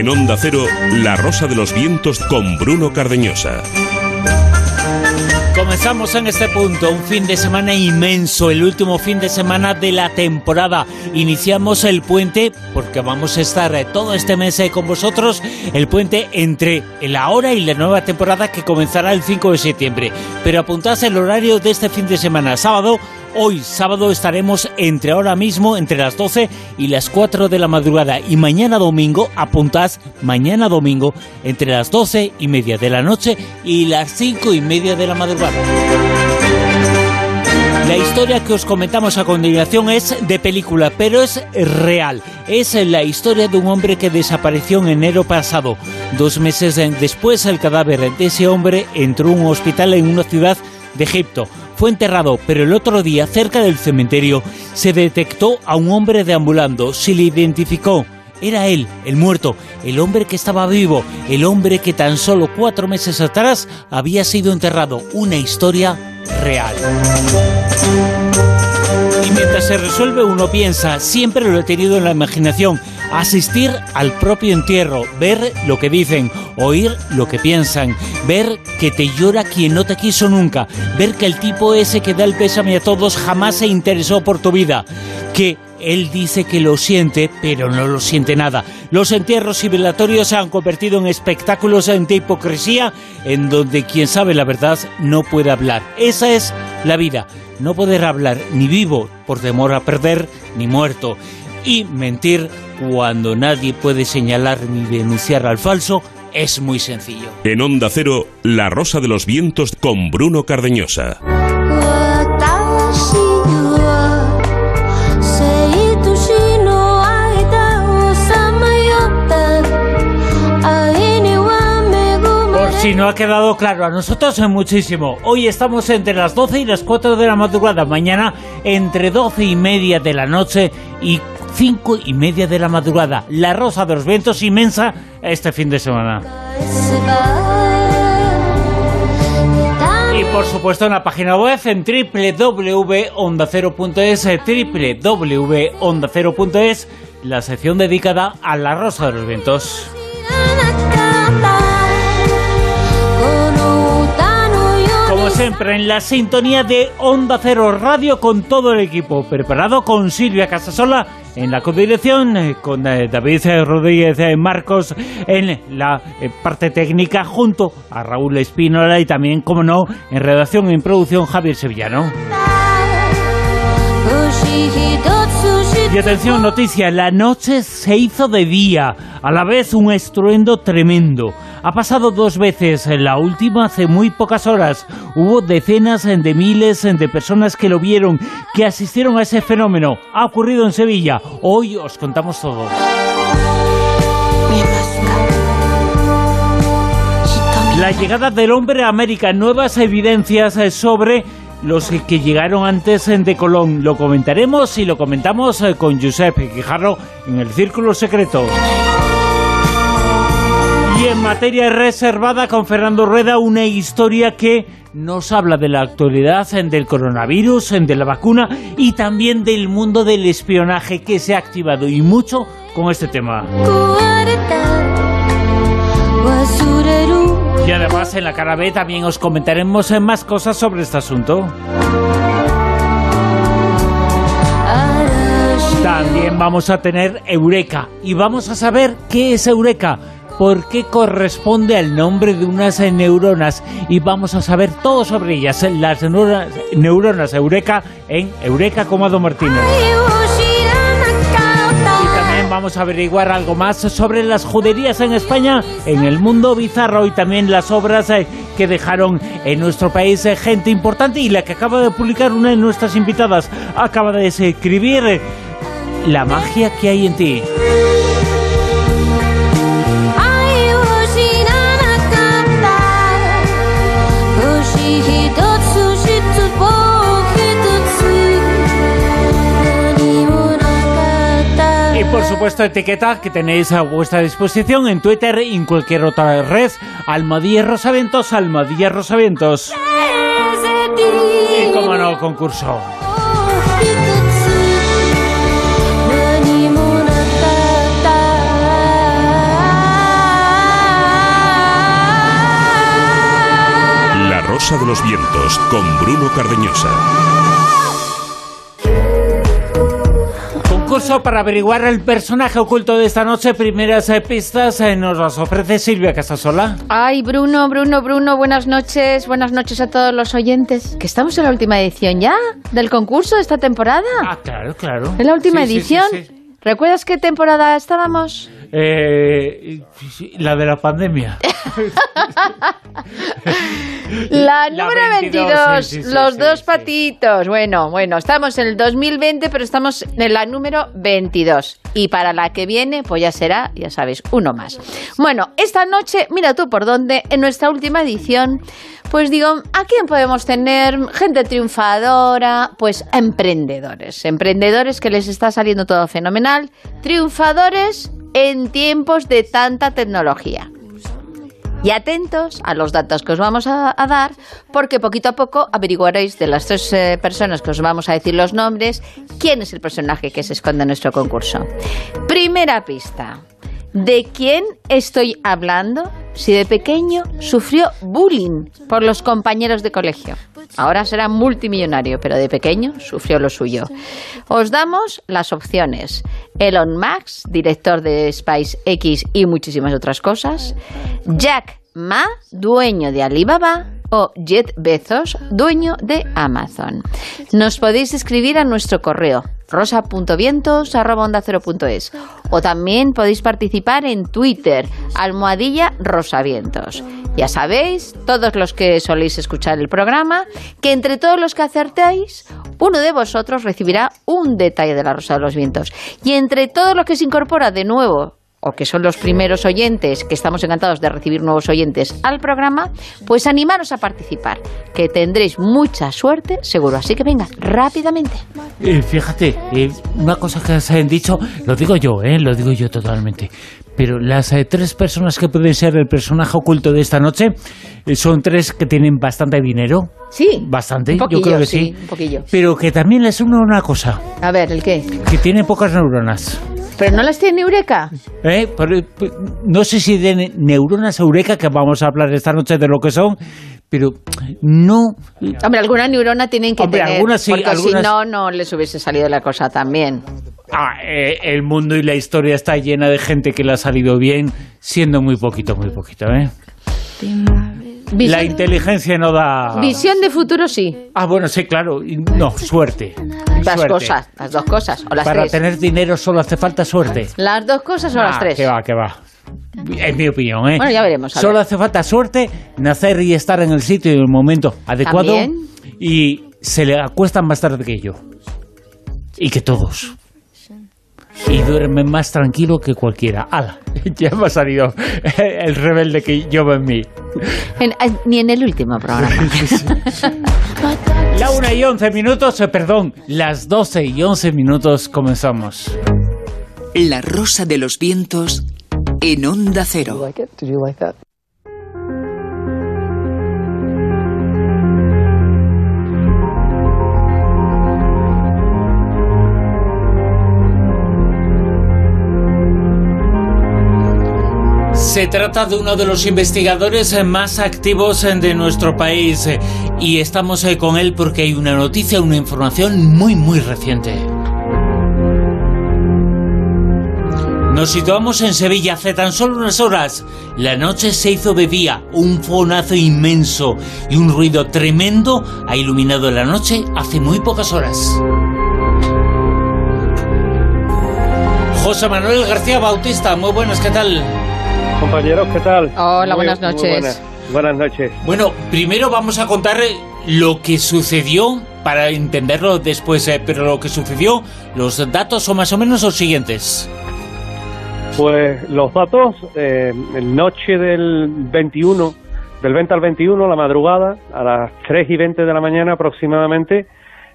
En Onda Cero, La Rosa de los Vientos con Bruno Cardeñosa. Comenzamos en este punto un fin de semana inmenso, el último fin de semana de la temporada. Iniciamos el puente, porque vamos a estar eh, todo este mes eh, con vosotros, el puente entre la hora y la nueva temporada que comenzará el 5 de septiembre. Pero apuntad el horario de este fin de semana, sábado Hoy, sábado, estaremos entre ahora mismo, entre las 12 y las 4 de la madrugada. Y mañana domingo, apuntad, mañana domingo, entre las 12 y media de la noche y las 5 y media de la madrugada. La historia que os comentamos a continuación es de película, pero es real. Es la historia de un hombre que desapareció en enero pasado. Dos meses después, el cadáver de ese hombre entró a un hospital en una ciudad de Egipto fue enterrado, pero el otro día, cerca del cementerio, se detectó a un hombre deambulando. Se le identificó. Era él, el muerto, el hombre que estaba vivo, el hombre que tan solo cuatro meses atrás había sido enterrado. Una historia real. Y mientras se resuelve uno piensa, siempre lo he tenido en la imaginación, asistir al propio entierro, ver lo que dicen, oír lo que piensan, ver que te llora quien no te quiso nunca, ver que el tipo ese que da el pésame a todos jamás se interesó por tu vida, que él dice que lo siente, pero no lo siente nada. Los entierros civilizatorios se han convertido en espectáculos de hipocresía en donde quien sabe la verdad no puede hablar. Esa es la vida. No poder hablar ni vivo por temor a perder, ni muerto. Y mentir cuando nadie puede señalar ni denunciar al falso es muy sencillo. En Onda Cero, La Rosa de los Vientos con Bruno Cardeñosa. Si no ha quedado claro, a nosotros es muchísimo. Hoy estamos entre las 12 y las 4 de la madrugada. Mañana entre 12 y media de la noche y cinco y media de la madrugada. La Rosa de los Vientos inmensa este fin de semana. Y por supuesto en la página web en www.ondacero.es www.ondacero.es la sección dedicada a la Rosa de los Vientos. Siempre en la sintonía de Onda Cero Radio con todo el equipo, preparado con Silvia Casasola en la codirección, eh, con eh, David Rodríguez eh, Marcos en la parte técnica, junto a Raúl Espínola y también, como no, en redacción y en producción Javier Sevillano. Y atención, noticia, la noche se hizo de día, a la vez un estruendo tremendo. Ha pasado dos veces, la última hace muy pocas horas. Hubo decenas de miles de personas que lo vieron, que asistieron a ese fenómeno. Ha ocurrido en Sevilla. Hoy os contamos todo. La llegada del hombre a América, nuevas evidencias sobre los que llegaron antes de Colón. Lo comentaremos y lo comentamos eh, con Josep Quijarro en el Círculo Secreto. En materia reservada con Fernando Rueda, una historia que nos habla de la actualidad, del coronavirus, de la vacuna y también del mundo del espionaje que se ha activado y mucho con este tema. Y además en la cara B también os comentaremos más cosas sobre este asunto. También vamos a tener Eureka y vamos a saber qué es Eureka, por qué corresponde al nombre de unas neuronas. Y vamos a saber todo sobre ellas, las neuronas, Eureka en Eureka Comado Martínez. Vamos a averiguar algo más sobre las juderías en España, en el mundo bizarro y también las obras eh, que dejaron en nuestro país eh, gente importante y la que acaba de publicar una de nuestras invitadas. Acaba de escribir eh, La magia que hay en ti. por supuesto, etiqueta que tenéis a vuestra disposición en Twitter y en cualquier otra red. Almadilla Rosaventos, Almadilla Rosaventos. Y como no, concurso. La Rosa de los Vientos con Bruno Cardeñosa. Concurso para averiguar el personaje oculto de esta noche. Primeras eh, pistas eh, nos las ofrece Silvia Casasola. Ay, Bruno, Bruno, Bruno, buenas noches. Buenas noches a todos los oyentes. Que estamos en la última edición ya del concurso de esta temporada. Ah, claro, claro. En la última sí, edición. sí, sí. ¿Recuerdas qué temporada estábamos? Eh, la de la pandemia. La La número 22, 22, sí, sí, sí, los sí, dos patitos. Bueno, bueno, estamos en el 2020, pero estamos en la número 22. Y para la que viene, pues ya será, ya sabéis, uno más. Bueno, esta noche, mira tú por dónde, en nuestra última edición, pues digo, ¿a quién podemos tener? Gente triunfadora, pues emprendedores. Emprendedores que les está saliendo todo fenomenal. Triunfadores en tiempos de tanta tecnología. Y atentos a los datos que os vamos a, dar, porque poquito a poco averiguaréis de las tres eh, personas que os vamos a decir los nombres, quién es el personaje que se esconde en nuestro concurso. Primera pista. ¿De quién estoy hablando si de pequeño sufrió bullying por los compañeros de colegio? Ahora será multimillonario, pero de pequeño sufrió lo suyo. Os damos las opciones. Elon Musk, director de SpaceX y muchísimas otras cosas. Jack Ma, dueño de Alibaba. O Jet Bezos, dueño de Amazon. Nos podéis escribir a nuestro correo rosa.vientos.es o también podéis participar en Twitter, almohadilla rosavientos. Ya sabéis, todos los que soléis escuchar el programa, que entre todos los que acertéis, uno de vosotros recibirá un detalle de la Rosa de los Vientos. Y entre todos los que se incorpora de nuevo o que son los primeros oyentes, que estamos encantados de recibir nuevos oyentes al programa, pues animaros a participar, que tendréis mucha suerte, seguro. Así que venga, rápidamente. Eh, fíjate, eh, una cosa que se han dicho, lo digo yo, eh, lo digo yo totalmente. Pero las eh, tres personas que pueden ser el personaje oculto de esta noche eh, son tres que tienen bastante dinero. Sí, Bastante, un poquillo, yo creo que sí. un poquillo. Pero que también les une una cosa, A ver, ¿el qué? que tiene pocas neuronas. ¿Pero no las tiene Eureka? ¿Eh? Por- no sé si de ne- neuronas eureka, que vamos a hablar esta noche de lo que son, pero no... Hombre, alguna neurona tienen que Hombre, tener, algunas sí, porque algunas- si no, no les hubiese salido la cosa tan bien. Ah, eh, el mundo y la historia está llena de gente que le ha salido bien, siendo muy poquito, muy poquito, ¿eh? La Visión, inteligencia no da... visión de futuro sí. Ah, bueno, sí, claro. No, suerte. Las Suerte. cosas, las dos cosas, o las Para tres. tener dinero solo hace falta suerte. Las dos cosas o las Ah, tres. Que va, que va. Es mi opinión, ¿eh? Bueno, ya veremos, Solo ver. hace falta suerte, nacer y estar en el sitio y en el momento adecuado. También. Y se le acuestan más tarde que yo. Y que todos. Y duermen más tranquilo que cualquiera. ¡Hala! Ya me ha salido el rebelde que llevo en mí. En- ni en el último programa. La una y once minutos, eh, perdón, las doce y once minutos comenzamos. La Rosa de los Vientos en Onda Cero. Se trata de uno de los investigadores eh, más activos eh, de nuestro país eh, y estamos con él porque hay una noticia, una información muy muy reciente. Nos situamos en Sevilla hace tan solo unas horas. La noche se hizo de día, un fonazo inmenso y un ruido tremendo ha iluminado la noche hace muy pocas horas. José Manuel García Bautista, muy buenas, ¿qué tal? Compañeros, ¿qué tal? Hola, Muy- buenas noches. buenas. Buenas noches. Bueno, primero vamos a contar eh, lo que sucedió para entenderlo después, eh, pero lo que sucedió, los datos son más o menos los siguientes. Pues los datos, eh, en noche del 21, del 20 al 21, la madrugada, a las 3 y 20 de la mañana aproximadamente,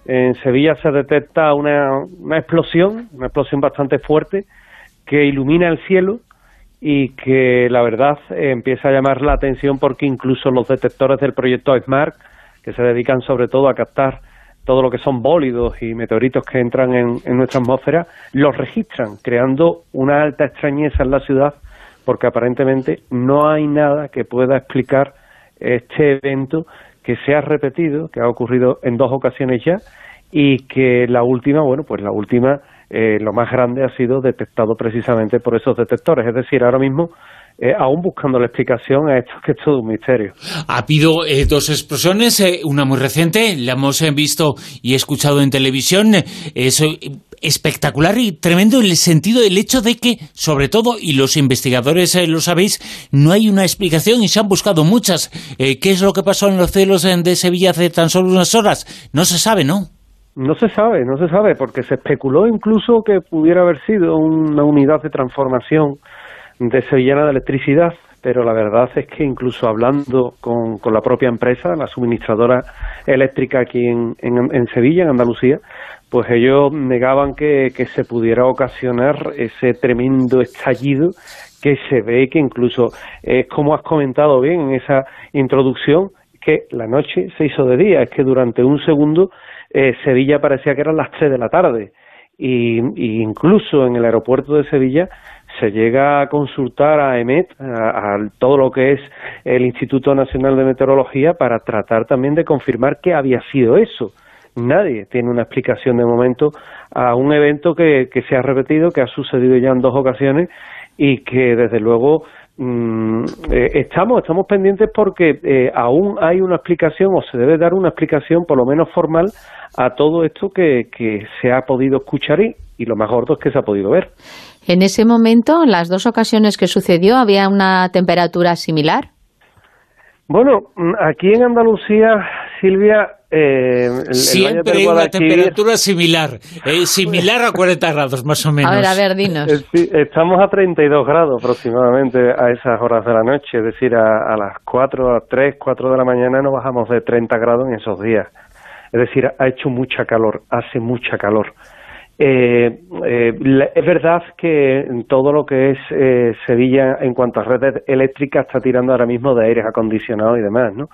en Sevilla se detecta una, una explosión, una explosión bastante fuerte, que ilumina el cielo y que la verdad empieza a llamar la atención porque incluso los detectores del proyecto SMART, que se dedican sobre todo a captar todo lo que son bólidos y meteoritos que entran en, en nuestra atmósfera, los registran, creando una alta extrañeza en la ciudad, porque aparentemente no hay nada que pueda explicar este evento que se ha repetido, que ha ocurrido en dos ocasiones ya, y que la última, bueno, pues la última, eh, lo más grande ha sido detectado precisamente por esos detectores. Es decir, ahora mismo eh, aún buscando la explicación a esto que es todo un misterio. Ha habido eh, dos explosiones, una muy reciente, la hemos visto y escuchado en televisión, es espectacular y tremendo en el sentido del hecho de que, sobre todo, y los investigadores lo sabéis, no hay una explicación y se han buscado muchas. ¿Qué es lo que pasó en los cielos de Sevilla hace tan solo unas horas? No se sabe, ¿no? No se sabe, no se sabe, porque se especuló incluso que pudiera haber sido una unidad de transformación de Sevillana de Electricidad, pero la verdad es que incluso hablando con, con la propia empresa, la suministradora eléctrica aquí en, en, Sevilla, en Andalucía, pues ellos negaban que, que, se pudiera ocasionar ese tremendo estallido que se ve que incluso es como has comentado bien en esa introducción, que la noche se hizo de día, es que durante un segundo eh, Sevilla parecía que eran las 3 de la tarde. Y, incluso en el aeropuerto de Sevilla se llega a consultar a EMET, a, todo lo que es el Instituto Nacional de Meteorología, para tratar también de confirmar qué había sido eso. Nadie tiene una explicación de momento a un evento que, que se ha repetido, que ha sucedido ya en dos ocasiones y que desde luego mm, eh, estamos estamos pendientes porque eh, aún hay una explicación o se debe dar una explicación por lo menos formal a todo esto que, que se ha podido escuchar y, y lo más gordo es que se ha podido ver. En ese momento, en las dos ocasiones que sucedió, ¿había una temperatura similar? Bueno, mm, aquí en Andalucía, Silvia, eh, siempre hay una temperatura similar, eh, similar a 40 grados más o menos. A ver, a ver, dinos. Eh, estamos a 32 grados aproximadamente a esas horas de la noche, es decir, a, a las 4, a 3, 4 de la mañana no bajamos de 30 grados en esos días. Es decir, ha hecho mucha calor, hace mucha calor. Eh, eh, es verdad que todo lo que es eh, Sevilla en cuanto a redes eléctricas está tirando ahora mismo de aires acondicionados y demás, ¿no?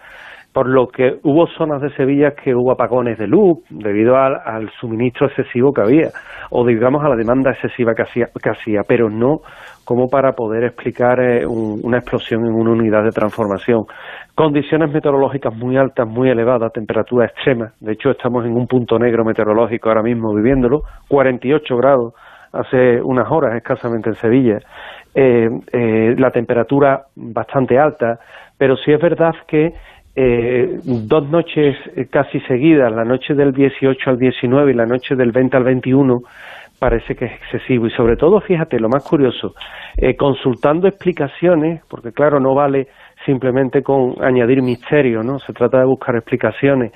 Por lo que hubo zonas de Sevilla que hubo apagones de luz debido al, suministro excesivo que había, o digamos a la demanda excesiva que hacía, que hacía pero no como para poder explicar eh, una explosión en una unidad de transformación. Condiciones meteorológicas muy altas, muy elevadas, temperatura extrema. De hecho, estamos en un punto negro meteorológico ahora mismo viviéndolo, 48 grados hace unas horas escasamente en Sevilla. Eh, eh, la temperatura bastante alta, pero sí es verdad que dos noches casi seguidas, la noche del 18 al 19 y la noche del 20 al 21, parece que es excesivo. Y sobre todo, fíjate, lo más curioso, eh, consultando explicaciones, porque claro, no vale simplemente con añadir misterio, ¿no? Se trata de buscar explicaciones.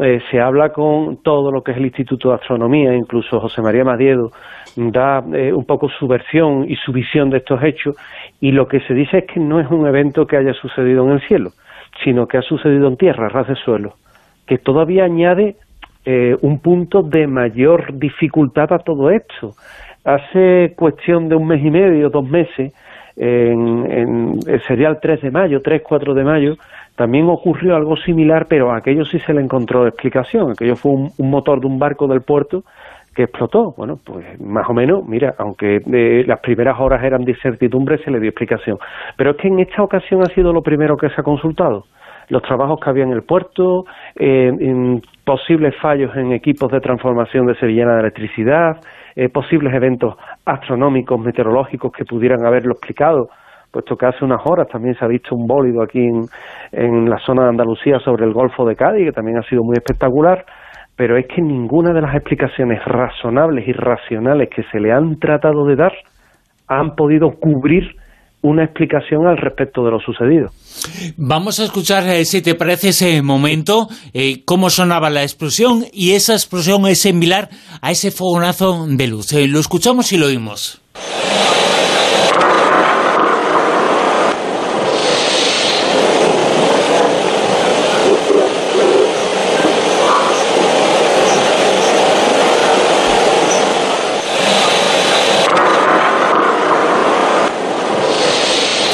Eh, se habla con todo lo que es el Instituto de Astronomía, incluso José María Madiedo da eh, un poco su versión y su visión de estos hechos, y lo que se dice es que no es un evento que haya sucedido en el cielo, sino que ha sucedido en tierra, ras de suelo, que todavía añade eh, un punto de mayor dificultad a todo esto. Hace cuestión de un mes y medio, dos meses, en, el serial 3 de mayo, 3, 4 de mayo, también ocurrió algo similar, pero a aquello sí se le encontró explicación. Aquello fue un, motor de un barco del puerto que explotó. Bueno, pues más o menos, mira, aunque eh, las primeras horas eran de incertidumbre, se le dio explicación. Pero es que en esta ocasión ha sido lo primero que se ha consultado los trabajos que había en el puerto, eh, posibles fallos en equipos de transformación de Sevillana de electricidad, eh, posibles eventos astronómicos, meteorológicos que pudieran haberlo explicado, puesto que hace unas horas también se ha visto un bólido aquí en, en la zona de Andalucía sobre el Golfo de Cádiz, que también ha sido muy espectacular, pero es que ninguna de las explicaciones razonables y racionales que se le han tratado de dar han podido cubrir una explicación al respecto de lo sucedido. Vamos a escuchar, eh, si te parece, ese momento, eh, cómo sonaba la explosión y esa explosión es similar a ese fogonazo de luz. Eh, lo escuchamos y lo oímos.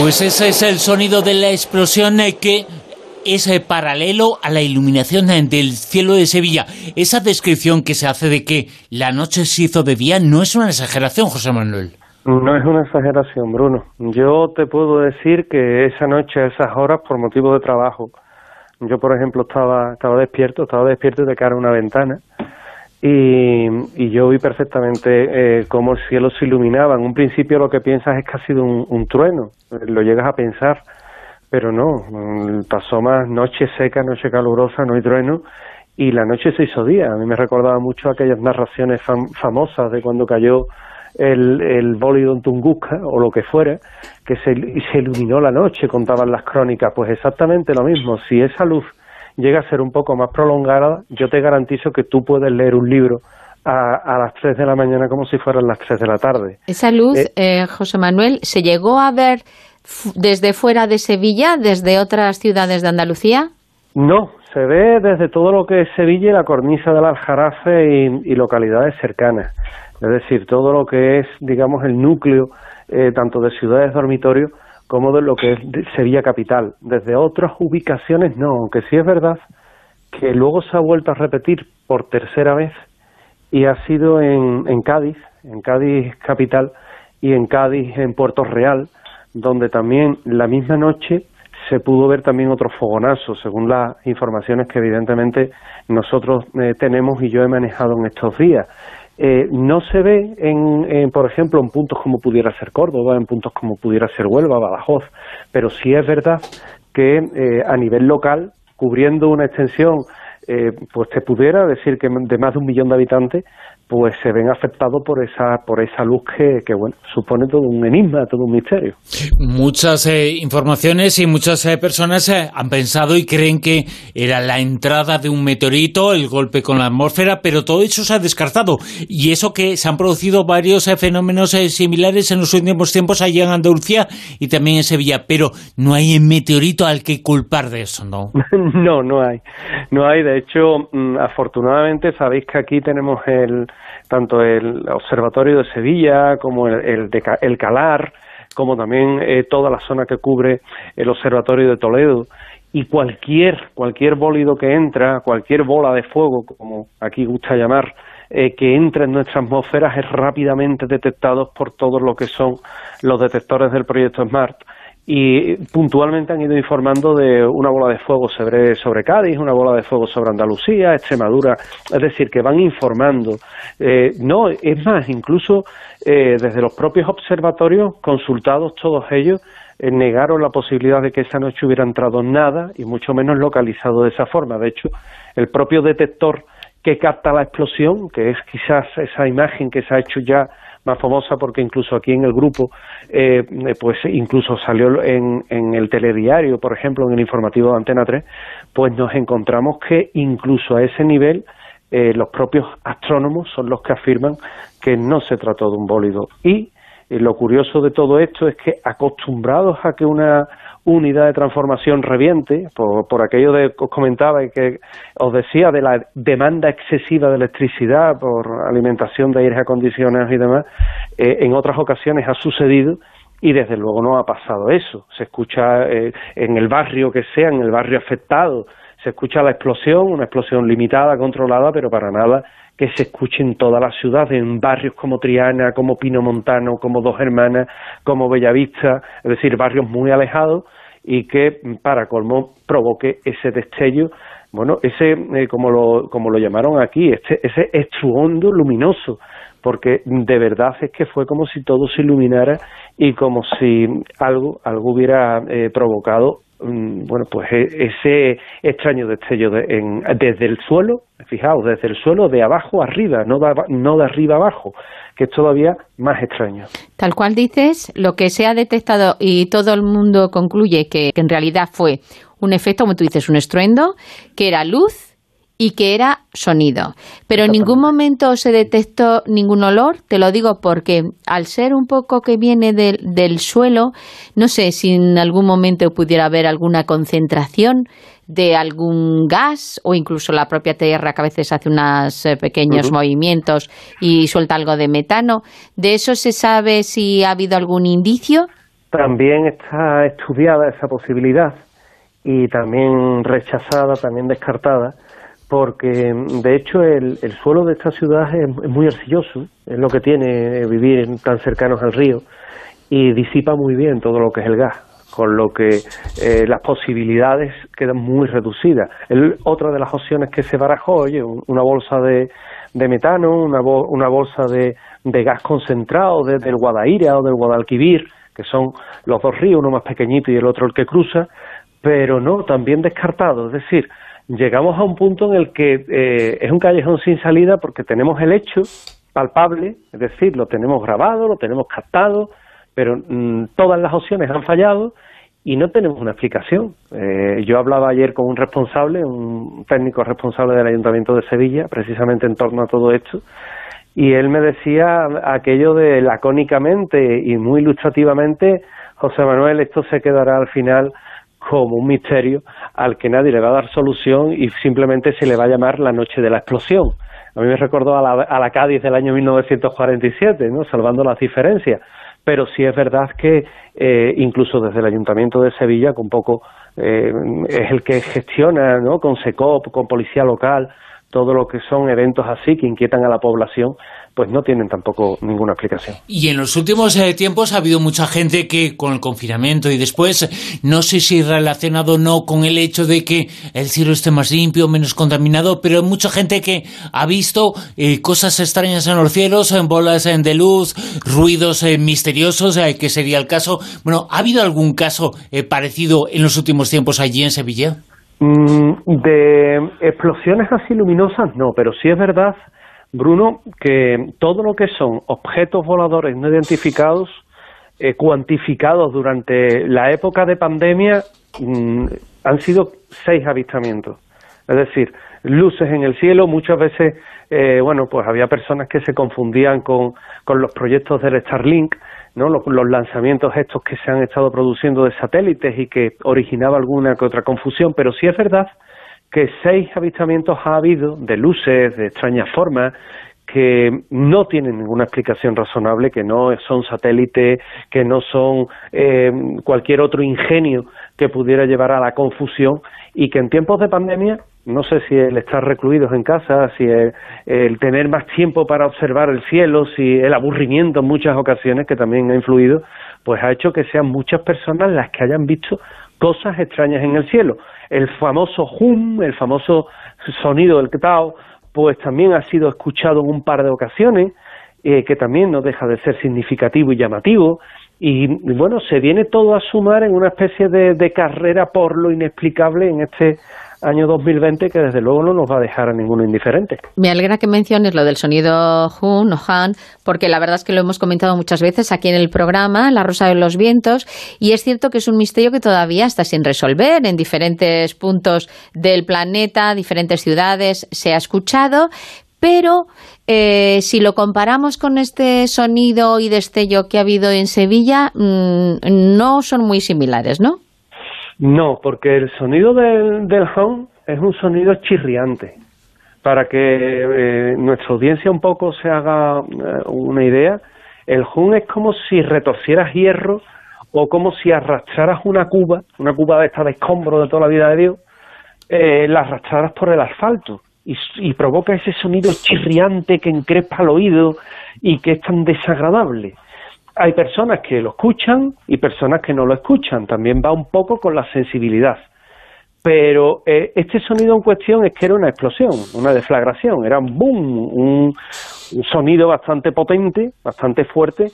Pues ese es el sonido de la explosión eh, que es eh, paralelo a la iluminación eh, del cielo de Sevilla. Esa descripción que se hace de que la noche se hizo de día no es una exageración, José Manuel. No es una exageración, Bruno. Yo te puedo decir que esa noche, a esas horas, por motivo de trabajo, Yo, por ejemplo, estaba, estaba despierto, estaba despierto de cara a una ventana y, y yo vi perfectamente eh, cómo el cielo se iluminaba. En un principio lo que piensas es que ha sido un, trueno, lo llegas a pensar, pero no, mm, pasó más noche seca, noche calurosa, no hay trueno y la noche se hizo día. A mí me recordaba mucho aquellas narraciones famosas de cuando cayó el, el bólido en Tunguska o lo que fuera, que se, se iluminó la noche, contaban las crónicas. Pues exactamente lo mismo. Si esa luz llega a ser un poco más prolongada, yo te garantizo que tú puedes leer un libro a, a, las 3 de la mañana como si fueran las 3 de la tarde. Esa luz, eh, eh, José Manuel, ¿se llegó a ver desde fuera de Sevilla, desde otras ciudades de Andalucía? No, se ve desde todo lo que es Sevilla y la cornisa del Aljarafe y, y localidades cercanas. Es decir, todo lo que es, digamos, el núcleo eh, tanto de ciudades dormitorio como de lo que Sevilla capital. Desde otras ubicaciones no, aunque sí es verdad que luego se ha vuelto a repetir por tercera vez y ha sido en, en Cádiz, en Cádiz capital y en Cádiz en Puerto Real, donde también la misma noche se pudo ver también otro fogonazo, según las informaciones que evidentemente nosotros eh, tenemos y yo he manejado en estos días. Eh, no se ve, en, por ejemplo, en puntos como pudiera ser Córdoba, en puntos como pudiera ser Huelva, Badajoz, pero sí es verdad que eh, a nivel local, cubriendo una extensión, eh, pues te pudiera decir que de más de un millón de habitantes, pues se ven afectados por esa por esa luz que, que bueno supone todo un enigma, todo un misterio. Muchas eh, informaciones y muchas eh, personas eh, han pensado y creen que era la entrada de un meteorito, el golpe con la atmósfera, pero todo eso se ha descartado y eso que se han producido varios eh, fenómenos eh, similares en los últimos tiempos allá en Andalucía y también en Sevilla, pero no hay un meteorito al que culpar de eso, ¿no? no, no hay, no hay. De hecho, mm, afortunadamente sabéis que aquí tenemos el tanto el Observatorio de Sevilla como el, el, de, el Calar, como también eh, toda la zona que cubre el Observatorio de Toledo. Y cualquier cualquier bólido que entra, cualquier bola de fuego, como aquí gusta llamar, eh, que entra en nuestra atmósfera es rápidamente detectado por todos lo que son los detectores del proyecto SMART y puntualmente han ido informando de una bola de fuego sobre, sobre Cádiz, una bola de fuego sobre Andalucía, Extremadura, es decir, que van informando. Eh, no, es más, incluso eh, desde los propios observatorios, consultados todos ellos, eh, negaron la posibilidad de que esa noche hubiera entrado nada y mucho menos localizado de esa forma. De hecho, el propio detector que capta la explosión, que es quizás esa imagen que se ha hecho ya más famosa porque incluso aquí en el grupo, eh, pues incluso salió en, en el telediario, por ejemplo, en el informativo de Antena 3, pues nos encontramos que incluso a ese nivel eh, los propios astrónomos son los que afirman que no se trató de un bólido. Y eh, lo curioso de todo esto es que acostumbrados a que una unidad de transformación reviente, por, por aquello de que os comentaba y que os decía de la demanda excesiva de electricidad por alimentación de aires acondicionados y demás, eh, en otras ocasiones ha sucedido y desde luego no ha pasado eso. Se escucha eh, en el barrio que sea, en el barrio afectado, se escucha la explosión, una explosión limitada, controlada, pero para nada que se escuche en toda la ciudad, en barrios como Triana, como Pino Montano, como Dos Hermanas, como Bellavista, es decir, barrios muy alejados y que para colmo provoque ese destello, bueno, ese, eh, como, lo, como lo llamaron aquí, este, ese estruondo luminoso, porque de verdad es que fue como si todo se iluminara y como si algo, algo hubiera eh, provocado bueno, pues e, ese extraño destello de, en, desde el suelo, fijaos, desde el suelo de abajo arriba, no de, no de arriba abajo, que es todavía más extraño. Tal cual dices, lo que se ha detectado y todo el mundo concluye que, que en realidad fue un efecto, como tú dices, un estruendo, que era luz y que era sonido. Pero en ningún momento se detectó ningún olor, te lo digo porque al ser un poco que viene del, del suelo, no sé si en algún momento pudiera haber alguna concentración de algún gas o incluso la propia Tierra que a veces hace unos eh, pequeños uh -huh. movimientos y suelta algo de metano. ¿De eso se sabe si ha habido algún indicio? También está estudiada esa posibilidad y también rechazada, también descartada porque de hecho el, el suelo de esta ciudad es, muy arcilloso, es lo que tiene vivir tan cercanos al río y disipa muy bien todo lo que es el gas. con lo que eh, las posibilidades quedan muy reducidas. otra de las opciones que se barajó, oye, una bolsa de, de metano, una, una bolsa de, de, gas concentrado desde el Guadaira o del Guadalquivir, que son los dos ríos, uno más pequeñito y el otro el que cruza, pero no, también descartado. Es decir, llegamos a un punto en el que eh, es un callejón sin salida porque tenemos el hecho palpable, es decir, lo tenemos grabado, lo tenemos captado, pero mm, todas las opciones han fallado y no tenemos una explicación. Eh, yo hablaba ayer con un responsable, un técnico responsable del Ayuntamiento de Sevilla, precisamente en torno a todo esto, y él me decía aquello de lacónicamente y muy ilustrativamente, José Manuel, esto se quedará al final como un misterio al que nadie le va a dar solución y simplemente se le va a llamar la noche de la explosión. A mí me recordó a la, a la Cádiz del año 1947, ¿no? salvando las diferencias pero sí es verdad que eh, incluso desde el Ayuntamiento de Sevilla, un poco eh, es el que gestiona ¿no? con SECOP, con Policía Local, todo lo que son eventos así que inquietan a la población, pues no tienen tampoco ninguna explicación. Y en los últimos eh, tiempos ha habido mucha gente que con el confinamiento y después, no sé si relacionado o no con el hecho de que el cielo esté más limpio, menos contaminado, pero mucha gente que ha visto eh, cosas extrañas en los cielos, en bolas de luz, ruidos eh, misteriosos, que sería el caso. Bueno, ¿ha habido algún caso parecido en los últimos tiempos allí en Sevilla? Mm, de explosiones así luminosas no, pero sí es verdad, Bruno, que todo lo que son objetos voladores no identificados, eh, cuantificados durante la época de pandemia, mm, han sido seis avistamientos. Es decir, luces en el cielo, muchas veces, eh, bueno, pues había personas que se confundían con, con los proyectos del Starlink, ¿no? Los, lanzamientos estos que se han estado produciendo de satélites y que originaba alguna que otra confusión, pero sí es verdad que seis avistamientos ha habido de luces de extrañas formas que no tienen ninguna explicación razonable, que no son satélites, que no son eh, cualquier otro ingenio que pudiera llevar a la confusión y que en tiempos de pandemia no sé si el estar recluidos en casa, si el, tener más tiempo para observar el cielo, si el aburrimiento en muchas ocasiones, que también ha influido, pues ha hecho que sean muchas personas las que hayan visto cosas extrañas en el cielo. El famoso hum, el famoso sonido del Tao, pues también ha sido escuchado en un par de ocasiones, eh, que también no deja de ser significativo y llamativo. Y bueno, se viene todo a sumar en una especie de carrera por lo inexplicable en este año 2020 que desde luego no nos va a dejar a ninguno indiferente. Me alegra que menciones lo del sonido Hun o Han, porque la verdad es que lo hemos comentado muchas veces aquí en el programa, La Rosa de los Vientos, y es cierto que es un misterio que todavía está sin resolver en diferentes puntos del planeta, diferentes ciudades, se ha escuchado, pero eh, si lo comparamos con este sonido y destello que ha habido en Sevilla, mm, no son muy similares, ¿no? No, porque el sonido del, del hum es un sonido chirriante. Para que eh, nuestra audiencia un poco se haga eh, una idea, el hum es como si retorcieras hierro o como si arrastraras una cuba, una cuba de esta de escombro de toda la vida de Dios, eh, la arrastraras por el asfalto y, y provoca ese sonido chirriante que encrespa el oído y que es tan desagradable hay personas que lo escuchan y personas que no lo escuchan. También va un poco con la sensibilidad. Pero eh, este sonido en cuestión es que era una explosión, una deflagración, era un boom, un, sonido bastante potente, bastante fuerte,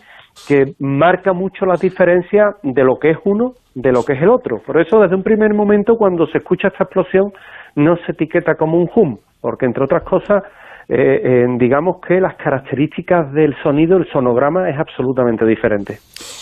que marca mucho la diferencia de lo que es uno de lo que es el otro. Por eso, desde un primer momento, cuando se escucha esta explosión, no se etiqueta como un hum, porque entre otras cosas eh, digamos que las características del sonido, el sonograma es absolutamente diferente.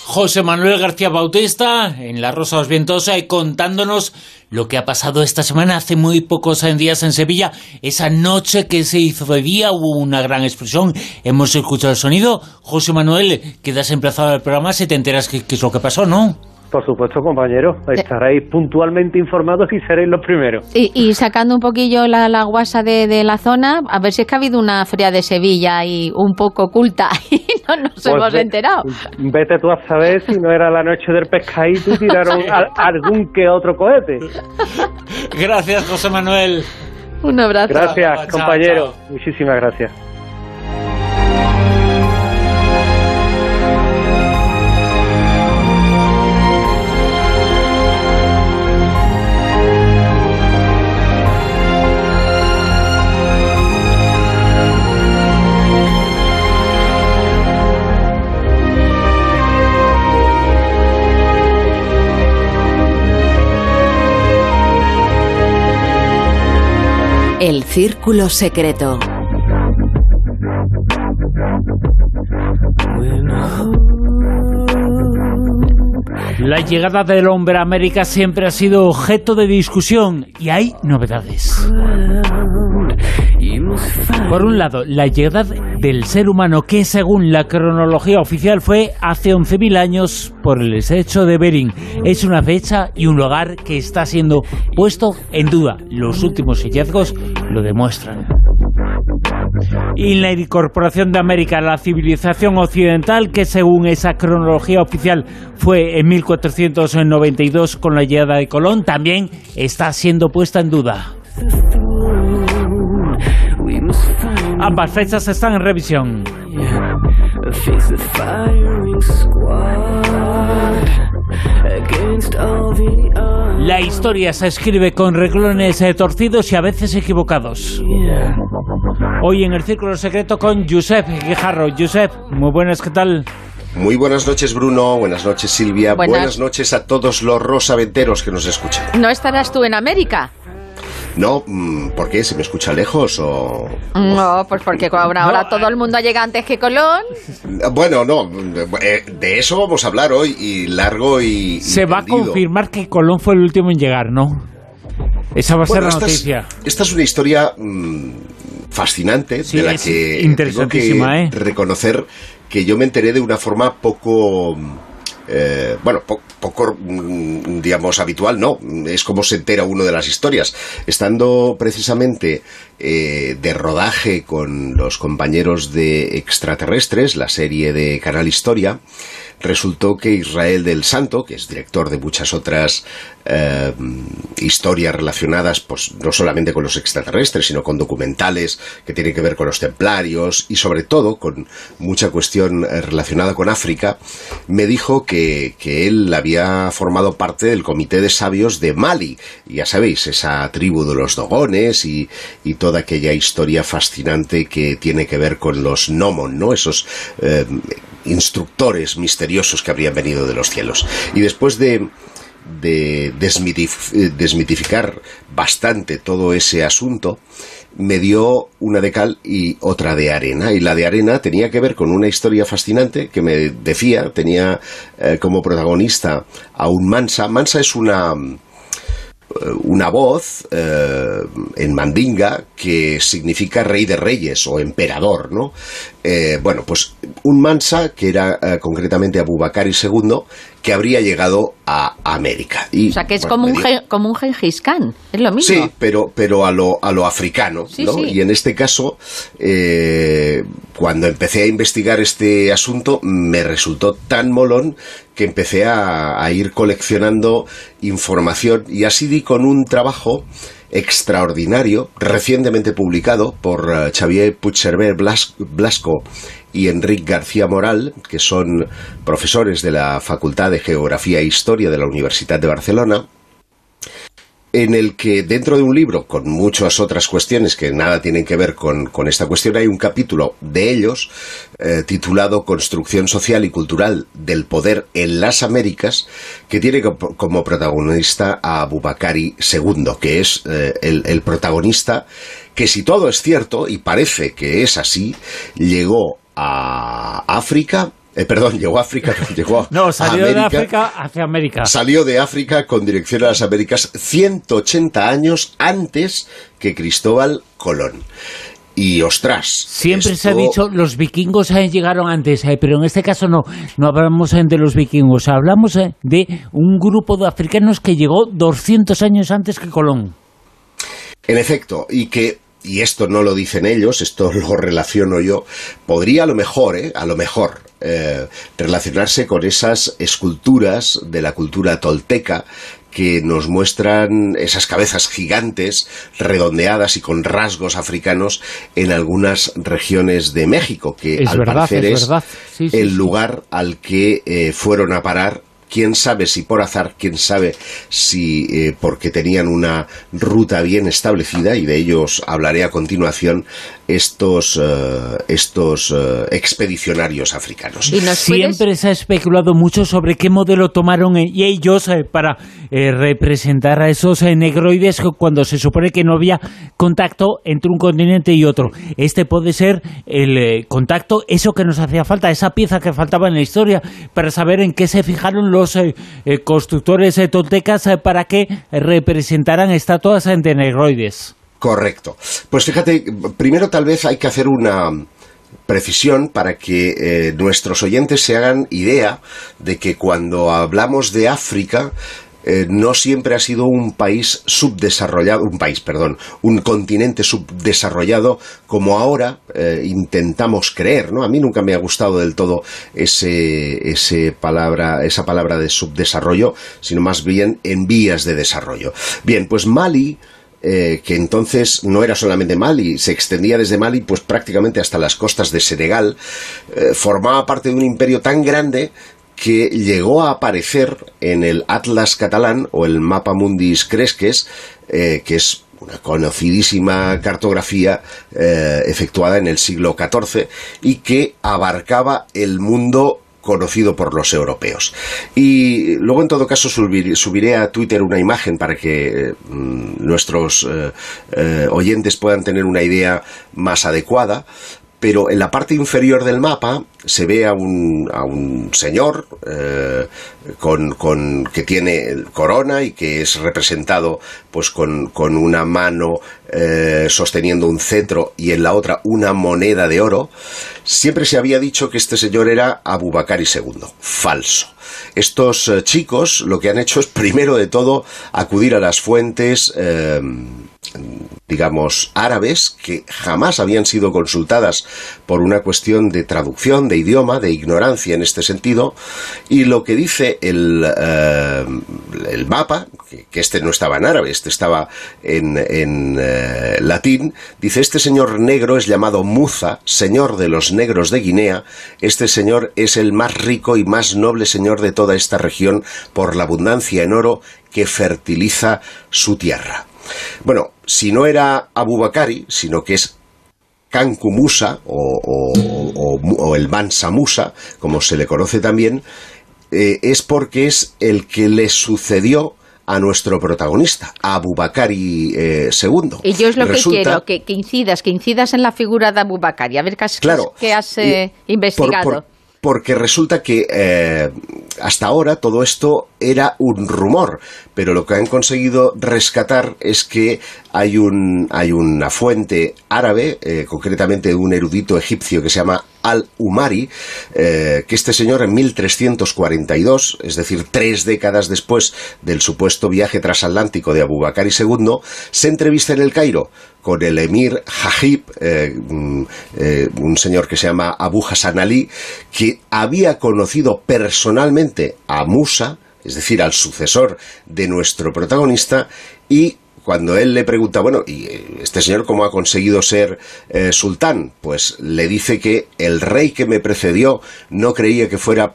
José Manuel García Bautista, en La Rosa de los Vientos, eh, contándonos lo que ha pasado esta semana, hace muy pocos días en Sevilla, esa noche que se hizo de día, hubo una gran explosión, hemos escuchado el sonido. José Manuel, quedas emplazado al programa si te enteras qué es lo que pasó, ¿no? Por supuesto, compañeros. Estaréis puntualmente informados y seréis los primeros. Y, sacando un poquillo la, la guasa de, la zona, a ver si es que ha habido una feria de Sevilla y un poco oculta y no nos pues hemos enterado. Vete tú a saber si no era la noche del pescadito y tiraron algún que otro cohete. Gracias, José Manuel. Un abrazo. Gracias, compañero. Muchísimas gracias. Círculo Secreto. La llegada del hombre a América siempre ha sido objeto de discusión y hay novedades. Por un lado, la llegada del ser humano que según la cronología oficial fue hace 11.000 años por el estrecho de Bering. Es una fecha y un lugar que está siendo puesto en duda. Los últimos hallazgos lo demuestran. Y la incorporación de América a la civilización occidental, que según esa cronología oficial fue en 1492 con la llegada de Colón, también está siendo puesta en duda. Ambas fechas están en revisión. La historia se escribe con reglones eh, torcidos y a veces equivocados. Hoy en el Círculo Secreto con Josep Guijarro. Josep, muy buenas, ¿qué tal? Muy buenas noches, Bruno. Buenas noches, Silvia. Buenas. Buenas, noches a todos los rosaventeros que nos escuchan. ¿No estarás tú en América? No, mm, ¿por qué? ¿Se me escucha lejos o...? No, pues porque ahora, ahora todo el mundo llega antes que Colón. Bueno, no, eh, de eso vamos a hablar hoy y largo y... y Se va a confirmar que Colón fue el último en llegar, ¿no? Esa va a ser Bueno, la esta, noticia. Es, esta es una historia mm, fascinante Sí, de la es que interesantísima, tengo ¿eh? que reconocer que yo me enteré de una forma poco... eh, bueno, po- poco, mm, digamos, habitual, no. Es como se entera uno de las historias. Estando precisamente eh, de rodaje con los compañeros de Extraterrestres, la serie de Canal Historia, resultó que Israel del Santo, que es director de muchas otras eh, historias relacionadas, pues no solamente con los extraterrestres, sino con documentales que tienen que ver con los templarios y sobre todo con mucha cuestión eh, relacionada con África, me dijo que, que él había formado parte del comité de sabios de Mali. Ya sabéis, esa tribu de los dogones y, y toda aquella historia fascinante que tiene que ver con los Nomon, ¿no? Esos eh, instructores misteriosos que habrían venido de los cielos. Y después de, de eh, desmitificar bastante todo ese asunto, me dio una de cal y otra de arena. Y la de arena tenía que ver con una historia fascinante que me decía, tenía eh, como protagonista a un Mansa. Mansa es una una voz eh, en mandinga que significa rey de reyes o emperador, ¿no? Eh, bueno, pues un Mansa que era eh, concretamente Abubakar II que habría llegado a América. Y, O sea, que es bueno, como, un, gen- como un Gengis Khan. Es lo mismo. Sí, pero, pero a, lo, a lo africano, Sí, ¿no? sí. Y en este caso, eh, cuando empecé a investigar este asunto, me resultó tan molón que empecé a, a ir coleccionando información y así di con un trabajo extraordinario, recientemente publicado por eh, Xavier Puigcerver Blas- Blasco y Enric García Moral, que son profesores de la Facultad de Geografía e Historia de la Universidad de Barcelona, en el que dentro de un libro, con muchas otras cuestiones que nada tienen que ver con, esta cuestión, hay un capítulo de ellos eh, titulado Construcción Social y Cultural del Poder en las Américas, que tiene co- como protagonista a Abubakari II, que es eh, el protagonista que si todo es cierto, y parece que es así, llegó a África, eh, perdón, llegó a África, no, llegó a No, salió de África hacia América. Salió de África con dirección a las Américas 180 años antes que Cristóbal Colón. Y ostras. Siempre se ha dicho los vikingos eh, llegaron antes, eh, pero en este caso no, no hablamos de los vikingos, hablamos de un grupo de africanos que llegó 200 años antes que Colón. En efecto, y que, y esto no lo dicen ellos, esto lo relaciono yo, podría a lo mejor, ¿eh? a lo mejor, eh, relacionarse con esas esculturas de la cultura tolteca que nos muestran esas cabezas gigantes, redondeadas y con rasgos africanos en algunas regiones de México, que Es al verdad, parecer es es verdad. Sí, sí, el sí. lugar al que eh, fueron a parar quién sabe si por azar, quién sabe si eh, porque tenían una ruta bien establecida, y de ellos hablaré a continuación, estos, eh, estos eh, expedicionarios africanos. ¿Y Siempre se ha especulado mucho sobre qué modelo tomaron ellos para representar a esos negroides cuando se supone que no había contacto entre un continente y otro. Este puede ser el contacto, eso que nos hacía falta, esa pieza que faltaba en la historia, para saber en qué se fijaron los constructores toltecas para que representaran estatuas de negroides. Correcto. Pues fíjate, primero tal vez hay que hacer una precisión para que eh, nuestros oyentes se hagan idea de que cuando hablamos de África eh, no siempre ha sido un país subdesarrollado, un país, perdón, un continente subdesarrollado como ahora eh, intentamos creer, ¿no? A mí nunca me ha gustado del todo ese, palabra, esa palabra de subdesarrollo, sino más bien en vías de desarrollo. Bien, pues Mali eh, que entonces no era solamente Mali, se extendía desde Mali pues prácticamente hasta las costas de Senegal, formaba parte de un imperio tan grande que llegó a aparecer en el Atlas catalán o el Mapa Mundis Cresques, eh, que es una conocidísima cartografía eh, efectuada en el siglo XIV y que abarcaba el mundo conocido por los europeos. Y luego, en todo caso, subiré, a Twitter una imagen para que mm, nuestros eh, oyentes puedan tener una idea más adecuada pero en la parte inferior del mapa se ve a un, a un señor eh, con, con, que tiene corona y que es representado pues con, con una mano eh, sosteniendo un cetro y en la otra una moneda de oro. Siempre se había dicho que este señor era Abubakar II. Falso. Estos eh, chicos lo que han hecho es primero de todo acudir a las fuentes digamos, árabes que jamás habían sido consultadas por una cuestión de traducción, de idioma, de ignorancia en este sentido, y lo que dice el, eh, el mapa, que, este no estaba en árabe, este estaba en, en eh, latín, dice, este señor negro es llamado Muza, señor de los negros de Guinea, este señor es el más rico y más noble señor de toda esta región por la abundancia en oro que fertiliza su tierra. Bueno, si no era Abu Bakari, sino que es Kanku Musa o, el Mansa Musa, como se le conoce también, eh, es porque es el que le sucedió a nuestro protagonista, Abu Bakari II. Eh, y yo es lo que quiero, que, incidas, que incidas en la figura de Abu Bakari, a ver qué has, claro, has eh, investigado porque resulta que eh, hasta ahora todo esto era un rumor, pero lo que han conseguido rescatar es que hay, un, hay una fuente árabe, eh, concretamente un erudito egipcio que se llama Al-Umari, eh, que este señor en 1342, es decir, tres décadas después del supuesto viaje transatlántico de Abu Bakr II, se entrevista en el Cairo con el emir Hajib, eh, mm, eh, un señor que se llama Abu Hassan Ali, que había conocido personalmente a Musa, es decir, al sucesor de nuestro protagonista, y cuando él le pregunta, bueno, ¿y eh, este señor cómo ha conseguido ser sultán? Pues le dice que el rey que me precedió no creía que fuera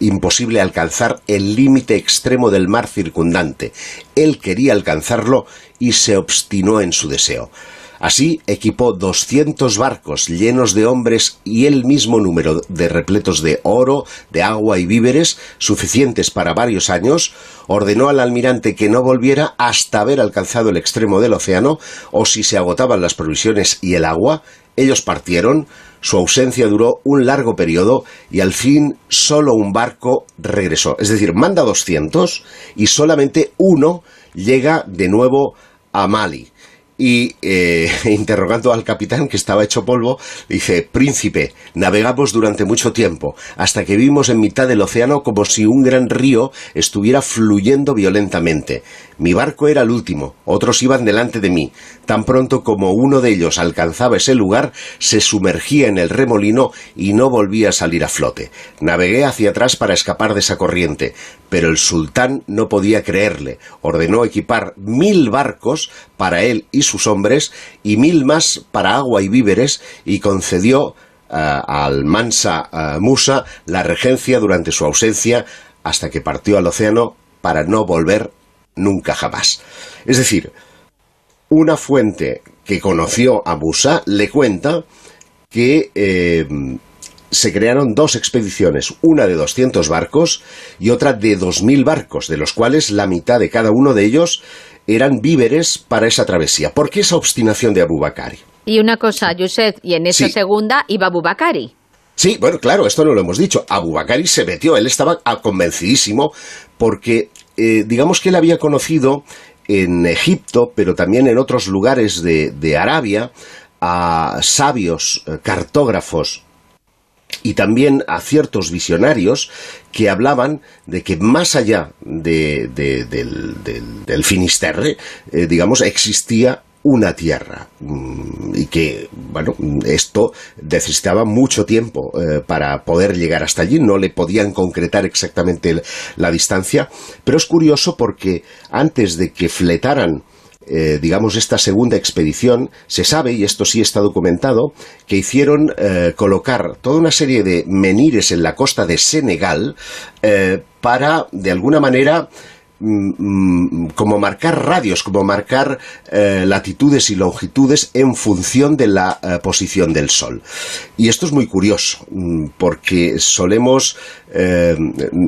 imposible alcanzar el límite extremo del mar circundante. Él quería alcanzarlo y se obstinó en su deseo. Así equipó 200 barcos llenos de hombres y el mismo número de repletos de oro, de agua y víveres, suficientes para varios años, ordenó al almirante que no volviera hasta haber alcanzado el extremo del océano, o si se agotaban las provisiones y el agua, ellos partieron, su ausencia duró un largo periodo y al fin solo un barco regresó. Es decir, manda 200 y solamente uno llega de nuevo a Mali y eh, interrogando al capitán que estaba hecho polvo, dice, Príncipe, navegamos durante mucho tiempo, hasta que vimos en mitad del océano como si un gran río estuviera fluyendo violentamente. Mi barco era el último, otros iban delante de mí. Tan pronto como uno de ellos alcanzaba ese lugar, se sumergía en el remolino y no volvía a salir a flote. Navegué hacia atrás para escapar de esa corriente, pero el sultán no podía creerle. Ordenó equipar mil barcos para él y sus hombres y mil más para agua y víveres y concedió eh, al Mansa eh, Musa la regencia durante su ausencia hasta que partió al océano para no volver nunca jamás. Es decir, una fuente que conoció a Musa le cuenta que eh, se crearon dos expediciones, una de 200 barcos y otra de 2.000 barcos, de los cuales la mitad de cada uno de ellos eran víveres para esa travesía. ¿Por qué esa obstinación de Abubakari? Y una cosa, Yusef, y en esa Sí. segunda iba Abubakari. Sí, bueno, claro, esto no lo hemos dicho. Abubakari se metió, él estaba convencidísimo porque eh, digamos que él había conocido en Egipto, pero también en otros lugares de, Arabia, a sabios eh, cartógrafos y también a ciertos visionarios que hablaban de que más allá de- de- del, del- del Finisterre, eh, digamos, existía una tierra. Mm, y que, bueno, esto necesitaba mucho tiempo eh, para poder llegar hasta allí, no le podían concretar exactamente la distancia, pero es curioso porque antes de que fletaran eh, digamos, esta segunda expedición, se sabe, y esto sí está documentado, que hicieron eh, colocar toda una serie de menires en la costa de Senegal para, de alguna manera, como marcar radios, como marcar eh, latitudes y longitudes en función de la eh, posición del Sol. Y esto es muy curioso, mm, porque solemos, eh,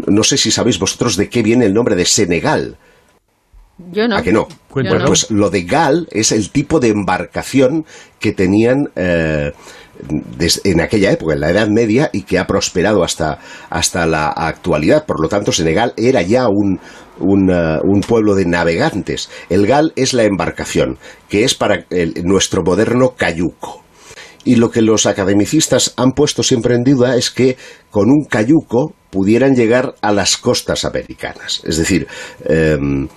no sé si sabéis vosotros de qué viene el nombre de Senegal. Yo no. ¿A que no? Bueno, pues lo de gal es el tipo de embarcación que tenían eh, en aquella época, en la Edad Media, y que ha prosperado hasta, hasta la actualidad. Por lo tanto, Senegal era ya un, un, pueblo de navegantes. El gal es la embarcación, que es para nuestro moderno cayuco. Y lo que los academicistas han puesto siempre en duda es que con un cayuco pudieran llegar a las costas americanas. Es decir, em,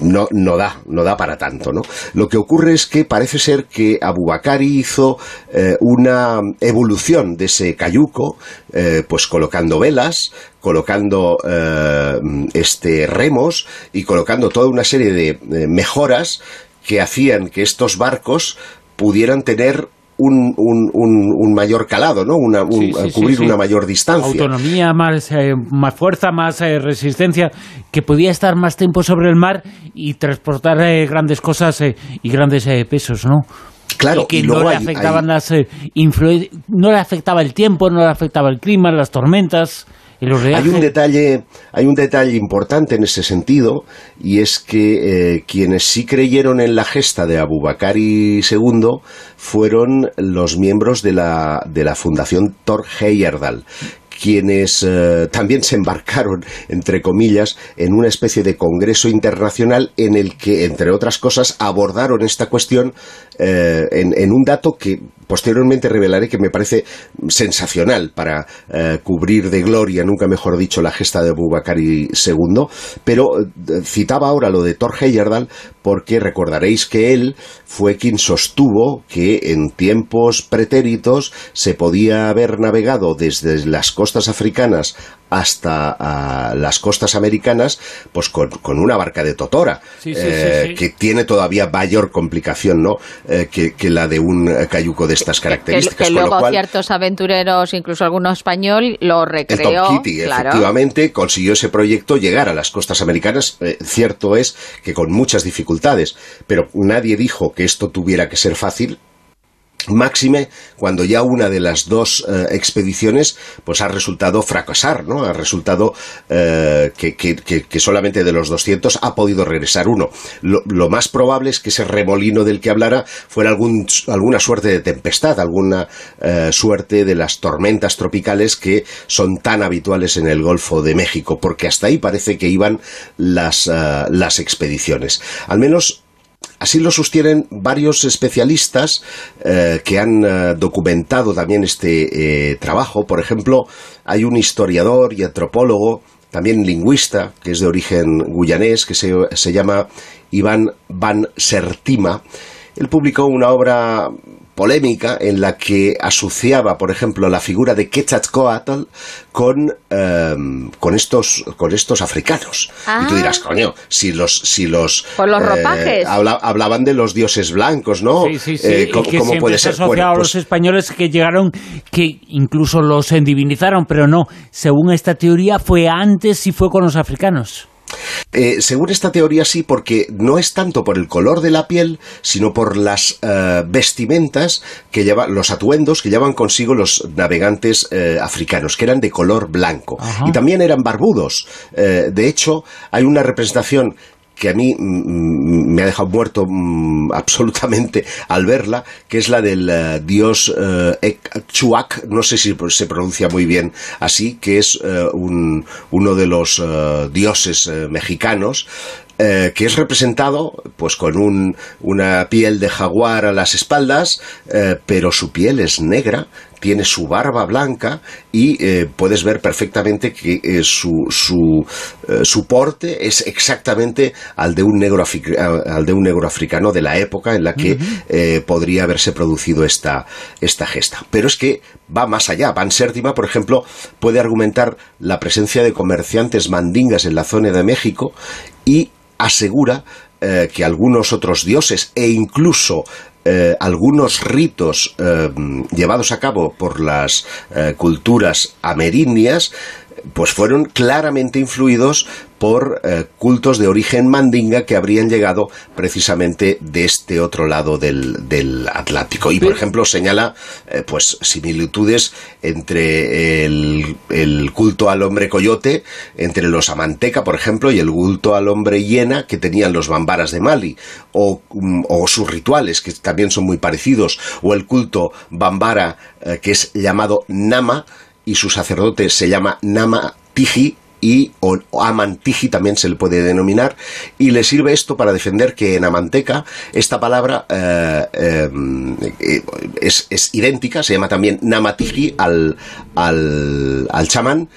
no, no da, no da para tanto, ¿no? Lo que ocurre es que parece ser que Abubakari hizo eh, una evolución de ese cayuco, eh, pues colocando velas, colocando eh, este remos y colocando toda una serie de mejoras que hacían que estos barcos pudieran tener un, un- un- un mayor calado, ¿no? Una, un- Sí, sí, cubrir sí. una mayor distancia. Autonomía, más, eh, más fuerza, más eh, resistencia, que podía estar más tiempo sobre el mar y transportar eh, grandes cosas eh, y grandes eh, pesos, ¿no? Claro, y que y no le hay- afectaban hay- las eh, no le afectaba el tiempo, no le afectaba el clima, las tormentas, Hay un detalle, hay un detalle importante en ese sentido, y es que eh, quienes sí creyeron en la gesta de Abubakari II fueron los miembros de la, de la Fundación Thor Heyerdahl quienes eh, también se embarcaron, entre comillas, en una especie de congreso internacional en el que, entre otras cosas, abordaron esta cuestión eh, en un dato que posteriormente revelaré que me parece sensacional para eh, cubrir de gloria, nunca mejor dicho, la gesta de Bubakari II, pero eh, citaba ahora lo de Thor Heyerdahl porque recordaréis que él fue quien sostuvo que en tiempos pretéritos se podía haber navegado desde las costas africanas hasta las costas americanas, pues con, con una barca de totora, Sí, sí, eh, sí, que tiene todavía mayor complicación ¿no? Que, que la de un cayuco de estas Que, características. que con lo luego cual, ciertos aventureros, incluso alguno español, lo el recreó. Tom Kitty, claro. efectivamente, consiguió ese proyecto llegar a las costas americanas. Eh, cierto es que con muchas dificultades, pero nadie dijo que esto tuviera que ser fácil. Máxime cuando ya una de las dos eh, expediciones pues ha resultado fracasar, ¿no? Ha resultado eh, que, que- que- solamente de los 200 ha podido regresar uno. Lo, lo más probable es que ese remolino del que hablara fuera algún, alguna suerte de tempestad, alguna eh, suerte de las tormentas tropicales que son tan habituales en el Golfo de México, porque hasta ahí parece que iban las, las expediciones. Al menos Así lo sostienen varios especialistas eh, que han eh, documentado también este eh, trabajo. Por ejemplo, hay un historiador y antropólogo, también lingüista, que es de origen guyanés, que se, se llama Iván Van Sertima. Él publicó una obra polémica en la que asociaba, por ejemplo, la figura de Quetzalcoatl con, em, con, estos, con estos africanos. Y tú Ah. dirás, coño, si los... Si los Por los ropajes. habla- hablaban de los dioses blancos, ¿no? Sí, sí, sí. Eh, y ¿cómo, que cómo siempre puede se ser? Bueno, a los pues- españoles que llegaron, que incluso los endivinizaron, pero no. Según esta teoría, fue antes y fue con los africanos. Eh, según esta teoría sí, porque no es tanto por el color de la piel, sino por las eh, vestimentas que llevan, los atuendos que llevan consigo los navegantes eh, africanos, que eran de color blanco. Ajá. Y también eran barbudos. Eh, de hecho, hay una representación que a mí mm, me ha dejado muerto mm, absolutamente al verla, que es la del eh, dios eh, Ekchuak, no sé si se pronuncia muy bien así, que es eh, un- uno de los eh, dioses mexicanos, que es representado pues con un- una piel de jaguar a las espaldas, pero su piel es negra, tiene su barba blanca y eh, puedes ver perfectamente que eh, su, su, eh, su porte es exactamente al de, un negro al de un negro africano de la época en la que podría haberse producido esta, esta gesta. Pero es que va más allá. Van Sértima, por ejemplo, puede argumentar la presencia de comerciantes mandingas en la zona de México y asegura eh, que algunos otros dioses e incluso eh, algunos ritos eh, llevados a cabo por las eh, culturas amerindias pues fueron claramente influidos por eh, cultos de origen mandinga que habrían llegado precisamente de este otro lado del, del Atlántico. Y, por ejemplo, señala eh, pues similitudes entre el, el culto al hombre coyote, entre los amanteca, por ejemplo, y el culto al hombre hiena que tenían los bambaras de Mali, o, mm, o sus rituales, que también son muy parecidos, o el culto bambara, eh, que es llamado Nama, y su sacerdote se llama Nama Tiji y Amantiji también se le puede denominar. Y le sirve esto para defender que en Amanteca esta palabra eh, eh, eh, es, es idéntica, se llama también Namatiji al, al, al chamán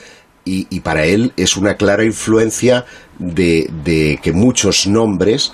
y, para él es una clara influencia de, que muchos nombres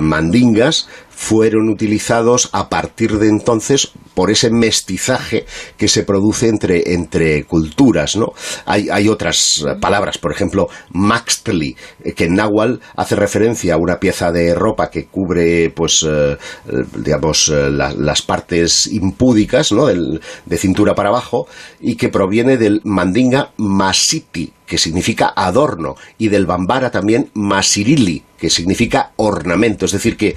mandingas fueron utilizados a partir de entonces por ese mestizaje que se produce entre, entre culturas, ¿no? Hay, hay otras palabras, por ejemplo, maxtli, eh, que en náhuatl hace referencia a una pieza de ropa que cubre, pues, eh, eh, digamos, la- las partes impúdicas, ¿no? De cintura para abajo, y que proviene del mandinga masiti, que significa adorno, y del bambara también masirili, que significa ornamento. Es decir, que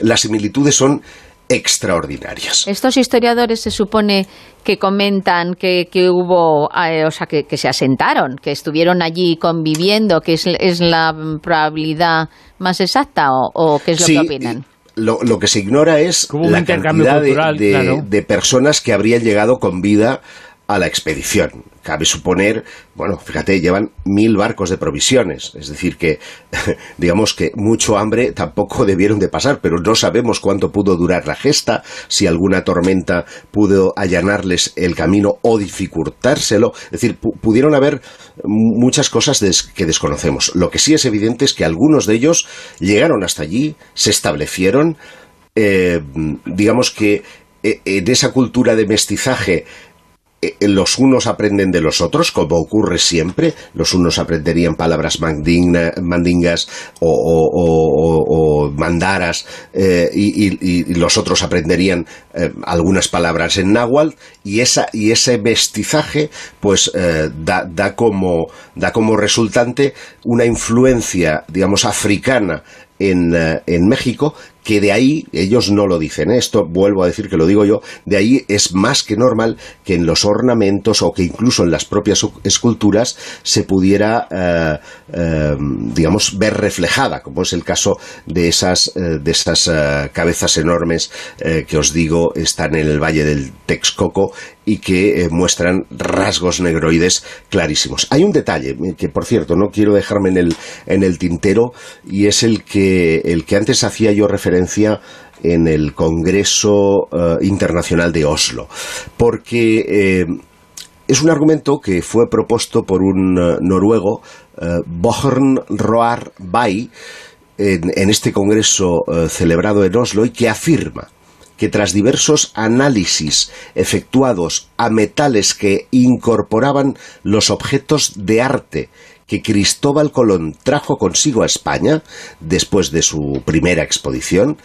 las similitudes son extraordinarias. Estos historiadores se supone que comentan que, que hubo, eh, o sea, que, que se asentaron, que estuvieron allí conviviendo, que es, es la probabilidad más exacta o, o qué es lo Sí, que opinan. Lo, lo que se ignora es la intercambio cantidad de, cultural, de- claro. de personas que habrían llegado con vida a la expedición. Cabe suponer, bueno, fíjate, llevan mil barcos de provisiones, es decir que, digamos que mucho hambre tampoco debieron de pasar, pero no sabemos cuánto pudo durar la gesta, si alguna tormenta pudo allanarles el camino o dificultárselo, es decir, pu- pudieron haber muchas cosas que desconocemos. Lo que sí es evidente es que algunos de ellos llegaron hasta allí, se establecieron, eh, digamos que eh, en esa cultura de mestizaje los unos aprenden de los otros, como ocurre siempre. Los unos aprenderían palabras mandingas o, mandaras eh, y, los otros aprenderían eh, algunas palabras en náhuatl y, esa, y ese mestizaje pues eh, da, da, como, da como resultante una influencia, digamos, africana en, eh, en México, que de ahí, ellos no lo dicen, ¿eh? esto vuelvo a decir que lo digo yo, de ahí es más que normal que en los ornamentos o que incluso en las propias esculturas se pudiera, eh, eh, digamos, ver reflejada, como es el caso de esas, de esas cabezas enormes que os digo están en el Valle del Texcoco y que eh, muestran rasgos negroides clarísimos. Hay un detalle eh, que, por cierto, no quiero dejarme en el, en el tintero y es el que, el que antes hacía yo referencia en el Congreso eh, Internacional de Oslo, porque es un argumento que fue propuesto por un noruego, Bjørn Roar Bay, en, este congreso celebrado en Oslo y que afirma que tras diversos análisis efectuados a metales que incorporaban los objetos de arte que Cristóbal Colón trajo consigo a España después de su primera expedición,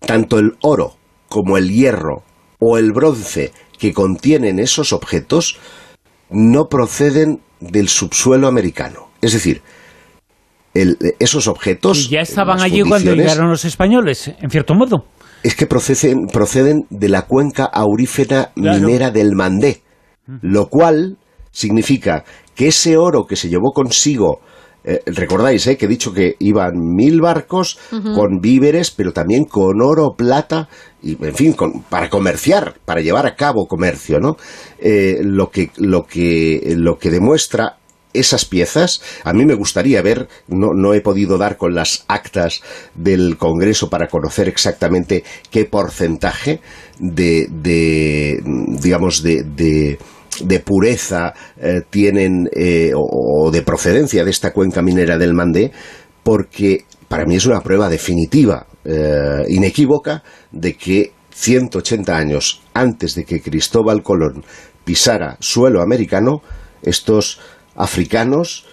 tanto el oro como el hierro o el bronce que contienen esos objetos no proceden del subsuelo americano. Es decir, esos objetos... Y ya estaban allí cuando llegaron los españoles, en cierto modo. Es que proceden, proceden de la cuenca aurífera minera del Mandé, lo cual significa que ese oro que se llevó consigo eh, recordáis eh, que he dicho que iban mil barcos con víveres, pero también con oro, plata, y en fin, para comerciar, para llevar a cabo comercio, ¿no? Eh, lo, que, lo, que, lo que demuestra esas piezas, a mí me gustaría ver, no, no, he podido dar con las actas del Congreso para conocer exactamente qué porcentaje de, de digamos, de, de de pureza eh, tienen eh, o, de procedencia de esta cuenca minera del Mandé, porque para mí es una prueba definitiva, eh, inequívoca, de que 180 años antes de que Cristóbal Colón pisara suelo americano, estos africanos,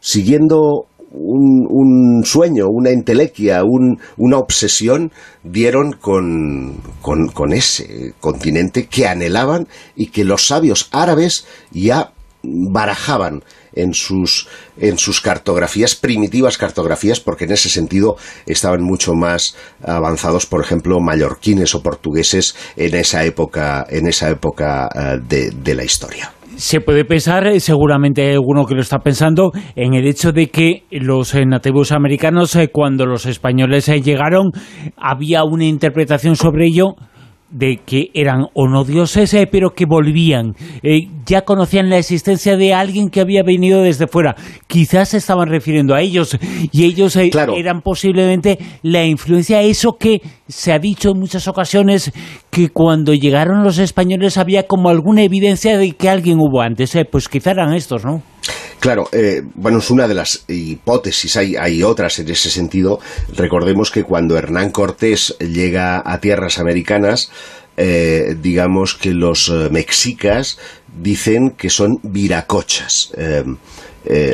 siguiendo un, sueño, una entelequia, una obsesión, dieron con, con, ese continente que anhelaban y que los sabios árabes ya barajaban en sus, en sus cartografías, primitivas cartografías, porque en ese sentido estaban mucho más avanzados, por ejemplo, mallorquines o portugueses en esa época, en esa época eh, de la historia. Se puede pensar, eh, seguramente hay alguno que lo está pensando, en el hecho de que los eh, nativos americanos, eh, cuando los españoles llegaron, había una interpretación sobre ello de que eran o no dioses, eh, pero que volvían. Eh, ya conocían la existencia de alguien que había venido desde fuera. Quizás se estaban refiriendo a ellos y ellos eh, eran posiblemente la influencia, eso que se ha dicho en muchas ocasiones, que cuando llegaron los españoles había como alguna evidencia de que alguien hubo antes. pues quizás eran estos, ¿no? Claro, eh, bueno, es una de las hipótesis, hay, hay otras en ese sentido. Recordemos que cuando Hernán Cortés llega a tierras americanas, eh, digamos que los eh, mexicas dicen que son viracochas.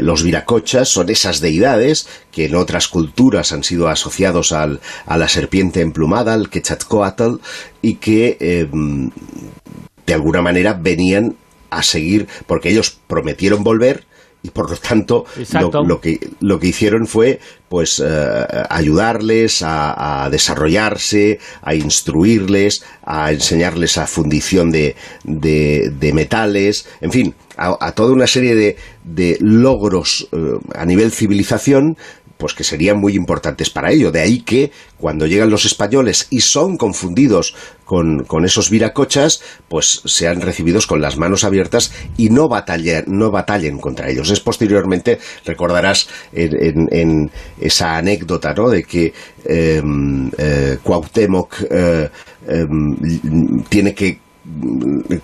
los viracochas son esas deidades que en otras culturas han sido asociados al, a la serpiente emplumada, al Quetzalcoatl, y que de alguna manera venían a seguir, porque ellos prometieron volver, por lo tanto lo, que, lo que hicieron fue pues eh, ayudarles a, desarrollarse, a instruirles, a enseñarles a fundición de, de, metales, en fin, a, toda una serie de, de logros eh, a nivel civilización pues que serían muy importantes para ello. De ahí que cuando llegan los españoles y son confundidos con, esos viracochas, pues sean recibidos con las manos abiertas y no batallen, no batallen contra ellos. Es posteriormente, recordarás en, esa anécdota, ¿no? De que em, eh, Cuauhtémoc eh, em, tiene que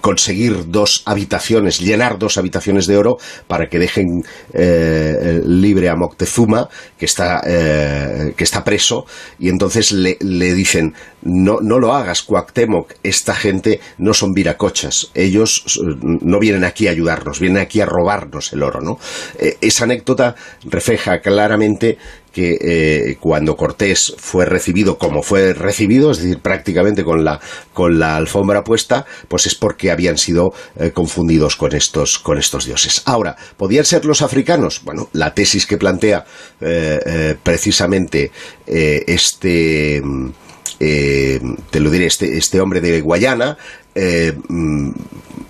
conseguir dos habitaciones, llenar dos habitaciones de oro para que dejen eh, libre a Moctezuma, que está, eh, que está preso, y entonces le, le, dicen, no, no lo hagas, Cuauhtémoc, esta gente no son viracochas, ellos no vienen aquí a ayudarnos, vienen aquí a robarnos el oro, ¿no? Eh, esa anécdota refleja claramente que eh, cuando Cortés fue recibido como fue recibido, es decir, prácticamente con la, con la alfombra puesta, pues es porque habían sido eh, confundidos con estos, con estos dioses. Ahora, ¿podían ser los africanos? Bueno, la tesis que plantea eh, precisamente este... te lo diré, este, este hombre de Guayana, mm,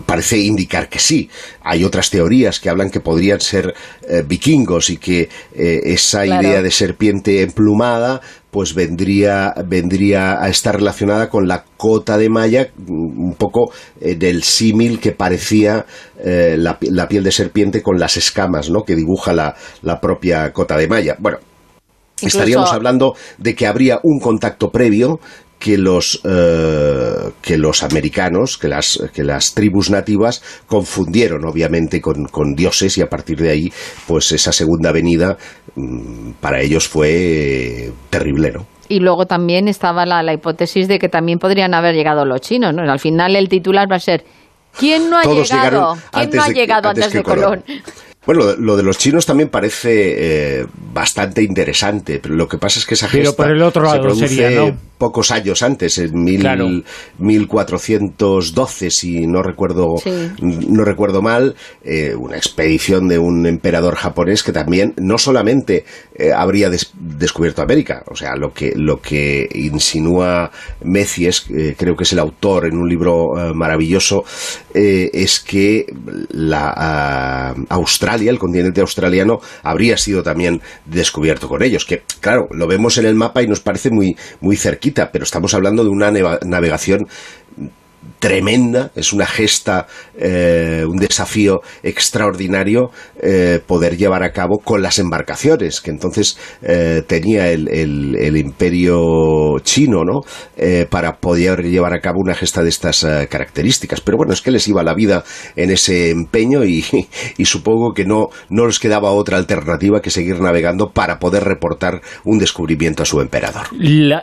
parece indicar que sí. Hay otras teorías que hablan que podrían ser eh, vikingos y que eh, esa idea de serpiente emplumada pues vendría, vendría a estar relacionada con la cota de malla, mm, un poco del símil que parecía la, la, piel de serpiente con las escamas ¿no? que dibuja la, la propia cota de malla. Bueno, Estaríamos hablando de que habría un contacto previo que los, eh, que los americanos, que las, que las tribus nativas confundieron obviamente con, con, dioses y a partir de ahí, pues esa segunda venida mm, para ellos fue terrible, ¿no? Y luego también estaba la, la hipótesis de que también podrían haber llegado los chinos, ¿no? Al final el titular va a ser ¿Quién no ha Todos llegado? ¿Quién antes no ha de- llegado antes antes, que de Colón? Bueno, lo, lo de los chinos también parece eh, bastante interesante, pero lo que pasa es que esa Pero gesta por el otro se lado produce sería, ¿no? Pocos años antes, en mil, Claro. 1412, si no recuerdo, Sí. no recuerdo mal, eh, una expedición de un emperador japonés que también no solamente eh, habría des- descubierto América, o sea, lo que, lo que insinúa Mecies, eh, creo que es el autor en un libro eh, maravilloso, eh, es que la ah, Australia, el continente australiano, habría sido también descubierto con ellos, que claro, lo vemos en el mapa y nos parece muy, muy cerquita, pero estamos hablando de una navegación tremenda, es una gesta, eh, un desafío extraordinario eh, poder llevar a cabo con las embarcaciones que entonces eh, tenía el, el- imperio chino, ¿no? Para poder llevar a cabo una gesta de estas características. Pero bueno, es que les iba la vida en ese empeño y, supongo que no, no les quedaba otra alternativa que seguir navegando para poder reportar un descubrimiento a su emperador.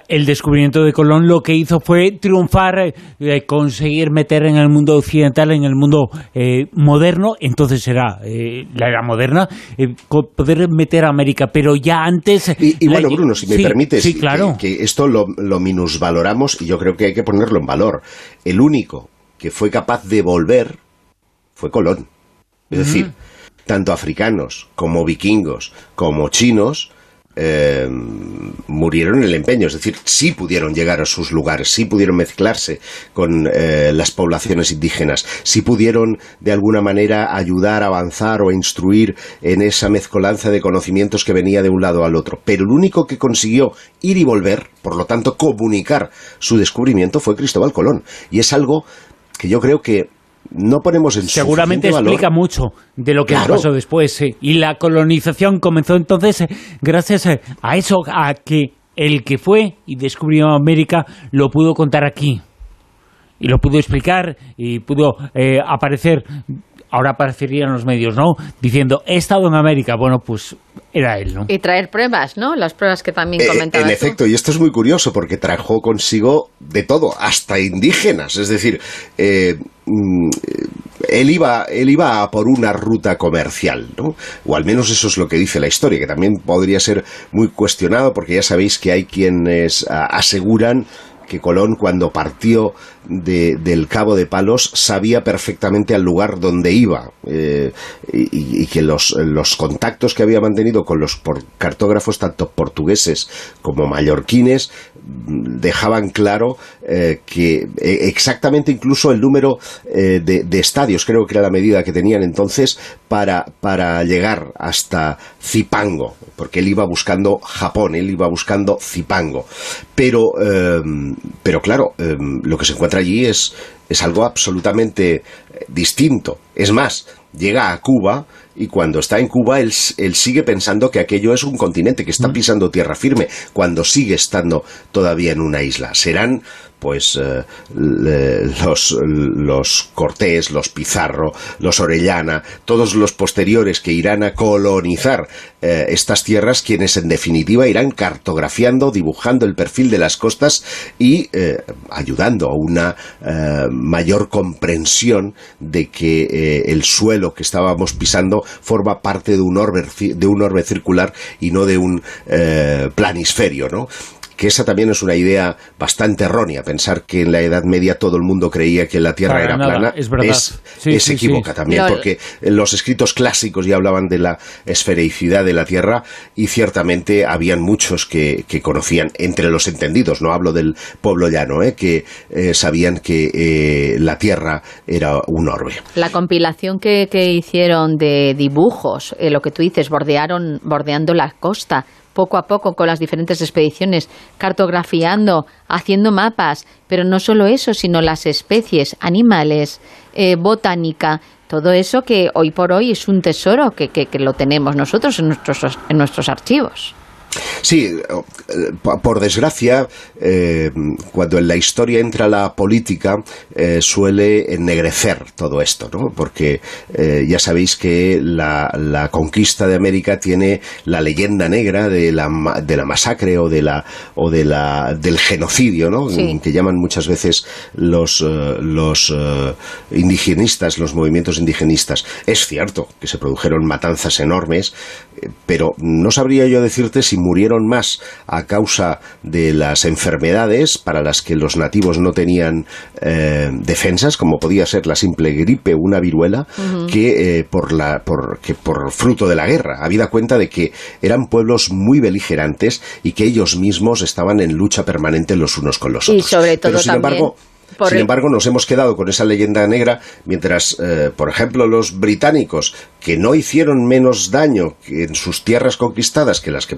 El descubrimiento de Colón lo que hizo fue triunfar, eh, conseguir meter en el mundo occidental, en el mundo eh, moderno, entonces era eh, la era moderna, eh, poder meter a América, pero ya antes... Y, y la- bueno, Bruno, si me sí, permites, Sí, que- claro. que, esto lo, lo minusvaloramos y yo creo que hay que ponerlo en valor. El único que fue capaz de volver fue Colón. Es decir, tanto africanos como vikingos como chinos eh, murieron en el empeño, es decir, sí pudieron llegar a sus lugares, sí pudieron mezclarse con eh, las poblaciones indígenas, sí pudieron de alguna manera ayudar, avanzar o instruir en esa mezcolanza de conocimientos que venía de un lado al otro. Pero el único que consiguió ir y volver, por lo tanto comunicar su descubrimiento, fue Cristóbal Colón. Y es algo que yo creo que no ponemos en Seguramente valor. explica mucho de lo que Claro. pasó después. eh. Y la colonización comenzó entonces eh, gracias eh, a eso, a que el que fue y descubrió América lo pudo contar aquí. Y lo pudo explicar y pudo aparecer, ahora aparecería en los medios, ¿no? Diciendo, he estado en América. Bueno, pues era él, ¿no? Y traer pruebas, ¿no? Las pruebas que también Eh, comentabas en tú. efecto, y esto es muy curioso porque trajo consigo de todo, hasta indígenas. Es decir, eh, mm, él, iba, él iba a por una ruta comercial, ¿no? O al menos eso es lo que dice la historia, que también podría ser muy cuestionado porque ya sabéis que hay quienes ah, aseguran que Colón cuando partió de- del Cabo de Palos sabía perfectamente al lugar donde iba eh, y, que los, los contactos que había mantenido con los por- cartógrafos tanto portugueses como mallorquines dejaban claro eh, que eh, exactamente incluso el número eh, de, estadios creo que era la medida que tenían entonces para, para llegar hasta Zipango porque él iba buscando Japón él iba buscando Zipango pero eh, pero claro eh, lo que se encuentra allí es, es algo absolutamente distinto. Es más, llega a Cuba y cuando está en Cuba él, él sigue pensando que aquello es un continente, que está pisando tierra firme, cuando sigue estando todavía en una isla. Serán pues eh, los, los Cortés, los Pizarro, los Orellana, todos los posteriores que irán a colonizar eh, estas tierras, quienes en definitiva irán cartografiando, dibujando el perfil de las costas y eh, ayudando a una mayor comprensión de que el suelo que estábamos pisando forma parte de un orbe, de un orbe circular y no de un planisferio, ¿no? Que esa también es una idea bastante errónea, pensar que en la Edad Media todo el mundo creía que la Tierra Para era nada, plana, es verdad. es, Sí, es sí, equívoca sí. también, No, porque los escritos clásicos ya hablaban de la esfericidad de la Tierra y ciertamente habían muchos que, que conocían, entre los entendidos, no hablo del pueblo llano, ¿eh? que eh, sabían que eh, la Tierra era un orbe. La compilación que, que hicieron de dibujos, eh, lo que tú dices, bordearon, bordeando la costa, poco a poco con las diferentes expediciones, cartografiando, haciendo mapas, pero no solo eso, sino las especies, animales, eh, botánica, todo eso que hoy por hoy es un tesoro que, que- que lo tenemos nosotros en nuestros, en nuestros archivos. Sí, eh, por desgracia, eh, cuando en la historia entra la política, eh, suele ennegrecer todo esto, ¿no? Porque ya sabéis que la, conquista de América tiene la leyenda negra de la, de la masacre o de la o de la del genocidio, ¿no? Que llaman muchas veces los los indigenistas, los movimientos indigenistas. Es cierto que se produjeron matanzas enormes, pero no sabría yo decirte si murieron más a causa de las enfermedades para las que los nativos no tenían eh, defensas, como podía ser la simple gripe o una viruela, que, eh, por la, por, que por fruto de la guerra. Habida cuenta de que eran pueblos muy beligerantes y que ellos mismos estaban en lucha permanente los unos con los otros. Y sobre todo sin embargo, sin embargo, nos hemos quedado con esa leyenda negra, mientras, eh, por ejemplo, los británicos, que no hicieron menos daño en sus tierras conquistadas que las que,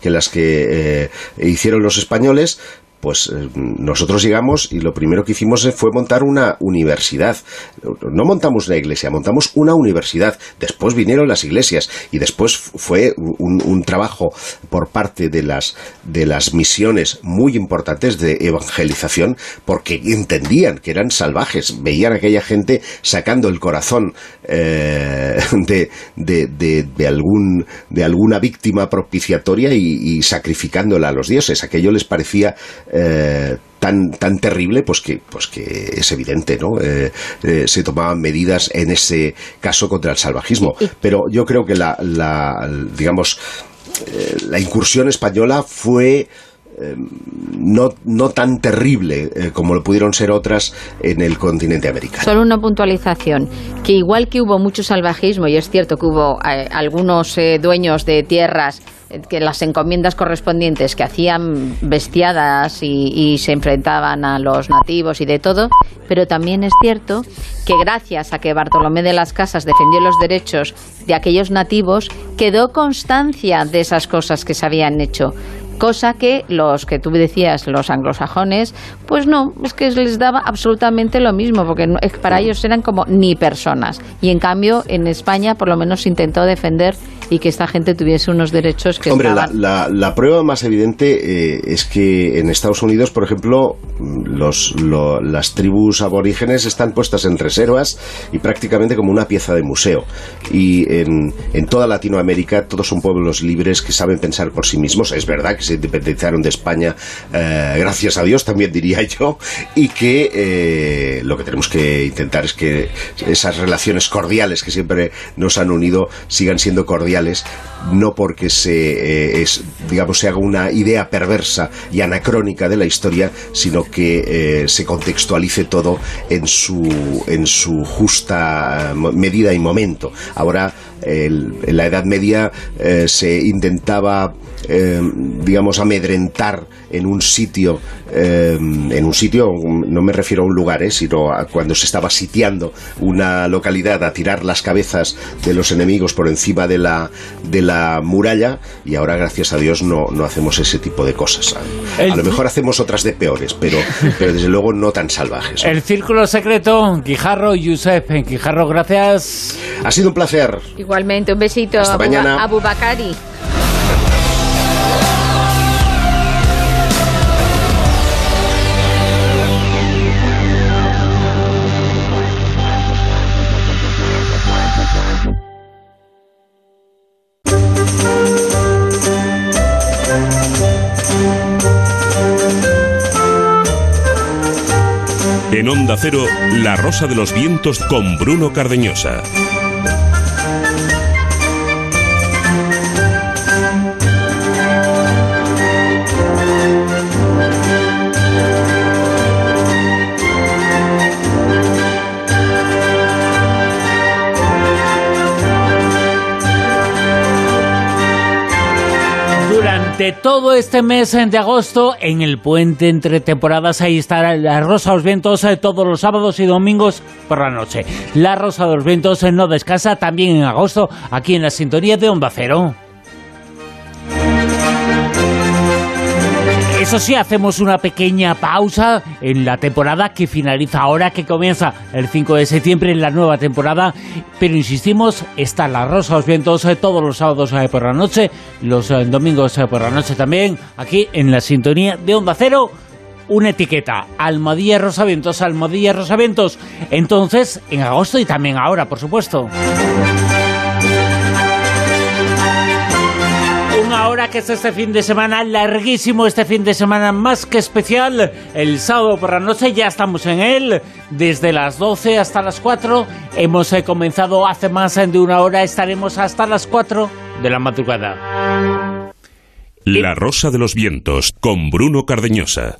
que, las que eh, hicieron los españoles, pues eh, nosotros llegamos y lo primero que hicimos fue montar una universidad. No montamos una iglesia, montamos una universidad. Después vinieron las iglesias y después fue un, trabajo por parte de las, de las misiones muy importantes de evangelización porque entendían que eran salvajes, veían a aquella gente sacando el corazón eh, de, de, de, algún, de alguna víctima propiciatoria y sacrificándola a los dioses. Aquello les parecía eh, tan, tan terrible, pues que, pues que es evidente, ¿no? Eh, eh, se tomaban medidas en ese caso contra el salvajismo. Pero yo creo que la, la digamos, la incursión española fue no, no tan terrible como lo pudieron ser otras en el continente americano. Solo una puntualización, que igual que hubo mucho salvajismo, y es cierto que hubo algunos dueños de tierras que las encomiendas correspondientes que hacían bestiadas y, se enfrentaban a los nativos y de todo, pero también es cierto que gracias a que Bartolomé de las Casas defendió los derechos de aquellos nativos, quedó constancia de esas cosas que se habían hecho cosa que los que tú decías, los anglosajones, pues no, es que les daba absolutamente lo mismo, porque para ellos eran como ni personas. Y en cambio, en España por lo menos se intentó defender y que esta gente tuviese unos derechos que Hombre, la, la, prueba más evidente eh, es que en Estados Unidos, por ejemplo, los, las tribus aborígenes están puestas en reservas y prácticamente como una pieza de museo. Y en, en toda Latinoamérica todos son pueblos libres que saben pensar por sí mismos. Es verdad que se independizaron de España, eh, gracias a Dios también diría yo, y que eh, lo que tenemos que intentar es que esas relaciones cordiales que siempre nos han unido sigan siendo cordiales no porque se, eh, digamos, se haga una idea perversa y anacrónica de la historia, sino que eh, se contextualice todo en su, en su justa medida y momento. Ahora, en la Edad Media eh, se intentaba eh, digamos, amedrentar en un sitio, eh, en un sitio, no me refiero a un lugar, eh, sino a cuando se estaba sitiando una localidad a tirar las cabezas de los enemigos por encima de la, de la muralla y ahora, gracias a Dios, no, no hacemos ese tipo de cosas. A, lo mejor hacemos otras de peores, pero, pero desde luego no tan salvajes. El círculo secreto, Guijarro, Yusef, Guijarro, gracias. Ha sido un placer. Igualmente, un besito. Hasta mañana. Abu Bakari. En Onda Cero, La Rosa de los Vientos con Bruno Cardeñosa. De todo este mes de agosto en el puente entre temporadas. Ahí estará la Rosa de los Vientos eh, todos los sábados y domingos por la noche. La Rosa de los Vientos eh, no descansa también en agosto aquí en la sintonía de Onda Cero. Eso sí, hacemos una pequeña pausa en la temporada que finaliza ahora, que comienza el 5 de septiembre en la nueva temporada. Pero insistimos, está la Rosa los Vientos eh, todos los sábados eh, por la noche, los eh, domingos por la noche también, aquí en la sintonía de Onda Cero. Una etiqueta, Almohadilla Rosavientos, Almohadilla Rosavientos. Entonces, en agosto y también ahora, por supuesto. Que es este fin de semana larguísimo, este fin de semana más que especial, el sábado por la noche ya estamos en él, desde las 12 hasta las 4, hemos eh, comenzado hace más de una hora, estaremos hasta las 4 de la madrugada. La Rosa de los Vientos, con Bruno Cardeñosa.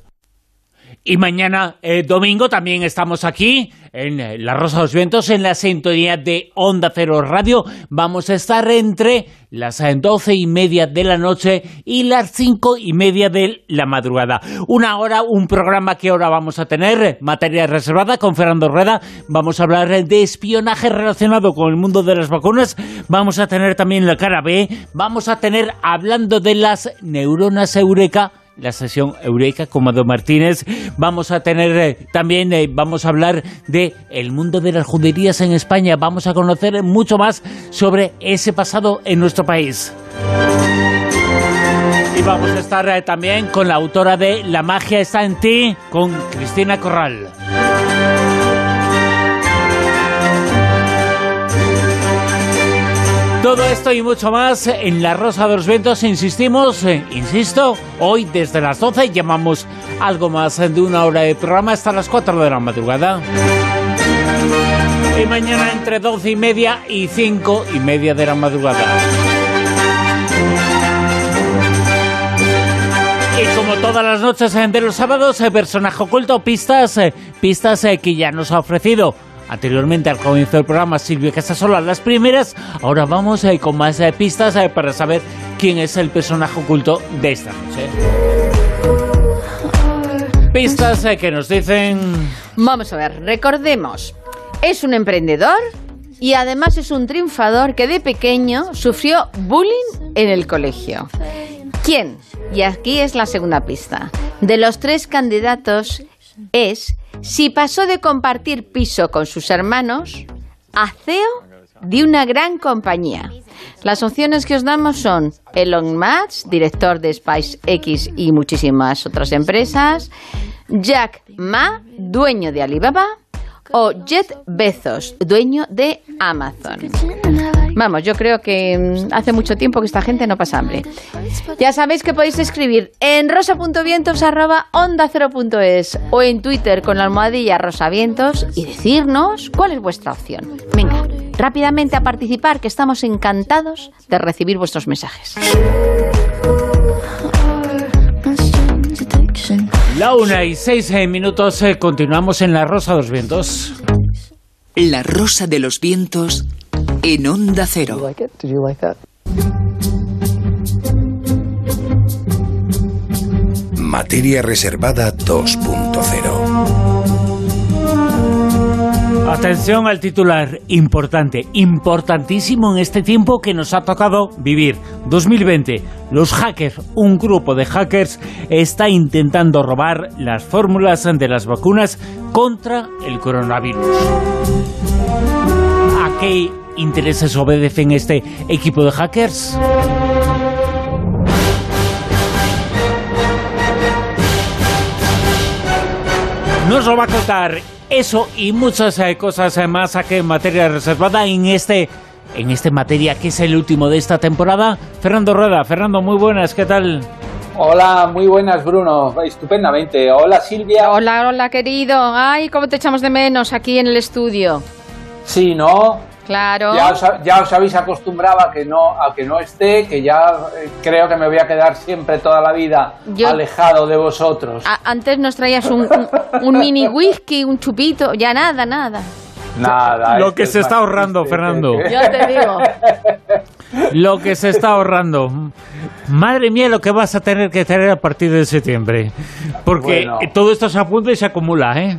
Y mañana, eh, domingo, también estamos aquí en eh, La Rosa de los Vientos, en la sintonía de Onda Cero Radio. Vamos a estar entre las eh, doce y media de la noche y las cinco y media de la madrugada. Una hora, un programa que ahora vamos a tener, materia reservada con Fernando Rueda. Vamos a hablar de espionaje relacionado con el mundo de las vacunas. Vamos a tener también la cara B. Vamos a tener, hablando de las neuronas eureka, la sesión Eureka con Mado Martínez. Vamos a tener eh, también, eh, vamos a hablar de el mundo de las juderías en España. Vamos a conocer mucho más sobre ese pasado en nuestro país. Y vamos a estar eh, también con la autora de La magia está en ti, con Cristina Corral. Todo esto y mucho más en La Rosa de los Vientos, insistimos, eh, insisto, hoy desde las 12 llamamos algo más de una hora de programa hasta las 4 de la madrugada. Y mañana entre 12 y media y 5 y media de la madrugada. Y como todas las noches de los sábados, eh, personaje oculto, pistas, eh, pistas que ya nos ha ofrecido Anteriormente, al comienzo del programa, Silvia Casasola, las primeras. Ahora vamos eh, con más eh, pistas eh, para saber quién es el personaje oculto de esta noche. Pistas que nos dicen... Vamos a ver, recordemos. Es un emprendedor y además es un triunfador que de pequeño sufrió bullying en el colegio. ¿Quién? Y aquí es la segunda pista. De los tres candidatos es si pasó de compartir piso con sus hermanos a CEO de una gran compañía. Las opciones que os damos son Elon Musk, director de SpaceX y muchísimas otras empresas, Jack Ma, dueño de Alibaba, o Jeff Bezos, dueño de Amazon. Vamos, yo creo que mm, hace mucho tiempo que esta gente no pasa hambre. Ya sabéis que podéis escribir en rosa.vientos.onda0.es o en Twitter con la almohadilla rosavientos y decirnos cuál es vuestra opción. Venga, rápidamente a participar, que estamos encantados de recibir vuestros mensajes. La una y seis eh, minutos, eh, continuamos en La Rosa de los Vientos. La Rosa de los Vientos en Onda Cero. Materia Reservada 2.0 Atención al titular, importante, importantísimo en este tiempo que nos ha tocado vivir. 2020, los hackers, un grupo de hackers, está intentando robar las fórmulas de las vacunas contra el coronavirus. ¿A qué intereses obedecen este equipo de hackers? Nos lo va a contar eso y muchas eh, cosas eh, más aquí en materia reservada en este en este materia que es el último de esta temporada. Fernando Rueda, Fernando, muy buenas, ¿qué tal? Hola, muy buenas, Bruno. Estupendamente. Hola, Silvia. Hola, hola, querido. Ay, cómo te echamos de menos aquí en el estudio. Sí, ¿no? Claro. Ya os, habéis acostumbrado a que no a que no esté, que ya eh, creo que me voy a quedar siempre toda la vida alejado de vosotros. antes nos traías un, mini whisky, un chupito, ya nada, nada. Nada. Lo que se está ahorrando, Fernando. Ya te digo. Lo que se está ahorrando. Madre mía, lo que vas a tener que tener a partir de septiembre. Porque todo esto se apunta y se acumula, ¿eh?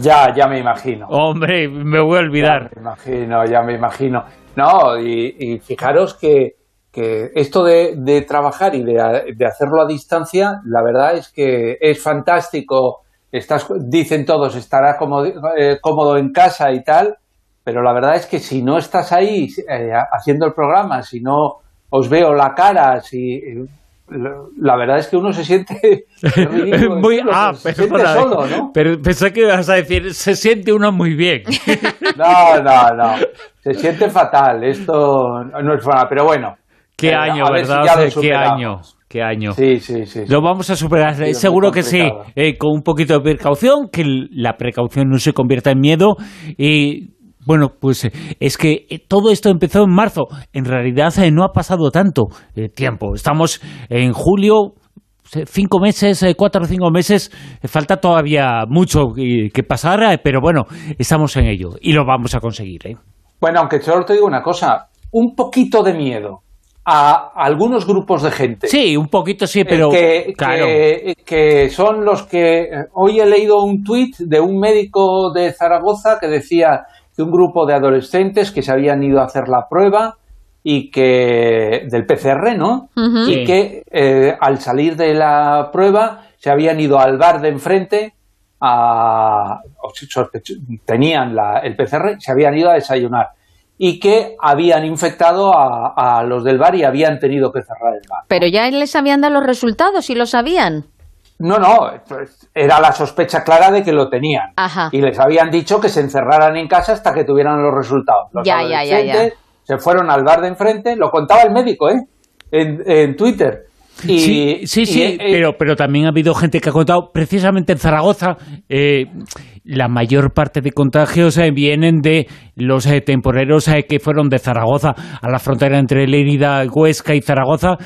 Ya, ya me imagino. Hombre, me voy a olvidar. Ya me imagino, ya me imagino. No, y, fijaros que, que esto de, trabajar y de, hacerlo a distancia, la verdad es que es fantástico. Estás, dicen todos, estará cómodo, eh, cómodo en casa y tal, pero la verdad es que si no estás ahí eh, haciendo el programa, si no os veo la cara, si la verdad es que uno se siente muy ah, se siente solo, ¿no? Pero pensé que ibas a decir se siente uno muy bien. No, no, no. Se siente fatal. Esto no es forma, pero bueno. Qué eh, año, ¿verdad? qué año. Qué año. Sí, sí, sí. Lo vamos a superar. Seguro que sí. Eh, con un poquito de precaución, que la precaución no se convierta en miedo. Y bueno, pues eh, es que eh, todo esto empezó en marzo. En realidad eh, no ha pasado tanto tiempo. Estamos en julio, cinco meses, cuatro o cinco meses, falta todavía mucho que pasar, pero bueno, estamos en ello y lo vamos a conseguir. Bueno, aunque solo te digo una cosa, un poquito de miedo a algunos grupos de gente. Sí, un poquito sí, pero que, que, son los que... Hoy he leído un tuit de un médico de Zaragoza que decía de un grupo de adolescentes que se habían ido a hacer la prueba y que del PCR, ¿no? Y que eh, al salir de la prueba se habían ido al bar de enfrente a, tenían el PCR, se habían ido a desayunar y que habían infectado a, a, los del bar y habían tenido que cerrar el bar. Pero ya les habían dado los resultados y lo sabían. No, no, era la sospecha clara de que lo tenían. Y les habían dicho que se encerraran en casa hasta que tuvieran los resultados. Los ya, ya, ya, se fueron al bar de enfrente, lo contaba el médico, ¿eh? En, Twitter. Y, sí, sí, eh, pero, pero también ha habido gente que ha contado, precisamente en Zaragoza, eh, la mayor parte de contagios eh, vienen de los eh, temporeros eh, que fueron de Zaragoza a la frontera entre Lérida, Huesca y Zaragoza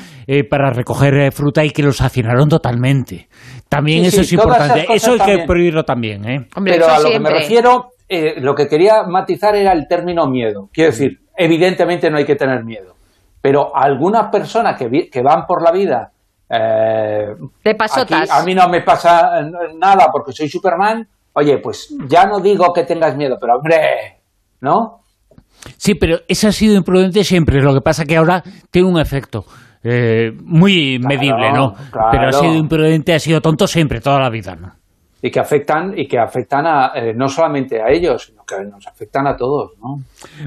para recoger fruta y que los hacinaron totalmente. También eso es importante. Eso hay que prohibirlo también. Pero a lo que me refiero, lo que quería matizar era el término miedo. Quiero decir, evidentemente no hay que tener miedo. Pero algunas personas que, que van por la vida eh, de pasotas. a mí no me pasa nada porque soy Superman oye, pues ya no digo que tengas miedo, pero hombre, ¿no? Sí, pero eso ha sido imprudente siempre. Lo que pasa que ahora tiene un efecto eh, muy medible, ¿no? Pero ha sido imprudente, ha sido tonto siempre, toda la vida, ¿no? Y que afectan, y que afectan a, eh, no solamente a ellos, sino que nos afectan a todos, ¿no?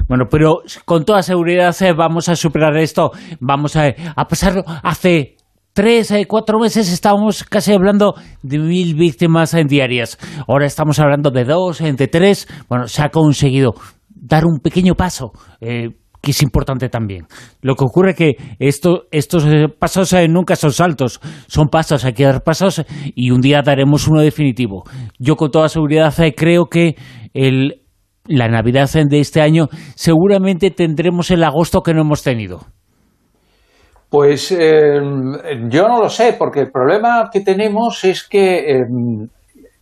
Bueno, pero con toda seguridad eh, vamos a superar esto, vamos a, a pasarlo hace tres, eh, cuatro meses estábamos casi hablando de mil víctimas en diarias. Ahora estamos hablando de dos, entre tres. Bueno, se ha conseguido dar un pequeño paso. Eh, que es importante también. Lo que ocurre es que esto, estos eh, pasos nunca son saltos, son pasos, hay que dar pasos y un día daremos uno definitivo. Yo con toda seguridad creo que el, la Navidad de este año seguramente tendremos el agosto que no hemos tenido. Pues em, yo no lo sé, porque el problema que tenemos es que em,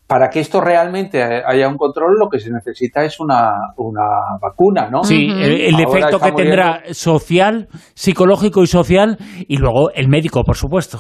para que esto realmente haya un control, lo que se necesita es una, vacuna, ¿no? Sí, el, efecto que tendrá social, psicológico y social, y luego el médico, por supuesto.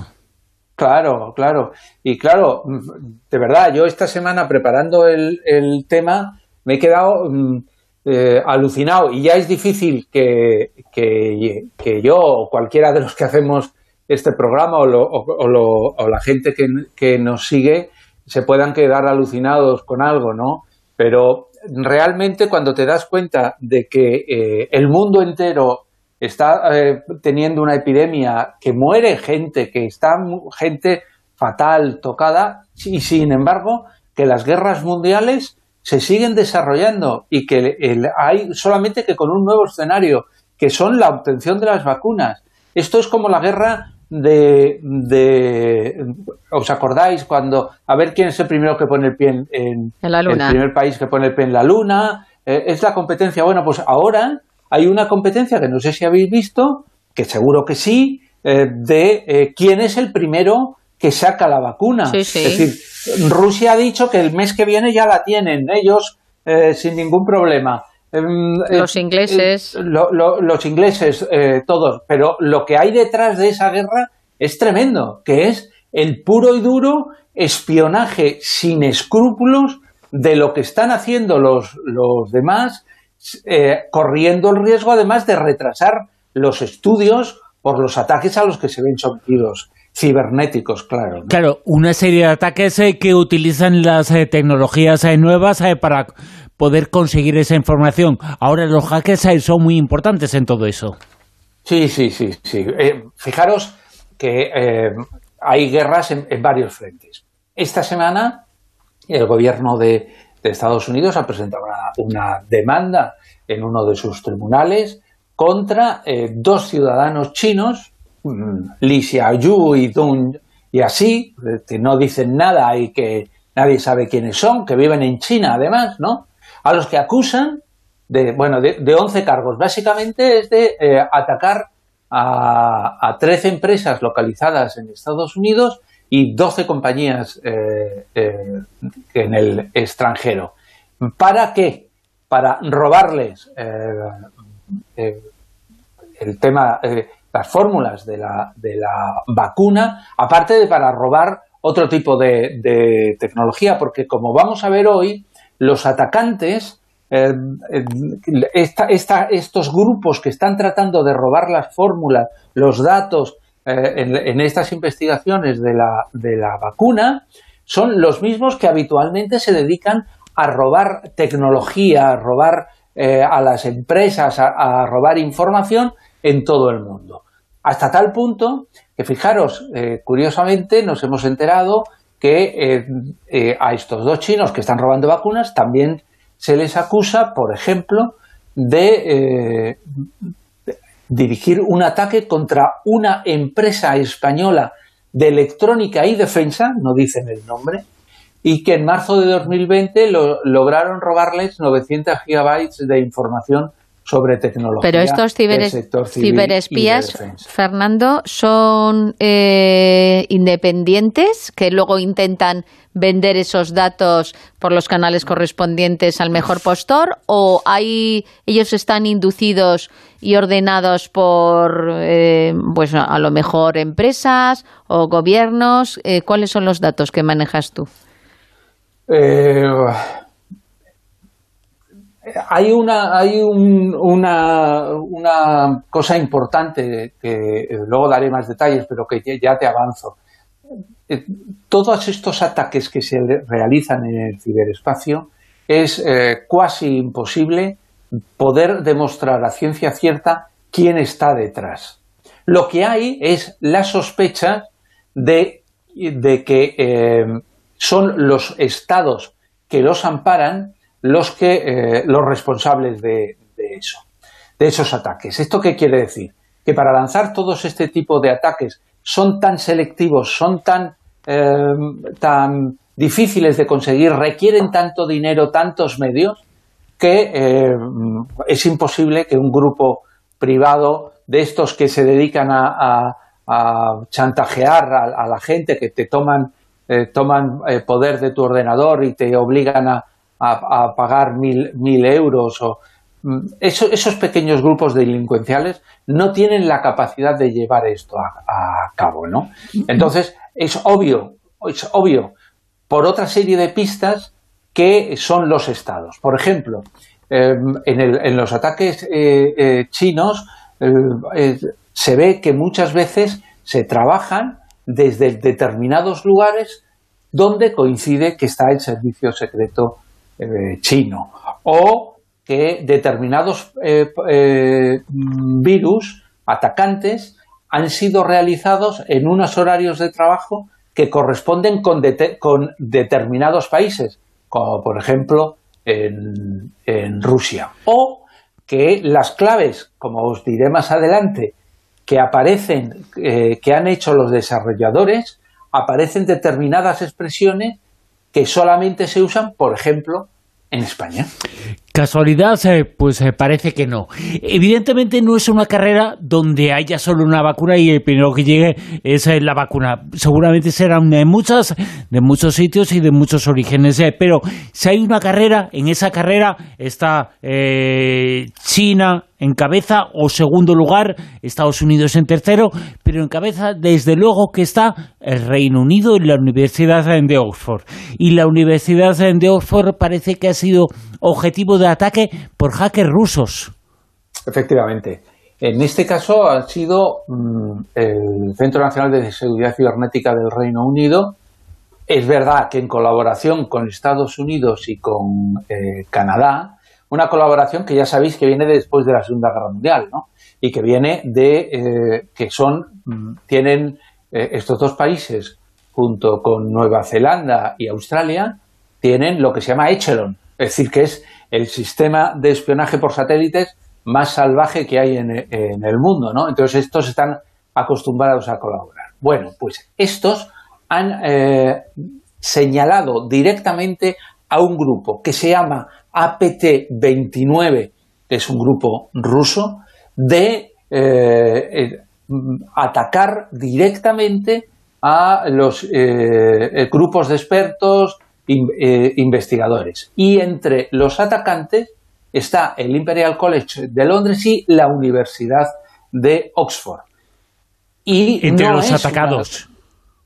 Claro, claro. Y claro, de verdad, yo esta semana preparando el, el tema me he quedado mm, eh, alucinado y ya es difícil que, que, yo o cualquiera de los que hacemos este programa o, o, la gente que, nos sigue se puedan quedar alucinados con algo, ¿no? Pero realmente cuando te das cuenta de que eh, el mundo entero está eh, teniendo una epidemia, que muere gente, que está gente fatal, tocada, y sin embargo que las guerras mundiales se siguen desarrollando y que hay solamente que con un nuevo escenario, que son la obtención de las vacunas. Esto es como la guerra de, ¿os acordáis cuando a ver quién es el primero que pone el pie en, la luna. el primer país que pone el pie en la luna? Eh, es la competencia. Bueno, pues ahora hay una competencia que no sé si habéis visto, que seguro que sí, eh, de eh, quién es el primero que saca la vacuna. Es decir, Rusia ha dicho que el mes que viene ya la tienen ellos eh, sin ningún problema. Em, eh, los ingleses. Eh, los ingleses, todos. Pero lo que hay detrás de esa guerra es tremendo, que es el puro y duro espionaje sin escrúpulos de lo que están haciendo los, los demás, corriendo el riesgo además de retrasar los estudios por los ataques a los que se ven sometidos cibernéticos, claro. Claro, una serie de ataques eh, que utilizan las eh, tecnologías eh, nuevas para poder conseguir esa información. Ahora los hackers son muy importantes en todo eso. Sí, sí, sí, sí. fijaros que hay guerras en, varios frentes. Esta semana el gobierno de, Estados Unidos ha presentado una, demanda en uno de sus tribunales contra dos ciudadanos chinos Li Xiaoyu y Dun y así, que no dicen nada y que nadie sabe quiénes son, que viven en China además, ¿no? A los que acusan de, bueno, de, de 11 cargos. Básicamente es de eh, atacar a, a 13 empresas localizadas en Estados Unidos y 12 compañías eh, eh, en el extranjero. ¿Para qué? Para robarles el tema las fórmulas de la, de la vacuna, aparte de para robar otro tipo de, tecnología, porque como vamos a ver hoy, los atacantes, eh, estos grupos que están tratando de robar las fórmulas, los datos eh, en, estas investigaciones de la, de la vacuna, son los mismos que habitualmente se dedican a robar tecnología, a robar eh, a las empresas, a robar información en todo el mundo. Hasta tal punto que, fijaros, eh, curiosamente nos hemos enterado que eh, eh, a estos dos chinos que están robando vacunas también se les acusa, por ejemplo, de dirigir un ataque contra una empresa española de electrónica y defensa, no dicen el nombre, y que en marzo de 2020 lograron robarles 900 gigabytes de información sobre tecnología. Pero estos ciberespías, Fernando, son eh, independientes que luego intentan vender esos datos por los canales correspondientes al mejor postor o hay ellos están inducidos y ordenados por eh, pues a lo mejor empresas o gobiernos. Eh, cuáles son los datos que manejas tú hay una, hay una, una, cosa importante que luego daré más detalles, pero que ya te avanzo. Eh, todos estos ataques que se realizan en el ciberespacio es eh, casi imposible poder demostrar a ciencia cierta quién está detrás. Lo que hay es la sospecha de, que eh, son los estados que los amparan los, que, eh, los responsables de, eso, de esos ataques. ¿Esto qué quiere decir? Que para lanzar todos este tipo de ataques son tan selectivos, son tan, eh, tan difíciles de conseguir, requieren tanto dinero, tantos medios, que eh, es imposible que un grupo privado de estos que se dedican a, chantajear a, la gente, que te toman, toman poder de tu ordenador y te obligan a, a, pagar mil, mil euros o mm, esos pequeños grupos delincuenciales no tienen la capacidad de llevar esto a, cabo, ¿no? Entonces, es obvio, es obvio, por otra serie de pistas que son los estados. Por ejemplo, em, en, los ataques eh, eh, chinos eh, se ve que muchas veces se trabajan desde determinados lugares donde coincide que está el servicio secreto eh, chino o que determinados eh, eh, virus atacantes han sido realizados en unos horarios de trabajo que corresponden con, determinados países, como por ejemplo en, Rusia. O que las claves, como os diré más adelante, que aparecen, que han hecho los desarrolladores, aparecen determinadas expresiones que solamente se usan, por ejemplo, en España. ¿Casualidad? Eh, pues eh, parece que no. Evidentemente no es una carrera donde haya solo una vacuna y el primero que llegue es eh, la vacuna. Seguramente serán de muchas, de muchos sitios y de muchos orígenes. pero si hay una carrera, en esa carrera está China en cabeza o segundo lugar, Estados Unidos en tercero, pero en cabeza desde luego que está el Reino Unido y la Universidad de Oxford. Y la Universidad de Oxford parece que ha sido objetivo de ataque por hackers rusos. Efectivamente. En este caso ha sido mm, el Centro Nacional de Seguridad Cibernética del Reino Unido. Es verdad que en colaboración con Estados Unidos y con eh, Canadá, una colaboración que ya sabéis que viene después de la Segunda Guerra Mundial, ¿no? Y que viene de eh, que son, mm, tienen eh, estos dos países, junto con Nueva Zelanda y Australia, tienen lo que se llama Echelon, es decir, que es el sistema de espionaje por satélites más salvaje que hay en, el mundo, ¿no? Entonces estos están acostumbrados a colaborar. Bueno, pues estos han eh, señalado directamente a un grupo que se llama APT-29, que es un grupo ruso, de eh, atacar directamente a los eh, grupos de expertos, investigadores. Y entre los atacantes está el Imperial College de Londres y la Universidad de Oxford. Y entre los atacados.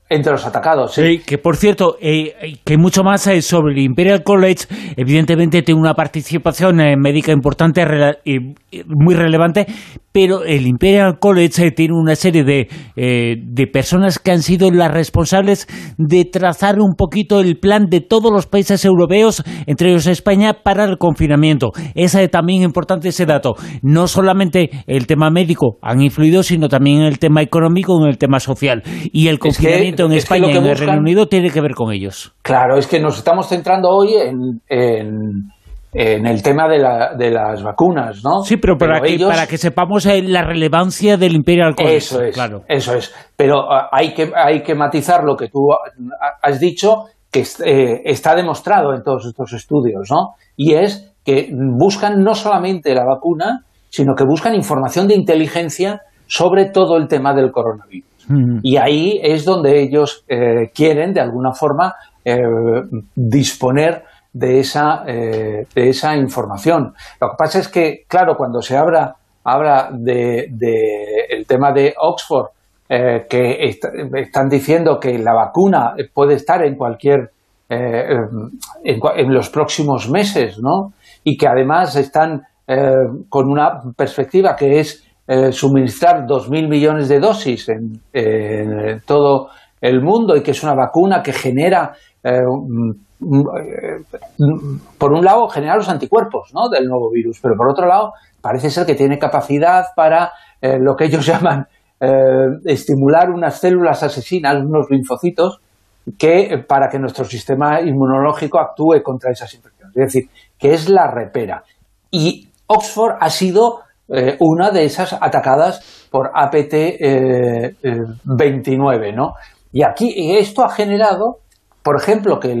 Entre los atacados, sí. que por cierto, eh, que mucho más eh, sobre el Imperial College, evidentemente tiene una participación eh, médica importante y muy relevante, pero el Imperial College tiene una serie de, de personas que han sido las responsables de trazar un poquito el plan de todos los países europeos, entre ellos España, para el confinamiento. Es también importante ese dato. No solamente el tema médico han influido, sino también el tema económico, en el tema social. Y el confinamiento en España y en el Reino Unido tiene que ver con ellos. Claro, es que nos estamos centrando hoy en, el tema de, las vacunas, ¿no? Sí, pero para, que, para que sepamos eh, la relevancia del Imperial College. Eso es, claro. Eso es. Pero ah, hay, que, hay que matizar lo que tú has dicho, que eh, está demostrado en todos estos estudios, ¿no? Y es que buscan no solamente la vacuna, sino que buscan información de inteligencia sobre todo el tema del coronavirus. Y ahí es donde ellos eh, quieren, de alguna forma, eh, disponer de esa, eh, de esa información. Lo que pasa es que, claro, cuando se habla, habla del de, el tema de Oxford, que están diciendo que la vacuna puede estar en cualquier en, en, los próximos meses, ¿no? Y que además están con una perspectiva que es eh, suministrar 2.000 millones de dosis en, todo el mundo y que es una vacuna que genera, eh, por un lado, genera los anticuerpos del nuevo virus, pero por otro lado, parece ser que tiene capacidad para eh, lo que ellos llaman estimular unas células asesinas, unos linfocitos, que para que nuestro sistema inmunológico actúe contra esas infecciones. Es decir, que es la repera. Y Oxford ha sido eh, una de esas atacadas por APT-29, eh, eh, ¿no? Y aquí esto ha generado, por ejemplo, que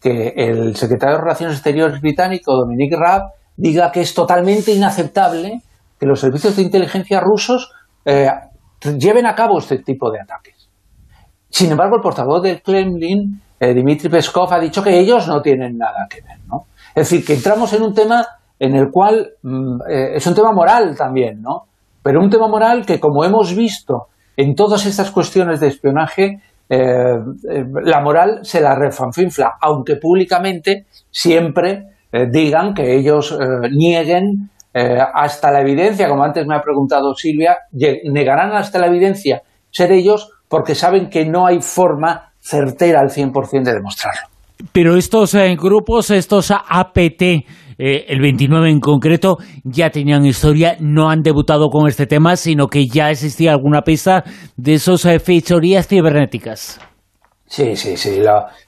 el, secretario de Relaciones Exteriores británico, Dominic Raab, diga que es totalmente inaceptable que los servicios de inteligencia rusos lleven a cabo este tipo de ataques. Sin embargo, el portavoz del Kremlin, Dmitry Peskov, ha dicho que ellos no tienen nada que ver. Es decir, que entramos en un tema en el cual mm, eh, es un tema moral también, ¿no? Pero un tema moral que, como hemos visto en todas estas cuestiones de espionaje, eh, eh, la moral se la refanfinfla, aunque públicamente siempre digan que ellos nieguen hasta la evidencia, como antes me ha preguntado Silvia, negarán hasta la evidencia ser ellos porque saben que no hay forma certera al 100% de demostrarlo. Pero estos grupos, estos APT, eh, el 29 en concreto, ya tenían historia, no han debutado con este tema, sino que ya existía alguna pista de esas eh, fechorías cibernéticas. Sí, sí, sí.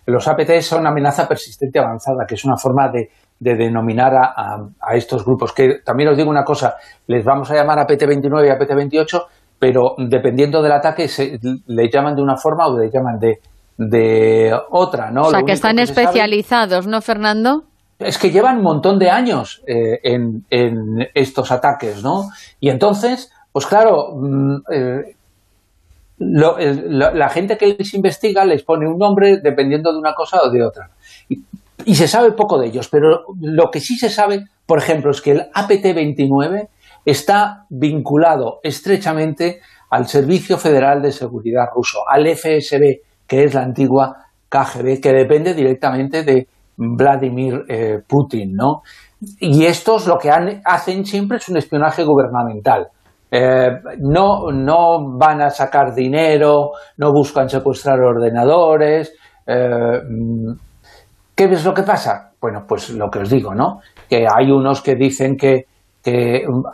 los APT son una amenaza persistente avanzada, que es una forma de, denominar a, estos grupos. Que también os digo una cosa, les vamos a llamar APT-29 y APT-28, pero dependiendo del ataque, se, le llaman de una forma o le llaman de, de otra, ¿no? O sea, que están especializados, ¿no, Fernando? Es que llevan un montón de años eh, en, estos ataques, ¿no? Y entonces, pues claro, mm, eh, la gente que les investiga les pone un nombre dependiendo de una cosa o de otra. Y, se sabe poco de ellos, pero lo que sí se sabe, por ejemplo, es que el APT-29 está vinculado estrechamente al Servicio Federal de Seguridad ruso, al FSB, que es la antigua KGB, que depende directamente de Vladimir eh, Putin, ¿no? Y estos lo que hacen siempre es un espionaje gubernamental. Eh, no, no van a sacar dinero, no buscan secuestrar ordenadores. Eh, ¿Qué es lo que pasa? Bueno, pues lo que os digo, ¿no? Que hay unos que dicen que,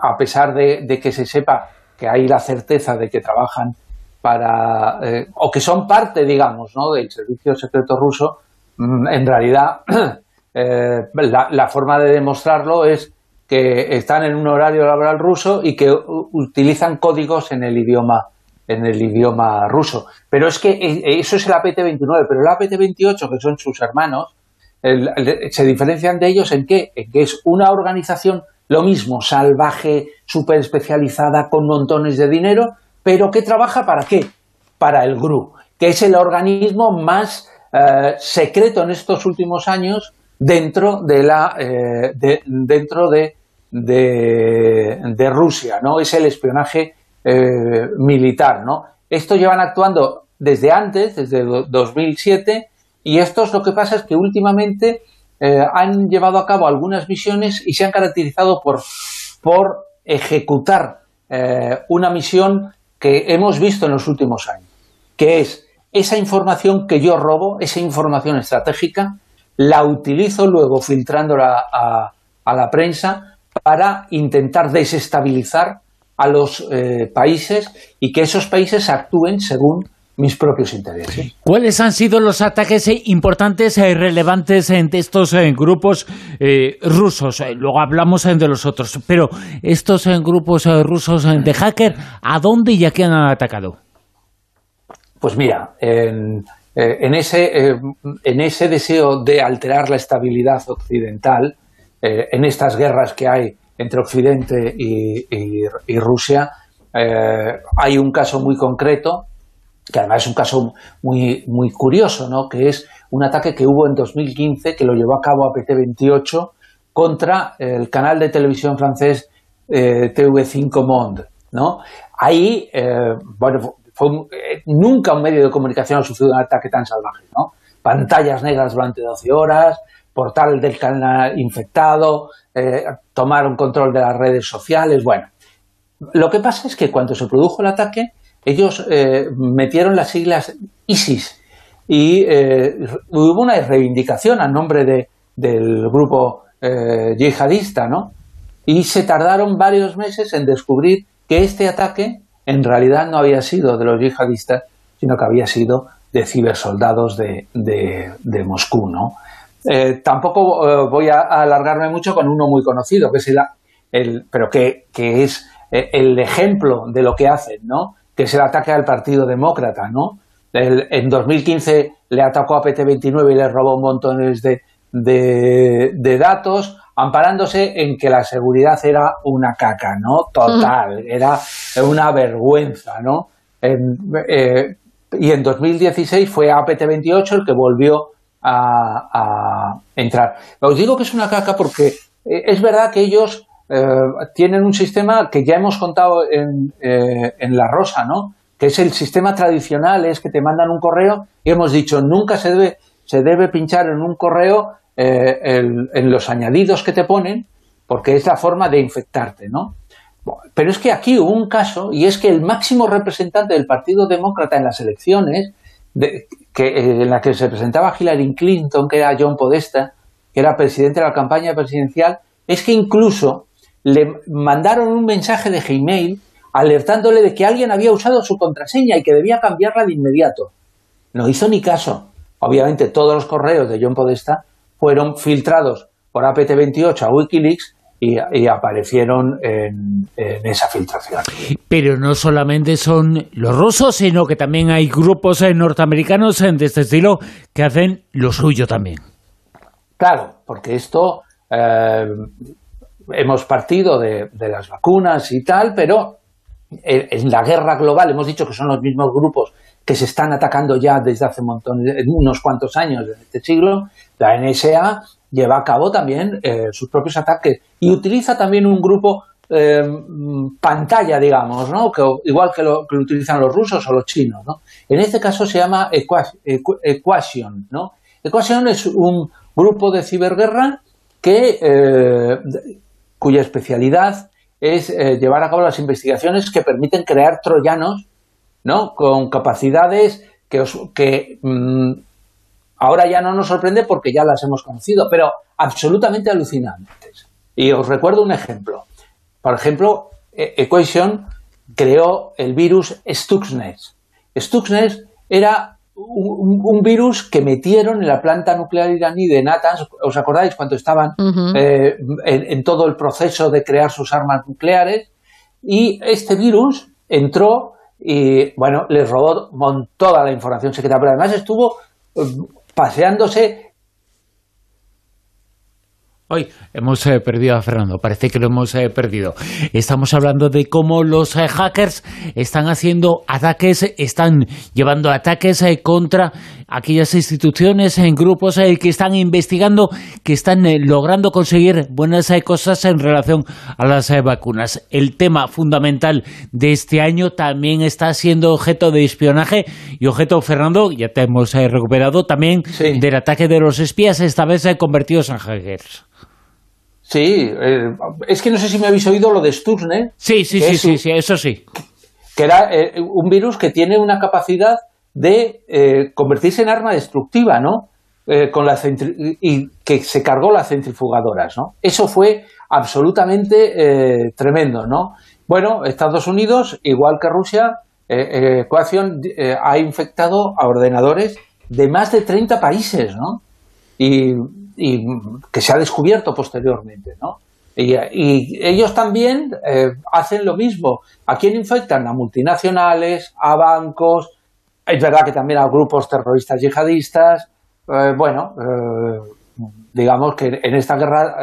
a pesar de, que se sepa que hay la certeza de que trabajan para, o que son parte, digamos, ¿no? del servicio secreto ruso, mm, en realidad eh, la, forma de demostrarlo es que están en un horario laboral ruso y que utilizan códigos en el idioma en el idioma ruso. Pero es que eh, eso es el APT-29, pero el APT-28, que son sus hermanos, se diferencian de ellos en qué? En que es una organización, lo mismo, salvaje, súper especializada, con montones de dinero, pero que trabaja para qué? Para el GRU, que es el organismo más eh, secreto en estos últimos años dentro de la eh, dentro de, Rusia, ¿no? Es el espionaje eh, militar, ¿no? Esto llevan actuando desde antes, desde 2007, y esto es lo que pasa es que últimamente han llevado a cabo algunas misiones y se han caracterizado por, por ejecutar una misión que hemos visto en los últimos años, que es esa información que yo robo, esa información estratégica, la utilizo luego filtrándola a, la prensa para intentar desestabilizar a los eh, países y que esos países actúen según mis propios intereses. ¿Cuáles han sido los ataques importantes y relevantes de estos grupos eh, rusos? Eh, luego hablamos de los otros, pero estos grupos rusos de hacker, ¿a dónde y a quién han atacado? Pues mira, en, ese, en ese deseo de alterar la estabilidad occidental, en estas guerras que hay entre Occidente y, Rusia, hay un caso muy concreto que además es un caso muy, curioso, ¿no? que es un ataque que hubo en 2015 que lo llevó a cabo APT28 contra el canal de televisión francés eh, TV5 Monde. ¿no? Ahí, eh, bueno, eh, nunca un medio de comunicación ha sufrido un ataque tan salvaje. ¿no? Pantallas negras durante 12 horas, portal del canal infectado, tomaron control de las redes sociales, bueno. Lo que pasa es que cuando se produjo el ataque, ellos eh, metieron las siglas ISIS y eh, hubo una reivindicación a nombre de, del grupo eh, yihadista, ¿no? Y se tardaron varios meses en descubrir que este ataque en realidad no había sido de los yihadistas, sino que había sido de cibersoldados de, de, Moscú, ¿no? tampoco voy a alargarme mucho con uno muy conocido, que es el, el pero que, que es el ejemplo de lo que hacen, ¿no? que es el ataque al Partido Demócrata, ¿no? en 2015 le atacó a PT29 y le robó montones de, de, datos, amparándose en que la seguridad era una caca, ¿no? Total, era una vergüenza, ¿no? Eh, y en 2016 fue APT28 el que volvió a, a, entrar. Os digo que es una caca porque eh, es verdad que ellos eh, tienen un sistema que ya hemos contado en, eh, en, La Rosa, ¿no? que es el sistema tradicional, es que te mandan un correo y hemos dicho, nunca se debe, se debe pinchar en un correo eh, en los añadidos que te ponen, porque es la forma de infectarte, ¿no? Pero es que aquí hubo un caso, y es que el máximo representante del Partido Demócrata en las elecciones, que, en la que se presentaba Hillary Clinton, que era John Podesta, que era presidente de la campaña presidencial, es que incluso le mandaron un mensaje de Gmail alertándole de que alguien había usado su contraseña y que debía cambiarla de inmediato. No hizo ni caso. Obviamente todos los correos de John Podesta fueron filtrados por APT28 a Wikileaks y, aparecieron en, esa filtración. Pero no solamente son los rusos, sino que también hay grupos norteamericanos de este estilo que hacen lo suyo también. Claro, porque esto eh, hemos partido de, las vacunas y tal, pero en, la guerra global hemos dicho que son los mismos grupos que se están atacando ya desde hace unos cuantos años de este siglo. La NSA lleva a cabo también eh, sus propios ataques y utiliza también un grupo eh, pantalla, digamos, ¿no? igual que lo, que utilizan los rusos o los chinos. ¿no? En este caso se llama Equation. ¿no? Equation es un grupo de ciberguerra que eh, cuya especialidad es llevar a cabo las investigaciones que permiten crear troyanos, ¿no? Con capacidades que, que mm, ahora ya no nos sorprende porque ya las hemos conocido, pero absolutamente alucinantes. Y os recuerdo un ejemplo. Por ejemplo, e-, Equation creó el virus Stuxnet. Stuxnet era un, virus que metieron en la planta nuclear iraní de Natanz, ¿os acordáis cuando estaban eh, en, todo el proceso de crear sus armas nucleares? Y este virus entró y, bueno, les robó toda la información secreta, pero además estuvo eh, paseándose Hoy hemos eh, perdido a Fernando, parece que lo hemos eh, perdido. Estamos hablando de cómo los eh, hackers están haciendo ataques, están llevando ataques contra aquellas instituciones, en grupos que están investigando, que están logrando conseguir buenas cosas en relación a las vacunas. El tema fundamental de este año también está siendo objeto de espionaje y objeto, Fernando, ya te hemos recuperado también del ataque de los espías, esta vez convertidos en hackers. Sí, eh, es que no sé si me habéis oído lo de Stuxnet. Sí, sí, sí, sí, sí, eso sí. Que era eh, un virus que tiene una capacidad de eh, convertirse en arma destructiva, ¿no? con la y que se cargó las centrifugadoras, ¿no? Eso fue absolutamente tremendo, ¿no? Bueno, Estados Unidos, igual que Rusia, Ecuación ha infectado a ordenadores de más de 30 países, ¿no? Y y que se ha descubierto posteriormente, ¿no? Y, ellos también eh, hacen lo mismo. ¿A quién infectan? A multinacionales, a bancos, es verdad que también a grupos terroristas yihadistas. Eh, bueno, eh, digamos que en esta guerra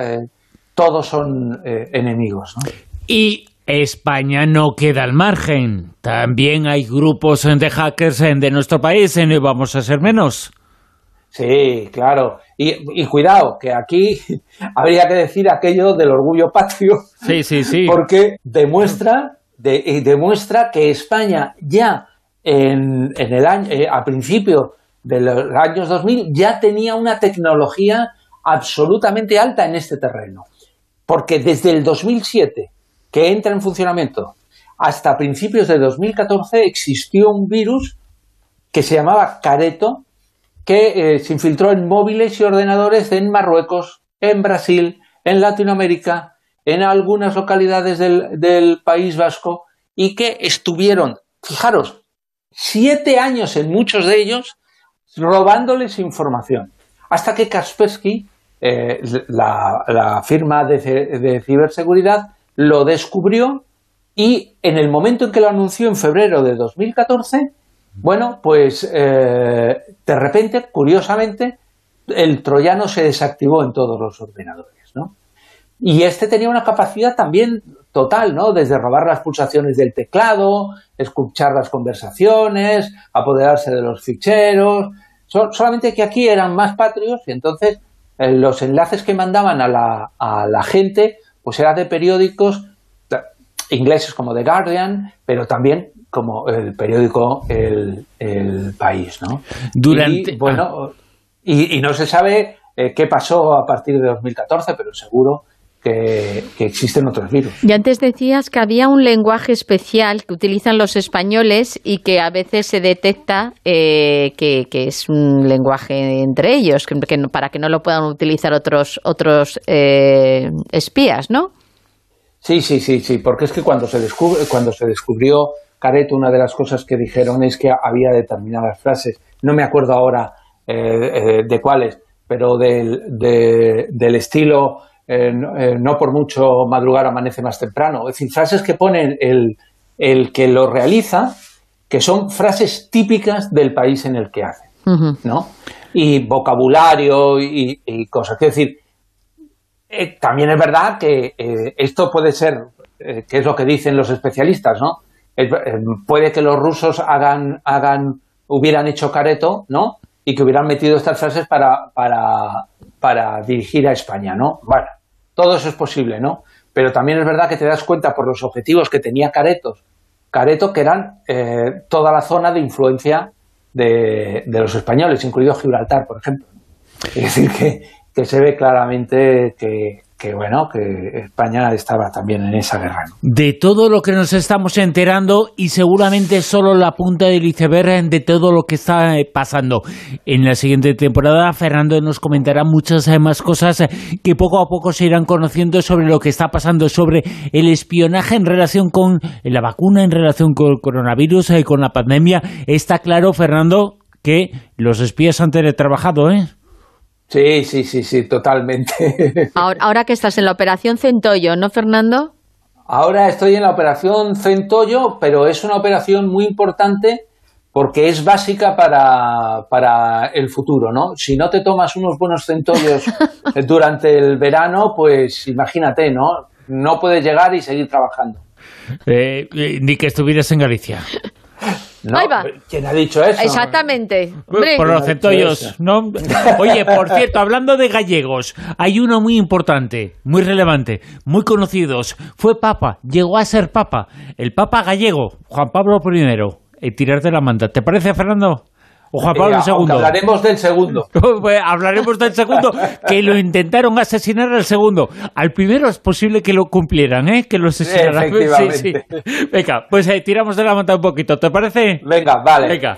todos son enemigos. ¿no? Y España no queda al margen. También hay grupos de hackers de nuestro país, y vamos a ser menos. Sí, claro. Y, cuidado, que aquí habría que decir aquello del orgullo patrio. Sí, sí, sí. Porque demuestra, demuestra que España ya en, el año, eh, a principio de los años 2000 ya tenía una tecnología absolutamente alta en este terreno. Porque desde el 2007, que entra en funcionamiento, hasta principios de 2014 existió un virus que se llamaba Careto, que eh, se infiltró en móviles y ordenadores en Marruecos, en Brasil, en Latinoamérica, en algunas localidades del, País Vasco y que estuvieron, fijaros, siete años en muchos de ellos robándoles información. Hasta que Kaspersky, eh, la, firma de, de, ciberseguridad, lo descubrió y en el momento en que lo anunció en febrero de 2014, bueno, pues eh, de repente, curiosamente, el troyano se desactivó en todos los ordenadores, ¿no? Y este tenía una capacidad también total, ¿no? Desde robar las pulsaciones del teclado, escuchar las conversaciones, apoderarse de los ficheros. solamente que aquí eran más patrios y entonces eh, los enlaces que mandaban a la, a la gente pues eran de periódicos ingleses como The Guardian, pero también como el periódico El, País, ¿no? Durante... Y, bueno, y, no se sabe eh, qué pasó a partir de 2014, pero seguro que, existen otros virus. Y antes decías que había un lenguaje especial que utilizan los españoles y que a veces se detecta eh, que, es un lenguaje entre ellos, que, para que no lo puedan utilizar otros, otros eh, espías, ¿no? Sí, sí, sí, sí, porque es que cuando se, descubre, cuando se descubrió Careto, una de las cosas que dijeron es que había determinadas frases, no me acuerdo ahora eh, eh, de cuáles, pero del, del estilo eh, no, por mucho madrugar amanece más temprano. Es decir, frases que ponen el, el que lo realiza, que son frases típicas del país en el que hace, ¿no? Y vocabulario y, cosas. Es decir, también es verdad que esto puede ser, que es lo que dicen los especialistas, ¿no? Eh, puede que los rusos hagan, hagan, hubieran hecho careto, ¿no? Y que hubieran metido estas frases para, para, para dirigir a España, ¿no? Bueno, todo eso es posible, ¿no? Pero también es verdad que te das cuenta por los objetivos que tenía Caretos, Careto, que eran eh, toda la zona de influencia de, de, los españoles, incluido Gibraltar, por ejemplo. Es decir, que, que se ve claramente que, que bueno, que España estaba también en esa guerra. De todo lo que nos estamos enterando y seguramente solo la punta del iceberg de todo lo que está eh, pasando. En la siguiente temporada Fernando nos comentará muchas eh, más cosas eh, que poco a poco se irán conociendo sobre lo que está pasando, sobre el espionaje en relación con la vacuna, en relación con el coronavirus, y con la pandemia. Está claro, Fernando, que los espías han teletrabajado, ¿eh? Sí, sí, sí, sí, totalmente. Ahora, que estás en la operación Centollo, ¿no, Fernando? Ahora estoy en la operación Centollo, pero es una operación muy importante porque es básica para, para, el futuro, ¿no? Si no te tomas unos buenos centollos durante el verano, pues imagínate, ¿no? No puedes llegar y seguir trabajando. Eh, eh, ni que estuvieras en Galicia. ¿Quién ha dicho eso? Exactamente. Por los centollos, ¿no? Oye, por cierto, hablando de gallegos, hay uno muy importante, muy relevante, muy conocidos. Fue papa, llegó a ser papa. El papa gallego, Juan Pablo I. El tirar de la manta. ¿Te parece, Fernando? O Juan Pablo II. Hablaremos del segundo. Pues hablaremos del segundo, que lo intentaron asesinar al segundo. Al primero es posible que lo cumplieran, ¿eh? Que lo asesinaran. Sí, Venga, pues eh, tiramos de la manta un poquito, ¿te parece? Venga, vale. Venga.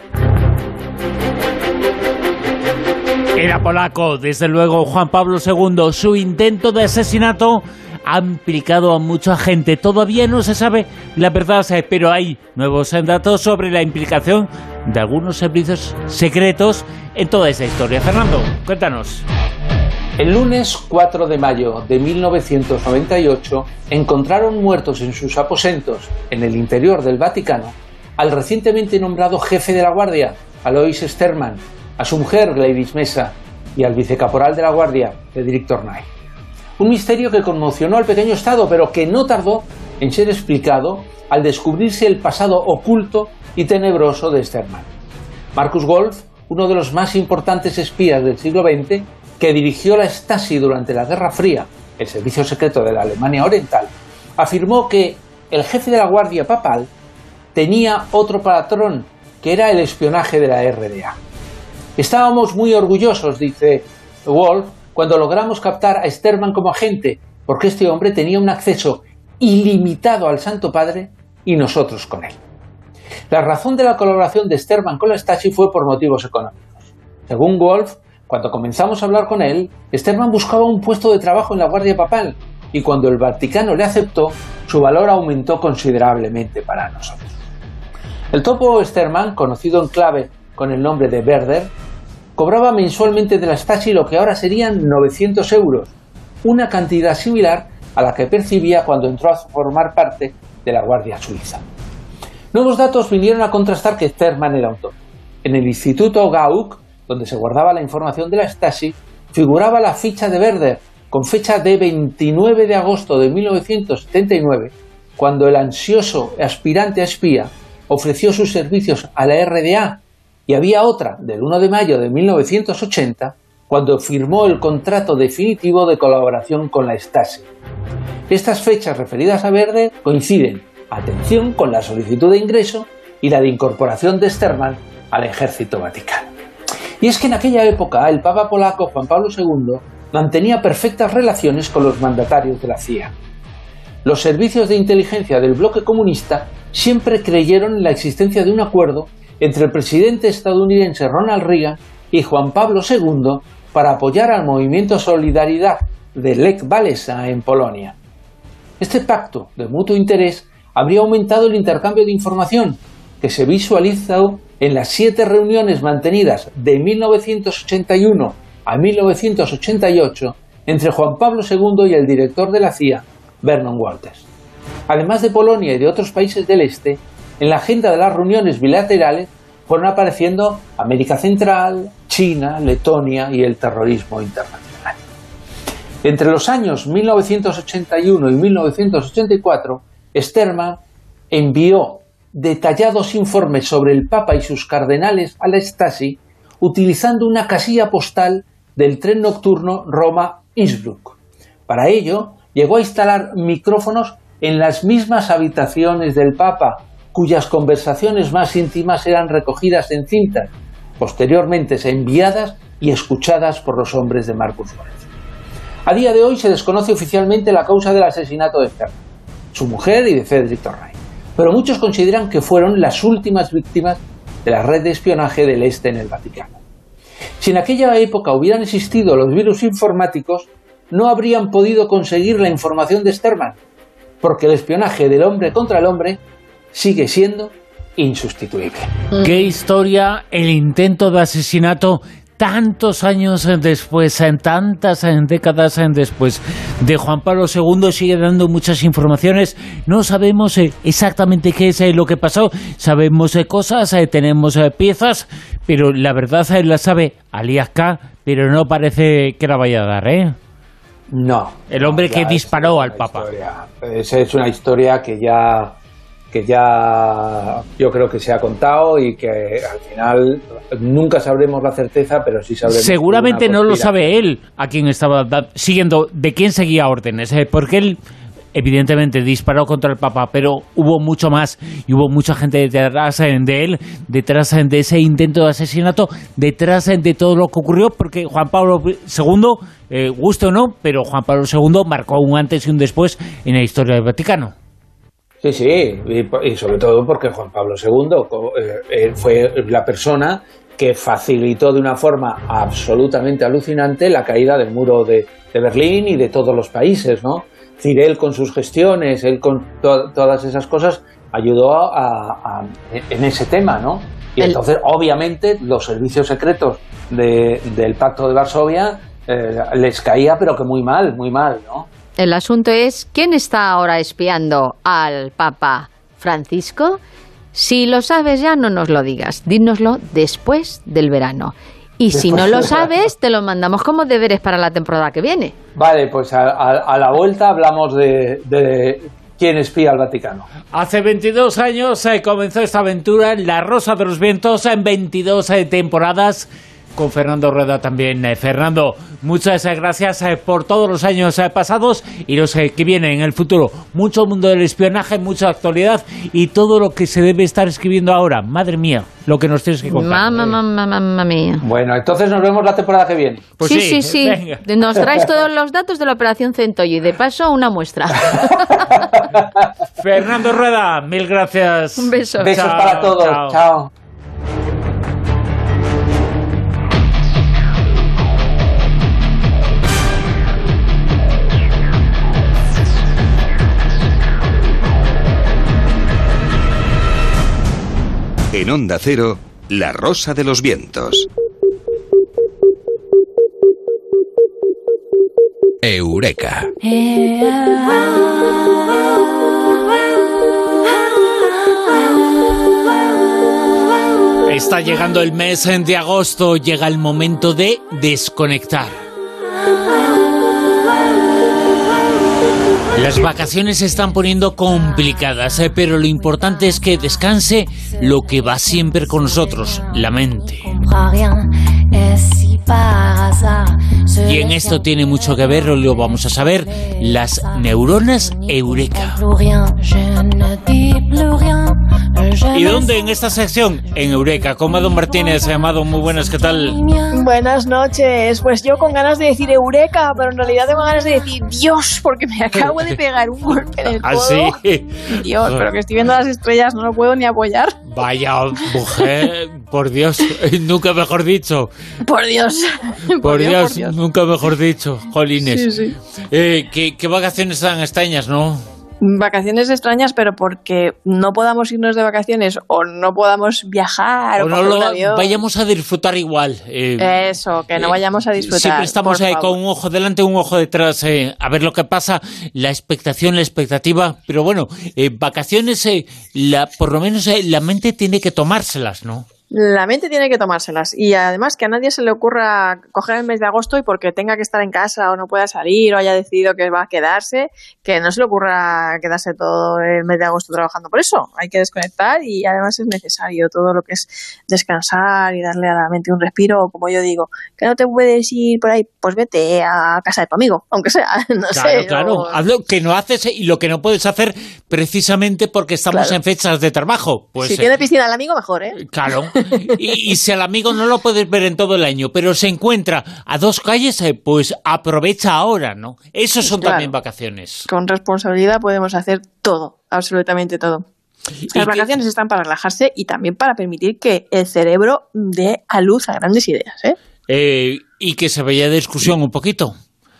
Era polaco, desde luego, Juan Pablo II. Su intento de asesinato ha implicado a mucha gente. Todavía no se sabe la verdad, pero hay nuevos datos sobre la implicación de algunos servicios secretos en toda esta historia. Fernando, cuéntanos. El lunes 4 de mayo de 1998 encontraron muertos en sus aposentos en el interior del Vaticano al recientemente nombrado jefe de la Guardia, Alois Sterman, a su mujer Gladys Mesa y al vicecaporal de la Guardia, Federic Tornay. Un misterio que conmocionó al pequeño Estado, pero que no tardó en ser explicado al descubrirse el pasado oculto y tenebroso de Sterman. Marcus Wolf, uno de los más importantes espías del siglo XX, que dirigió la Stasi durante la Guerra Fría, el servicio secreto de la Alemania Oriental, afirmó que el jefe de la Guardia Papal tenía otro patrón, que era el espionaje de la RDA. Estábamos muy orgullosos, dice Wolf, cuando logramos captar a Sterman como agente, porque este hombre tenía un acceso ilimitado al Santo Padre y nosotros con él. La razón de la colaboración de Sterman con la Stasi fue por motivos económicos. Según Wolf, cuando comenzamos a hablar con él, Sterman buscaba un puesto de trabajo en la Guardia Papal y cuando el Vaticano le aceptó, su valor aumentó considerablemente para nosotros. El topo Sterman, conocido en clave con el nombre de Werder, cobraba mensualmente de la Stasi lo que ahora serían 900 euros, una cantidad similar a la que percibía cuando entró a formar parte de la Guardia Suiza. Nuevos datos vinieron a contrastar que Sterman era topo. En el Instituto Gauck, donde se guardaba la información de la Stasi, figuraba la ficha de Werder, con fecha de 29 de agosto de 1979, cuando el ansioso aspirante a espía ofreció sus servicios a la RDA, y había otra del 1 de mayo de 1980, cuando firmó el contrato definitivo de colaboración con la Stasi. Estas fechas referidas a Verde coinciden, atención, con la solicitud de ingreso y la de incorporación de Sterman al ejército vaticano. Y es que en aquella época el Papa polaco Juan Pablo II mantenía perfectas relaciones con los mandatarios de la CIA. Los servicios de inteligencia del bloque comunista siempre creyeron en la existencia de un acuerdo entre el presidente estadounidense Ronald Reagan y Juan Pablo II para apoyar al movimiento Solidaridad de Lech Walesa en Polonia. Este pacto de mutuo interés habría aumentado el intercambio de información, que se visualizó en las siete reuniones mantenidas de 1981 a 1988 entre Juan Pablo II y el director de la CIA, Vernon Walters. Además de Polonia y de otros países del este, en la agenda de las reuniones bilaterales fueron apareciendo América Central, China, Letonia y el terrorismo internacional. Entre los años 1981 y 1984, Sterman envió detallados informes sobre el Papa y sus cardenales a la Stasi utilizando una casilla postal del tren nocturno Roma-Innsbruck. Para ello, llegó a instalar micrófonos en las mismas habitaciones del Papa, cuyas conversaciones más íntimas eran recogidas en cintas, posteriormente enviadas y escuchadas por los hombres de Marcus Wolf. A día de hoy se desconoce oficialmente la causa del asesinato de Stern, su mujer y de Frederick Torray, pero muchos consideran que fueron las últimas víctimas de la red de espionaje del Este en el Vaticano. Si en aquella época hubieran existido los virus informáticos, no habrían podido conseguir la información de Sterman, porque el espionaje del hombre contra el hombre sigue siendo insustituible. Qué historia el intento de asesinato tantos años después, en tantas décadas después de Juan Pablo II, sigue dando muchas informaciones. No sabemos eh, exactamente qué es eh, lo que pasó, sabemos eh, cosas, tenemos piezas, pero la verdad la sabe Alias K, pero no parece que la vaya a dar, ¿eh? No. El hombre que disparó al Papa. Esa es una historia que ya que ya yo creo que se ha contado y que al final nunca sabremos la certeza, pero sí sabremos. Seguramente no lo sabe él a quien estaba siguiendo, de quién seguía órdenes, ¿eh? porque él evidentemente disparó contra el Papa, pero hubo mucho más y hubo mucha gente detrás de él, detrás de ese intento de asesinato, detrás de todo lo que ocurrió, porque Juan Pablo II, eh, guste o no, pero Juan Pablo II marcó un antes y un después en la historia del Vaticano. Sí, sí, y, sobre todo porque Juan Pablo II eh, fue la persona que facilitó de una forma absolutamente alucinante la caída del muro de, Berlín y de todos los países, ¿no? Es decir, él con sus gestiones, él con todas esas cosas, ayudó en ese tema, ¿no? Y entonces, obviamente, los servicios secretos del Pacto de Varsovia eh, les caía, pero que muy mal, muy mal, ¿no? El asunto es, ¿quién está ahora espiando al Papa Francisco? Si lo sabes ya, no nos lo digas. Dínoslo después del verano. Y si no lo sabes, te lo mandamos como deberes para la temporada que viene. Vale, pues a, la vuelta hablamos de, quién espía al Vaticano. Hace 22 años se comenzó esta aventura en La Rosa de los Vientos en 22 eh, temporadas con Fernando Rueda también. Eh, Fernando, muchas gracias eh, por todos los años eh, pasados y los que vienen en el futuro. Mucho mundo del espionaje, mucha actualidad y todo lo que se debe estar escribiendo ahora. Madre mía, lo que nos tienes que contar. Mamá, mamá, mamá mía. Bueno, entonces nos vemos la temporada que viene. Pues sí, sí, sí. Nos traes todos los datos de la operación Centollo y de paso una muestra. Fernando Rueda, mil gracias. Un beso. Besos para todos. chao. En Onda Cero, La Rosa de los Vientos. Eureka. Está llegando el mes de agosto, llega el momento de desconectar. Las vacaciones se están poniendo complicadas, eh, pero lo importante es que descanse lo que va siempre con nosotros, la mente. Y en esto tiene mucho que ver, lo vamos a saber, las neuronas eureka. ¿Y dónde en esta sección? En Eureka, con Mado Martínez. Amado, muy buenas, ¿qué tal? Buenas noches. Pues yo con ganas de decir Eureka, pero en realidad tengo ganas de decir Dios, porque me acabo de pegar un golpe en el ¿Ah, codo. ¿Ah, sí? Dios, pero que estoy viendo las estrellas, no lo puedo ni apoyar. Vaya mujer, por Dios, nunca mejor dicho. Por Dios. Por, Dios, nunca mejor dicho, Jolines. Sí, sí. Eh, ¿qué, ¿Qué vacaciones tan extrañas, no? vacaciones extrañas, pero porque no podamos irnos de vacaciones o no podamos viajar o, no lo vayamos a disfrutar igual. Eh, Eso, que no eh, vayamos a disfrutar. Siempre estamos eh, con un ojo delante, un ojo detrás, a ver lo que pasa, la expectación, la expectativa, pero bueno, vacaciones, la, por lo menos la mente tiene que tomárselas, ¿no? La mente tiene que tomárselas y además que a nadie se le ocurra coger el mes de agosto y porque tenga que estar en casa o no pueda salir o haya decidido que va a quedarse, que no se le ocurra quedarse todo el mes de agosto trabajando. Por eso hay que desconectar y además es necesario todo lo que es descansar y darle a la mente un respiro, como yo digo, que no te puedes ir por ahí, pues vete a casa de tu amigo, aunque sea, no claro, sé. Claro, haz lo que no haces y lo que no puedes hacer precisamente porque estamos en fechas de trabajo. Pues, si tiene piscina el amigo, mejor, ¿eh? Claro. Y, si al amigo no lo puedes ver en todo el año, pero se encuentra a dos calles, eh, pues aprovecha ahora, ¿no? Eso son también vacaciones. Con responsabilidad podemos hacer todo, absolutamente todo. Las vacaciones están para relajarse y también para permitir que el cerebro dé a luz a grandes ideas. ¿eh? Eh, y que se vaya de excursión un poquito.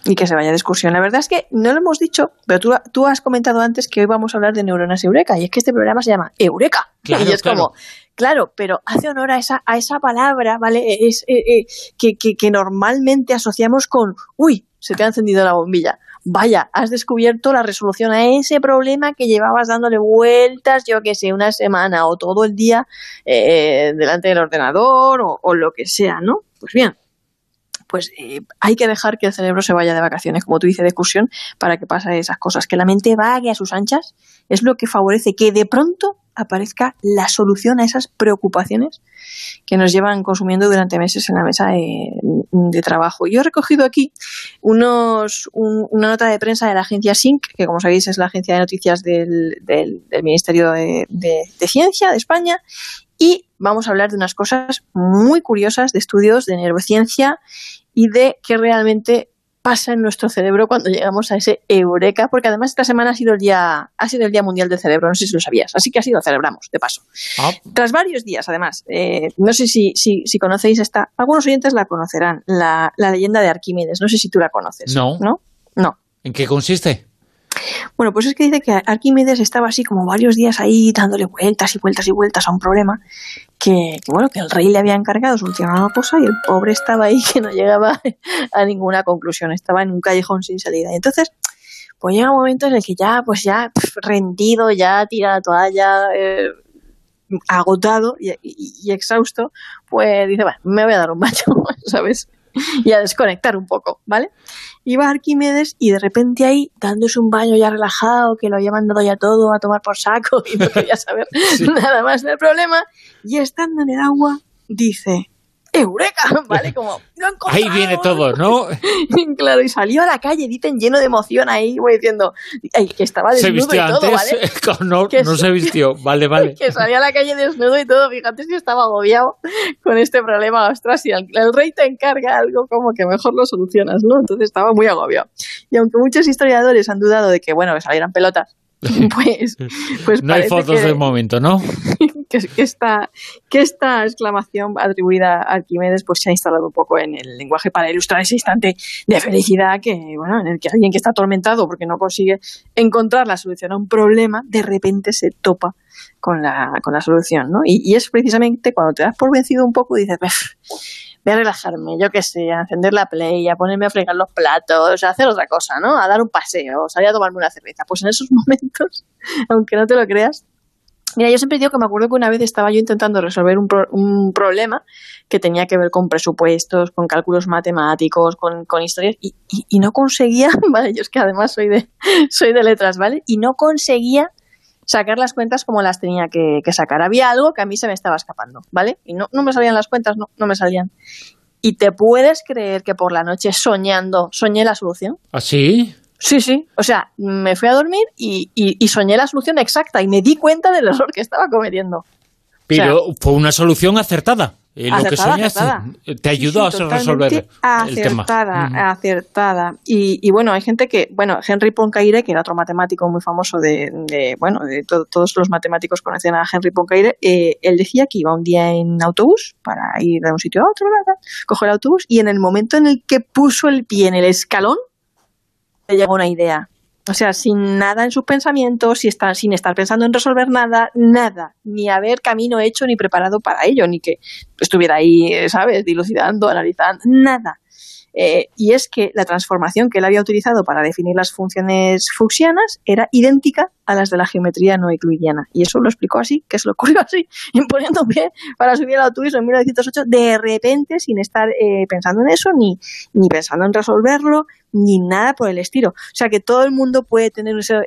Y que se vaya de excursión. La verdad es que no lo hemos dicho, pero tú, tú has comentado antes que hoy vamos a hablar de neuronas Eureka. Y es que este programa se llama Eureka. Claro, y es como, claro, pero hace honor a esa, a esa palabra, ¿vale? Es, eh, que, que, que normalmente asociamos con, uy, se te ha encendido la bombilla vaya, has descubierto la resolución a ese problema que llevabas dándole vueltas, yo que sé, una semana o todo el día eh, delante del ordenador o, lo que sea, ¿no? Pues bien, pues eh, hay que dejar que el cerebro se vaya de vacaciones, como tú dices, de excursión, para que pasen esas cosas. Que la mente vague a sus anchas es lo que favorece que de pronto aparezca la solución a esas preocupaciones que nos llevan consumiendo durante meses en la mesa de, trabajo. Yo he recogido aquí unos, una nota de prensa de la agencia SYNC, que como sabéis es la agencia de noticias del, Ministerio de, Ciencia de España, y vamos a hablar de unas cosas muy curiosas de estudios de neurociencia y de qué realmente pasa en nuestro cerebro cuando llegamos a ese eureka, porque además esta semana ha sido el día, ha sido el Día Mundial del Cerebro, no sé si lo sabías, así que así lo celebramos, de paso. Ah. Tras varios días, además, eh, no sé si, si, si, conocéis esta, algunos oyentes la conocerán, la, la, leyenda de Arquímedes, no sé si tú la conoces. No. ¿No? No. ¿En qué consiste? Bueno, pues es que dice que Arquímedes estaba así como varios días ahí dándole vueltas y vueltas y vueltas a un problema que, bueno, que el rey le había encargado solucionar una cosa y el pobre estaba ahí que no llegaba a ninguna conclusión, estaba en un callejón sin salida. Y entonces, pues llega un momento en el que ya, pues ya rendido, ya tira la toalla, eh, agotado y, exhausto, pues dice, me voy a dar un baño, ¿sabes? y a desconectar un poco, ¿vale? Iba Arquímedes y de repente ahí, dándose un baño ya relajado, que lo había mandado ya todo a tomar por saco y no quería saber nada más del problema, y estando en el agua, dice, ¡Eureka! ¿Vale? Como, Ahí viene todo, ¿no? claro, y salió a la calle, dicen, lleno de emoción ahí, voy diciendo, que estaba desnudo ¿Se y todo, ¿vale? no, no se vistió, vale, vale. que salió a la calle desnudo y todo, fíjate si estaba agobiado con este problema, ostras, si el, el, rey te encarga algo, como que mejor lo solucionas, ¿no? Entonces estaba muy agobiado. Y aunque muchos historiadores han dudado de que, bueno, que salieran pelotas, pues, pues no hay fotos del momento, ¿no? que, esta, que esta exclamación atribuida a Arquímedes pues se ha instalado un poco en el lenguaje para ilustrar ese instante de felicidad que, bueno, en el que alguien que está atormentado porque no consigue encontrar la solución a un problema, de repente se topa con la, con la solución, ¿no? Y, y es precisamente cuando te das por vencido un poco y dices, a relajarme, yo qué sé, a encender la play, a ponerme a fregar los platos, a hacer otra cosa, ¿no? A dar un paseo, salir a tomarme una cerveza. Pues en esos momentos, aunque no te lo creas, Mira, yo siempre digo que me acuerdo que una vez estaba yo intentando resolver un, un problema que tenía que ver con presupuestos, con cálculos matemáticos, con, con historias, y, y, no conseguía, vale, yo es que además soy de, soy de letras, ¿vale? Y no conseguía sacar las cuentas como las tenía que, que, sacar. Había algo que a mí se me estaba escapando, ¿vale? Y no, no me salían las cuentas, no, no me salían. ¿Y te puedes creer que por la noche soñando soñé la solución? ¿Ah, sí? Sí, sí. O sea, me fui a dormir y, y, soñé la solución exacta y me di cuenta del error que estaba cometiendo. Pero fue una solución acertada. Eh, lo que soñaste te ayudó a resolver el tema. Acertada, acertada. Y, y, bueno, hay gente que, bueno, Henry Poincaré, que era otro matemático muy famoso de, de bueno, de todos los matemáticos conocían a Henry Poincaré, eh, él decía que iba un día en autobús para ir de un sitio a otro, ¿verdad? coge el autobús y en el momento en el que puso el pie en el escalón, le llegó una idea. O sea, sin nada en sus pensamientos, sin estar pensando en resolver nada, nada, ni haber camino hecho ni preparado para ello, ni que estuviera ahí, ¿sabes?, dilucidando, analizando, nada. Eh, y es que la transformación que él había utilizado para definir las funciones fuchsianas era idéntica a las de la geometría no euclidiana. Y eso lo explicó así, que se lo ocurrió así, imponiendo pie para subir al autobús en 1908, de repente, sin estar eh, pensando en eso, ni pensando en resolverlo, ni nada por el estilo. O sea que todo el mundo puede tener ese,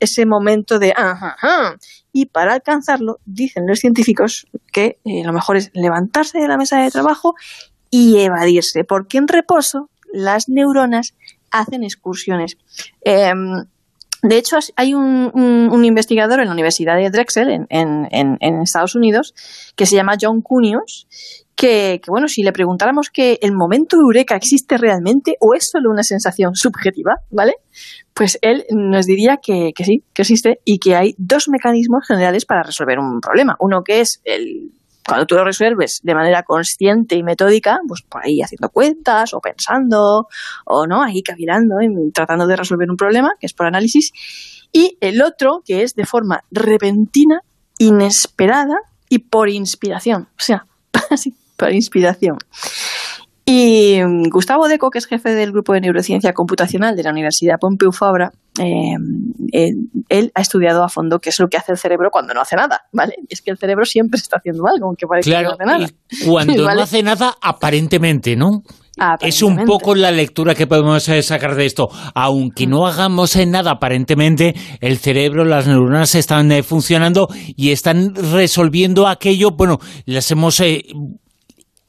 ese, momento de ajá, Y para alcanzarlo, dicen los científicos que eh, lo mejor es levantarse de la mesa de trabajo y evadirse, porque en reposo las neuronas hacen excursiones. Em, De hecho, hay un, investigador en la Universidad de Drexel, en, en, en, Estados Unidos, que se llama John Cunios, que, bueno, si le preguntáramos que el momento eureka existe realmente o es solo una sensación subjetiva, ¿vale? Pues él nos diría que, que sí, que existe y que hay dos mecanismos generales para resolver un problema. Uno que es el cuando tú lo resuelves de manera consciente y metódica, pues por ahí haciendo cuentas o pensando o no, ahí cavilando, tratando de resolver un problema, que es por análisis, y el otro que es de forma repentina, inesperada y por inspiración, o sea, así, por inspiración. Y mm, Gustavo Deco, que es jefe del grupo de neurociencia computacional de la Universidad Pompeu Fabra, eh, él, ha estudiado a fondo qué es lo que hace el cerebro cuando no hace nada, ¿vale? Y es que el cerebro siempre está haciendo algo, aunque parece que no hace nada. cuando no hace nada, aparentemente, ¿no? Es un poco la lectura que podemos eh, sacar de esto. Aunque no hagamos nada aparentemente, el cerebro, las neuronas están eh, funcionando y están resolviendo aquello, bueno, las hemos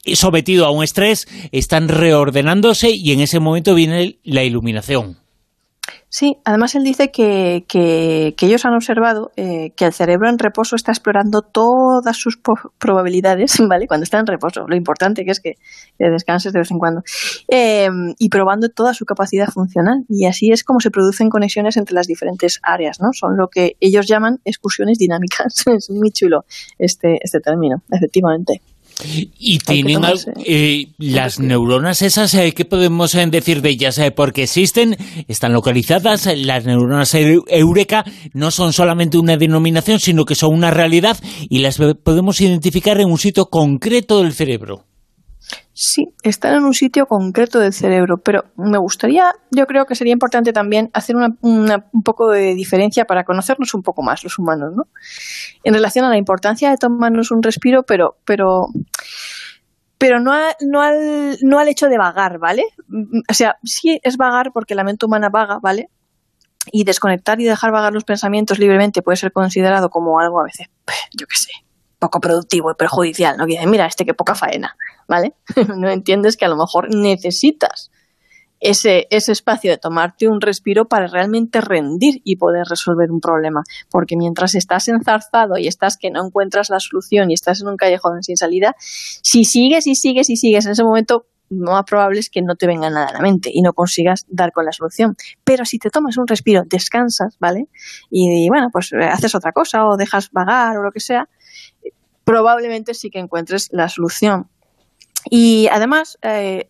sometido a un estrés, están reordenándose y en ese momento viene la iluminación. Sí, además él dice que, que, ellos han observado eh, que el cerebro en reposo está explorando todas sus probabilidades, ¿vale? Cuando está en reposo, lo importante que es que, descanses de vez en cuando, em, y probando toda su capacidad funcional. Y así es como se producen conexiones entre las diferentes áreas, ¿no? Son lo que ellos llaman excursiones dinámicas. es muy chulo este, este término, efectivamente. Y tienen eh, las neuronas esas, eh, ¿qué podemos eh, decir de ellas? porque existen, están localizadas, las neuronas Eureka no son solamente una denominación, sino que son una realidad y las podemos identificar en un sitio concreto del cerebro. Sí, están en un sitio concreto del cerebro, pero me gustaría, yo creo que sería importante también hacer una, un poco de diferencia para conocernos un poco más los humanos, ¿no? En relación a la importancia de tomarnos un respiro, pero, pero, pero no, no, al, no al hecho de vagar, ¿vale? O sea, sí es vagar porque la mente humana vaga, ¿vale? Y desconectar y dejar vagar los pensamientos libremente puede ser considerado como algo a veces, yo qué sé, poco productivo y perjudicial, ¿no? Que mira, este que poca faena, ¿vale? no entiendes que a lo mejor necesitas ese, ese espacio de tomarte un respiro para realmente rendir y poder resolver un problema. Porque mientras estás enzarzado y estás que no encuentras la solución y estás en un callejón sin salida, si sigues y sigues y sigues en ese momento, lo más probable es que no te venga nada a la mente y no consigas dar con la solución. Pero si te tomas un respiro, descansas, ¿vale? Y, bueno, pues haces otra cosa o dejas vagar o lo que sea, probablemente sí que encuentres la solución. Y además, eh,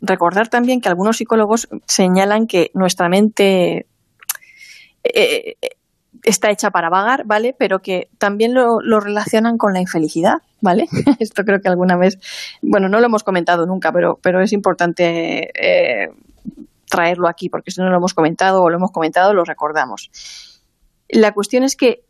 recordar también que algunos psicólogos señalan que nuestra mente eh, está hecha para vagar, ¿vale? Pero que también lo, relacionan con la infelicidad, ¿vale? Esto creo que alguna vez, bueno, no lo hemos comentado nunca, pero, pero es importante eh, traerlo aquí, porque si no lo hemos comentado o lo hemos comentado, lo recordamos. La cuestión es que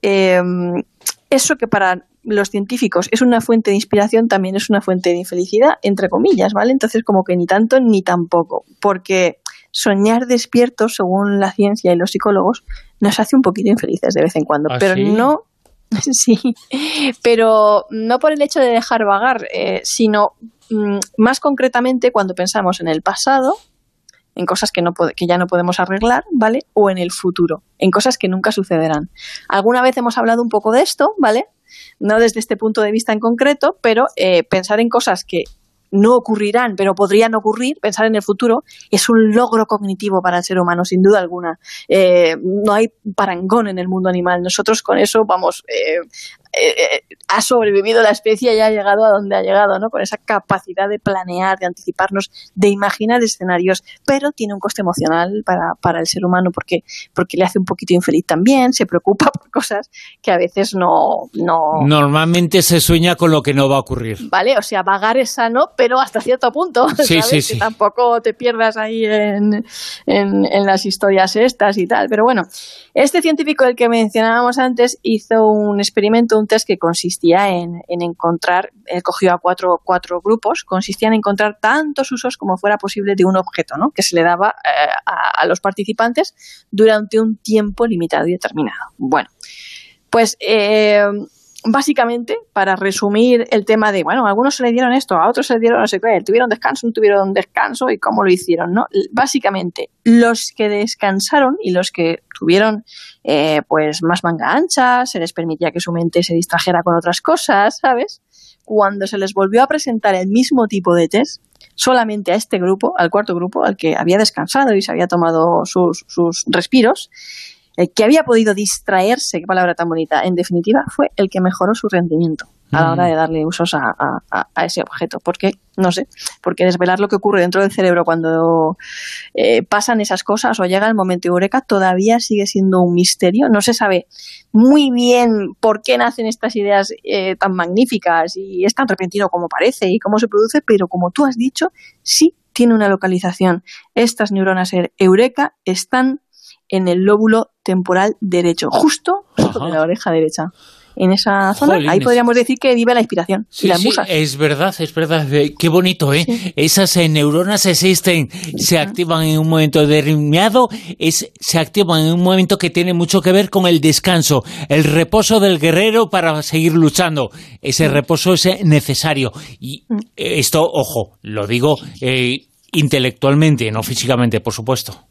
eso que para los científicos es una fuente de inspiración, también es una fuente de infelicidad, entre comillas, ¿vale? Entonces, como que ni tanto ni tampoco, porque soñar despiertos, según la ciencia y los psicólogos, nos hace un poquito infelices de vez en cuando, ¿Ah, pero no sí, pero no por el hecho de dejar vagar, eh, sino mm, más concretamente cuando pensamos en el pasado, en cosas que, no que ya no podemos arreglar, ¿vale? O en el futuro, en cosas que nunca sucederán. Alguna vez hemos hablado un poco de esto, ¿vale? No desde este punto de vista en concreto, pero eh, pensar en cosas que no ocurrirán, pero podrían ocurrir, pensar en el futuro, es un logro cognitivo para el ser humano, sin duda alguna. Eh, no hay parangón en el mundo animal. Nosotros con eso vamos eh, eh, ha sobrevivido la especie y ha llegado a donde ha llegado, ¿no? Con esa capacidad de planear, de anticiparnos, de imaginar escenarios, pero tiene un coste emocional para, para el ser humano porque, porque le hace un poquito infeliz también, se preocupa por cosas que a veces no, no... Normalmente se sueña con lo que no va a ocurrir. Vale, o sea, vagar es sano, pero hasta cierto punto, sí, Sí, sí. tampoco te pierdas ahí en, en, en las historias estas y tal. Pero bueno, este científico del que mencionábamos antes hizo un experimento, un que consistía en, encontrar, él cogió a cuatro, cuatro, grupos, consistía en encontrar tantos usos como fuera posible de un objeto, ¿no? que se le daba eh, a, los participantes durante un tiempo limitado y determinado. Bueno, pues eh, básicamente, para resumir el tema de, bueno, a algunos se le dieron esto, a otros se le dieron no sé qué, tuvieron descanso, no tuvieron descanso y cómo lo hicieron, ¿no? Básicamente, los que descansaron y los que tuvieron eh, pues más manga ancha, se les permitía que su mente se distrajera con otras cosas, ¿sabes? Cuando se les volvió a presentar el mismo tipo de test, solamente a este grupo, al cuarto grupo, al que había descansado y se había tomado sus, sus respiros, el que había podido distraerse, qué palabra tan bonita, en definitiva, fue el que mejoró su rendimiento a la hora de darle usos a, ese objeto. ¿Por qué? No sé. Porque desvelar lo que ocurre dentro del cerebro cuando eh, pasan esas cosas o llega el momento eureka todavía sigue siendo un misterio. No se sabe muy bien por qué nacen estas ideas eh, tan magníficas y es tan repentino como parece y cómo se produce, pero como tú has dicho, sí tiene una localización. Estas neuronas eureka están en el lóbulo temporal derecho, justo, en la oreja derecha. En esa zona, ahí podríamos decir que vive la inspiración y las musas. es verdad, es verdad. Eh, qué bonito, ¿eh? Esas eh, neuronas existen, se activan en un momento determinado, es, se activan en un momento que tiene mucho que ver con el descanso, el reposo del guerrero para seguir luchando. Ese reposo es eh, necesario. Y esto, ojo, lo digo intelectualmente, no físicamente, por supuesto.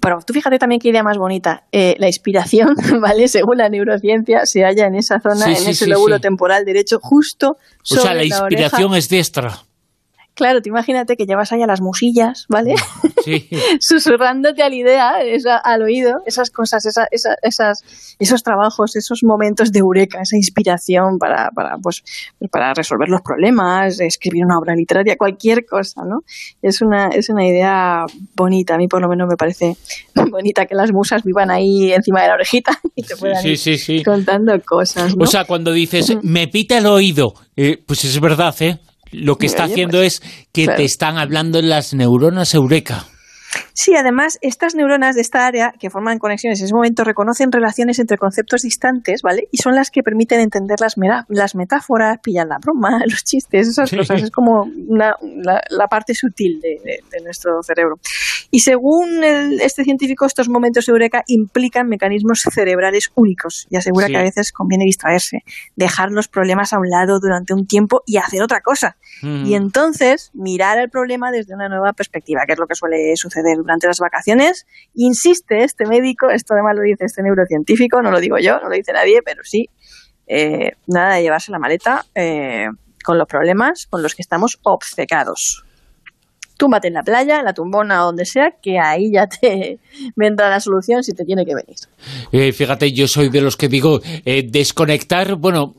Pero tú fíjate también qué idea más bonita. Eh, la inspiración, ¿vale? Según la neurociencia, se halla en esa zona, en ese lóbulo temporal derecho, justo sobre O sea, la inspiración es diestra. Claro, te imagínate que llevas ahí a las musillas, ¿vale? Sí. Susurrándote a la idea, al oído, esas cosas, esas, esos trabajos, esos momentos de eureka, esa inspiración para, para, pues, para resolver los problemas, escribir una obra literaria, cualquier cosa, ¿no? Es una, es una idea bonita, a mí por lo menos me parece bonita que las musas vivan ahí encima de la orejita y te puedan ir contando cosas. ¿no? O sea, cuando dices, me pita el oído, eh, pues es verdad, ¿eh? Lo que está haciendo pues, es que te están hablando las neuronas eureka. Sí, además, estas neuronas de esta área que forman conexiones en ese momento reconocen relaciones entre conceptos distantes, ¿vale? Y son las que permiten entender las, las metáforas, pillar la broma, los chistes, esas cosas. Es como la, parte sutil de, nuestro cerebro. Y según este científico, estos momentos eureka implican mecanismos cerebrales únicos y asegura que a veces conviene distraerse, dejar los problemas a un lado durante un tiempo y hacer otra cosa. Y entonces mirar el problema desde una nueva perspectiva, que es lo que suele suceder durante las vacaciones. Insiste este médico, esto además lo dice este neurocientífico, no lo digo yo, no lo dice nadie, pero sí, eh, nada de llevarse la maleta eh, con los problemas con los que estamos obcecados túmbate en la playa, en la tumbona, donde sea, que ahí ya te vendrá la solución si te tiene que venir. Eh, fíjate, yo soy de los que digo, desconectar, bueno,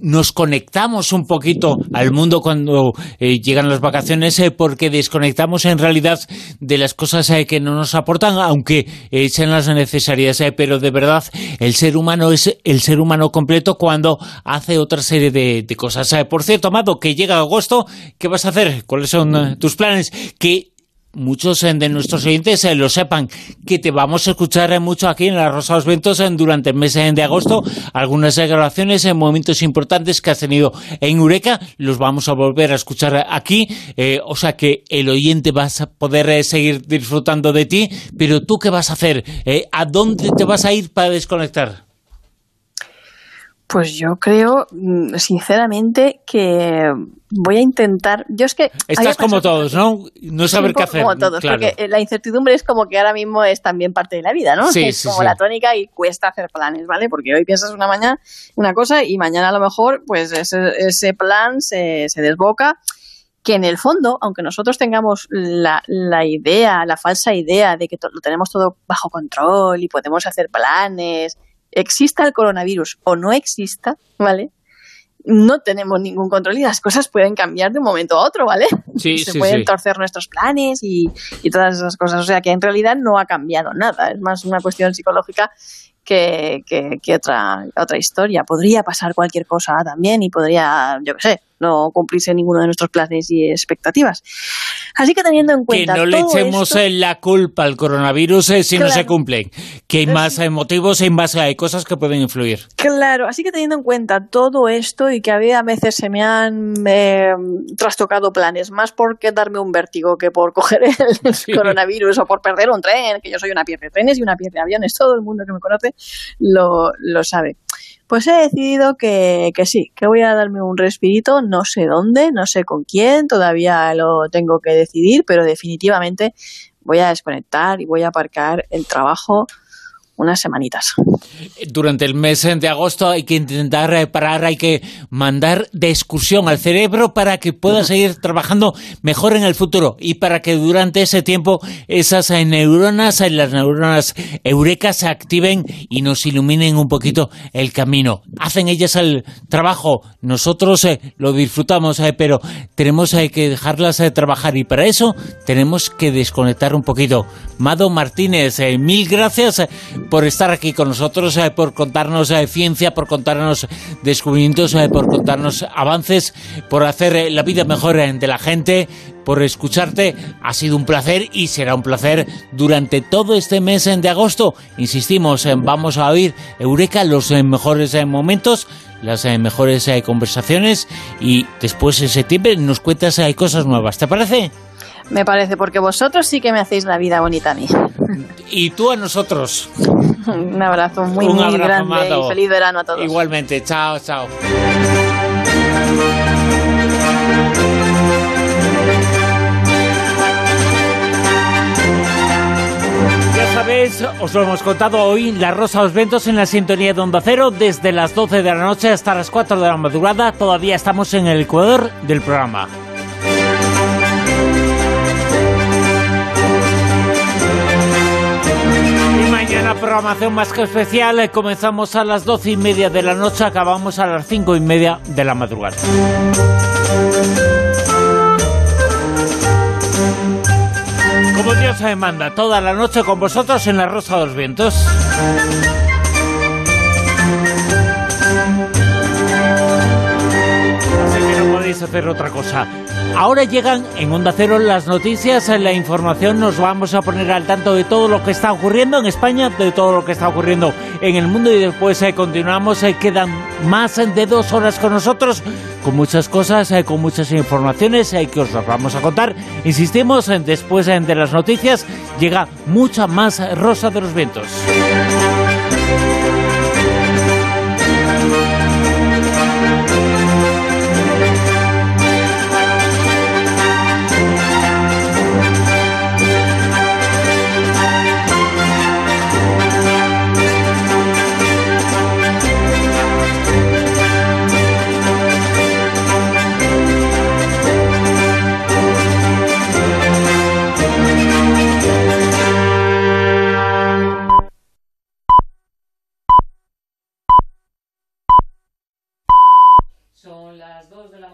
nos conectamos un poquito al mundo cuando eh, llegan las vacaciones eh, porque desconectamos en realidad de las cosas eh, que no nos aportan, aunque sean las necesarias. pero de verdad, el ser humano es el ser humano completo cuando hace otra serie de, de cosas. por cierto, Amado, que llega agosto, ¿qué vas a hacer? ¿Cuáles son tus planes? Que muchos eh, de nuestros oyentes eh, lo sepan, que te vamos a escuchar eh, mucho aquí en la Rosa de los Ventos durante el mes de agosto. Algunas grabaciones en momentos importantes que has tenido en Eureka, los vamos a volver a escuchar aquí. o sea que el oyente vas a poder seguir disfrutando de ti, pero tú qué vas a hacer? ¿A dónde te vas a ir para desconectar? Pues yo creo, mm, sinceramente, que voy a intentar. Yo es que. Estás como todos, ¿no? No saber qué hacer. Como todos, porque eh, la incertidumbre es como que ahora mismo es también parte de la vida, ¿no? Sí, es como la tónica y cuesta hacer planes, ¿vale? Porque hoy piensas una mañana una cosa y mañana a lo mejor, pues ese, ese plan se, se desboca que en el fondo, aunque nosotros tengamos la, la, idea, la falsa idea de que lo tenemos todo bajo control y podemos hacer planes exista el coronavirus o no exista, ¿vale? No tenemos ningún control y las cosas pueden cambiar de un momento a otro, ¿vale? Sí, Se pueden torcer nuestros planes y, y todas esas cosas. O sea que en realidad no ha cambiado nada. Es más una cuestión psicológica que, que, que, otra, otra historia. Podría pasar cualquier cosa también y podría, yo qué sé, no cumplirse ninguno de nuestros planes y expectativas. Así que teniendo en cuenta. Que no le echemos eh, la culpa al coronavirus eh, si no se cumplen. Que hay más eh, motivos y más hay cosas que pueden influir. Claro, así que teniendo en cuenta todo esto y que a veces se me han trastocado planes, más por darme un vértigo que por coger el coronavirus o por perder un tren, que yo soy una pieza de trenes y una pieza de aviones, todo el mundo que me conoce lo, lo sabe. Pues he decidido que, que sí, que voy a darme un respirito, no sé dónde, no sé con quién, todavía lo tengo que decidir, pero definitivamente voy a desconectar y voy a aparcar el trabajo unas semanitas. Durante el mes de agosto hay que intentar parar, hay que mandar de excursión al cerebro para que pueda seguir trabajando mejor en el futuro y para que durante ese tiempo esas neuronas, las neuronas eurecas se activen y nos iluminen un poquito el camino. Hacen ellas el trabajo, nosotros eh, lo disfrutamos, eh, pero tenemos eh, que dejarlas trabajar y para eso tenemos que desconectar un poquito. Mado Martínez, mil gracias por estar aquí con nosotros, eh, por contarnos eh, ciencia, por contarnos descubrimientos, eh, por contarnos avances, por hacer la vida mejor de la gente, por escucharte. Ha sido un placer y será un placer durante todo este mes de agosto. Insistimos, vamos a oír Eureka, los mejores momentos las mejores conversaciones y después en septiembre nos cuentas cosas nuevas. ¿Te parece? Me parece, porque vosotros sí que me hacéis la vida bonita a mí. Y tú a nosotros. Un abrazo muy, muy grande y feliz verano a todos. Igualmente, chao, chao. Ya sabéis, os lo hemos contado hoy, La Rosa los Ventos en la sintonía de Onda Cero, desde las 12 de la noche hasta las 4 de la madrugada. Todavía estamos en el ecuador del programa. Una programación más que especial. Eh, comenzamos a las doce y media de la noche, acabamos a las cinco y media de la madrugada. Como Dios se manda, toda la noche con vosotros en la Rosa de los Vientos. Así que no podéis hacer otra cosa. Ahora llegan en Onda Cero las noticias, la información, nos vamos a poner al tanto de todo lo que está ocurriendo en España, de todo lo que está ocurriendo en el mundo y después eh, continuamos, eh, quedan más de dos horas con nosotros, con muchas cosas, eh, con muchas informaciones que os vamos a contar. Insistimos, después de las noticias llega mucha más Rosa de los Vientos.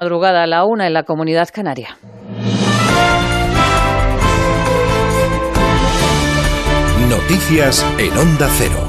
Madrugada a la una en la comunidad canaria. Noticias en Onda Cero.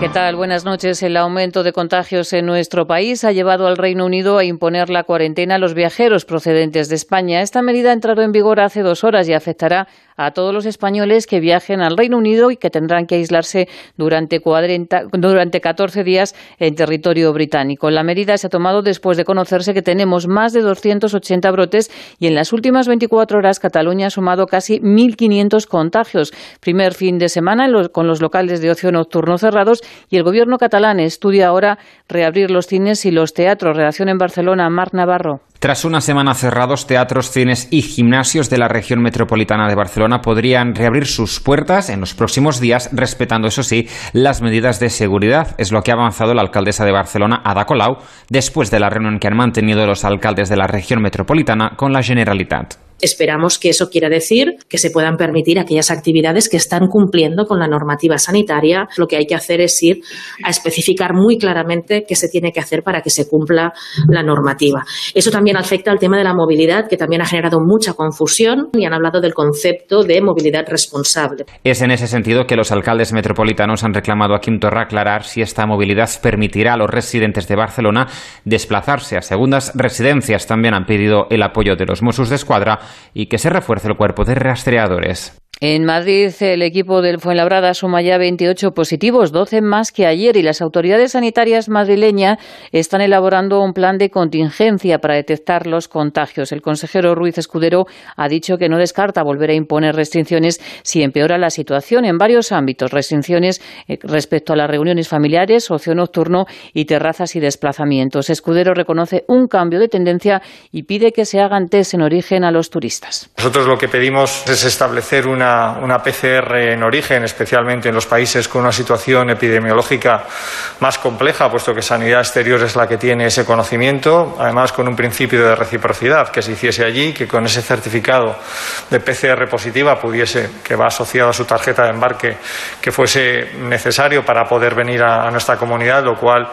¿Qué tal? Buenas noches. El aumento de contagios en nuestro país ha llevado al Reino Unido a imponer la cuarentena a los viajeros procedentes de España. Esta medida ha entrado en vigor hace dos horas y afectará a todos los españoles que viajen al Reino Unido y que tendrán que aislarse durante, 40, durante 14 días en territorio británico. La medida se ha tomado después de conocerse que tenemos más de 280 brotes y en las últimas 24 horas Cataluña ha sumado casi 1.500 contagios. Primer fin de semana con los locales de ocio nocturno cerrados y el gobierno catalán estudia ahora reabrir los cines y los teatros. Redacción en Barcelona, Marc Navarro. Tras una semana cerrados, teatros, cines y gimnasios de la región metropolitana de Barcelona podrían reabrir sus puertas en los próximos días, respetando, eso sí, las medidas de seguridad. Es lo que ha avanzado la alcaldesa de Barcelona, Ada Colau, después de la reunión que han mantenido los alcaldes de la región metropolitana con la Generalitat. Esperamos que eso quiera decir que se puedan permitir aquellas actividades que están cumpliendo con la normativa sanitaria. Lo que hay que hacer es ir a especificar muy claramente qué se tiene que hacer para que se cumpla la normativa. Eso también afecta al tema de la movilidad, que también ha generado mucha confusión y han hablado del concepto de movilidad responsable. Es en ese sentido que los alcaldes metropolitanos han reclamado a Quintorra aclarar si esta movilidad permitirá a los residentes de Barcelona desplazarse a segundas residencias. También han pedido el apoyo de los Mossos de Escuadra y que se refuerce el cuerpo de rastreadores. En Madrid, el equipo del Fuenlabrada suma ya 28 positivos, 12 más que ayer, y las autoridades sanitarias madrileñas están elaborando un plan de contingencia para detectar los contagios. El consejero Ruiz Escudero ha dicho que no descarta volver a imponer restricciones si empeora la situación en varios ámbitos. Restricciones eh, respecto a las reuniones familiares, ocio nocturno y terrazas y desplazamientos. Escudero reconoce un cambio de tendencia y pide que se hagan test en origen a los turistas. Nosotros lo que pedimos es establecer una una, PCR en origen, especialmente en los países con una situación epidemiológica más compleja, puesto que Sanidad Exterior es la que tiene ese conocimiento, además con un principio de reciprocidad, que se hiciese allí, que con ese certificado de PCR positiva pudiese, que va asociado a su tarjeta de embarque, que fuese necesario para poder venir a, nuestra comunidad, lo cual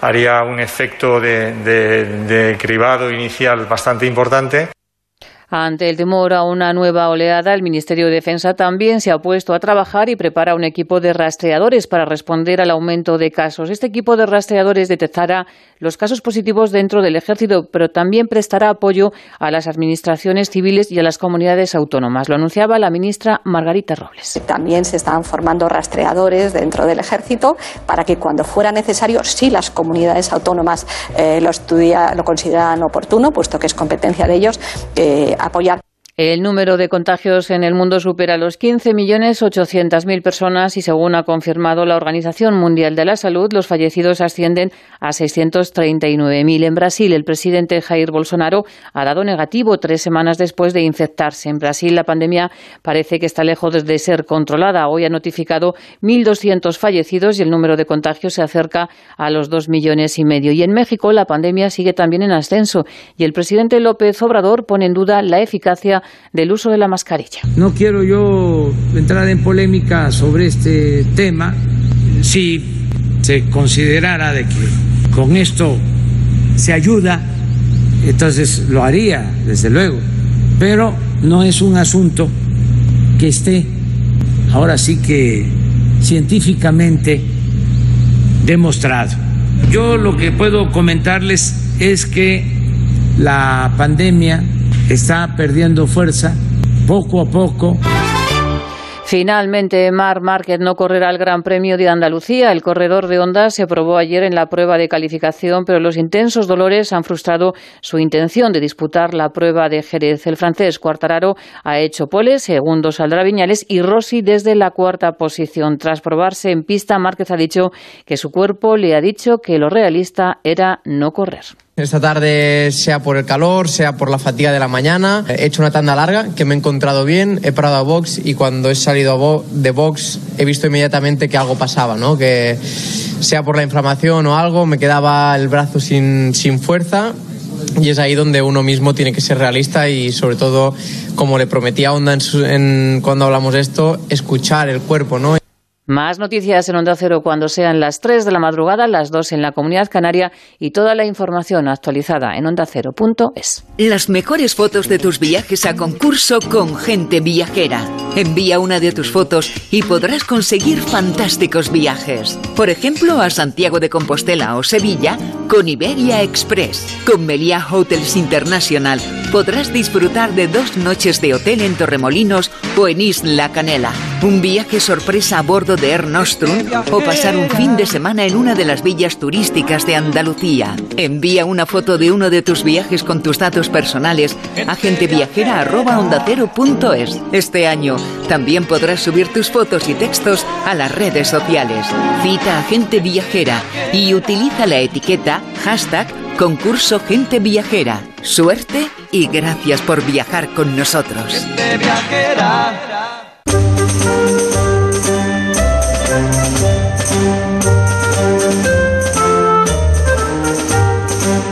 haría un efecto de cribado inicial bastante importante. Ante el temor a una nueva oleada, el Ministerio de Defensa también se ha puesto a trabajar y prepara un equipo de rastreadores para responder al aumento de casos. Este equipo de rastreadores detectará los casos positivos dentro del ejército, pero también prestará apoyo a las administraciones civiles y a las comunidades autónomas. Lo anunciaba la ministra Margarita Robles. También se están formando rastreadores dentro del ejército para que cuando fuera necesario, si las comunidades autónomas eh, lo, estudia, lo consideran oportuno, puesto que es competencia de ellos, eh, apoyar. El número de contagios en el mundo supera los 15.800.000 personas y según ha confirmado la Organización Mundial de la Salud, los fallecidos ascienden a 639.000. En Brasil, el presidente Jair Bolsonaro ha dado negativo tres semanas después de infectarse. En Brasil, la pandemia parece que está lejos de ser controlada. Hoy ha notificado 1.200 fallecidos y el número de contagios se acerca a los dos millones y medio. Y en México, la pandemia sigue también en ascenso y el presidente López Obrador pone en duda la eficacia del uso de la mascarilla. No quiero yo entrar en polémica sobre este tema. Si se considerara de que con esto se ayuda, entonces lo haría, desde luego. Pero no es un asunto que esté ahora sí que científicamente demostrado. Yo lo que puedo comentarles es que la pandemia está perdiendo fuerza poco a poco. Finalmente, Mar Márquez no correrá el Gran Premio de Andalucía. El corredor de Honda se probó ayer en la prueba de calificación, pero los intensos dolores han frustrado su intención de disputar la prueba de Jerez. El francés Cuartararo ha hecho pole, segundo saldrá Viñales y Rossi desde la cuarta posición. Tras probarse en pista, Márquez ha dicho que su cuerpo le ha dicho que lo realista era no correr. Esta tarde, sea por el calor, sea por la fatiga de la mañana, he hecho una tanda larga que me he encontrado bien, he parado a box y cuando he salido de box he visto inmediatamente que algo pasaba, ¿no? Que sea por la inflamación o algo, me quedaba el brazo sin, sin fuerza y es ahí donde uno mismo tiene que ser realista y sobre todo, como le prometía Onda en, cuando hablamos de esto, escuchar el cuerpo, ¿no? Más noticias en Onda Cero cuando sean las 3 de la madrugada, las 2 en la Comunidad Canaria y toda la información actualizada en ondacero.es. Las mejores fotos de tus viajes a concurso con gente viajera. Envía una de tus fotos y podrás conseguir fantásticos viajes. Por ejemplo, a Santiago de Compostela o Sevilla con Iberia Express. Con Meliá Hotels International podrás disfrutar de dos noches de hotel en Torremolinos o en Isla Canela. Un viaje sorpresa a bordo de Air o pasar un fin de semana en una de las villas turísticas de Andalucía. Envía una foto de uno de tus viajes con tus datos personales a genteviajera.ondacero.es. Este año también podrás subir tus fotos y textos a las redes sociales. Cita a Gente Viajera y utiliza la etiqueta hashtag concurso Gente Viajera. Suerte y gracias por viajar con nosotros.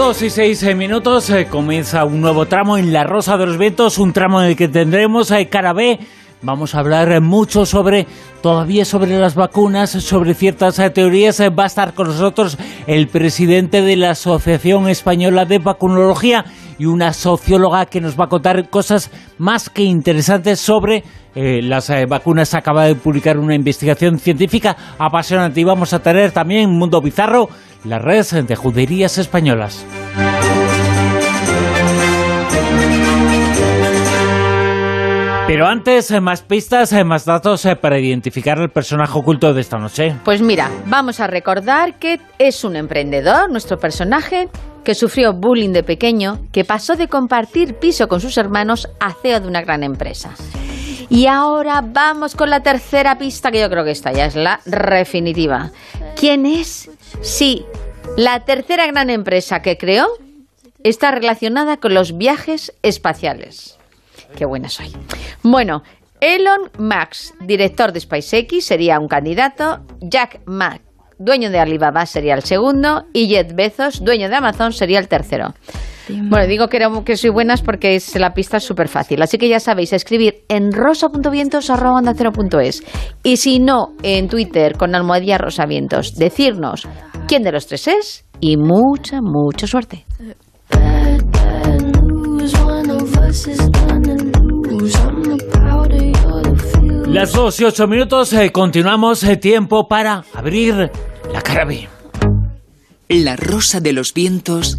Dos y seis eh, minutos eh, comienza un nuevo tramo en La Rosa de los Vientos, un tramo en el que tendremos a eh, Carabé Vamos a hablar mucho sobre, todavía sobre las vacunas, sobre ciertas eh, teorías. Eh, va a estar con nosotros el presidente de la Asociación Española de Vacunología y una socióloga que nos va a contar cosas más que interesantes sobre eh, las vacunas. Acaba de publicar una investigación científica apasionante y vamos a tener también Mundo Bizarro, la red de juderías españolas. Pero antes, eh, más pistas, eh, más datos eh, para identificar el personaje oculto de esta noche. Pues mira, vamos a recordar que es un emprendedor, nuestro personaje, que sufrió bullying de pequeño, que pasó de compartir piso con sus hermanos a CEO de una gran empresa. Y ahora vamos con la tercera pista, que yo creo que esta ya es la definitiva. ¿Quién es? Sí, la tercera gran empresa que creó está relacionada con los viajes espaciales. Qué buena soy. Bueno, Elon Musk, director de SpaceX, sería un candidato. Jack Ma, dueño de Alibaba, sería el segundo. Y Jeff Bezos, dueño de Amazon, sería el tercero. Bueno, digo que, que soy buenas porque es, la pista es súper fácil. Así que ya sabéis, escribir en rosa.vientos.es y si no, en Twitter con almohadilla rosavientos, decirnos quién de los tres es y mucha, mucha suerte. Las dos y ocho minutos, eh, continuamos eh, tiempo para abrir la cara B. La rosa de los vientos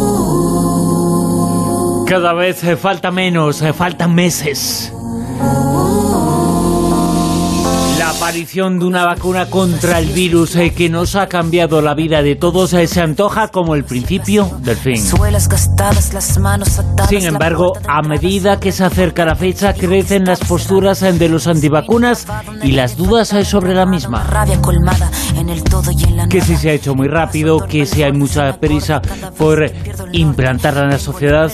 Cada vez eh, falta menos, eh, faltan meses. La aparición de una vacuna contra el virus eh, que nos ha cambiado la vida de todos se antoja como el principio del fin. Sin embargo, a medida que se acerca la fecha, crecen las posturas de los antivacunas y las dudas sobre la misma. Que si se ha hecho muy rápido, que si hay mucha prisa por implantarla en la sociedad.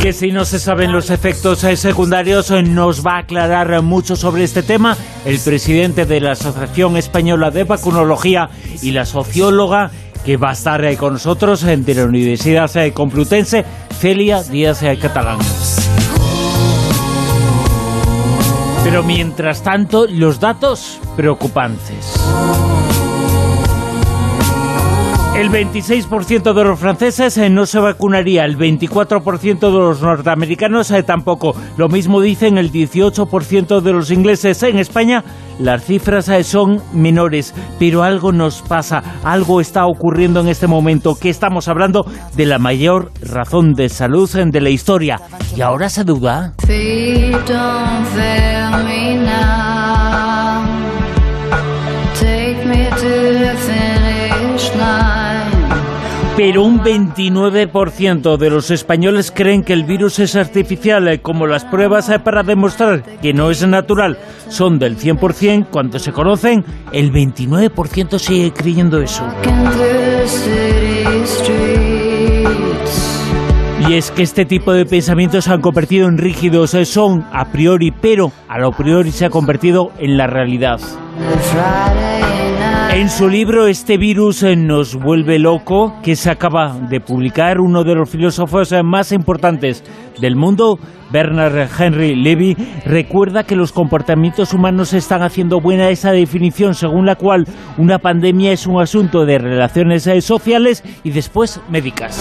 Que si no se saben los efectos eh, secundarios, eh, nos va a aclarar mucho sobre este tema el presidente de la Asociación Española de Vacunología y la socióloga que va a estar eh, con nosotros de la Universidad Complutense, Celia Díaz Catalán. Pero mientras tanto, los datos preocupantes. El 26% de los franceses eh, no se vacunaría, el 24% de los norteamericanos eh, tampoco. Lo mismo dicen el 18% de los ingleses. En España las cifras eh, son menores, pero algo nos pasa, algo está ocurriendo en este momento, que estamos hablando de la mayor razón de salud de la historia. ¿Y ahora se duda? Pero un 29% de los españoles creen que el virus es artificial, eh, como las pruebas eh, para demostrar que no es natural son del 100%, cuando se conocen, el 29% sigue creyendo eso. Y es que este tipo de pensamientos se han convertido en rígidos, eh, son a priori, pero a lo priori se ha convertido en la realidad. En su libro Este virus eh, nos vuelve loco, que se acaba de publicar uno de los filósofos eh, más importantes del mundo, Bernard Henry Levy, recuerda que los comportamientos humanos están haciendo buena esa definición según la cual una pandemia es un asunto de relaciones eh, sociales y después médicas.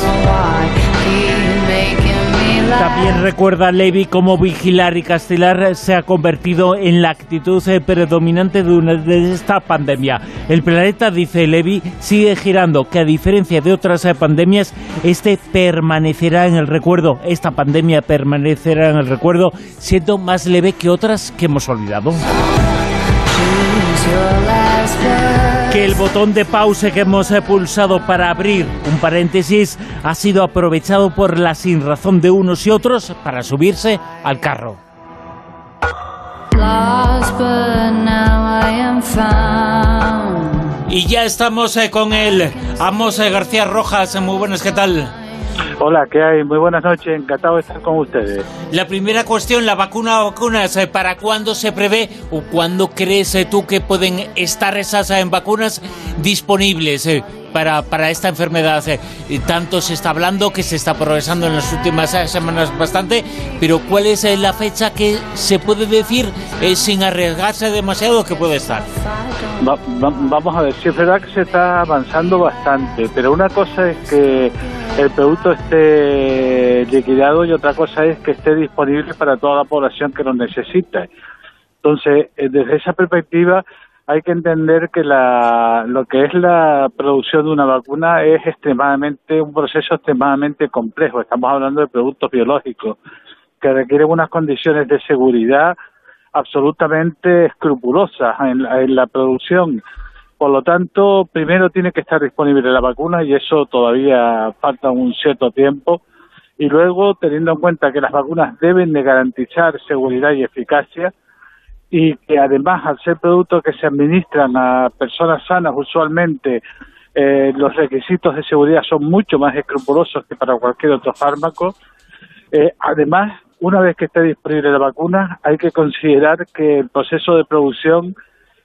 También recuerda Levy cómo vigilar y castigar se ha convertido en la actitud eh, predominante de, esta pandemia. El planeta, dice Levy, sigue girando, que a diferencia de otras eh, pandemias, este permanecerá en el recuerdo. Esta pandemia permanecerá en el recuerdo, siendo más leve que otras que hemos olvidado. Que el botón de pause que hemos pulsado para abrir un paréntesis ha sido aprovechado por la sinrazón de unos y otros para subirse al carro. Y ya estamos eh, con él, Amos eh, García Rojas. Muy buenas, ¿qué tal? Hola, ¿qué hay? Muy buenas noches, encantado de estar con ustedes. La primera cuestión, la vacuna o vacunas, eh, ¿para cuándo se prevé o cuándo crees tú que pueden estar esas vacunas disponibles? para, para esta enfermedad. Eh, tanto se está hablando que se está progresando en las últimas eh, semanas bastante, pero ¿cuál es eh, la fecha que se puede decir sin arriesgarse demasiado que puede estar? vamos a ver, si es verdad que se está avanzando bastante, pero una cosa es que el producto esté liquidado y otra cosa es que esté disponible para toda la población que lo necesita. Entonces, desde esa perspectiva, hay que entender que la, lo que es la producción de una vacuna es extremadamente un proceso extremadamente complejo. Estamos hablando de productos biológicos que requieren unas condiciones de seguridad absolutamente escrupulosas en en la producción. Por lo tanto, primero tiene que estar disponible la vacuna y eso todavía falta un cierto tiempo. Y luego, teniendo en cuenta que las vacunas deben de garantizar seguridad y eficacia, y que además al ser productos que se administran a personas sanas usualmente eh, los requisitos de seguridad son mucho más escrupulosos que para cualquier otro fármaco. Eh, además, una vez que esté disponible la vacuna, hay que considerar que el proceso de producción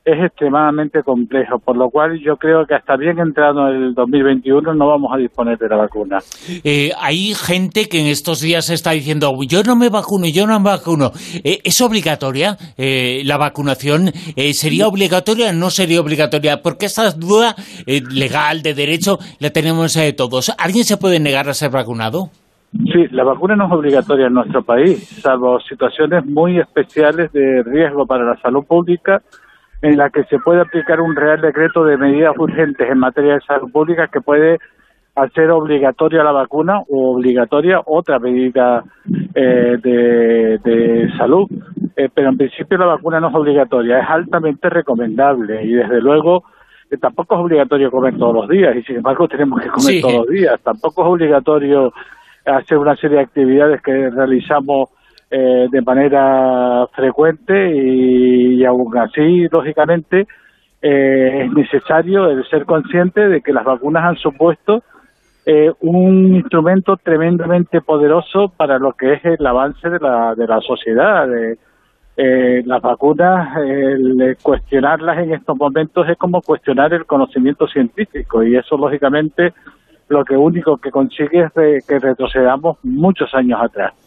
es extremadamente complejo, por lo cual yo creo que hasta bien entrado en el 2021 no vamos a disponer de la vacuna. Eh, hay gente que en estos días está diciendo, yo no me vacuno, yo no me vacuno. Eh, ¿Es obligatoria eh, la vacunación? ¿Sería obligatoria o no sería obligatoria? Porque esta duda legal, de derecho, la tenemos todos. ¿Alguien se puede negar a ser vacunado? Sí, la vacuna no es obligatoria en nuestro país, salvo situaciones muy especiales de riesgo para la salud pública en la que se puede aplicar un real decreto de medidas urgentes en materia de salud pública que puede hacer obligatoria la vacuna o obligatoria otra medida eh, de, salud. Eh, pero en principio la vacuna no es obligatoria, es altamente recomendable y desde luego eh, tampoco es obligatorio comer todos los días y sin embargo tenemos que comer todos los días. Tampoco es obligatorio hacer una serie de actividades que realizamos eh, de manera frecuente y, aún así, lógicamente, eh, es necesario el ser consciente de que las vacunas han supuesto eh, un instrumento tremendamente poderoso para lo que es el avance de la, de la sociedad. las vacunas, el cuestionarlas en estos momentos es como cuestionar el conocimiento científico y eso, lógicamente, lo que único que consigue es que retrocedamos muchos años atrás.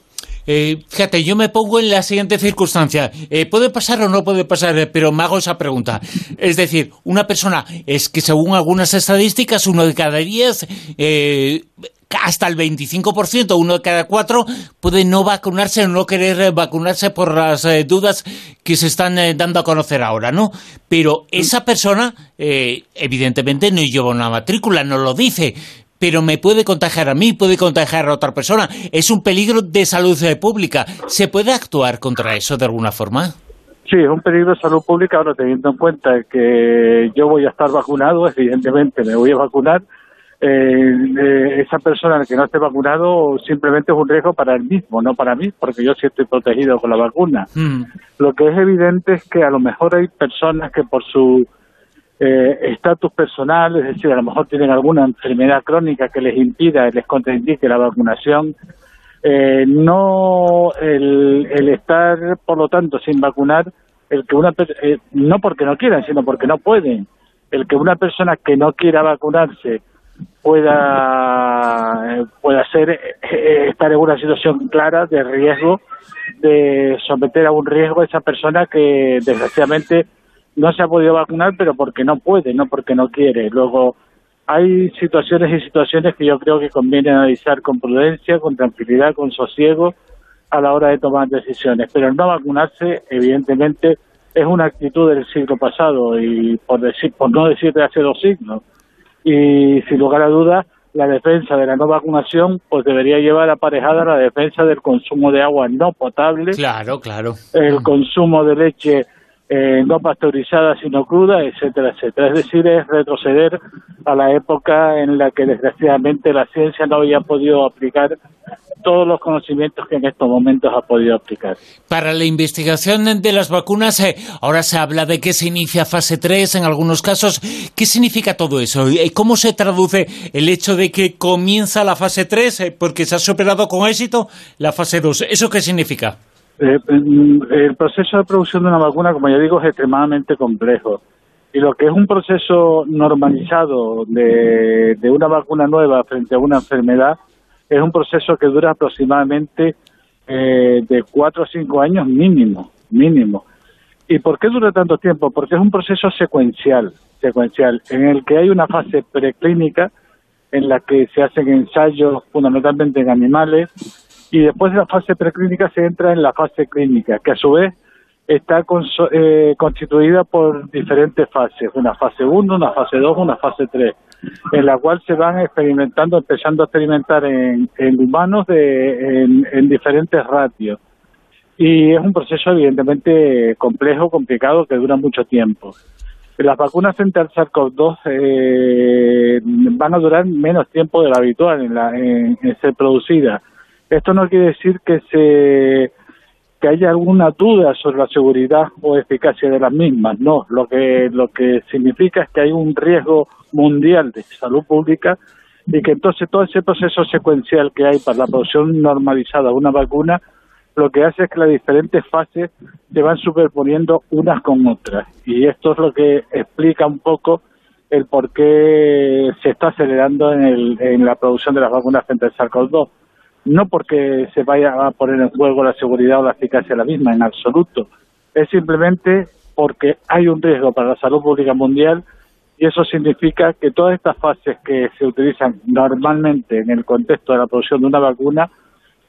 Eh, fíjate, yo me pongo en la siguiente circunstancia. Eh, ¿Puede pasar o no puede pasar? Eh, pero me hago esa pregunta. Es decir, una persona, es que según algunas estadísticas, uno de cada diez, hasta el 25%, uno de cada cuatro, puede no vacunarse o no querer vacunarse por las dudas que se están dando a conocer ahora, ¿no? Pero esa persona, evidentemente, no lleva una matrícula, no lo dice, pero me puede contagiar a mí, puede contagiar a otra persona. Es un peligro de salud pública. ¿Se puede actuar contra eso de alguna forma? Sí, es un peligro de salud pública, ahora teniendo en cuenta que yo voy a estar vacunado, evidentemente me voy a vacunar. Eh, eh, esa persona que no esté vacunado simplemente es un riesgo para él mismo, no para mí, porque yo sí estoy protegido con la vacuna. Mm. Lo que es evidente es que a lo mejor hay personas que por su eh, estatus personal, es decir, a lo mejor tienen alguna enfermedad crónica que les impida, les contraindique la vacunación, eh, no el, estar, por lo tanto, sin vacunar, el que una eh, no porque no quieran, sino porque no pueden, el que una persona que no quiera vacunarse pueda pueda ser estar en una situación clara de riesgo de someter a un riesgo a esa persona que desgraciadamente no se ha podido vacunar, pero porque no puede, no porque no quiere. Luego, hay situaciones y situaciones que yo creo que conviene analizar con prudencia, con tranquilidad, con sosiego a la hora de tomar decisiones. Pero el no vacunarse, evidentemente, es una actitud del siglo pasado y por decir, por no decir de hace dos siglos. Y sin lugar a dudas, la defensa de la no vacunación pues debería llevar aparejada la defensa del consumo de agua no potable. Claro, claro. El consumo de leche eh, no pasteurizada sino cruda, etcétera, etcétera. Es decir, es retroceder a la época en la que desgraciadamente la ciencia no había podido aplicar todos los conocimientos que en estos momentos ha podido aplicar. Para la investigación de las vacunas, eh, ahora se habla de que se inicia fase 3 en algunos casos. ¿Qué significa todo eso? ¿Y ¿Cómo se traduce el hecho de que comienza la fase 3 eh, porque se ha superado con éxito la fase 2? ¿Eso qué significa? Eh, mm, el proceso de producción de una vacuna, como ya digo, es extremadamente complejo. Y lo que es un proceso normalizado de, una vacuna nueva frente a una enfermedad es un proceso que dura aproximadamente eh, de cuatro a cinco años mínimo, mínimo. ¿Y por qué dura tanto tiempo? Porque es un proceso secuencial, secuencial, en el que hay una fase preclínica en la que se hacen ensayos fundamentalmente en animales y después de la fase preclínica se entra en la fase clínica, que a su vez está conso- eh, constituida por diferentes fases, una fase 1, una fase 2, una fase 3, en la cual se van experimentando, empezando a experimentar en, humanos de, en, en diferentes ratios. Y es un proceso evidentemente complejo, complicado, que dura mucho tiempo. Las vacunas frente al SARS-CoV-2 eh, van a durar menos tiempo de lo habitual en, la, en, en ser producidas. Esto no quiere decir que se que haya alguna duda sobre la seguridad o eficacia de las mismas, no. Lo que lo que significa es que hay un riesgo mundial de salud pública y que entonces todo ese proceso secuencial que hay para la producción normalizada de una vacuna lo que hace es que las diferentes fases se van superponiendo unas con otras y esto es lo que explica un poco el por qué se está acelerando en, el, en la producción de las vacunas frente al SARS-CoV-2 no porque se vaya a poner en juego la seguridad o la eficacia de la misma, en absoluto. Es simplemente porque hay un riesgo para la salud pública mundial y eso significa que todas estas fases que se utilizan normalmente en el contexto de la producción de una vacuna,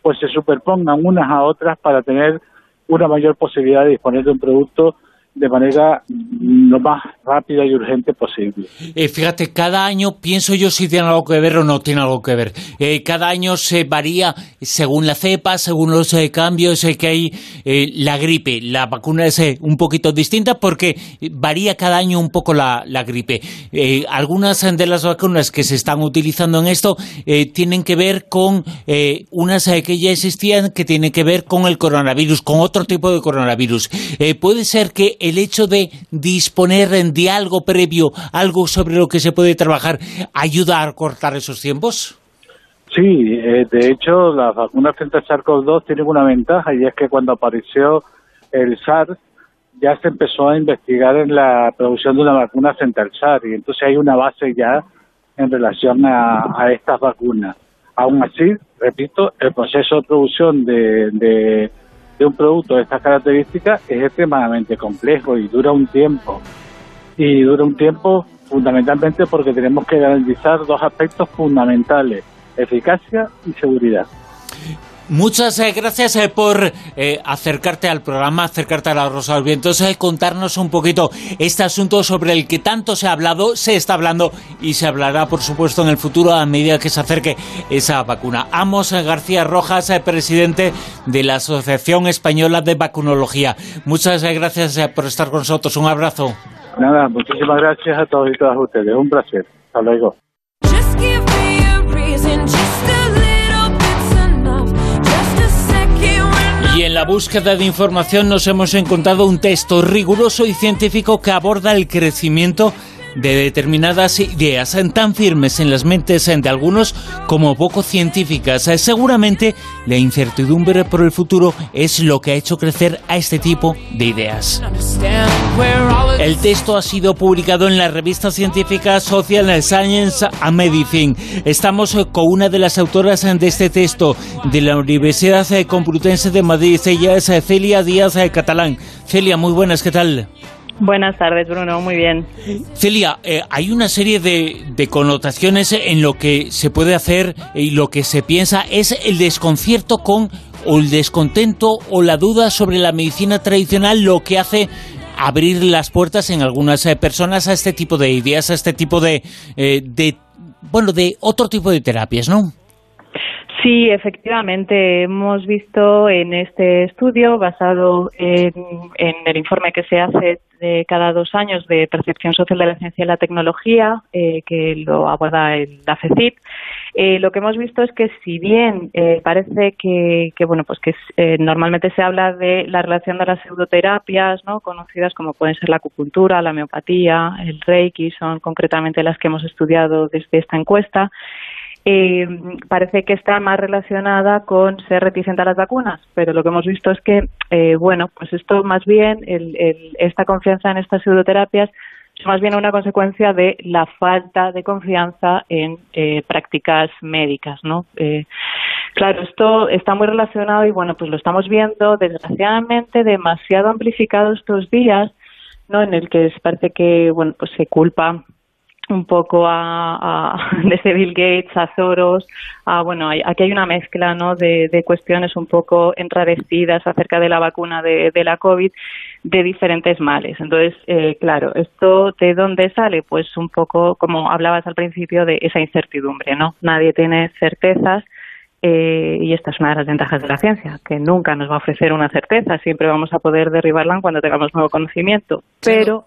pues se superpongan unas a otras para tener una mayor posibilidad de disponer de un producto de manera lo más rápida y urgente posible. Eh, fíjate, cada año pienso yo si tiene algo que ver o no tiene algo que ver. Eh, cada año se varía según la cepa, según los eh, cambios eh, que hay. la gripe, la vacuna es un poquito distinta porque varía cada año un poco la, la gripe. Algunas de las vacunas que se están utilizando en esto tienen que ver con unas que ya existían que tienen que ver con el coronavirus, con otro tipo de coronavirus. Puede ser que el hecho de disponer de algo previo, algo sobre lo que se puede trabajar, ayuda a cortar esos tiempos? Sí, eh, de hecho, las vacunas frente al SARS-CoV-2 tienen una ventaja y es que cuando apareció el SARS ya se empezó a investigar en la producción de una vacuna frente al SARS y entonces hay una base ya en relación a, estas vacunas. Aún así, repito, el proceso de producción de, de un producto de estas características es extremadamente complejo y dura un tiempo. Y dura un tiempo fundamentalmente porque tenemos que garantizar dos aspectos fundamentales, eficacia y seguridad. Muchas eh, gracias eh, por eh, acercarte al programa, acercarte a la Rosa de los Vientos, eh, contarnos un poquito este asunto sobre el que tanto se ha hablado, se está hablando y se hablará, por supuesto, en el futuro a medida que se acerque esa vacuna. Amos García Rojas, eh, presidente de la Asociación Española de Vacunología. Muchas eh, gracias eh, por estar con nosotros. Un abrazo. Nada, muchísimas gracias a todos y todas ustedes. Un placer. Hasta luego. La búsqueda de información nos hemos encontrado un texto riguroso y científico que aborda el crecimiento de determinadas ideas tan firmes en las mentes de algunos como poco científicas. Eh, Seguramente la incertidumbre por el futuro es lo que ha hecho crecer a este tipo de ideas. El texto ha sido publicado en la revista científica Social Science and Medicine. Estamos eh, con una de las autoras de este texto de la Universidad eh, Complutense de Madrid. Ella es Celia Díaz Catalán. Celia, muy buenas, ¿qué tal? Buenas tardes, Bruno. Muy bien. Celia, eh, hay una serie de, connotaciones en lo que se puede hacer y lo que se piensa es el desconcierto con o el descontento o la duda sobre la medicina tradicional, lo que hace abrir las puertas en algunas eh, personas a este tipo de ideas, a este tipo de, eh, de bueno, de otro tipo de terapias, ¿no? Sí, efectivamente, hemos visto en este estudio, basado en, el informe que se hace de cada dos años de percepción social de la ciencia y la tecnología, eh, que lo aborda el, la FECIP, eh, lo que hemos visto es que si bien eh, parece que, bueno, pues que normalmente se habla de la relación de las pseudoterapias, ¿no? conocidas como pueden ser la acupuntura, la homeopatía, el reiki, son concretamente las que hemos estudiado desde esta encuesta, eh, parece que está más relacionada con ser reticente a las vacunas, pero lo que hemos visto es que, eh, bueno, pues esto más bien, el, esta confianza en estas pseudoterapias es más bien una consecuencia de la falta de confianza en eh, prácticas médicas, ¿no? Eh, claro, esto está muy relacionado y, bueno, pues lo estamos viendo, desgraciadamente, demasiado amplificado estos días, ¿no? En el que parece que, bueno, pues se culpa un poco a, a, desde Bill Gates a Soros a bueno aquí hay una mezcla no de, de cuestiones un poco enrarecidas acerca de la vacuna de, de la covid de diferentes males. Entonces eh, claro esto de dónde sale pues un poco como hablabas al principio de esa incertidumbre no nadie tiene certezas eh, y esta es una de las ventajas de la ciencia, que nunca nos va a ofrecer una certeza, siempre vamos a poder derribarla cuando tengamos nuevo conocimiento. Pero,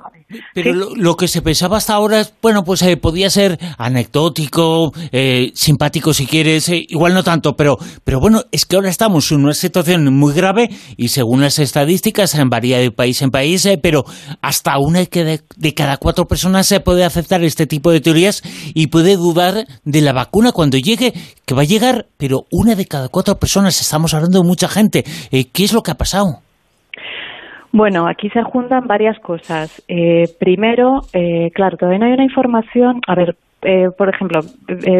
pero lo, que se pensaba hasta ahora, bueno, pues eh, podía ser anecdótico, eh, simpático si quieres, igual no tanto, pero, pero bueno, es que ahora estamos en una situación muy grave y según las estadísticas varía de país en país, pero hasta una de, de cada cuatro personas se puede aceptar este tipo de teorías y puede dudar de la vacuna cuando llegue, que va a llegar, pero una de cada cuatro personas, estamos hablando de mucha gente. Eh, ¿Qué es lo que ha pasado? Bueno, aquí se juntan varias cosas. Eh, primero, eh, claro, todavía no hay una información. A ver, por ejemplo,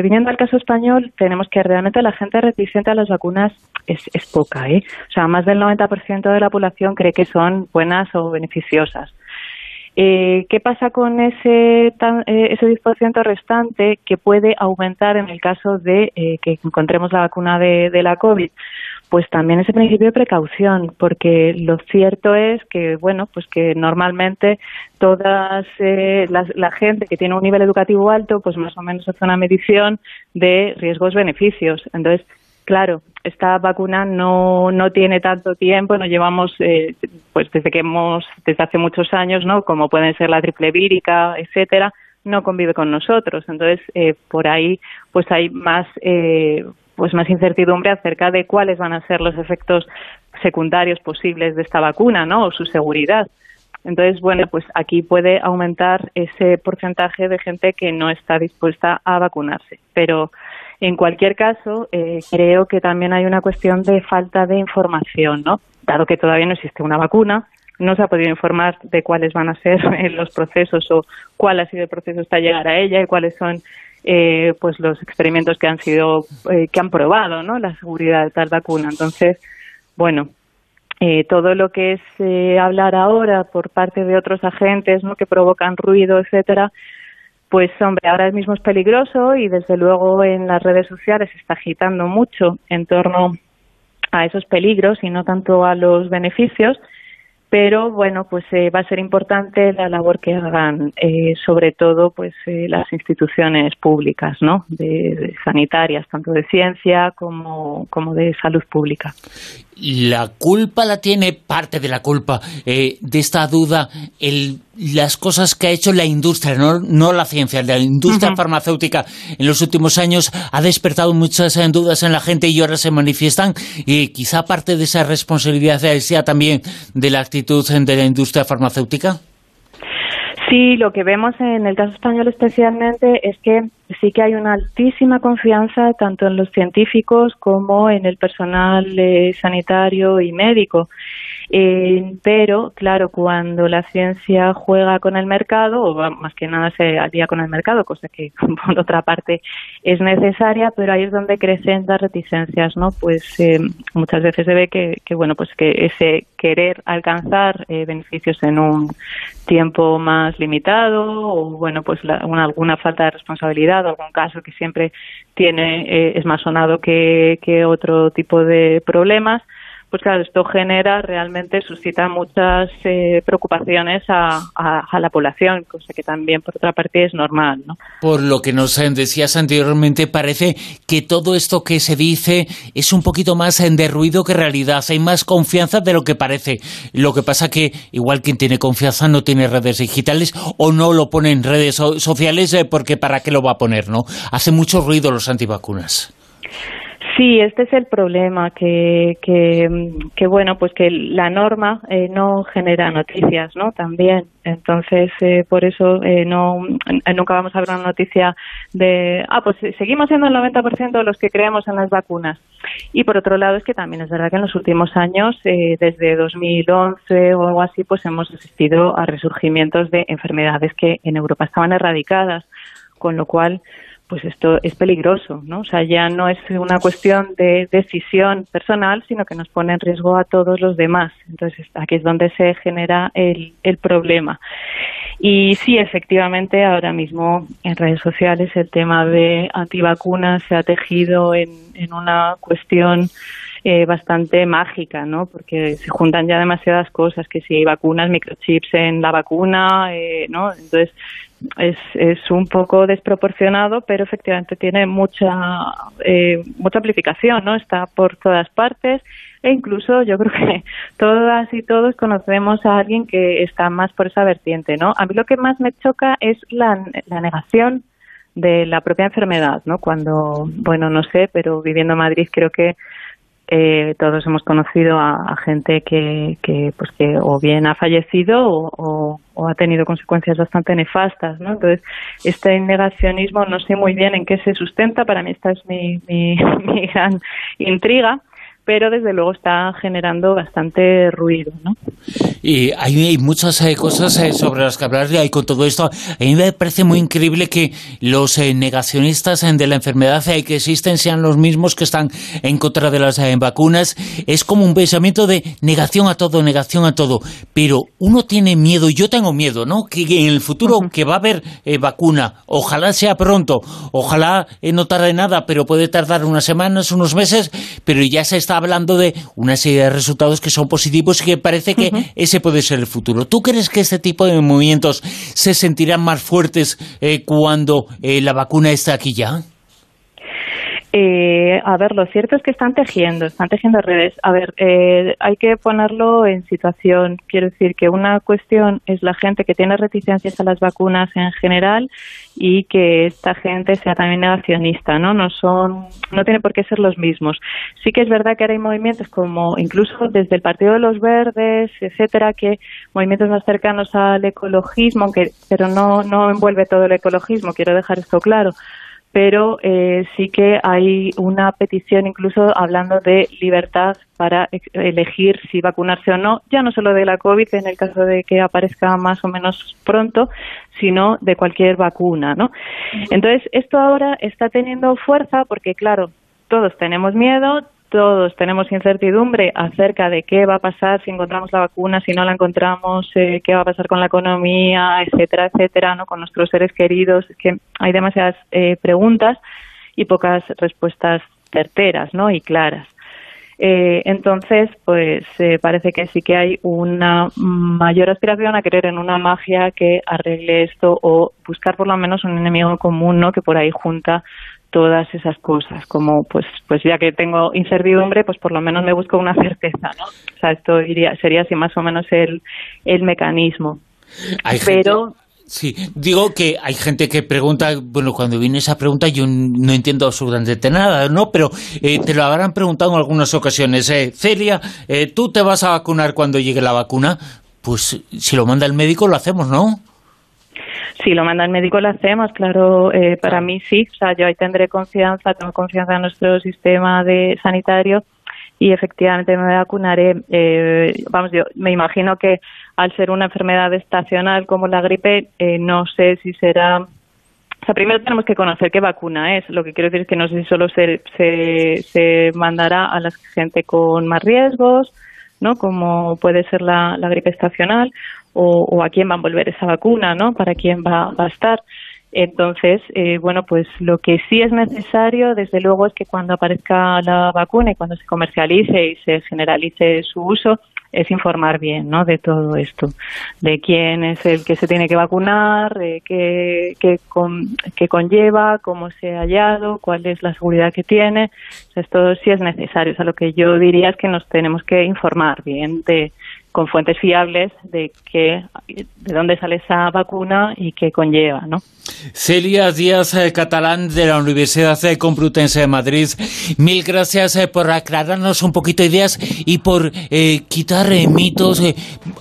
viniendo al caso español, tenemos que realmente la gente reticente a las vacunas es, es poca, ¿eh? O sea, más del 90% de la población cree que son buenas o beneficiosas. Eh, ¿Qué pasa con ese, eh, ese 10% restante que puede aumentar en el caso de eh, que encontremos la vacuna de, de, la COVID? Pues también ese principio de precaución, porque lo cierto es que, bueno, pues que normalmente todas eh, la, la, gente que tiene un nivel educativo alto, pues más o menos hace una medición de riesgos-beneficios. Entonces, claro, esta vacuna no, no tiene tanto tiempo, no llevamos, eh, pues desde que hemos, desde hace muchos años, ¿no? Como pueden ser la triple vírica, etcétera, no convive con nosotros. Entonces, eh, por ahí, pues hay más, eh, pues más incertidumbre acerca de cuáles van a ser los efectos secundarios posibles de esta vacuna, ¿no? O su seguridad. Entonces, bueno, pues aquí puede aumentar ese porcentaje de gente que no está dispuesta a vacunarse. Pero en cualquier caso, eh, creo que también hay una cuestión de falta de información, ¿no? Dado que todavía no existe una vacuna, no se ha podido informar de cuáles van a ser los procesos o cuál ha sido el proceso hasta llegar a ella y cuáles son eh, pues los experimentos que han sido eh, que han probado la seguridad de tal vacuna. Entonces bueno todo lo que es hablar ahora por parte de otros agentes que provocan ruido etcétera pues hombre, ahora mismo es peligroso y desde luego en las redes sociales se está agitando mucho en torno a esos peligros y no tanto a los beneficios pero bueno pues eh, va a ser importante la labor que hagan eh, sobre todo pues eh, las instituciones públicas no de, sanitarias tanto de ciencia como como de salud pública. La culpa la tiene parte de la culpa de esta duda el, las cosas que ha hecho la industria no, no la ciencia la industria farmacéutica en los últimos años ha despertado muchas dudas en la gente y ahora se manifiestan y quizá parte de esa responsabilidad sea también de la actitud de la industria farmacéutica? Sí, lo que vemos en el caso español especialmente es que sí que hay una altísima confianza tanto en los científicos como en el personal eh, sanitario y médico. Eh, pero, claro, cuando la ciencia juega con el mercado, o más que nada se alía con el mercado, cosa que por otra parte es necesaria, pero ahí es donde crecen las reticencias, ¿no? Pues eh, muchas veces se ve que, que, bueno, pues que ese querer alcanzar eh, beneficios en un tiempo más limitado, o bueno, pues una, alguna falta de responsabilidad, o algún caso que siempre tiene, es más sonado que otro tipo de problemas, pues claro, esto genera realmente, suscita muchas eh, preocupaciones a, a, la población, cosa que también por otra parte es normal. ¿no? Por lo que nos decías anteriormente, parece que todo esto que se dice es un poquito más de ruido que realidad, hay más confianza de lo que parece. Lo que pasa que igual quien tiene confianza no tiene redes digitales o no lo pone en redes sociales eh, porque para qué lo va a poner, ¿no? Hace mucho ruido los antivacunas. Sí, este es el problema, que, que, bueno, pues que la norma eh, no genera noticias, ¿no? También. Entonces, eh, por eso eh, no nunca vamos a ver una noticia de, ah, pues seguimos siendo el 90% de los que creemos en las vacunas. Y por otro lado, es que también es verdad que en los últimos años, desde 2011 o algo así, pues hemos asistido a resurgimientos de enfermedades que en Europa estaban erradicadas, con lo cual pues esto es peligroso, ¿no? O sea, ya no es una cuestión de decisión personal, sino que nos pone en riesgo a todos los demás. Entonces, aquí es donde se genera el, el problema. Y sí, efectivamente, ahora mismo en redes sociales el tema de antivacunas se ha tejido en, en una cuestión eh, bastante mágica, ¿no? Porque se juntan ya demasiadas cosas, que si hay vacunas, microchips en la vacuna, eh, ¿no? Entonces es, es un poco desproporcionado, pero efectivamente tiene mucha eh, mucha amplificación, ¿no? Está por todas partes e incluso yo creo que todas y todos conocemos a alguien que está más por esa vertiente, ¿no? A mí lo que más me choca es la, la negación de la propia enfermedad, ¿no? Cuando, bueno, no sé, pero viviendo en Madrid creo que eh, todos hemos conocido a, gente que, pues que o bien ha fallecido o, ha tenido consecuencias bastante nefastas, ¿no? Entonces, este negacionismo no sé muy bien en qué se sustenta, para mí esta es mi, mi, mi gran intriga, pero desde luego está generando bastante ruido. ¿no? Y hay, muchas eh, cosas eh, sobre las que hablar y con todo esto. A mí me parece muy increíble que los eh, negacionistas de la enfermedad que existen sean los mismos que están en contra de las vacunas. Es como un pensamiento de negación a todo, negación a todo. Pero uno tiene miedo, yo tengo miedo, ¿no? Que en el futuro que va a haber vacuna, ojalá sea pronto, ojalá no tarde nada, pero puede tardar unas semanas, unos meses, pero ya se está hablando de una serie de resultados que son positivos y que parece que ese puede ser el futuro. ¿Tú crees que este tipo de movimientos se sentirán más fuertes eh, cuando eh, la vacuna está aquí ya? Eh, a ver, lo cierto es que están tejiendo, están tejiendo redes. A ver, eh, hay que ponerlo en situación. Quiero decir que una cuestión es la gente que tiene reticencias a las vacunas en general y que esta gente sea también negacionista, ¿no? No son, no tiene por qué ser los mismos. Sí que es verdad que ahora hay movimientos como incluso desde el Partido de los Verdes, etcétera, que movimientos más cercanos al ecologismo, aunque, pero no, no envuelve todo el ecologismo. Quiero dejar esto claro pero eh, sí que hay una petición incluso hablando de libertad para elegir si vacunarse o no, ya no solo de la COVID en el caso de que aparezca más o menos pronto, sino de cualquier vacuna, ¿no? Entonces, esto ahora está teniendo fuerza porque, claro, todos tenemos miedo, todos tenemos incertidumbre acerca de qué va a pasar si encontramos la vacuna, si no la encontramos, eh, qué va a pasar con la economía, etcétera, etcétera, ¿no? con nuestros seres queridos. Es que hay demasiadas eh, preguntas y pocas respuestas certeras ¿no? y claras. Eh, entonces, pues parece que sí que hay una mayor aspiración a creer en una magia que arregle esto o buscar por lo menos un enemigo común, ¿no? Que por ahí junta todas esas cosas, como pues pues ya que tengo incertidumbre, pues por lo menos me busco una certeza, ¿no? O sea, esto iría, sería así más o menos el, el mecanismo. Pero Sí, digo que hay gente que pregunta, bueno, cuando viene esa pregunta yo no entiendo absolutamente nada, ¿no? Pero eh, te lo habrán preguntado en algunas ocasiones. Eh, Celia, eh, ¿tú te vas a vacunar cuando llegue la vacuna? Pues si lo manda el médico lo hacemos, ¿no? Si lo manda el médico lo hacemos, claro, eh, para mí sí, o sea, yo ahí tendré confianza, tengo confianza en nuestro sistema de sanitario y efectivamente me vacunaré. Eh, vamos, yo me imagino que al ser una enfermedad estacional como la gripe, eh, no sé si será o sea, primero tenemos que conocer qué vacuna es. Lo que quiero decir es que no sé si solo se, se, se mandará a la gente con más riesgos, ¿no? Como puede ser la, la gripe estacional, o, a quién va a envolver esa vacuna, ¿no? Para quién va, a estar. Entonces, eh, bueno, pues lo que sí es necesario, desde luego, es que cuando aparezca la vacuna y cuando se comercialice y se generalice su uso, es informar bien ¿no? de todo esto, de quién es el que se tiene que vacunar, de qué, qué, qué conlleva, cómo se ha hallado, cuál es la seguridad que tiene. Esto sí es necesario. O sea, lo que yo diría es que nos tenemos que informar bien de, con fuentes fiables de que de dónde sale esa vacuna y qué conlleva, ¿no? Celia Díaz eh, Catalán de la Universidad Complutense de Madrid, mil gracias eh, por aclararnos un poquito ideas y por eh, quitar mitos.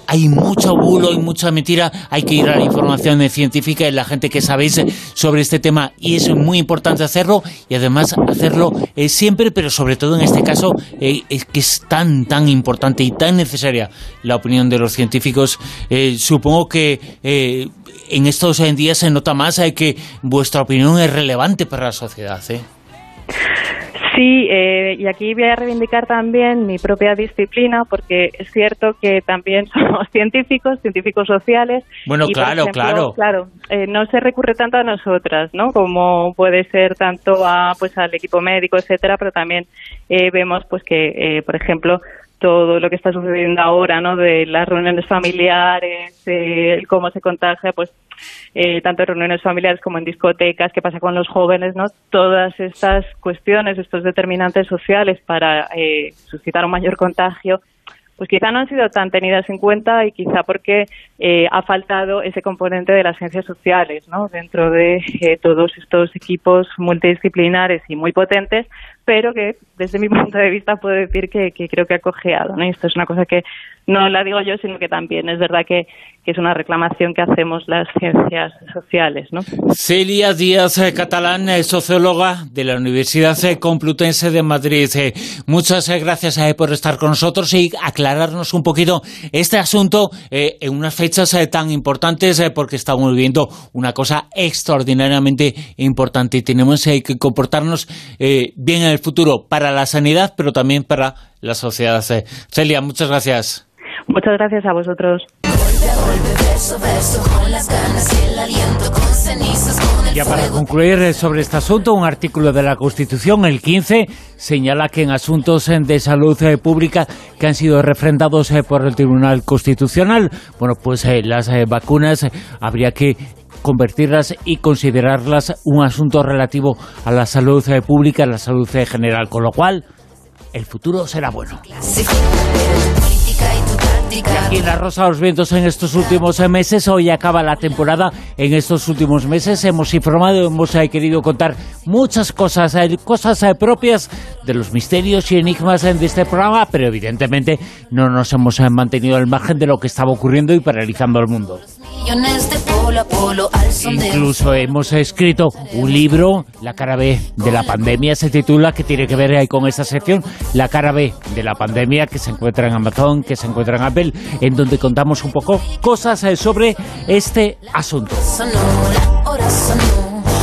hay mucho bulo y mucha mentira. Hay que ir a la información científica y la gente que sabéis sobre este tema y es muy importante hacerlo y además hacerlo siempre, pero sobre todo en este caso que es tan tan importante y tan necesaria la opinión de los científicos. supongo que en estos días se nota más eh, que vuestra opinión es relevante para la sociedad. ¿eh? Sí, eh, y aquí voy a reivindicar también mi propia disciplina, porque es cierto que también somos científicos, científicos sociales. Bueno, claro, claro. Claro, eh, no se recurre tanto a nosotras, ¿no? Como puede ser tanto a, pues, al equipo médico, etcétera, pero también vemos, pues, que, por ejemplo, todo lo que está sucediendo ahora, ¿no? De las reuniones familiares, de cómo se contagia, pues eh, tanto en reuniones familiares como en discotecas, qué pasa con los jóvenes, ¿no? Todas estas cuestiones, estos determinantes sociales para eh, suscitar un mayor contagio, pues quizá no han sido tan tenidas en cuenta y quizá porque eh, ha faltado ese componente de las ciencias sociales, ¿no? Dentro de eh, todos estos equipos multidisciplinares y muy potentes, pero que desde mi punto de vista puedo decir que, creo que ha cojeado. ¿no? Y esto es una cosa que no la digo yo, sino que también es verdad que, es una reclamación que hacemos las ciencias sociales. ¿no? Celia Díaz eh, Catalán, eh, socióloga de la Universidad eh, Complutense de Madrid. Muchas gracias por estar con nosotros y aclararnos un poquito este asunto en unas fechas tan importantes porque estamos viviendo una cosa extraordinariamente importante y tenemos que comportarnos bien en el futuro para la sanidad, pero también para la sociedad. Celia, muchas gracias. Muchas gracias a vosotros. Ya para concluir sobre este asunto, un artículo de la Constitución, el 15, señala que en asuntos de salud eh, pública que han sido refrendados eh, por el Tribunal Constitucional, bueno, pues eh, las vacunas habría que convertirlas y considerarlas un asunto relativo a la salud pública, a la salud general, con lo cual el futuro será bueno. Y aquí en La Rosa los Vientos en estos últimos meses, hoy acaba la temporada, en estos últimos meses hemos informado, hemos eh, querido contar muchas cosas, eh, cosas eh, propias de los misterios y enigmas de este programa, pero evidentemente no nos hemos mantenido al margen de lo que estaba ocurriendo y paralizando al mundo. Incluso hemos escrito un libro, La cara B de la pandemia, se titula, que tiene que ver ahí con esta sección, La cara B de la pandemia, que se encuentra en Amazon, que se encuentra en Apple, en donde contamos un poco cosas eh, sobre este asunto.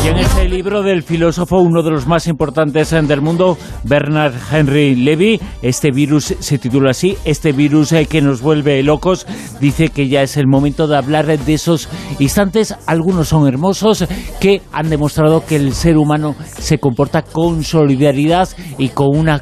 Y en este libro del filósofo, uno de los más importantes del mundo, Bernard Henry Levy, este virus se titula así, este virus eh, que nos vuelve locos, dice que ya es el momento de hablar de esos instantes, algunos son hermosos, que han demostrado que el ser humano se comporta con solidaridad y con una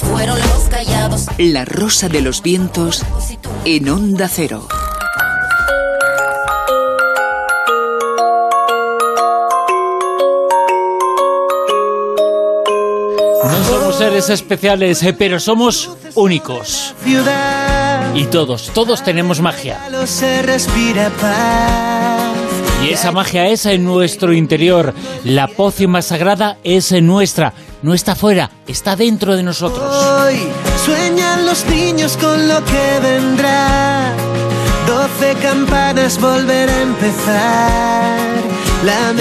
fueron los callados? La rosa de los vientos en onda cero. seres especiales, eh, pero somos únicos. Y todos, todos tenemos magia. Y esa magia es en nuestro interior. La pócima más sagrada es nuestra. No está fuera, está dentro de nosotros. Hoy sueñan los niños con lo que vendrá. Doce campanas volver a empezar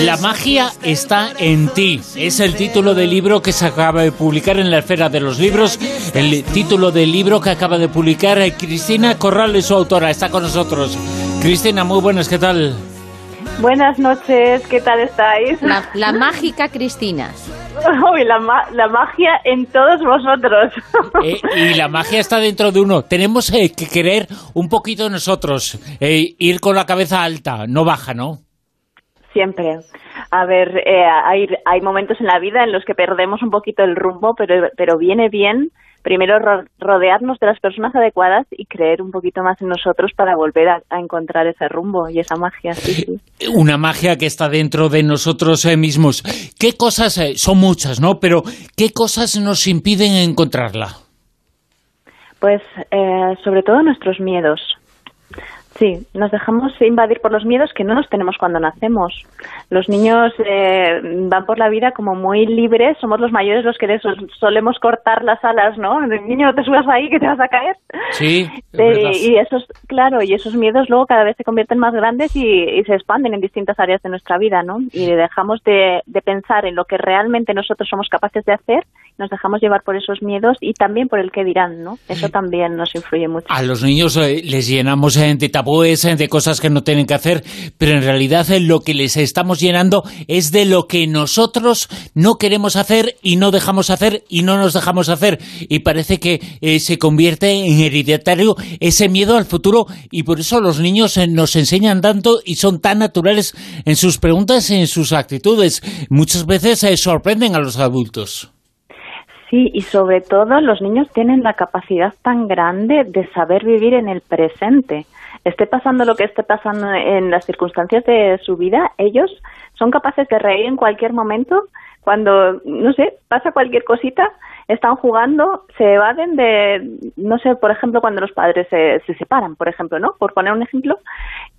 La magia está en ti. Es el título del libro que se acaba de publicar en la Esfera de los Libros. El título del libro que acaba de publicar eh, Cristina Corrales, su autora. Está con nosotros. Cristina, muy buenas, ¿qué tal? Buenas noches, ¿qué tal estáis? La, la mágica Cristina. Uy, la, ma- la magia en todos vosotros. Eh, y la magia está dentro de uno. Tenemos eh, que querer un poquito nosotros. eh, ir con la cabeza alta, no baja, ¿no? Siempre. A ver, eh, hay, hay momentos en la vida en los que perdemos un poquito el rumbo, pero, pero viene bien primero ro- rodearnos de las personas adecuadas y creer un poquito más en nosotros para volver a, a encontrar ese rumbo y esa magia. Sí, sí. Una magia que está dentro de nosotros eh, mismos. ¿Qué cosas, eh, son muchas, ¿no? Pero ¿qué cosas nos impiden encontrarla? Pues eh, sobre todo nuestros miedos. Sí, nos dejamos invadir por los miedos que no nos tenemos cuando nacemos. Los niños eh, van por la vida como muy libres, somos los mayores los que les sol- solemos cortar las alas, ¿no? Niño, no te subas ahí que te vas a caer. Sí, Eh, y esos, claro, y esos miedos luego cada vez se convierten más grandes y, y se expanden en distintas áreas de nuestra vida, ¿no? Y dejamos de, de pensar en lo que realmente nosotros somos capaces de hacer, nos dejamos llevar por esos miedos y también por el que dirán, ¿no? Eso también nos influye mucho. A los niños eh, les llenamos eh, de tabúes, eh, de cosas que no tienen que hacer, pero en realidad lo que les estamos llenando es de lo que nosotros no queremos hacer y no dejamos hacer y no nos dejamos hacer. Y parece que eh, se convierte en hereditario ese miedo al futuro y por eso los niños nos enseñan tanto y son tan naturales en sus preguntas y en sus actitudes. Muchas veces eh, sorprenden a los adultos. Sí, y sobre todo los niños tienen la capacidad tan grande de saber vivir en el presente. Esté pasando lo que esté pasando en las circunstancias de su vida, ellos son capaces de reír en cualquier momento cuando, no sé, pasa cualquier cosita, están jugando, se evaden de, no sé, por ejemplo, cuando los padres se, se separan, por ejemplo, ¿no? Por poner un ejemplo.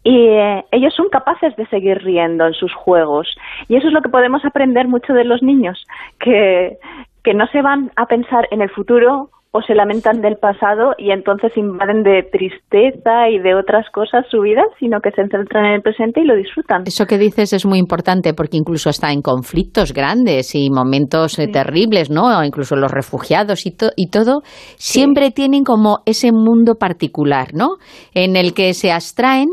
Y eh, ellos son capaces de seguir riendo en sus juegos. Y eso es lo que podemos aprender mucho de los niños, que, que no se van a pensar en el futuro o se lamentan del pasado y entonces invaden de tristeza y de otras cosas su vida, sino que se centran en el presente y lo disfrutan. Eso que dices es muy importante porque incluso está en conflictos grandes y momentos eh, terribles, ¿no? O incluso los refugiados y, to- y todo, siempre tienen como ese mundo particular, ¿no? En el que se abstraen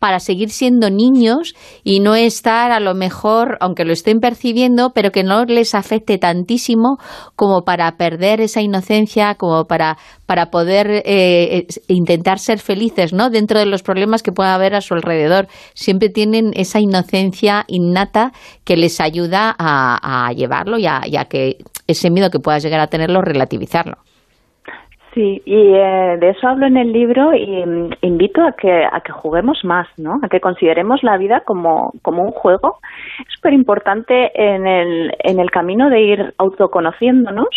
para seguir siendo niños y no estar a lo mejor, aunque lo estén percibiendo, pero que no les afecte tantísimo como para perder esa inocencia, como para, para poder eh, intentar ser felices, ¿no? Dentro de los problemas que pueda haber a su alrededor. Siempre tienen esa inocencia innata que les ayuda a, a llevarlo y a, y a que ese miedo que puedas llegar a tenerlo, relativizarlo. Sí, y eh, de eso hablo en el libro y mm, invito a que, a que juguemos más, ¿no? A que consideremos la vida como, como un juego. Es súper importante en el, en el camino de ir autoconociéndonos,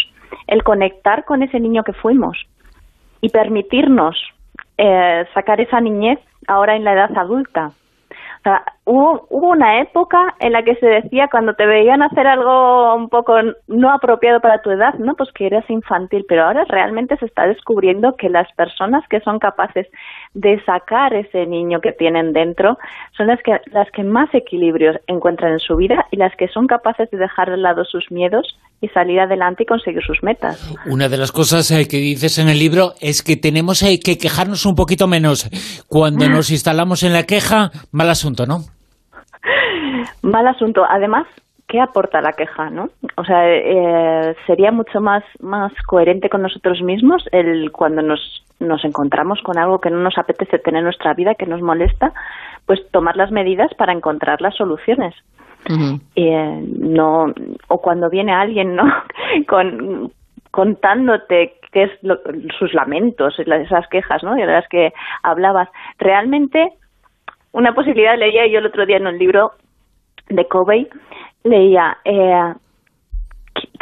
el conectar con ese niño que fuimos y permitirnos eh, sacar esa niñez ahora en la edad adulta. O sea, hubo, hubo una época en la que se decía cuando te veían hacer algo un poco no apropiado para tu edad, ¿no? Pues que eras infantil, pero ahora realmente se está descubriendo que las personas que son capaces de sacar ese niño que tienen dentro son las que las que más equilibrio encuentran en su vida y las que son capaces de dejar de lado sus miedos y salir adelante y conseguir sus metas. Una de las cosas eh, que dices en el libro es que tenemos eh, que quejarnos un poquito menos. Cuando nos instalamos en la queja, mal asunto, ¿no? Mal asunto. Además, ¿qué aporta la queja, no? O sea, eh, sería mucho más más coherente con nosotros mismos el cuando nos nos encontramos con algo que no nos apetece tener en nuestra vida, que nos molesta, pues tomar las medidas para encontrar las soluciones. Eh, no o cuando viene alguien, ¿no? con contándote qué es lo- sus lamentos, esas quejas, ¿no? De las que hablabas. Realmente una posibilidad leía yo el otro día en un libro de Covey leía eh,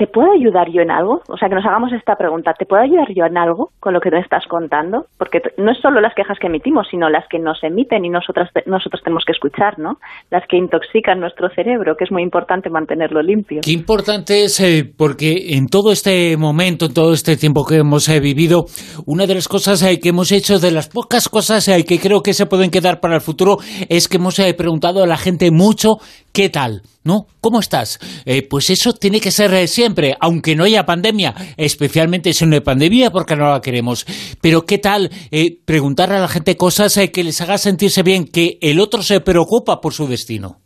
¿te puedo ayudar yo en algo? O sea, que nos hagamos esta pregunta, ¿te puedo ayudar yo en algo con lo que me estás contando? Porque no es solo las quejas que emitimos, sino las que nos emiten y nosotras, nosotros tenemos que escuchar, ¿no? Las que intoxican nuestro cerebro, que es muy importante mantenerlo limpio. Qué importante es, eh, porque en todo este momento, en todo este tiempo que hemos eh, vivido, una de las cosas eh, que hemos hecho, de las pocas cosas que creo que se pueden quedar para el futuro, es que hemos preguntado a la gente mucho, ¿qué tal? ¿No? ¿Cómo estás? pues eso tiene que ser siempre, aunque no haya pandemia, especialmente si no hay pandemia porque no la queremos. Pero ¿qué tal eh, preguntar a la gente cosas eh, que les haga sentirse bien, que el otro se preocupa por su destino?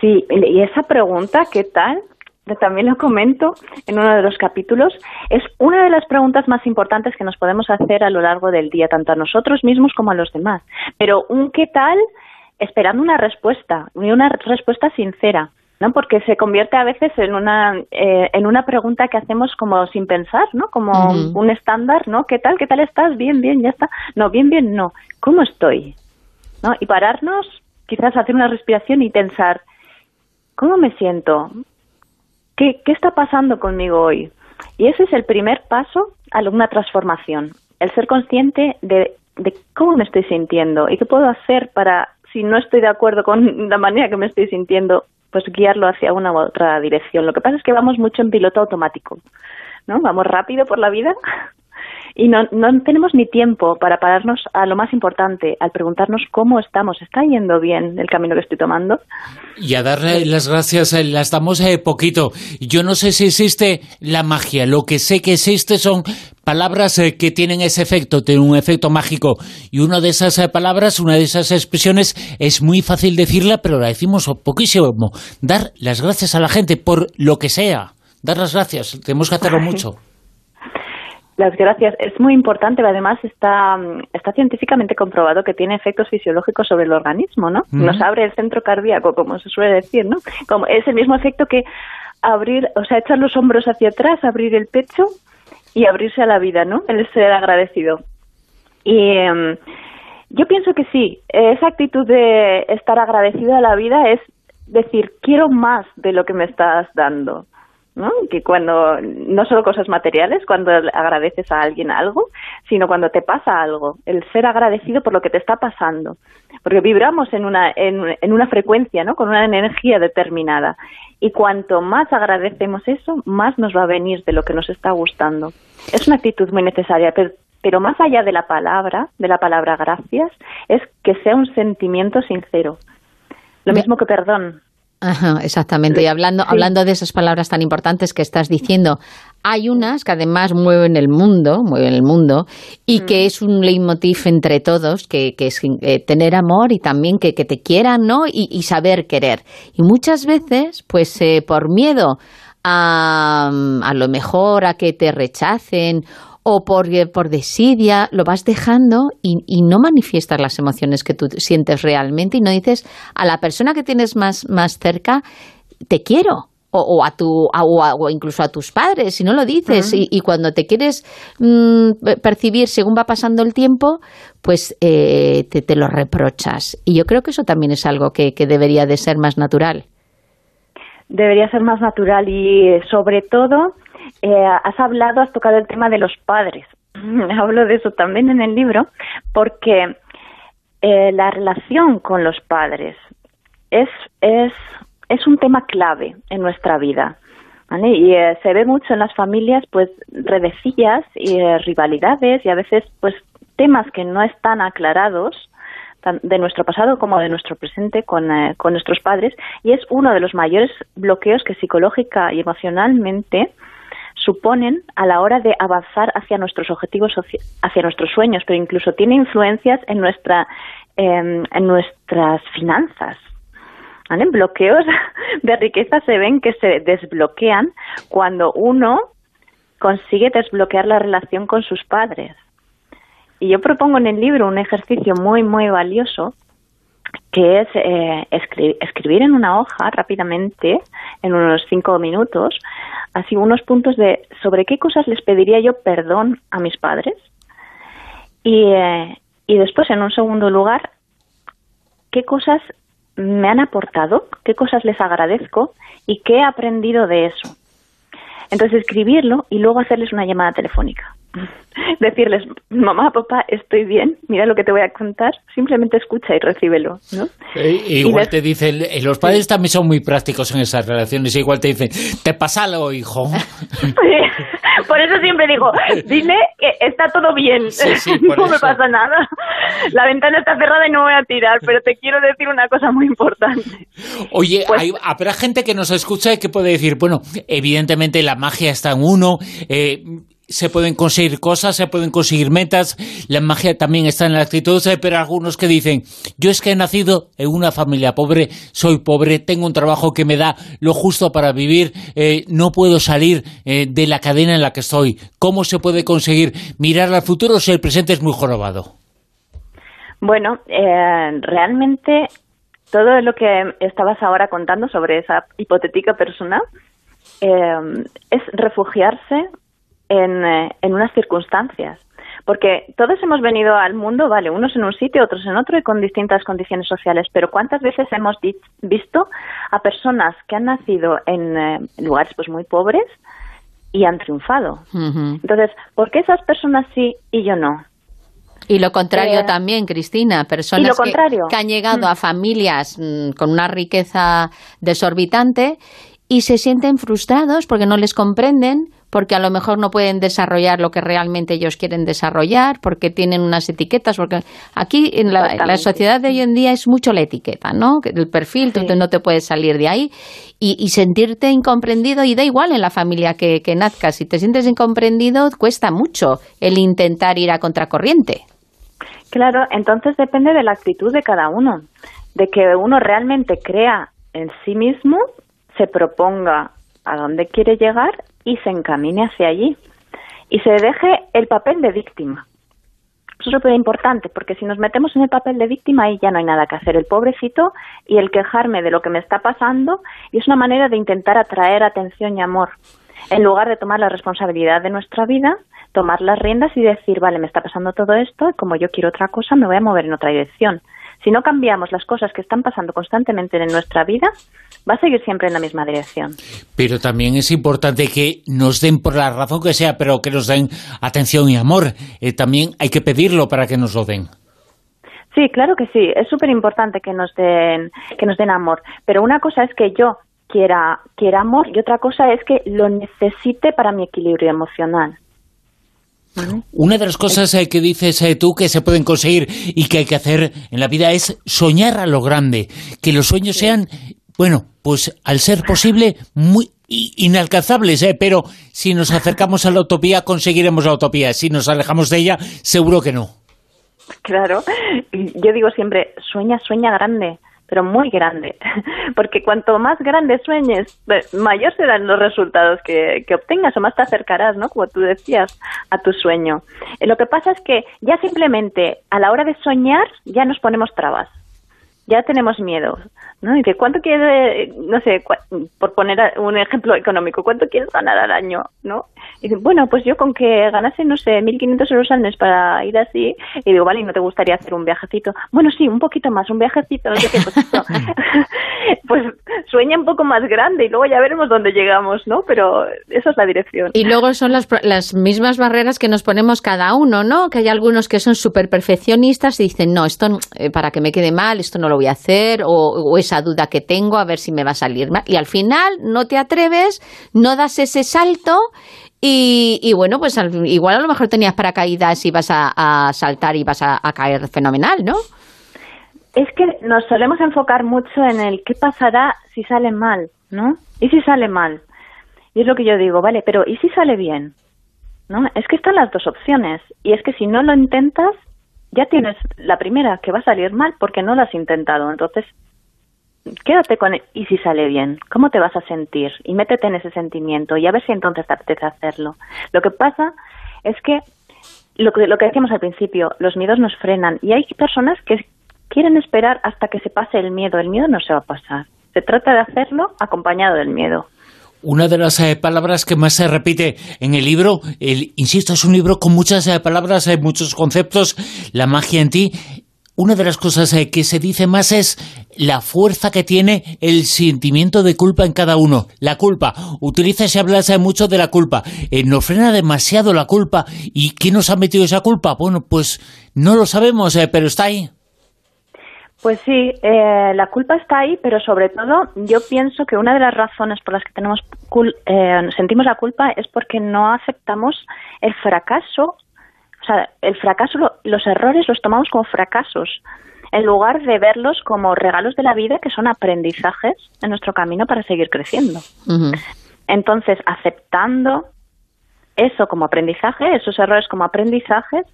Sí, y esa pregunta, ¿qué tal? también lo comento en uno de los capítulos, es una de las preguntas más importantes que nos podemos hacer a lo largo del día, tanto a nosotros mismos como a los demás. Pero un qué tal esperando una respuesta, una respuesta sincera. ¿no? Porque se convierte a veces en una, eh, en una pregunta que hacemos como sin pensar, ¿no? Como un estándar, ¿no? ¿Qué tal? ¿Qué tal estás? Bien, bien, ya está. No, bien, bien, no. ¿Cómo estoy? ¿No? Y pararnos, quizás hacer una respiración y pensar, ¿cómo me siento? ¿Qué, qué está pasando conmigo hoy? Y ese es el primer paso a una transformación, el ser consciente de, de cómo me estoy sintiendo y qué puedo hacer para, si no estoy de acuerdo con la manera que me estoy sintiendo, pues guiarlo hacia una u otra dirección. Lo que pasa es que vamos mucho en piloto automático, ¿no? Vamos rápido por la vida y no, no tenemos ni tiempo para pararnos a lo más importante, al preguntarnos cómo estamos, ¿está yendo bien el camino que estoy tomando? Y a darle las gracias, eh, las damos eh, poquito. Yo no sé si existe la magia, lo que sé que existe son palabras eh, que tienen ese efecto, tienen un efecto mágico. Y una de esas palabras, una de esas expresiones, es muy fácil decirla, pero la decimos poquísimo. Dar las gracias a la gente por lo que sea. Dar las gracias, tenemos que hacerlo mucho. Las gracias. Es muy importante, además está, está científicamente comprobado que tiene efectos fisiológicos sobre el organismo, ¿no? Nos abre el centro cardíaco, como se suele decir, ¿no? Como es el mismo efecto que abrir, o sea, echar los hombros hacia atrás, abrir el pecho y abrirse a la vida, ¿no? El ser agradecido. Y em, yo pienso que sí, esa actitud de estar agradecido a la vida es decir, quiero más de lo que me estás dando. ¿No? Que cuando, no solo cosas materiales, cuando agradeces a alguien algo, sino cuando te pasa algo, el ser agradecido por lo que te está pasando. Porque vibramos en una, en, en una frecuencia, ¿no? Con una energía determinada. Y cuanto más agradecemos eso, más nos va a venir de lo que nos está gustando. Es una actitud muy necesaria, pero, pero más allá de la palabra, de la palabra gracias, es que sea un sentimiento sincero. Lo mismo que perdón. Ajá, exactamente. Y hablando, hablando de esas palabras tan importantes que estás diciendo, hay unas que además mueven el mundo, mueven el mundo, y que mm. es un leitmotiv entre todos, que, que es eh, tener amor y también que, que te quieran, ¿no? Y, saber querer. Y muchas veces, pues eh, por miedo a, a lo mejor a que te rechacen o por, eh, por desidia, lo vas dejando y, y, no manifiestas las emociones que tú sientes realmente y no dices a la persona que tienes más, más cerca, te quiero. O, a tu o, incluso a tus padres si no lo dices y, cuando te quieres mm, percibir según va pasando el tiempo pues eh, te, te, lo reprochas y yo creo que eso también es algo que, que debería de ser más natural debería ser más natural y sobre todo eh, has hablado, has tocado el tema de los padres. Hablo de eso también en el libro porque eh, la relación con los padres es, es, un tema clave en nuestra vida. Y eh, se ve mucho en las familias, pues, redecillas y rivalidades y a veces, pues, temas que no están aclarados de nuestro pasado como de nuestro presente con, con nuestros padres y es uno de los mayores bloqueos que psicológica y emocionalmente suponen a la hora de avanzar hacia nuestros objetivos, hacia nuestros sueños, pero incluso tiene influencias en, nuestra, em, en nuestras finanzas. En Bloqueos de riqueza se ven que se desbloquean cuando uno consigue desbloquear la relación con sus padres. Y yo propongo en el libro un ejercicio muy, muy valioso que es eh, escribir en una hoja rápidamente, en unos cinco minutos, así unos puntos de sobre qué cosas les pediría yo perdón a mis padres y, eh, y después, en un segundo lugar, qué cosas me han aportado, qué cosas les agradezco y qué he aprendido de eso. Entonces escribirlo y luego hacerles una llamada telefónica. Decirles, mamá, papá, estoy bien, mira lo que te voy a contar, simplemente escucha y recíbelo, ¿no? Igual te dicen, eh, los padres también son muy prácticos en esas relaciones, igual te dicen, te pasa algo, hijo. Por eso siempre digo, dile que está todo bien, no me pasa nada. La ventana está cerrada y no voy a tirar, pero te quiero decir una cosa muy importante. Oye, pues hay, habrá gente que nos escucha y que puede decir, bueno, evidentemente la magia está en uno, eh, se pueden conseguir cosas, se pueden conseguir metas, la magia también está en la actitud, eh, pero algunos que dicen, yo es que he nacido en una familia pobre, soy pobre, tengo un trabajo que me da lo justo para vivir, eh, no puedo salir eh, de la cadena en la que estoy. ¿Cómo se puede conseguir mirar al futuro si el presente es muy jorobado? Bueno, realmente todo lo que estabas ahora contando sobre esa hipotética persona es refugiarse eh, en, unas circunstancias. Porque todos hemos venido al mundo, vale, unos en un sitio, otros en otro y con distintas condiciones sociales, pero ¿cuántas veces hemos visto a personas que han nacido en eh, lugares pues muy pobres y han triunfado? Entonces, ¿por qué esas personas sí y yo no? Y lo contrario eh, también, Cristina, personas que, han llegado a mm. familias mm, con una riqueza desorbitante y se sienten frustrados porque no les comprenden, porque a lo mejor no pueden desarrollar lo que realmente ellos quieren desarrollar, porque tienen unas etiquetas, porque aquí en la, sociedad de hoy en día es mucho la etiqueta, ¿no? El perfil, tú no te puedes salir de ahí y, sentirte incomprendido y da igual en la familia que, que nazcas, si te sientes incomprendido cuesta mucho el intentar ir a contracorriente. Claro, entonces depende de la actitud de cada uno, de que uno realmente crea en sí mismo, se proponga a dónde quiere llegar y se encamine hacia allí. Y se deje el papel de víctima. Eso es súper importante, porque si nos metemos en el papel de víctima, ahí ya no hay nada que hacer. El pobrecito y el quejarme de lo que me está pasando, y es una manera de intentar atraer atención y amor. En lugar de tomar la responsabilidad de nuestra vida, tomar las riendas y decir, vale, me está pasando todo esto, como yo quiero otra cosa, me voy a mover en otra dirección. Si no cambiamos las cosas que están pasando constantemente en nuestra vida, va a seguir siempre en la misma dirección. Pero también es importante que nos den, por la razón que sea, pero que nos den atención y amor. Eh, también hay que pedirlo para que nos lo den. Sí, claro que sí. Es súper importante que nos den que nos den amor. Pero una cosa es que yo quiera quiera amor y otra cosa es que lo necesite para mi equilibrio emocional. Una de las cosas eh, que dices eh, tú que se pueden conseguir y que hay que hacer en la vida es soñar a lo grande, que los sueños sean bueno, pues al ser posible, muy inalcanzables, ¿eh? pero si nos acercamos a la utopía, conseguiremos la utopía. Si nos alejamos de ella, seguro que no. Claro, yo digo siempre, sueña, sueña grande, pero muy grande, porque cuanto más grande sueñes, mayor serán los resultados que, que, obtengas o más te acercarás, ¿no? Como tú decías, a tu sueño. Eh, lo que pasa es que ya simplemente a la hora de soñar ya nos ponemos trabas ya tenemos miedo, ¿no? Y ¿cuánto quieres, no sé, por poner un ejemplo económico, cuánto quieres ganar al año, ¿no? Y dice, bueno, pues yo con que ganase, no sé, 1.500 euros al mes para ir así, y digo, vale, ¿y no te gustaría hacer un viajecito? Bueno, sí, un poquito más, un viajecito, no sé qué, pues, pues sueña un poco más grande y luego ya veremos dónde llegamos, ¿no? Pero esa es la dirección. Y luego son las, las mismas barreras que nos ponemos cada uno, ¿no? Que hay algunos que son súper perfeccionistas y dicen, no, esto eh, para que me quede mal, esto no lo voy a hacer, o, esa duda que tengo, a ver si me va a salir mal. Y al final no te atreves, no das ese salto y, bueno, pues igual a lo mejor tenías paracaídas y vas a, saltar y vas a, caer fenomenal, ¿no? Es que nos solemos enfocar mucho en el qué pasará si sale mal, ¿no? ¿Y si sale mal? Y es lo que yo digo, vale, pero ¿y si sale bien? ¿No? Es que están las dos opciones. Y es que si no lo intentas, ya tienes la primera que va a salir mal porque no lo has intentado. Entonces, quédate con y si sale bien, ¿cómo te vas a sentir? Y métete en ese sentimiento y a ver si entonces te apetece hacerlo. Lo que pasa es que lo que, lo que decíamos al principio, los miedos nos frenan y hay personas que quieren esperar hasta que se pase el miedo. El miedo no se va a pasar. Se trata de hacerlo acompañado del miedo. Una de las eh, palabras que más se repite en el libro, el, insisto, es un libro con muchas eh, palabras, hay muchos conceptos, la magia en ti, una de las cosas eh, que se dice más es la fuerza que tiene el sentimiento de culpa en cada uno. La culpa. Utiliza y habla mucho de la culpa. Eh, nos frena demasiado la culpa. ¿Y quién nos ha metido esa culpa? Bueno, pues no lo sabemos, eh, pero está ahí. Pues sí, la culpa está ahí, pero sobre todo yo pienso que una de las razones por las que tenemos sentimos la culpa es porque no aceptamos el fracaso o sea, el fracaso, los errores los tomamos como fracasos, en lugar de verlos como regalos de la vida que son aprendizajes en nuestro camino para seguir creciendo. Entonces, aceptando eso como aprendizaje, esos errores como aprendizajes,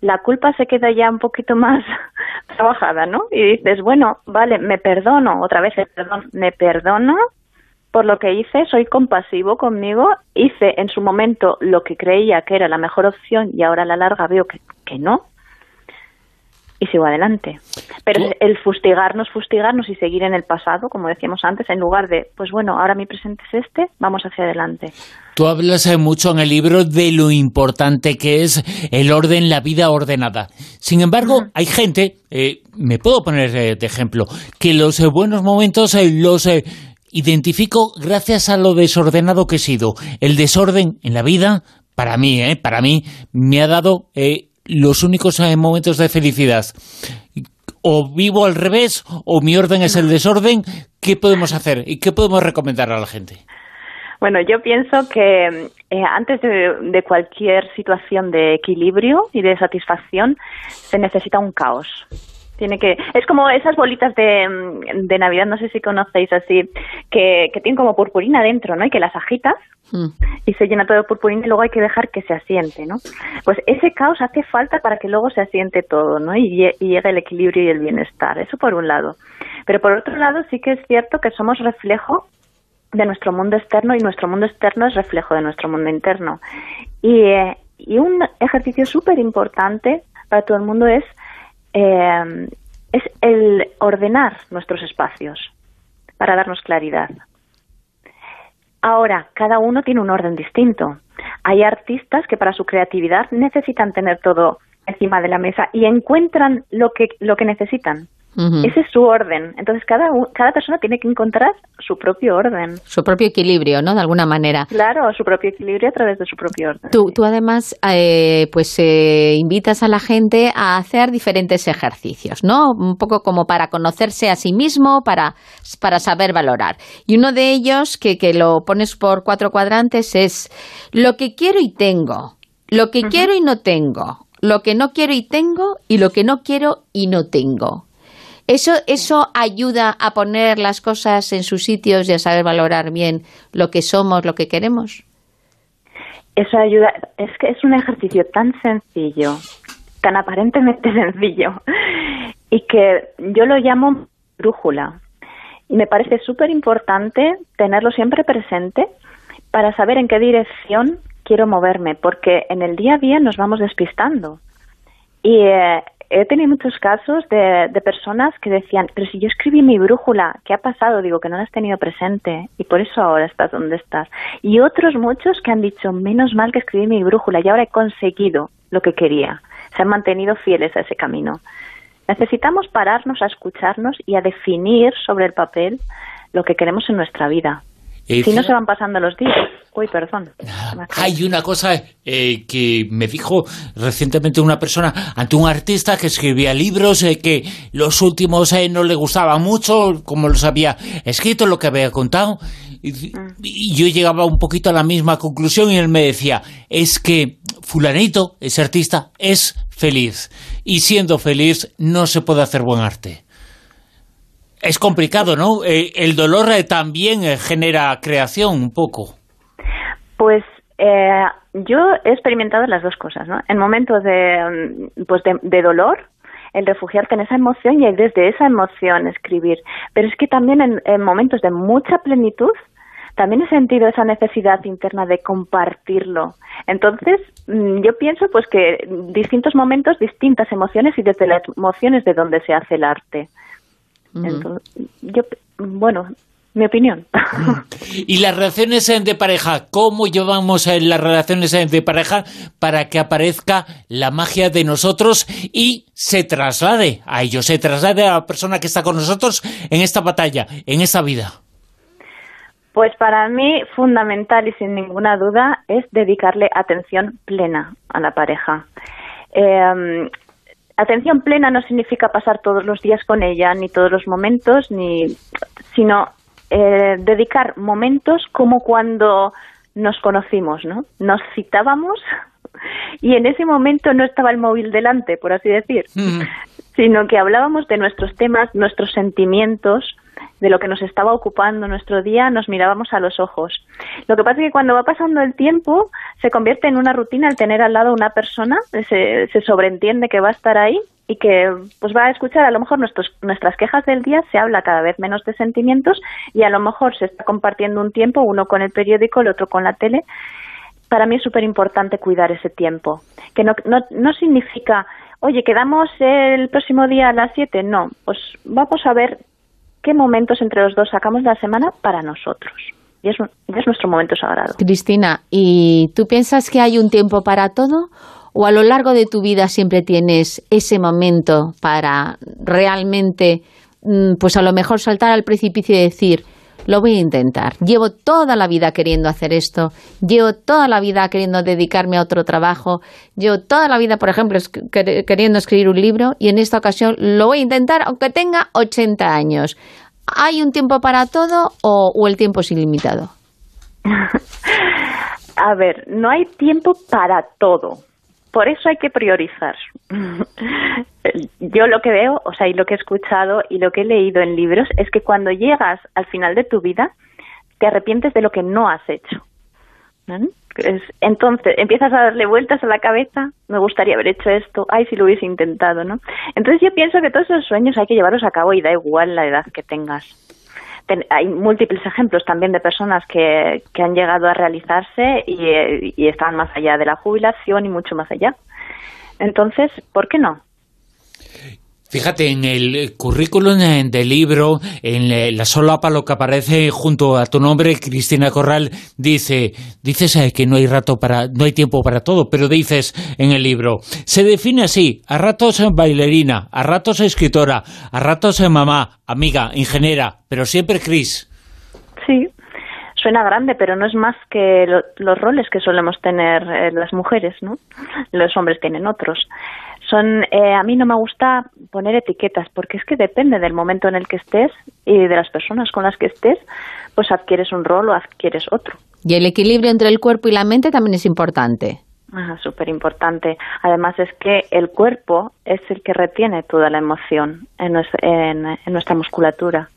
la culpa se queda ya un poquito más trabajada, ¿no? Y dices, bueno, vale, me perdono, otra vez perdón, me perdono por lo que hice, soy compasivo conmigo, hice en su momento lo que creía que era la mejor opción y ahora a la larga veo que, que no y sigo adelante. Pero el fustigarnos, fustigarnos y seguir en el pasado, como decíamos antes, en lugar de, pues bueno, ahora mi presente es este, vamos hacia adelante. Tú hablas eh, mucho en el libro de lo importante que es el orden, la vida ordenada. Sin embargo, hay gente, eh, me puedo poner eh, de ejemplo, que los buenos momentos los identifico gracias a lo desordenado que he sido. El desorden en la vida, para mí, ¿eh? para mí, me ha dado eh, los únicos eh, momentos de felicidad. O vivo al revés, o mi orden es el desorden. ¿Qué podemos hacer y qué podemos recomendar a la gente? Bueno, yo pienso que antes de, cualquier situación de equilibrio y de satisfacción se necesita un caos. Tiene que es como esas bolitas de, mm, de Navidad, no sé si conocéis así, que, que tienen como purpurina dentro, ¿no? Y que las agitas mm. y se llena todo de purpurina y luego hay que dejar que se asiente, ¿no? Pues ese caos hace falta para que luego se asiente todo, ¿no? Y, y llegue el equilibrio y el bienestar. Eso por un lado. Pero por otro lado sí que es cierto que somos reflejo de nuestro mundo externo y nuestro mundo externo es reflejo de nuestro mundo interno. Y, eh, y un ejercicio súper importante para todo el mundo es eh, es el ordenar nuestros espacios para darnos claridad. Ahora, cada uno tiene un orden distinto. Hay artistas que para su creatividad necesitan tener todo encima de la mesa y encuentran lo que, lo que necesitan. Ese es su orden. Entonces, cada, cada persona tiene que encontrar su propio orden. Su propio equilibrio, ¿no? De alguna manera. Claro, su propio equilibrio a través de su propio orden. Tú, tú además, eh, pues eh, invitas a la gente a hacer diferentes ejercicios, ¿no? Un poco como para conocerse a sí mismo, para, para saber valorar. Y uno de ellos, que, que lo pones por cuatro cuadrantes, es lo que quiero y tengo, lo que quiero y no tengo, lo que no quiero y tengo y lo que no quiero y no tengo. ¿Eso, ¿Eso ayuda a poner las cosas en sus sitios y a saber valorar bien lo que somos, lo que queremos? Eso ayuda, es que es un ejercicio tan sencillo, tan aparentemente sencillo, y que yo lo llamo brújula. Y me parece súper importante tenerlo siempre presente para saber en qué dirección quiero moverme, porque en el día a día nos vamos despistando. Y eh, he tenido muchos casos de, de, personas que decían, pero si yo escribí mi brújula, ¿qué ha pasado? Digo, que no la has tenido presente y por eso ahora estás donde estás. Y otros muchos que han dicho, menos mal que escribí mi brújula y ahora he conseguido lo que quería. Se han mantenido fieles a ese camino. Necesitamos pararnos a escucharnos y a definir sobre el papel lo que queremos en nuestra vida. Si no se van pasando los días. Uy, perdón. Hay una cosa eh, que me dijo recientemente una persona ante un artista que escribía libros eh, que los últimos eh, no le gustaban mucho, como los había escrito, lo que había contado. Y, mm. y, yo llegaba un poquito a la misma conclusión y él me decía, es que fulanito, ese artista, es feliz. Y siendo feliz no se puede hacer buen arte. Es complicado, ¿no? Eh, el dolor eh, también eh, genera creación un poco. Pues yo he experimentado las dos cosas, ¿no? En momentos de, mm, pues de, dolor, el refugiarte en esa emoción y desde esa emoción escribir. Pero es que también en, momentos de mucha plenitud, también he sentido esa necesidad interna de compartirlo. Entonces, mm, yo pienso pues que distintos momentos, distintas emociones y desde las emociones de donde se hace el arte yo, bueno, mi opinión. Y las relaciones eh, de pareja, ¿cómo llevamos eh, las relaciones eh, de pareja para que aparezca la magia de nosotros y se traslade a ellos, se traslade a la persona que está con nosotros en esta batalla, en esta vida? Pues para mí fundamental y sin ninguna duda es dedicarle atención plena a la pareja. Eh, atención plena no significa pasar todos los días con ella, ni todos los momentos, ni, sino eh, dedicar momentos como cuando nos conocimos, ¿no? Nos citábamos y en ese momento no estaba el móvil delante, por así decir, sino que hablábamos de nuestros temas, nuestros sentimientos, de lo que nos estaba ocupando nuestro día, nos mirábamos a los ojos. Lo que pasa es que cuando va pasando el tiempo, se convierte en una rutina el tener al lado una persona, se, se sobreentiende que va a estar ahí y que pues va a escuchar a lo mejor nuestros, nuestras quejas del día, se habla cada vez menos de sentimientos y a lo mejor se está compartiendo un tiempo, uno con el periódico, el otro con la tele. Para mí es súper importante cuidar ese tiempo, que no, no, no significa, oye, quedamos el próximo día a las 7, no, pues vamos a ver qué momentos entre los dos sacamos de la semana para nosotros. Y es, es nuestro momento sagrado. Cristina, ¿y tú piensas que hay un tiempo para todo? ¿O a lo largo de tu vida siempre tienes ese momento para realmente, mm, pues a lo mejor saltar al precipicio y decir, lo voy a intentar. Llevo toda la vida queriendo hacer esto, llevo toda la vida queriendo dedicarme a otro trabajo, llevo toda la vida, por ejemplo, queriendo escribir un libro y en esta ocasión lo voy a intentar aunque tenga 80 años. ¿Hay un tiempo para todo o, el tiempo es ilimitado? a ver, no hay tiempo para todo. Por eso hay que priorizar. Yo lo que veo, o sea, y lo que he escuchado y lo que he leído en libros es que cuando llegas al final de tu vida te arrepientes de lo que no has hecho. Entonces empiezas a darle vueltas a la cabeza, me gustaría haber hecho esto, ay, si lo hubiese intentado, ¿no? Entonces yo pienso que todos esos sueños hay que llevarlos a cabo y da igual la edad que tengas hay múltiples ejemplos también de personas que, que han llegado a realizarse y, y están más allá de la jubilación y mucho más allá. Entonces, ¿por qué no? Fíjate, en el currículum del libro, en la solapa, lo que aparece junto a tu nombre, Cristina Corral, dice, dices eh, que no hay rato para, no hay tiempo para todo, pero dices en el libro, se define así, a ratos bailarina, a ratos escritora, a ratos mamá, amiga, ingeniera, pero siempre Cris. Sí, suena grande, pero no es más que los roles que solemos tener eh, las mujeres, ¿no? Los hombres tienen otros son eh, a mí no me gusta poner etiquetas porque es que depende del momento en el que estés y de las personas con las que estés pues adquieres un rol o adquieres otro. Y el equilibrio entre el cuerpo y la mente también es importante. Ah, súper importante además es que el cuerpo es el que retiene toda la emoción en nuestra musculatura.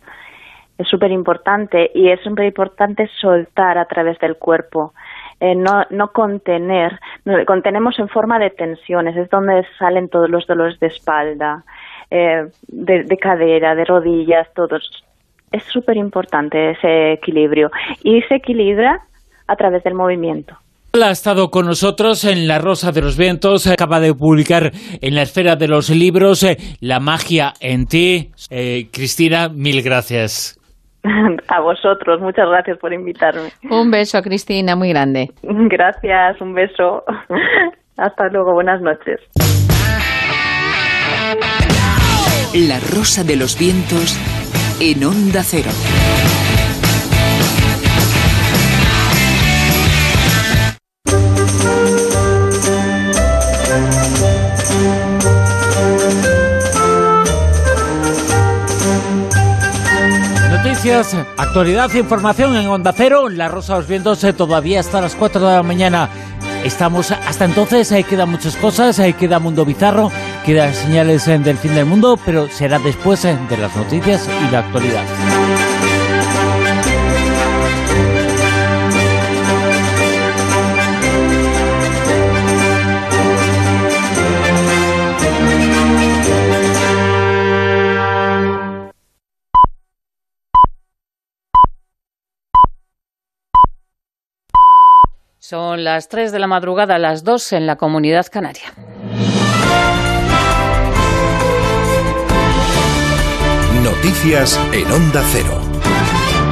Es súper importante y es súper importante soltar a través del cuerpo eh, no, no contener, contenemos en forma de tensiones, es donde salen todos los dolores de espalda, eh, de, cadera, de rodillas, todos. Es súper importante ese equilibrio y se equilibra a través del movimiento. Ha estado con nosotros en La Rosa de los Vientos, acaba de publicar en la esfera de los libros eh, La magia en ti. Cristina, mil gracias. A vosotros, muchas gracias por invitarme. Un beso, Cristina, muy grande. Gracias, un beso. Hasta luego, buenas noches. La Rosa de los Vientos en Onda Cero. Actualidad e información en Onda Cero. La Rosa de los Vientos eh, todavía hasta las 4 de la mañana. Estamos hasta entonces, ahí quedan muchas cosas, ahí queda Mundo Bizarro, quedan señales eh, del fin del mundo, pero será después eh, de las noticias y la actualidad. Son las 3 de la madrugada, las 2 en la comunidad canaria. Noticias en Onda Cero.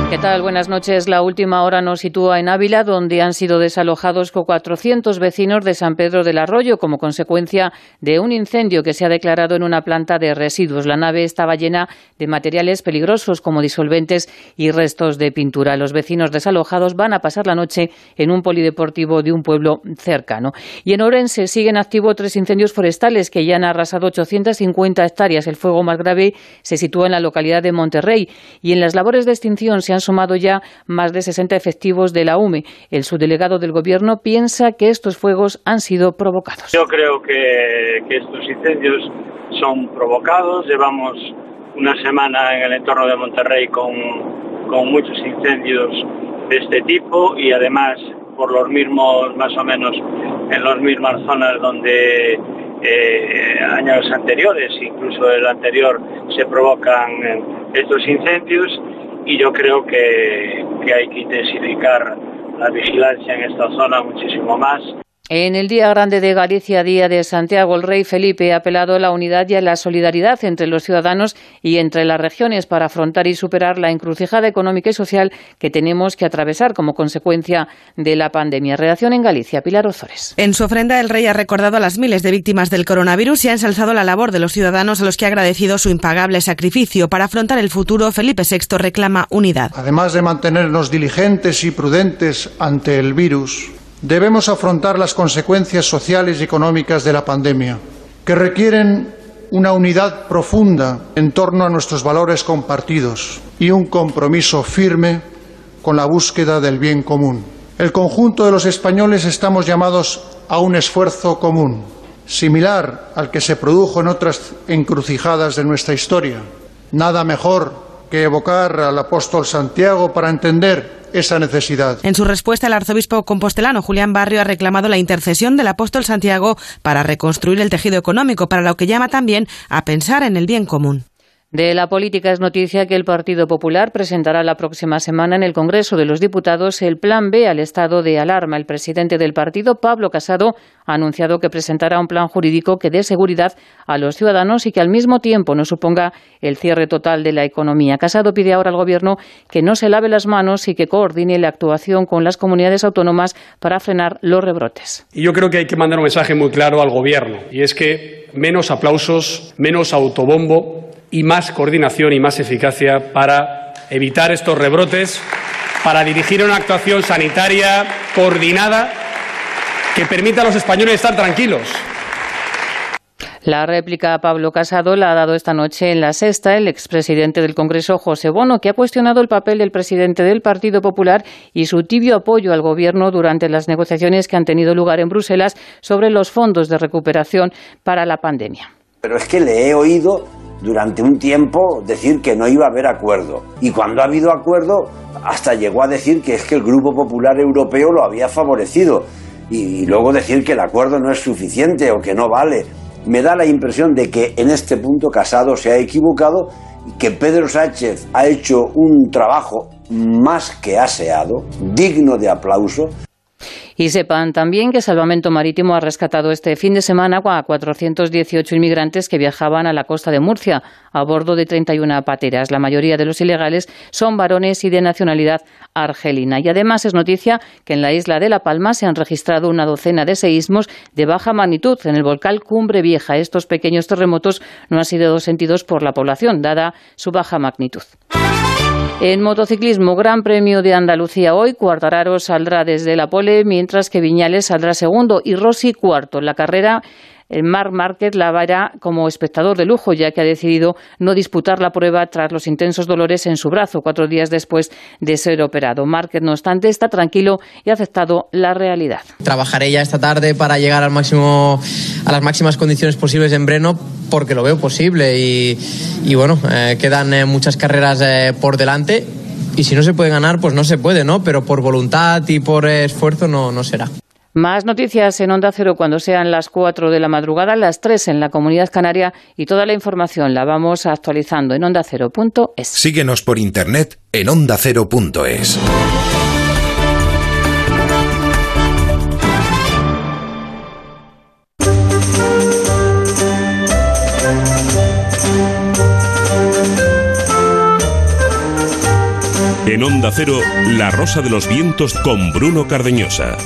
¿Qué tal? Buenas noches. La última hora nos sitúa en Ávila, donde han sido desalojados 400 vecinos de San Pedro del Arroyo como consecuencia de un incendio que se ha declarado en una planta de residuos. La nave estaba llena de materiales peligrosos como disolventes y restos de pintura. Los vecinos desalojados van a pasar la noche en un polideportivo de un pueblo cercano. Y en Orense siguen activos tres incendios forestales que ya han arrasado 850 hectáreas. El fuego más grave se sitúa en la localidad de Monterrey y en las labores de extinción se han sumado ya más de 60 efectivos de la UME. El subdelegado del Gobierno piensa que estos fuegos han sido provocados. Yo creo que, que estos incendios son provocados. Llevamos una semana en el entorno de Monterrey con, con muchos incendios de este tipo y además por los mismos, más o menos, en las mismas zonas donde eh, años anteriores, incluso el anterior, se provocan estos incendios y yo creo que, que hay que intensificar la vigilancia en esta zona muchísimo más. En el Día Grande de Galicia, Día de Santiago, el rey Felipe ha apelado a la unidad y a la solidaridad entre los ciudadanos y entre las regiones para afrontar y superar la encrucijada económica y social que tenemos que atravesar como consecuencia de la pandemia. Redacción en Galicia, Pilar Ozores. En su ofrenda, el rey ha recordado a las miles de víctimas del coronavirus y ha ensalzado la labor de los ciudadanos a los que ha agradecido su impagable sacrificio. Para afrontar el futuro, Felipe VI reclama unidad. Además de mantenernos diligentes y prudentes ante el virus, debemos afrontar las consecuencias sociales y económicas de la pandemia, que requieren una unidad profunda en torno a nuestros valores compartidos y un compromiso firme con la búsqueda del bien común. El conjunto de los españoles estamos llamados a un esfuerzo común, similar al que se produjo en otras encrucijadas de nuestra historia. Nada mejor que evocar al apóstol Santiago para entender esa necesidad. En su respuesta, el arzobispo compostelano Julián Barrio ha reclamado la intercesión del apóstol Santiago para reconstruir el tejido económico, para lo que llama también a pensar en el bien común. De la política es noticia que el Partido Popular presentará la próxima semana en el Congreso de los Diputados el Plan B al estado de alarma. El presidente del partido, Pablo Casado, ha anunciado que presentará un plan jurídico que dé seguridad a los ciudadanos y que al mismo tiempo no suponga el cierre total de la economía. Casado pide ahora al Gobierno que no se lave las manos y que coordine la actuación con las comunidades autónomas para frenar los rebrotes. Y yo creo que hay que mandar un mensaje muy claro al Gobierno y es que menos aplausos, menos autobombo y más coordinación y más eficacia para evitar estos rebrotes, para dirigir una actuación sanitaria coordinada que permita a los españoles estar tranquilos. La réplica a Pablo Casado la ha dado esta noche en la sexta el expresidente del Congreso, José Bono, que ha cuestionado el papel del presidente del Partido Popular y su tibio apoyo al Gobierno durante las negociaciones que han tenido lugar en Bruselas sobre los fondos de recuperación para la pandemia. Pero es que le he oído durante un tiempo decir que no iba a haber acuerdo. Y cuando ha habido acuerdo, hasta llegó a decir que es que el Grupo Popular Europeo lo había favorecido. Y, luego decir que el acuerdo no es suficiente o que no vale. Me da la impresión de que en este punto Casado se ha equivocado y que Pedro Sánchez ha hecho un trabajo más que aseado, digno de aplauso, y sepan también que Salvamento Marítimo ha rescatado este fin de semana a 418 inmigrantes que viajaban a la costa de Murcia a bordo de 31 pateras. La mayoría de los ilegales son varones y de nacionalidad argelina. Y además es noticia que en la isla de La Palma se han registrado una docena de seísmos de baja magnitud en el volcán Cumbre Vieja. Estos pequeños terremotos no han sido sentidos por la población, dada su baja magnitud. En motociclismo, Gran Premio de Andalucía hoy, Cuartararo saldrá desde la pole, mientras que Viñales saldrá segundo y Rossi cuarto. La carrera el Marc Márquez la verá como espectador de lujo, ya que ha decidido no disputar la prueba tras los intensos dolores en su brazo, cuatro días después de ser operado. Márquez, no obstante, está tranquilo y ha aceptado la realidad. Trabajaré ya esta tarde para llegar al máximo, a las máximas condiciones posibles en Breno, porque lo veo posible y, y bueno, eh, quedan eh, muchas carreras eh, por delante. Y si no se puede ganar, pues no se puede, ¿no? Pero por voluntad y por esfuerzo no, no será. Más noticias en Onda Cero cuando sean las 4 de la madrugada, las 3 en la Comunidad Canaria y toda la información la vamos actualizando en ondacero.es. Síguenos por internet en ondacero.es. En Onda Cero, La Rosa de los Vientos con Bruno Cardeñosa.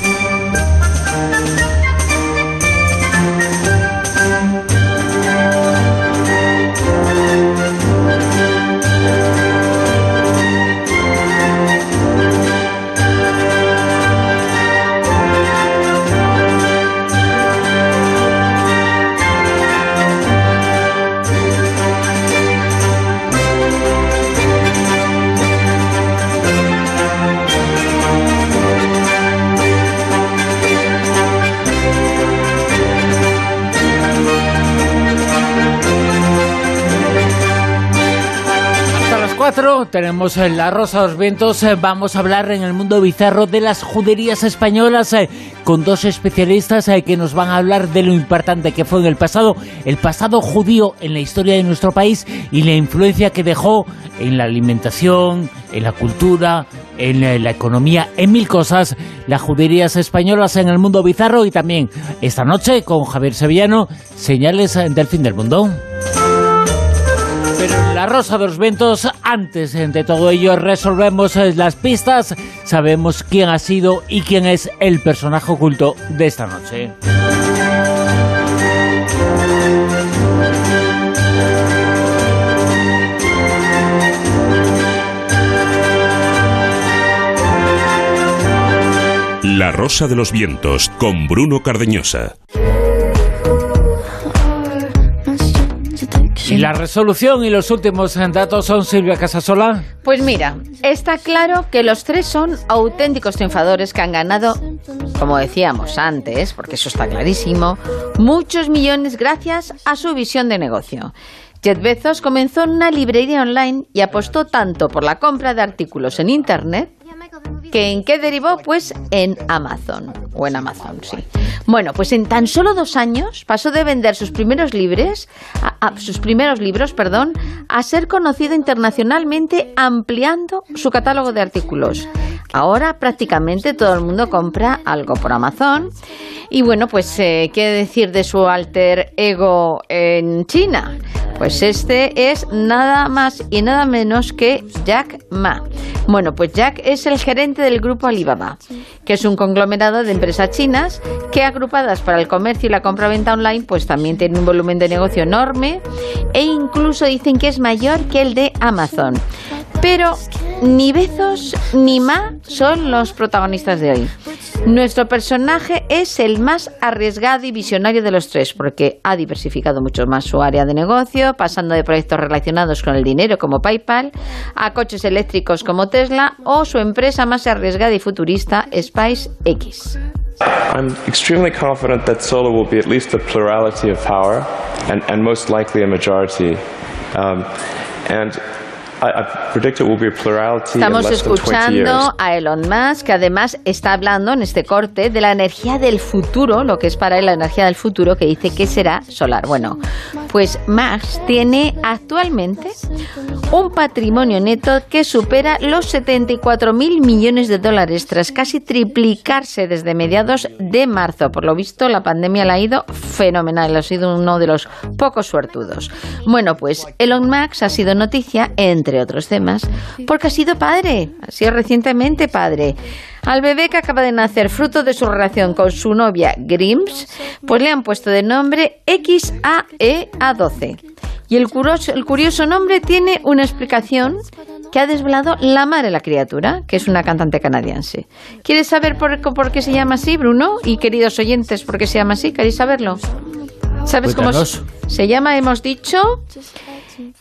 Tenemos La Rosa de los Vientos. Eh, vamos a hablar en el mundo bizarro de las juderías españolas eh, con dos especialistas eh, que nos van a hablar de lo importante que fue en el pasado, el pasado judío en la historia de nuestro país y la influencia que dejó en la alimentación, en la cultura, en la economía, en mil cosas, las juderías españolas en el mundo bizarro y también esta noche con Javier Sevillano, señales del fin del mundo. Pero en la Rosa de los Ventos, antes de todo ello, resolvemos las pistas, sabemos quién ha sido y quién es el personaje oculto de esta noche. La Rosa de los Vientos con Bruno Cardeñosa. ¿Y la resolución y los últimos datos son Silvia Casasola? Pues mira, está claro que los tres son auténticos triunfadores que han ganado, como decíamos antes, porque eso está clarísimo, muchos millones gracias a su visión de negocio. Jeff Bezos comenzó una librería online y apostó tanto por la compra de artículos en Internet que en qué derivó pues en Amazon o en Amazon sí. Bueno pues en tan solo dos años pasó de vender sus primeros libros a, sus primeros libros perdón a ser conocido internacionalmente ampliando su catálogo de artículos ahora prácticamente todo el mundo compra algo por Amazon y bueno pues eh, qué decir de su alter ego en China pues este es nada más y nada menos que Jack Ma. Bueno, pues Jack es el gerente del grupo Alibaba, que es un conglomerado de empresas chinas que agrupadas para el comercio y la compra-venta online, pues también tiene un volumen de negocio enorme e incluso dicen que es mayor que el de Amazon. Pero ni Bezos ni Ma son los protagonistas de hoy. Nuestro personaje es el más arriesgado y visionario de los tres, porque ha diversificado mucho más su área de negocio, pasando de proyectos relacionados con el dinero como PayPal a coches eléctricos como Tesla o su empresa más arriesgada y futurista, SpaceX. I'm extremely confident that solar will be at least a plurality of power and, and most likely a. Um, Estamos escuchando a Elon Musk, que además está hablando en este corte de la energía del futuro, lo que es para él la energía del futuro, que dice que será solar. Bueno, pues Musk tiene actualmente un patrimonio neto que supera los 74 mil millones de dólares, tras casi triplicarse desde mediados de marzo. Por lo visto, la pandemia le ha ido fenomenal, ha sido uno de los pocos suertudos. Bueno, pues Elon Musk ha sido noticia entre entre otros temas, porque ha sido padre, ha sido recientemente padre. Al bebé que acaba de nacer, fruto de su relación con su novia Grims, pues le han puesto de nombre XAEA12. Y el curioso, el curioso nombre tiene una explicación que ha desvelado la madre de la criatura, que es una cantante canadiense. ¿Quieres saber por, por, qué se llama así, Bruno? Y queridos oyentes, ¿por qué se llama así? ¿Queréis saberlo? ¿Sabes cómo se llama? Hemos dicho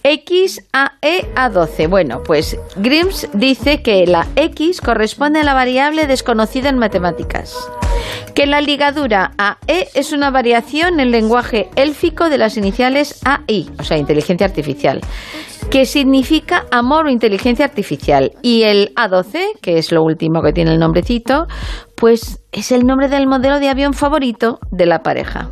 XAE-A12. Bueno, pues Grims dice que la X corresponde a la variable desconocida en matemáticas. Que la ligadura AE es una variación en lenguaje élfico de las iniciales AI, o sea, inteligencia artificial, que significa amor o inteligencia artificial. Y el A12, que es lo último que tiene el nombrecito, pues es el nombre del modelo de avión favorito de la pareja.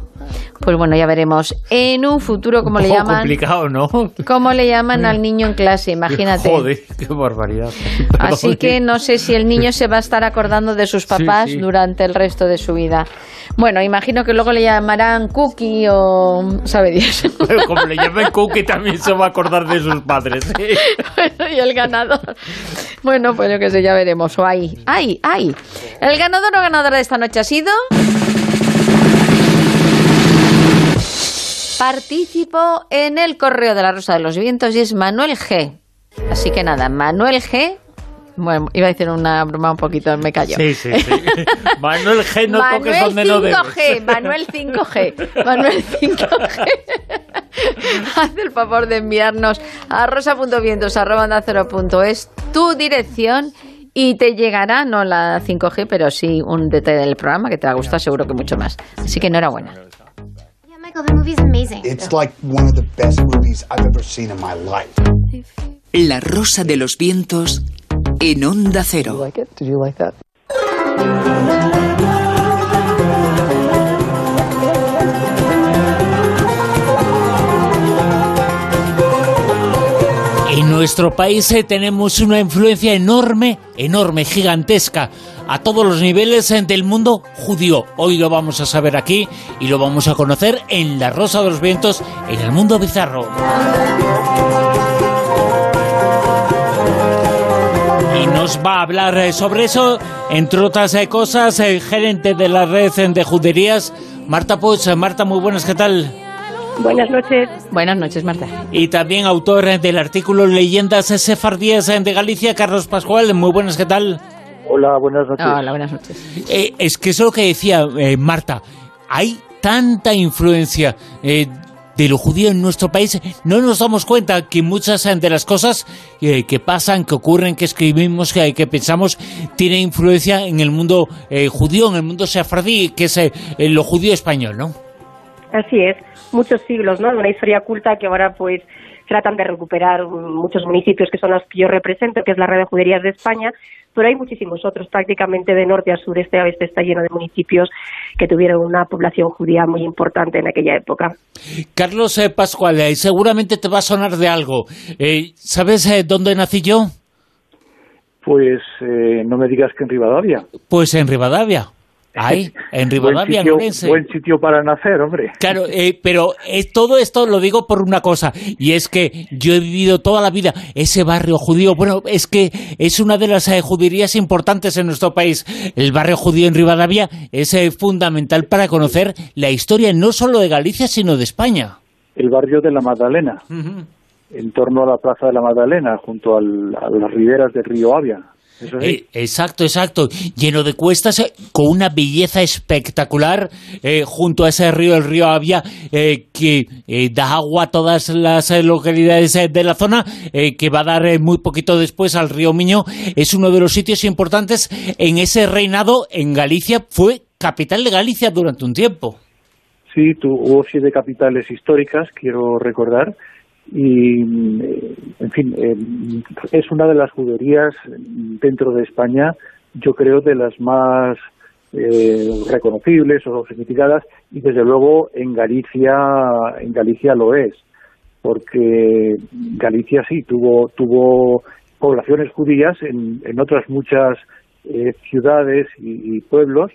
Pues bueno, ya veremos. En un futuro, como le llaman? complicado, ¿no? ¿Cómo le llaman al niño en clase? Imagínate. Joder, qué barbaridad. Así que no sé si el niño se va a estar acordando de sus papás sí. durante el resto de su vida. Bueno, imagino que luego le llamarán Cookie o... ¿Sabe Dios? Pero como le llamen Cookie también se va a acordar de sus padres. ¿eh? Bueno, y el ganador. Bueno, pues yo qué sé, ya veremos. O ahí, ahí, ahí. El ganador o ganadora de esta noche ha sido. Participó en el correo de la Rosa de los Vientos y es Manuel G. Así que nada, Manuel G. Bueno, iba a decir una broma un poquito, me callo. Sí, sí, sí. Manuel G, no Manuel toques donde no debes. 5G, Manuel 5G, Manuel 5G. Haz el favor de enviarnos a rosa.vientos.es tu dirección y te llegará, no la 5G, pero sí un detalle del programa que te va a gustar seguro que mucho más. Así que enhorabuena. La Rosa de los Vientos en Onda Cero. Nuestro país eh, tenemos una influencia enorme, enorme, gigantesca, a todos los niveles eh, del mundo judío. Hoy lo vamos a saber aquí y lo vamos a conocer en La Rosa de los Vientos, en el mundo bizarro. Y nos va a hablar eh, sobre eso, entre otras cosas, el gerente de la red de juderías, Marta Puig. Marta, muy buenas, ¿qué tal? Buenas noches. Buenas noches, Marta. Y también autor del artículo Leyendas Sefardías eh, de Galicia, Carlos Pascual. Muy buenas, ¿qué tal? Hola, buenas noches. Hola, buenas noches. Eh, es que es lo que decía eh, Marta. Hay tanta influencia eh, de lo judío en nuestro país. No nos damos cuenta que muchas eh, de las cosas eh, que pasan, que ocurren, que escribimos, que, que pensamos, tienen influencia en el mundo eh, judío, en el mundo sefardí, que es eh, lo judío español, ¿no? Así es, muchos siglos, ¿no? De una historia culta que ahora pues tratan de recuperar muchos municipios que son los que yo represento, que es la red de juderías de España, pero hay muchísimos otros, prácticamente de norte a sur, este a oeste está lleno de municipios que tuvieron una población judía muy importante en aquella época. Carlos eh, Pascual, eh, seguramente te va a sonar de algo. Eh, ¿Sabes eh, dónde nací yo? Pues eh, no me digas que en Rivadavia. Pues en Rivadavia. Ahí, en Rivadavia, buen sitio, buen sitio para nacer, hombre. Claro, eh, pero todo esto lo digo por una cosa, y es que yo he vivido toda la vida ese barrio judío. Bueno, es que es una de las eh, juderías importantes en nuestro país. El barrio judío en Rivadavia es eh, fundamental para conocer la historia no solo de Galicia, sino de España. El barrio de la Magdalena, en torno a la Plaza de la Magdalena, junto al- a las riberas del río Avia. Eso sí. Eh, exacto, exacto. Lleno de cuestas, eh, con una belleza espectacular, eh, junto a ese río, el río Avia, eh, que da agua a todas las localidades de la zona, que va a dar muy poquito después al río Miño. Es uno de los sitios importantes en ese reinado en Galicia. Fue capital de Galicia durante un tiempo. Sí, tu- hubo siete capitales históricas, quiero recordar, y, eh, en fin, eh, es una de las juderías dentro de España, yo creo, de las más eh, reconocibles o significadas, y desde luego en Galicia, en Galicia lo es, porque Galicia sí tuvo, tuvo poblaciones judías en, en otras muchas eh, ciudades y pueblos,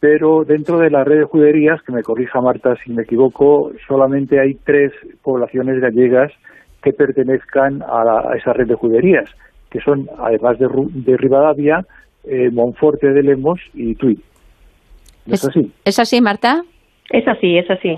pero dentro de la red de juderías, que me corrija Marta si me equivoco, solamente hay tres poblaciones gallegas que pertenezcan a, la- a esa red de juderías, que son, además de, Ru- de Rivadavia, eh, Monforte de Lemos y Tui. ¿No es así? ¿Es así, Marta? Es así, es así.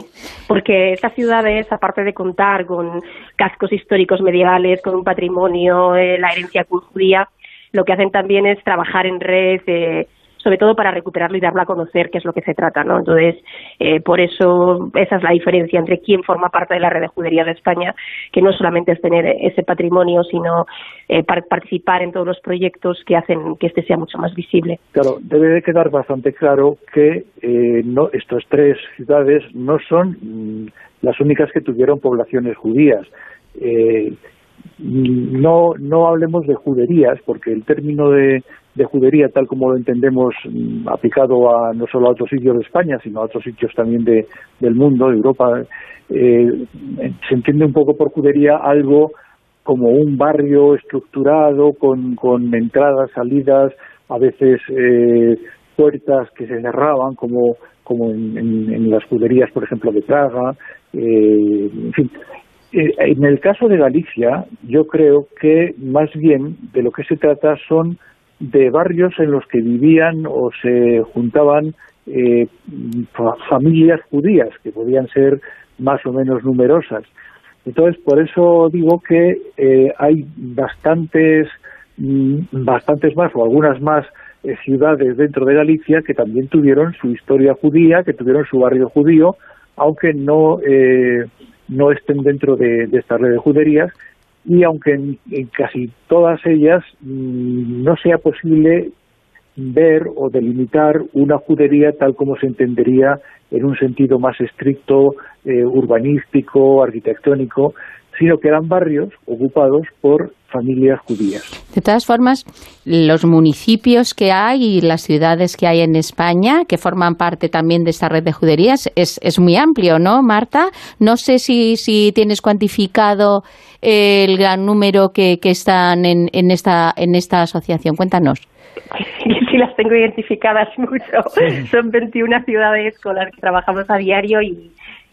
Porque estas ciudades, aparte de contar con cascos históricos medievales, con un patrimonio, eh, la herencia judía, lo que hacen también es trabajar en red, eh, sobre todo para recuperarlo y darlo a conocer, que es lo que se trata, ¿no? Entonces, eh, por eso esa es la diferencia entre quién forma parte de la red de juderías de España, que no solamente es tener ese patrimonio, sino eh, par- participar en todos los proyectos que hacen que este sea mucho más visible. Claro, debe de quedar bastante claro que eh, no, estas tres ciudades no son mm, las únicas que tuvieron poblaciones judías. Eh, mm, no, no hablemos de juderías, porque el término de, de judería tal como lo entendemos mm, aplicado a no solo a otros sitios de España, sino a otros sitios también de, del mundo, de Europa. Eh, se entiende un poco por judería algo como un barrio estructurado con, con entradas, salidas, a veces eh, puertas que se cerraban, como, como en, las juderías, por ejemplo, de Praga. Eh, en fin, eh, en el caso de Galicia, yo creo que más bien de lo que se trata son de barrios en los que vivían o se juntaban eh, familias judías, que podían ser más o menos numerosas. Entonces, por eso digo que eh, hay bastantes, mm, bastantes más o algunas más eh, ciudades dentro de Galicia que también tuvieron su historia judía, que tuvieron su barrio judío, aunque no, eh, no estén dentro de, esta red de juderías y aunque en, casi todas ellas mm, no sea posible ver o delimitar una judería tal como se entendería en un sentido más estricto, eh, urbanístico, arquitectónico, sino que eran barrios ocupados por familias judías. De todas formas, los municipios que hay y las ciudades que hay en España, que forman parte también de esta red de juderías, es, es muy amplio, ¿no, Marta? No sé si, si tienes cuantificado el gran número que, que están en, en, esta, en esta asociación. Cuéntanos. Sí, las tengo identificadas mucho. Son 21 ciudades con las que trabajamos a diario y,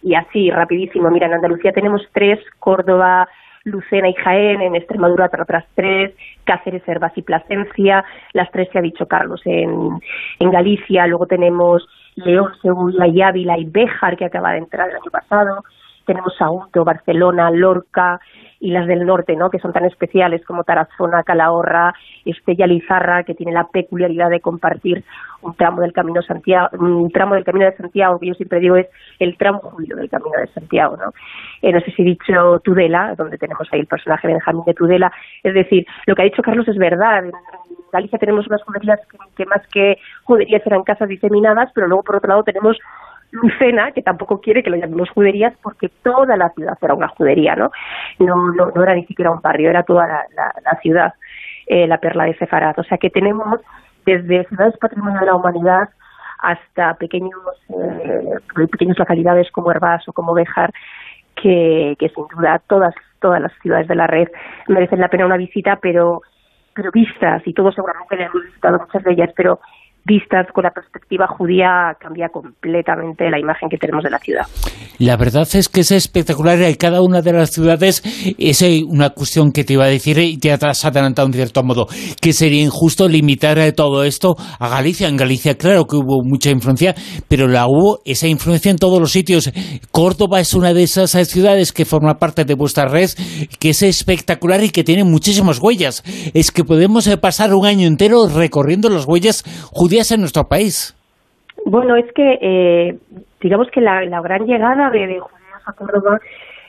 y así, rapidísimo. Mira, en Andalucía tenemos tres, Córdoba, Lucena y Jaén, en Extremadura otras tres, Cáceres, Herbas y Plasencia, las tres que ha dicho Carlos en, en Galicia, luego tenemos León, Segunda y Ávila y Béjar, que acaba de entrar el año pasado, tenemos Sagunto, Barcelona, Lorca, y las del norte, ¿no? que son tan especiales como Tarazona, Calahorra, Estella Lizarra, que tiene la peculiaridad de compartir un tramo del Camino Santiago, un tramo del Camino de Santiago, que yo siempre digo es el tramo julio del Camino de Santiago, ¿no? Eh, no sé si he dicho Tudela, donde tenemos ahí el personaje Benjamín de Tudela, es decir, lo que ha dicho Carlos es verdad, en Galicia tenemos unas juderías que más que juderías eran casas diseminadas, pero luego por otro lado tenemos Lucena, que tampoco quiere que lo llamemos juderías porque toda la ciudad era una judería, ¿no? No, no, era ni siquiera un barrio, era toda la, ciudad, eh, la perla de Sefarad. O sea que tenemos desde ciudades patrimonio de la humanidad hasta pequeños, eh, pequeñas localidades como Herbás o como Bejar, que, que sin duda todas, todas las ciudades de la red merecen la pena una visita, pero pero vistas, y todos seguramente le hemos visitado muchas de ellas, pero vistas con la perspectiva judía cambia completamente la imagen que tenemos de la ciudad. La verdad es que es espectacular en cada una de las ciudades. Es una cuestión que te iba a decir y te has adelantado en cierto modo, que sería injusto limitar todo esto a Galicia. En Galicia, claro que hubo mucha influencia, pero la hubo esa influencia en todos los sitios. Córdoba es una de esas ciudades que forma parte de vuestra red, que es espectacular y que tiene muchísimas huellas. Es que podemos pasar un año entero recorriendo las huellas judías en nuestro país? Bueno, es que eh, digamos que la, gran llegada de, de judíos a Córdoba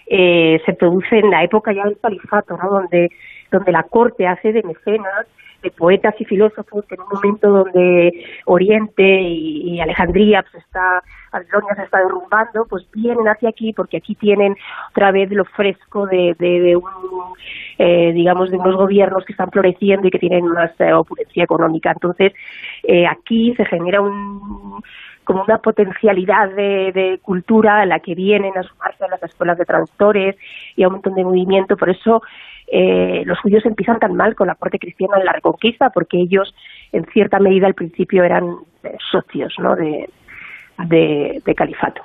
eh, se produce en la época ya del califato, ¿no? donde, donde la corte hace de mecenas de poetas y filósofos que en un momento donde Oriente y, Alejandría pues está Babilonia se está derrumbando, pues vienen hacia aquí porque aquí tienen otra vez lo fresco de, de, un, eh, digamos, de unos gobiernos que están floreciendo y que tienen más eh, opulencia económica. Entonces, eh, aquí se genera un como una potencialidad de, de, cultura a la que vienen a sumarse a las escuelas de traductores y a un montón de movimiento. Por eso eh, los judíos empiezan tan mal con la corte cristiana en la Reconquista, porque ellos, en cierta medida, al principio eran eh, socios ¿no? de, califato.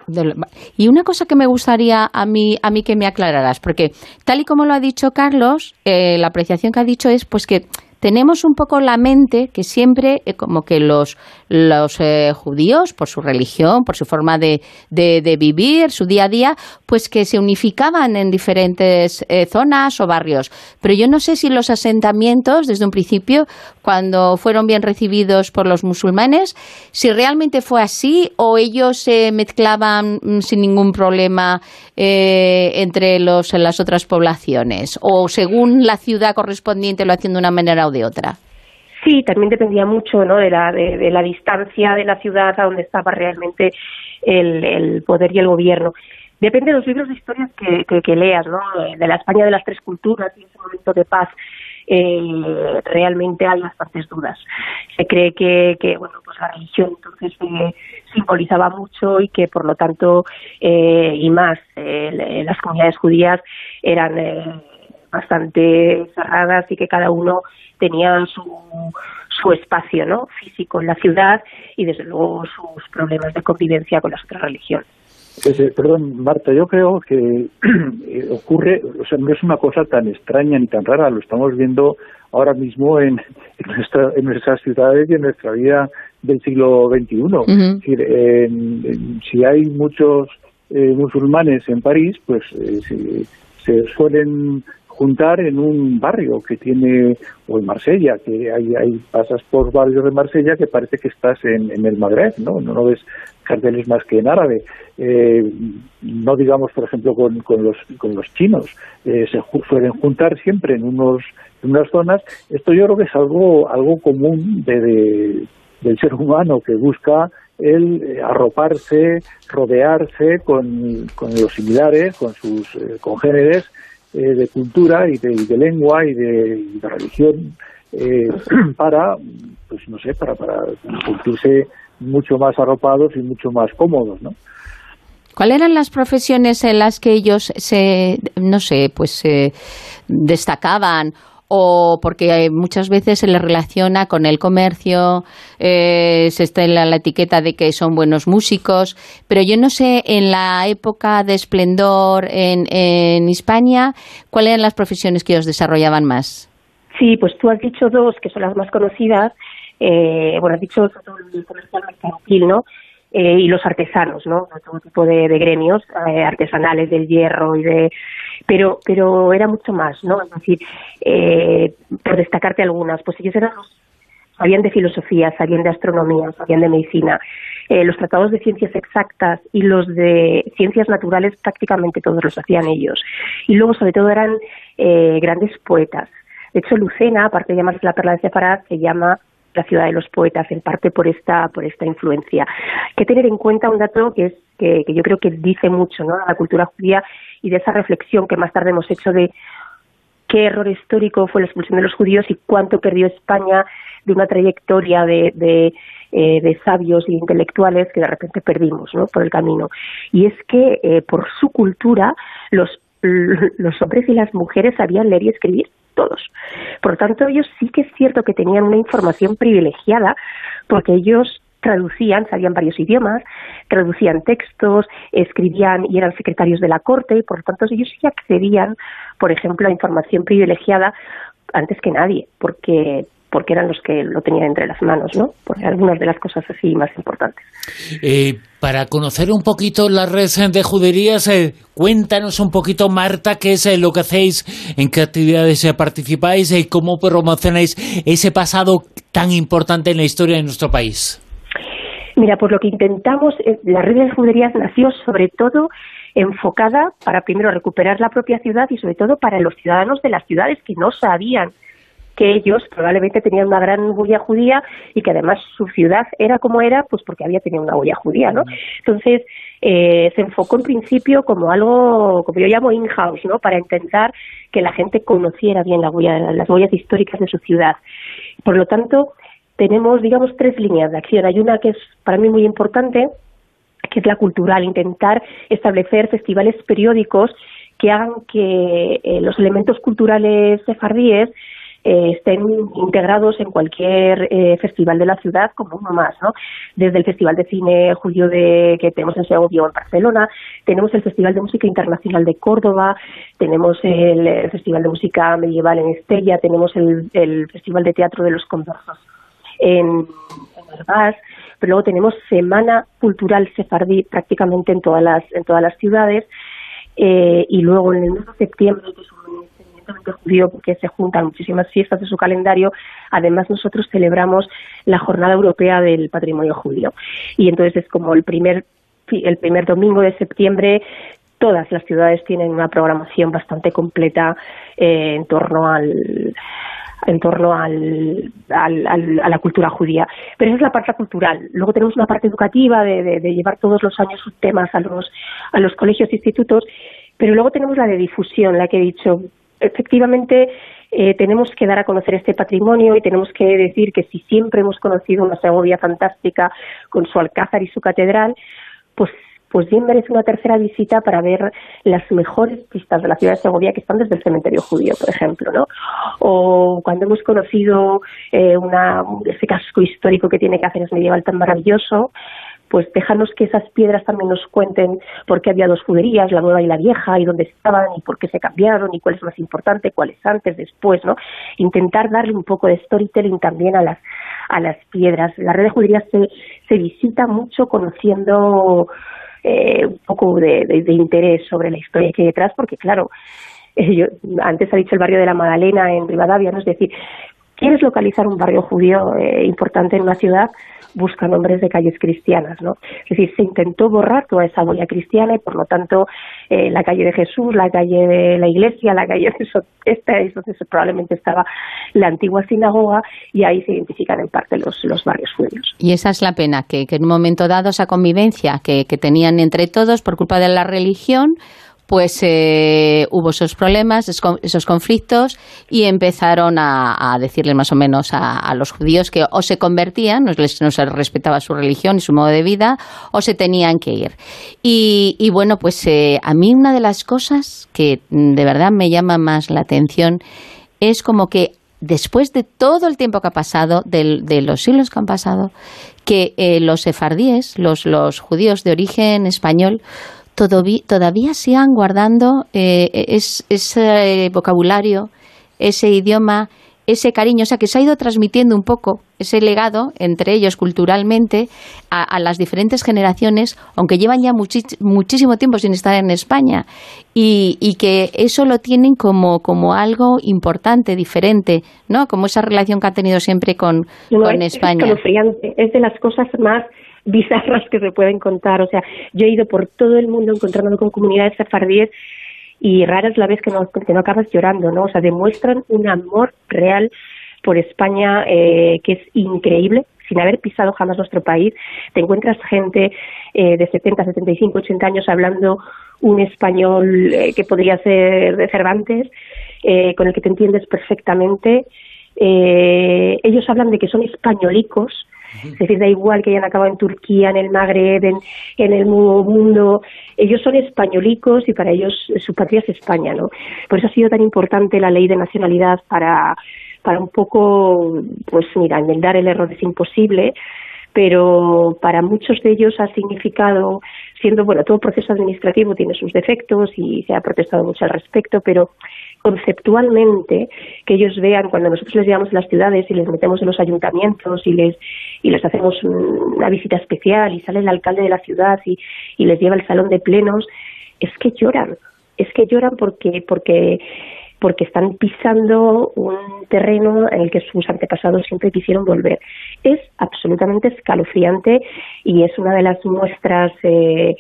Y una cosa que me gustaría a mí, a mí que me aclararas, porque tal y como lo ha dicho Carlos, eh, la apreciación que ha dicho es pues que tenemos un poco la mente que siempre, eh, como que los, los eh, judíos, por su religión, por su forma de, de, vivir, su día a día, pues que se unificaban en diferentes eh, zonas o barrios. Pero yo no sé si los asentamientos, desde un principio, cuando fueron bien recibidos por los musulmanes, si realmente fue así o ellos se mezclaban mm, sin ningún problema entre los, las otras poblaciones, o según la ciudad correspondiente lo hacían de una manera de otra? Sí, también dependía mucho ¿no? de, la, de, la distancia de la ciudad a donde estaba realmente el, el poder y el gobierno. Depende de los libros de historias que, que, leas, ¿no? de la España de las tres culturas y ese momento de paz eh, realmente hay bastantes dudas. Se cree que, que bueno, pues la religión entonces eh, simbolizaba mucho y que por lo tanto eh, y más eh, las comunidades judías eran eh, bastante cerradas y que cada uno tenía su, su espacio ¿no? físico en la ciudad y desde luego sus problemas de convivencia con las otras religiones. perdón, Marta, yo creo que ocurre, o sea, no es una cosa tan extraña ni tan rara, lo estamos viendo ahora mismo en, en, nuestra, en nuestras ciudades y en nuestra vida del siglo XXI. Es decir, en, si hay muchos eh, musulmanes en París, pues eh, se, se suelen juntar en un barrio que tiene, o en Marsella, que hay, hay pasas por barrios de Marsella que parece que estás en, en el Magreb, ¿no? No, ves carteles más que en árabe. Eh, no digamos, por ejemplo, con, con, los, con los chinos. Eh, se ju suelen juntar siempre en, unos, en unas zonas. Esto yo creo que es algo, algo común de, de del ser humano que busca el eh, arroparse, rodearse con, con los similares, con sus eh, congéneres eh, de cultura y de, de lengua y de, de religión eh, para, pues no sé, para, para sentirse mucho más arropados y mucho más cómodos, ¿no? ¿Cuáles eran las profesiones en las que ellos se, no sé, pues se destacaban o porque muchas veces se les relaciona con el comercio, eh, se está en la, etiqueta de que son buenos músicos, pero yo no sé en la época de esplendor en, en España, ¿cuáles eran las profesiones que ellos desarrollaban más? Sí, pues tú has dicho dos que son las más conocidas, eh, bueno, has dicho el comercial mercantil, ¿no? Eh, y los artesanos, ¿no? Todo tipo de, de gremios eh, artesanales del hierro y de pero pero era mucho más, ¿no? Es decir, eh, por destacarte algunas, pues ellos eran sabían de filosofía, sabían de astronomía, sabían de medicina. Eh, los tratados de ciencias exactas y los de ciencias naturales prácticamente todos los hacían ellos. Y luego, sobre todo, eran eh, grandes poetas. De hecho, Lucena, aparte de llamarse la perla de Sefarad, se llama la ciudad de los poetas, en parte por esta, por esta influencia. Hay que tener en cuenta un dato que es que, que yo creo que dice mucho ¿no? a la cultura judía y de esa reflexión que más tarde hemos hecho de qué error histórico fue la expulsión de los judíos y cuánto perdió España de una trayectoria de, de, eh, de sabios e intelectuales que de repente perdimos ¿no? por el camino. Y es que eh, por su cultura los, los hombres y las mujeres sabían leer y escribir todos. Por lo tanto, ellos sí que es cierto que tenían una información privilegiada porque ellos traducían, sabían varios idiomas, traducían textos, escribían y eran secretarios de la corte y por lo tanto ellos sí accedían, por ejemplo, a información privilegiada antes que nadie, porque porque eran los que lo tenían entre las manos, ¿no? Por algunas de las cosas así más importantes. Eh, para conocer un poquito la red de juderías, eh, cuéntanos un poquito, Marta, qué es eh, lo que hacéis, en qué actividades eh, participáis y cómo promocionáis ese pasado tan importante en la historia de nuestro país. Mira, pues lo que intentamos, la red de juderías nació sobre todo enfocada para primero recuperar la propia ciudad y sobre todo para los ciudadanos de las ciudades que no sabían que ellos probablemente tenían una gran huella judía y que además su ciudad era como era, pues porque había tenido una huella judía, ¿no? Entonces, eh, se enfocó en principio como algo, como yo llamo in-house, ¿no? Para intentar que la gente conociera bien la huella, las huellas históricas de su ciudad. Por lo tanto, tenemos, digamos, tres líneas de acción. Hay una que es para mí muy importante, que es la cultural, intentar establecer festivales periódicos que hagan que eh, los elementos culturales sefardíes eh, estén integrados en cualquier eh, festival de la ciudad como uno más, ¿no? Desde el Festival de Cine Judío de, que tenemos en Segovia o en Barcelona, tenemos el Festival de Música Internacional de Córdoba, tenemos el, el Festival de Música Medieval en Estella, tenemos el, el Festival de Teatro de los Conversos en, en Herbás, pero luego tenemos Semana Cultural Sefardí prácticamente en todas las, en todas las ciudades, eh, y luego en el mes de septiembre, es un judío porque se juntan muchísimas fiestas de su calendario. Además, nosotros celebramos la Jornada Europea del Patrimonio Judío. Y entonces es como el primer, el primer domingo de septiembre todas las ciudades tienen una programación bastante completa eh, en torno al en torno al, al, a la cultura judía. Pero esa es la parte cultural. Luego tenemos una parte educativa de llevar todos los años sus temas a los, a los colegios e institutos, pero luego tenemos la de difusión, la que he dicho, efectivamente eh, tenemos que dar a conocer este patrimonio y tenemos que decir que si siempre hemos conocido una Segovia fantástica con su alcázar y su catedral, pues pues bien merece una tercera visita para ver las mejores pistas de la ciudad de Segovia que están desde el cementerio judío, por ejemplo, ¿no? O cuando hemos conocido eh, una, ese casco histórico que tiene Cáceres medieval tan maravilloso, pues déjanos que esas piedras también nos cuenten por qué había dos juderías, la nueva y la vieja, y dónde estaban, y por qué se cambiaron, y cuál es más importante, cuál es antes, después, ¿no? Intentar darle un poco de storytelling también a las, a las piedras. La red de juderías se, se visita mucho conociendo eh, un poco de, interés sobre la historia que hay detrás, porque claro, yo, antes ha dicho el barrio de la Madalena en Rivadavia, ¿no? es decir, quieres localizar un barrio judío eh, importante en una ciudad, busca nombres de calles cristianas, ¿no? Es decir, se intentó borrar toda esa huella cristiana y por lo tanto eh, la calle de Jesús, la calle de la iglesia, la calle de esta es donde probablemente estaba la antigua sinagoga y ahí se identifican en parte los, los barrios judíos. Y esa es la pena, que, en un momento dado esa convivencia que, que tenían entre todos por culpa de la religión, pues eh, hubo esos problemas, esos conflictos y empezaron a, decirle más o menos a, los judíos que o se convertían, no, no se respetaba su religión y su modo de vida, o se tenían que ir. Y, bueno, pues eh, a mí una de las cosas que de verdad me llama más la atención es como que después de todo el tiempo que ha pasado, de, los siglos que han pasado, que eh, los sefardíes, los judíos de origen español, todavía, sigan guardando eh, ese vocabulario, ese idioma, ese cariño, o sea, que se ha ido transmitiendo un poco ese legado entre ellos culturalmente a, las diferentes generaciones, aunque llevan ya muchísimo tiempo sin estar en España, y, que eso lo tienen como, como algo importante, diferente, ¿no? Como esa relación que ha tenido siempre con, con España. Es, es de las cosas más bizarras que se pueden contar. O sea, yo he ido por todo el mundo encontrándome con comunidades sefardíes y rara es la vez que no, que no acabas llorando, ¿no? O sea, demuestran un amor real por España eh, que es increíble, sin haber pisado jamás nuestro país. Te encuentras gente eh, de 70, 75, 80 años hablando un español eh, que podría ser de Cervantes, eh, con el que te entiendes perfectamente. Eh, ellos hablan de que son españolicos, es decir, da igual que hayan acabado en Turquía, en el Magreb, en, el mundo, ellos son españolicos y para ellos su patria es España, ¿no? Por eso ha sido tan importante la ley de nacionalidad para, para un poco, pues mira, enmendar el error es imposible, pero para muchos de ellos ha significado, siendo, bueno, todo proceso administrativo tiene sus defectos y se ha protestado mucho al respecto, pero conceptualmente que ellos vean cuando nosotros les llevamos a las ciudades y les metemos en los ayuntamientos y les y les hacemos una visita especial y sale el alcalde de la ciudad y, y les lleva al salón de plenos es que lloran es que lloran porque porque porque están pisando un terreno en el que sus antepasados siempre quisieron volver. Es absolutamente escalofriante y es una de las muestras eh,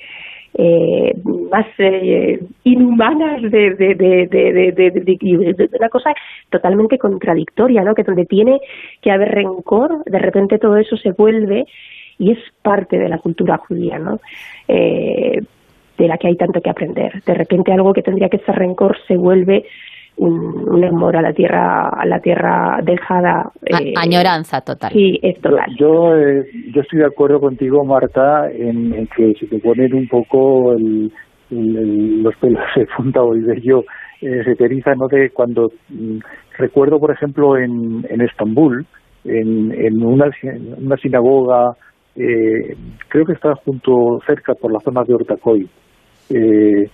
eh, más eh, inhumanas de, de, de, de, una cosa totalmente contradictoria, ¿no? Que donde tiene que haber rencor, de repente todo eso se vuelve y es parte de la cultura judía, ¿no? Eh, de la que hay tanto que aprender. De repente algo que tendría que ser rencor se vuelve un, amor a la tierra a la tierra dejada eh, añoranza total. sí es total. Yo eh, yo estoy de acuerdo contigo Marta en, que si te ponen un poco el, los pelos de punta o el vello eh, se te eriza no de cuando mm, recuerdo por ejemplo en, en Estambul en, en una, una sinagoga eh, creo que está junto cerca por la zona de Ortacoy eh,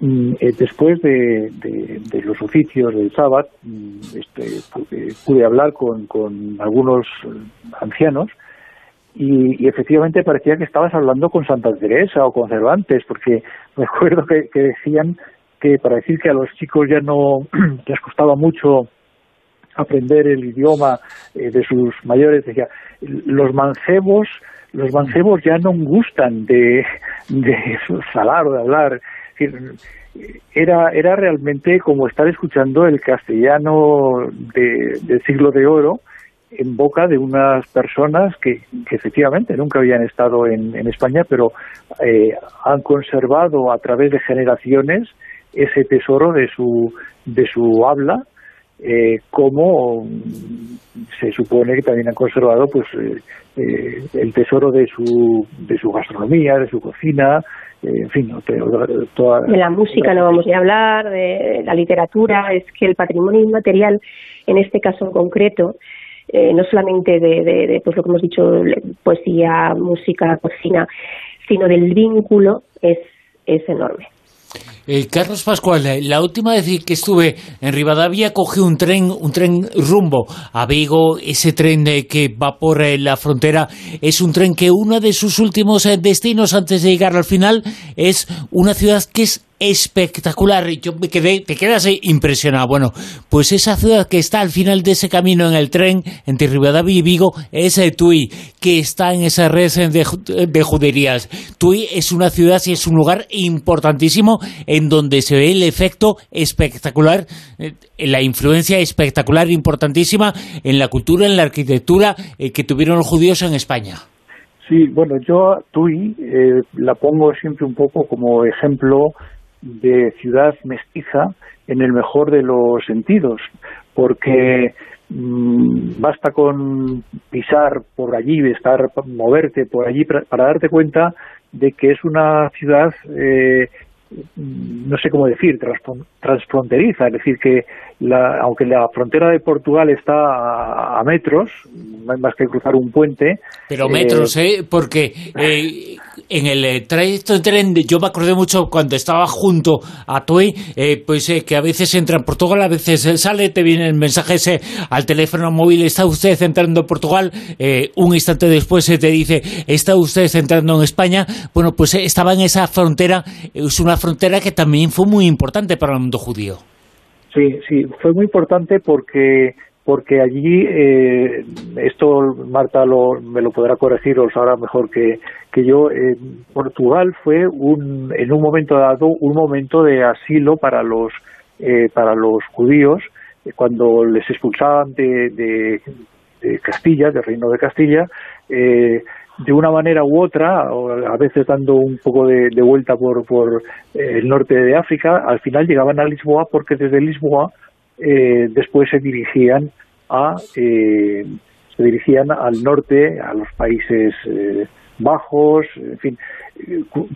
Mm, eh, después de, los oficios del sábado, mm, este, pude, hablar con, algunos ancianos y, efectivamente parecía que estabas hablando con Santa Teresa o con Cervantes, porque me acuerdo que, decían que para decir que a los chicos ya no les costaba mucho aprender el idioma eh, de sus mayores, decía, los mancebos los mancebos ya no gustan de, de salar o de hablar era, era realmente como estar escuchando el castellano de, del siglo de oro en boca de unas personas que, efectivamente nunca habían estado en, España, pero eh, han conservado a través de generaciones ese tesoro de su, de su habla eh, como se supone que también han conservado pues el tesoro de su, de su gastronomía, de su cocina, en fin, toda, de la música no vamos a hablar, de la literatura, es que el patrimonio inmaterial, en este caso en concreto, eh, no solamente de, pues lo que hemos dicho, poesía, música, cocina, sino del vínculo es, es enorme. Eh, Carlos Pascual, eh, la última vez que estuve en Rivadavia cogí un tren, un tren rumbo a Vigo. Ese tren que va por la frontera es un tren que uno de sus últimos destinos antes de llegar al final es una ciudad que es espectacular. Yo me quedé, te quedas impresionado. Bueno, pues esa ciudad que está al final de ese camino en el tren entre Rivadavia y Vigo es Tui, que está en esa red de, juderías. Tui es una ciudad y es un lugar importantísimo en donde se ve el efecto espectacular, eh, la influencia espectacular, importantísima en la cultura, en la arquitectura eh, que tuvieron los judíos en España. Sí, bueno, yo Tui eh, la pongo siempre un poco como ejemplo de ciudad mestiza en el mejor de los sentidos, porque mm, basta con pisar por allí, estar, moverte por allí para, darte cuenta de que es una ciudad eh, no sé cómo decir, transfronteriza, es decir, que aunque la frontera de Portugal está a, metros, no hay más que cruzar un puente. Pero metros, ¿eh? ¿eh? Porque eh, en el eh, trayecto de tren, yo me acordé mucho cuando estaba junto a Tui, pues que a veces entra en Portugal, a veces sale, te viene el mensaje ese al teléfono móvil, está usted entrando en Portugal, un instante después se te dice, está usted entrando en España. Bueno, pues estaba en esa frontera, es una frontera que también fue muy importante para el mundo judío. Sí, sí, fue muy importante porque porque allí, eh, esto Marta lo, me lo podrá corregir o sabrá mejor que, que yo, eh, Portugal fue un, en un momento dado un momento de asilo para los, eh, para los judíos cuando les expulsaban de, de, de Castilla, del reino de Castilla, eh, de una manera u otra, a veces dando un poco de, vuelta por, por eh, el norte de África, al final llegaban a Lisboa porque desde Lisboa eh, después se dirigían a eh, se dirigían al norte, a los Países Bajos, en fin.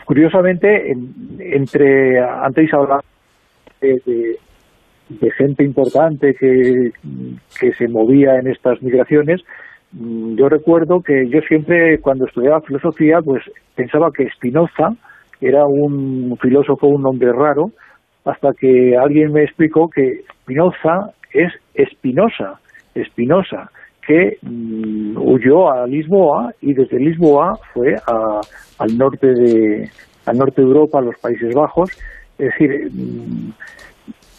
Curiosamente, entre antes hablaba de, de, gente importante que, que se movía en estas migraciones, Mm, yo recuerdo que yo siempre cuando estudiaba filosofía pues pensaba que Spinoza era un filósofo, un hombre raro, hasta que alguien me explicó que Spinoza es Espinosa, Espinosa, que mm, huyó a Lisboa y desde Lisboa fue al norte de al norte de Europa, a los Países Bajos, es decir, mm,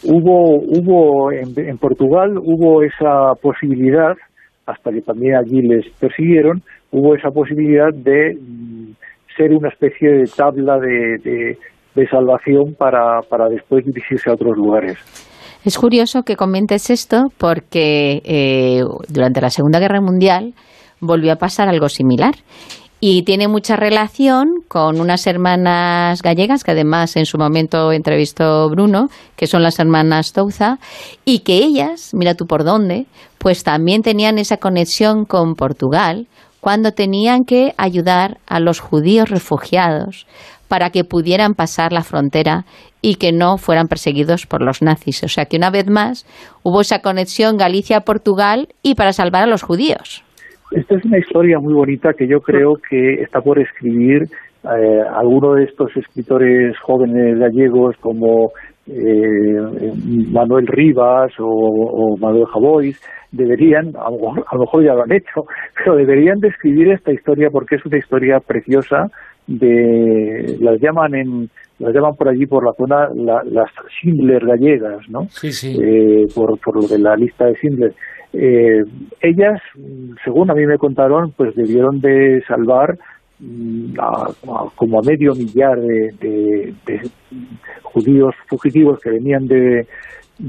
hubo hubo en Portugal hubo esa posibilidad hasta que también allí les persiguieron, hubo esa posibilidad de mm, ser una especie de tabla de, salvación para, para después dirigirse a otros lugares. Es curioso que comentes esto porque eh, durante la Segunda Guerra Mundial volvió a pasar algo similar y tiene mucha relación con unas hermanas gallegas que además en su momento entrevistó Bruno, que son las hermanas Touza, y que ellas, mira tú por dónde, pues también tenían esa conexión con Portugal cuando tenían que ayudar a los judíos refugiados para que pudieran pasar la frontera y que no fueran perseguidos por los nazis. O sea que una vez más hubo esa conexión Galicia-Portugal y para salvar a los judíos. Esta es una historia muy bonita que yo creo que está por escribir eh, alguno de estos escritores jóvenes gallegos como eh, Manuel Rivas o, Manuel Javois deberían, a lo, mejor, ya lo han hecho, pero deberían describir esta historia porque es una historia preciosa de las llaman en las llaman por allí por la zona las Schindler gallegas, ¿no? Sí, sí. Eh, por, por lo de la lista de Schindler. Eh, ellas, según a mí me contaron, pues debieron de salvar mm, como a medio millar de, judíos fugitivos que venían de,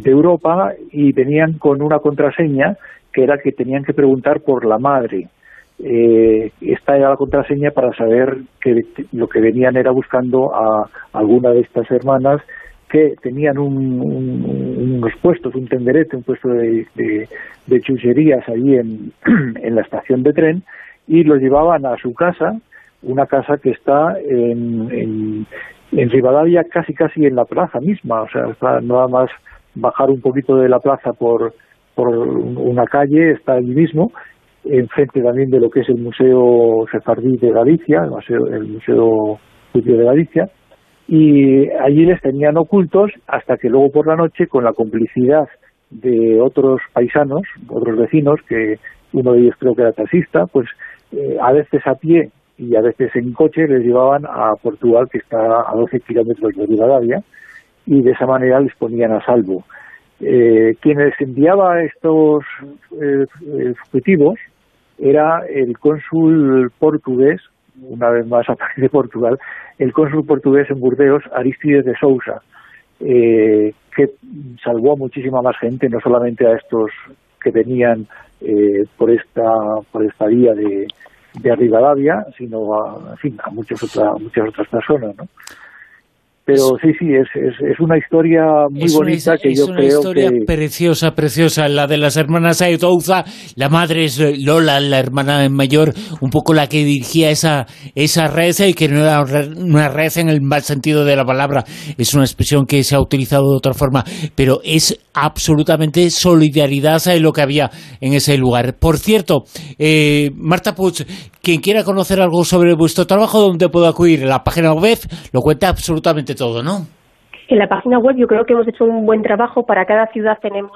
Europa y venían con una contraseña que era que tenían que preguntar por la madre. Eh, esta era la contraseña para saber que lo que venían era buscando a alguna de estas hermanas que tenían unos puestos, un tenderete, un puesto de, de, chucherías allí en, en, la estación de tren y lo llevaban a su casa, una casa que está en, en, en Rivadavia casi casi en la plaza misma, o sea, nada más bajar un poquito de la plaza por, por una calle, está allí mismo, enfrente también de lo que es el Museo Sefardí de Galicia, el Museo, el Museo de Galicia, y allí les tenían ocultos hasta que luego por la noche, con la complicidad de otros paisanos, otros vecinos, que uno de ellos creo que era taxista, pues eh, a veces a pie y a veces en coche les llevaban a Portugal, que está a 12 kilómetros de Rivadavia, y de esa manera les ponían a salvo. Eh, quienes enviaba estos eh, fugitivos era el cónsul portugués, una vez más aparece de Portugal, el cónsul portugués en Burdeos, Aristides de Sousa, eh, que salvó a muchísima más gente, no solamente a estos que venían eh, por esta por esta vía de, de Rivadavia, sino a, en fin, a muchas otras muchas otras personas, ¿no? Pero sí, sí, es, es, una historia muy bonita que yo creo que... Es una historia preciosa, preciosa, la de las hermanas Aetouza. La madre es Lola, la hermana mayor, un poco la que dirigía esa, esa red, y que no era una red en el mal sentido de la palabra. Es una expresión que se ha utilizado de otra forma, pero es absolutamente solidaridad en lo que había en ese lugar. Por cierto, eh, Marta Puig, quien quiera conocer algo sobre vuestro trabajo, ¿dónde puedo acudir? La página web lo cuenta absolutamente todo, ¿no? En la página web yo creo que hemos hecho un buen trabajo. Para cada ciudad tenemos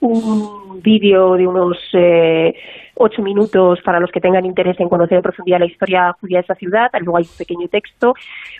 un vídeo de unos eh, ocho minutos para los que tengan interés en conocer en profundidad la historia judía de esa ciudad. Luego hay un pequeño texto,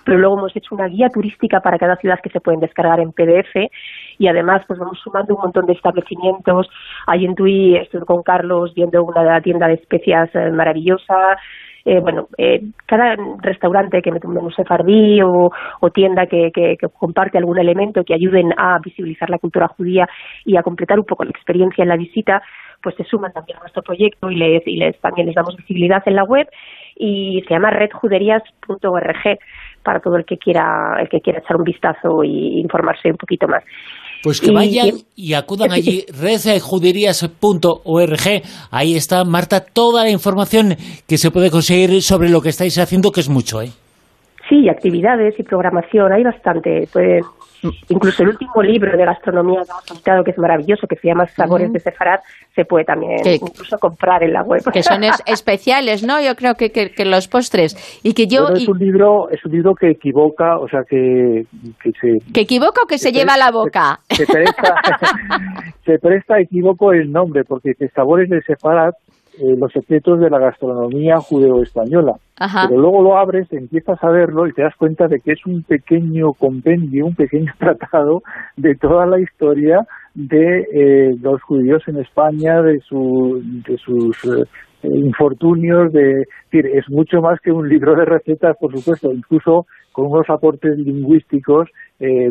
pero luego hemos hecho una guía turística para cada ciudad que se pueden descargar en PDF y además pues vamos sumando un montón de establecimientos. Ahí en Tui estuve con Carlos viendo una tienda de especias eh, maravillosa. Eh, bueno, eh, cada restaurante que mete un sefardí o, o tienda que, comparte algún elemento que ayuden a visibilizar la cultura judía y a completar un poco la experiencia en la visita, pues se suman también a nuestro proyecto y les, y les también les damos visibilidad en la web y se llama redjuderías.org para todo el que quiera el que quiera echar un vistazo y informarse un poquito más. Pues que vayan y acudan allí, redjuderías.org. Ahí está, Marta, toda la información que se puede conseguir sobre lo que estáis haciendo, que es mucho, ¿eh? Sí, actividades y programación, hay bastante. Pues, incluso el último libro de gastronomía que hemos editado, que es maravilloso, que se llama Sabores de Sefarad, se puede también incluso comprar en la web. Que son especiales, ¿no? Yo creo que, que, los postres. Y que yo... es, un libro, es un libro que equivoca, o sea, que... ¿Que, se, ¿Que equivoca o que, se lleva a la boca? Se presta, se presta, equivoco el nombre, porque Sabores de Sefarad eh, los secretos de la gastronomía judeo-española. Pero luego lo abres, empiezas a verlo y te das cuenta de que es un pequeño compendio, un pequeño tratado de toda la historia de eh, los judíos en España, de, su, de sus eh, infortunios, de, es mucho más que un libro de recetas, por supuesto, incluso con unos aportes lingüísticos,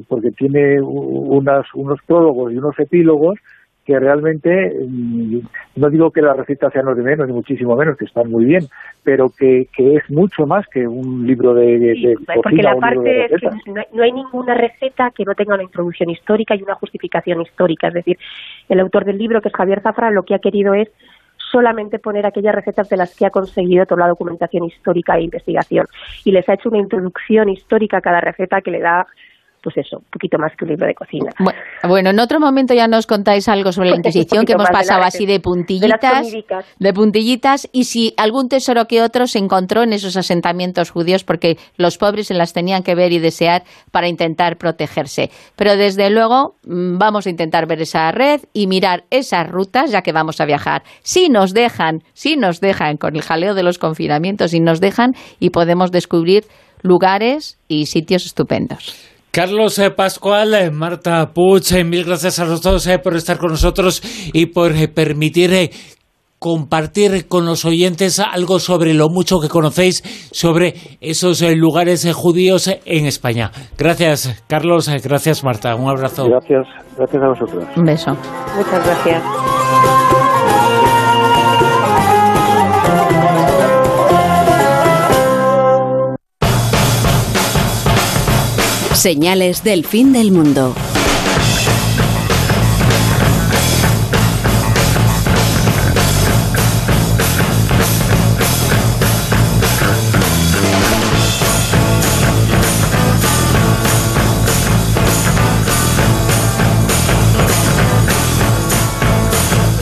porque tiene unas, unos prólogos y unos epílogos que realmente, mm, no digo que las recetas sean los de menos, ni muchísimo menos, que están muy bien, pero que, que es mucho más que un libro de, de, Porque la parte es que no hay, ninguna receta que no tenga una introducción histórica y una justificación histórica. Es decir, el autor del libro, que es Javier Zafra, lo que ha querido es solamente poner aquellas recetas de las que ha conseguido toda la documentación histórica e investigación. Y les ha hecho una introducción histórica a cada receta que le da pues eso, un poquito más que un libro de cocina. Bueno, en otro momento ya nos contáis algo sobre la Inquisición, que hemos pasado así de puntillitas, de, puntillitas, y si algún tesoro que otro se encontró en esos asentamientos judíos, porque los pobres se las tenían que ver y desear para intentar protegerse. Pero desde luego mm, vamos a intentar ver esa red y mirar esas rutas, ya que vamos a viajar. Si nos dejan, si nos dejan con el jaleo de los confinamientos, si nos dejan y podemos descubrir lugares y sitios estupendos. Carlos eh, Pascual, eh, Marta Puch, eh, mil gracias a los dos por estar con nosotros y por permitir compartir con los oyentes algo sobre lo mucho que conocéis sobre esos lugares judíos en España. Gracias, Carlos. Gracias, Marta. Un abrazo. Gracias. Gracias a vosotros. Un beso. Muchas gracias. Señales del fin del mundo.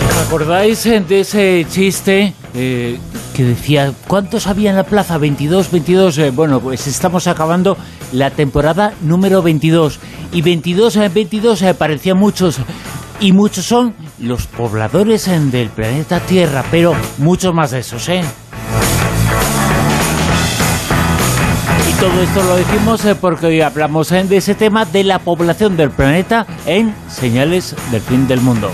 ¿Os acordáis de ese chiste eh, que decía, ¿cuántos había en la plaza? 22, 22. Eh, bueno, pues estamos acabando la temporada número 22. Y 22 en 22 eh, parecían muchos. Y muchos son los pobladores eh, del planeta Tierra, pero muchos más de esos, ¿eh? Y todo esto lo decimos eh, porque hoy hablamos eh, de ese tema de la población del planeta en Señales del Fin del Mundo.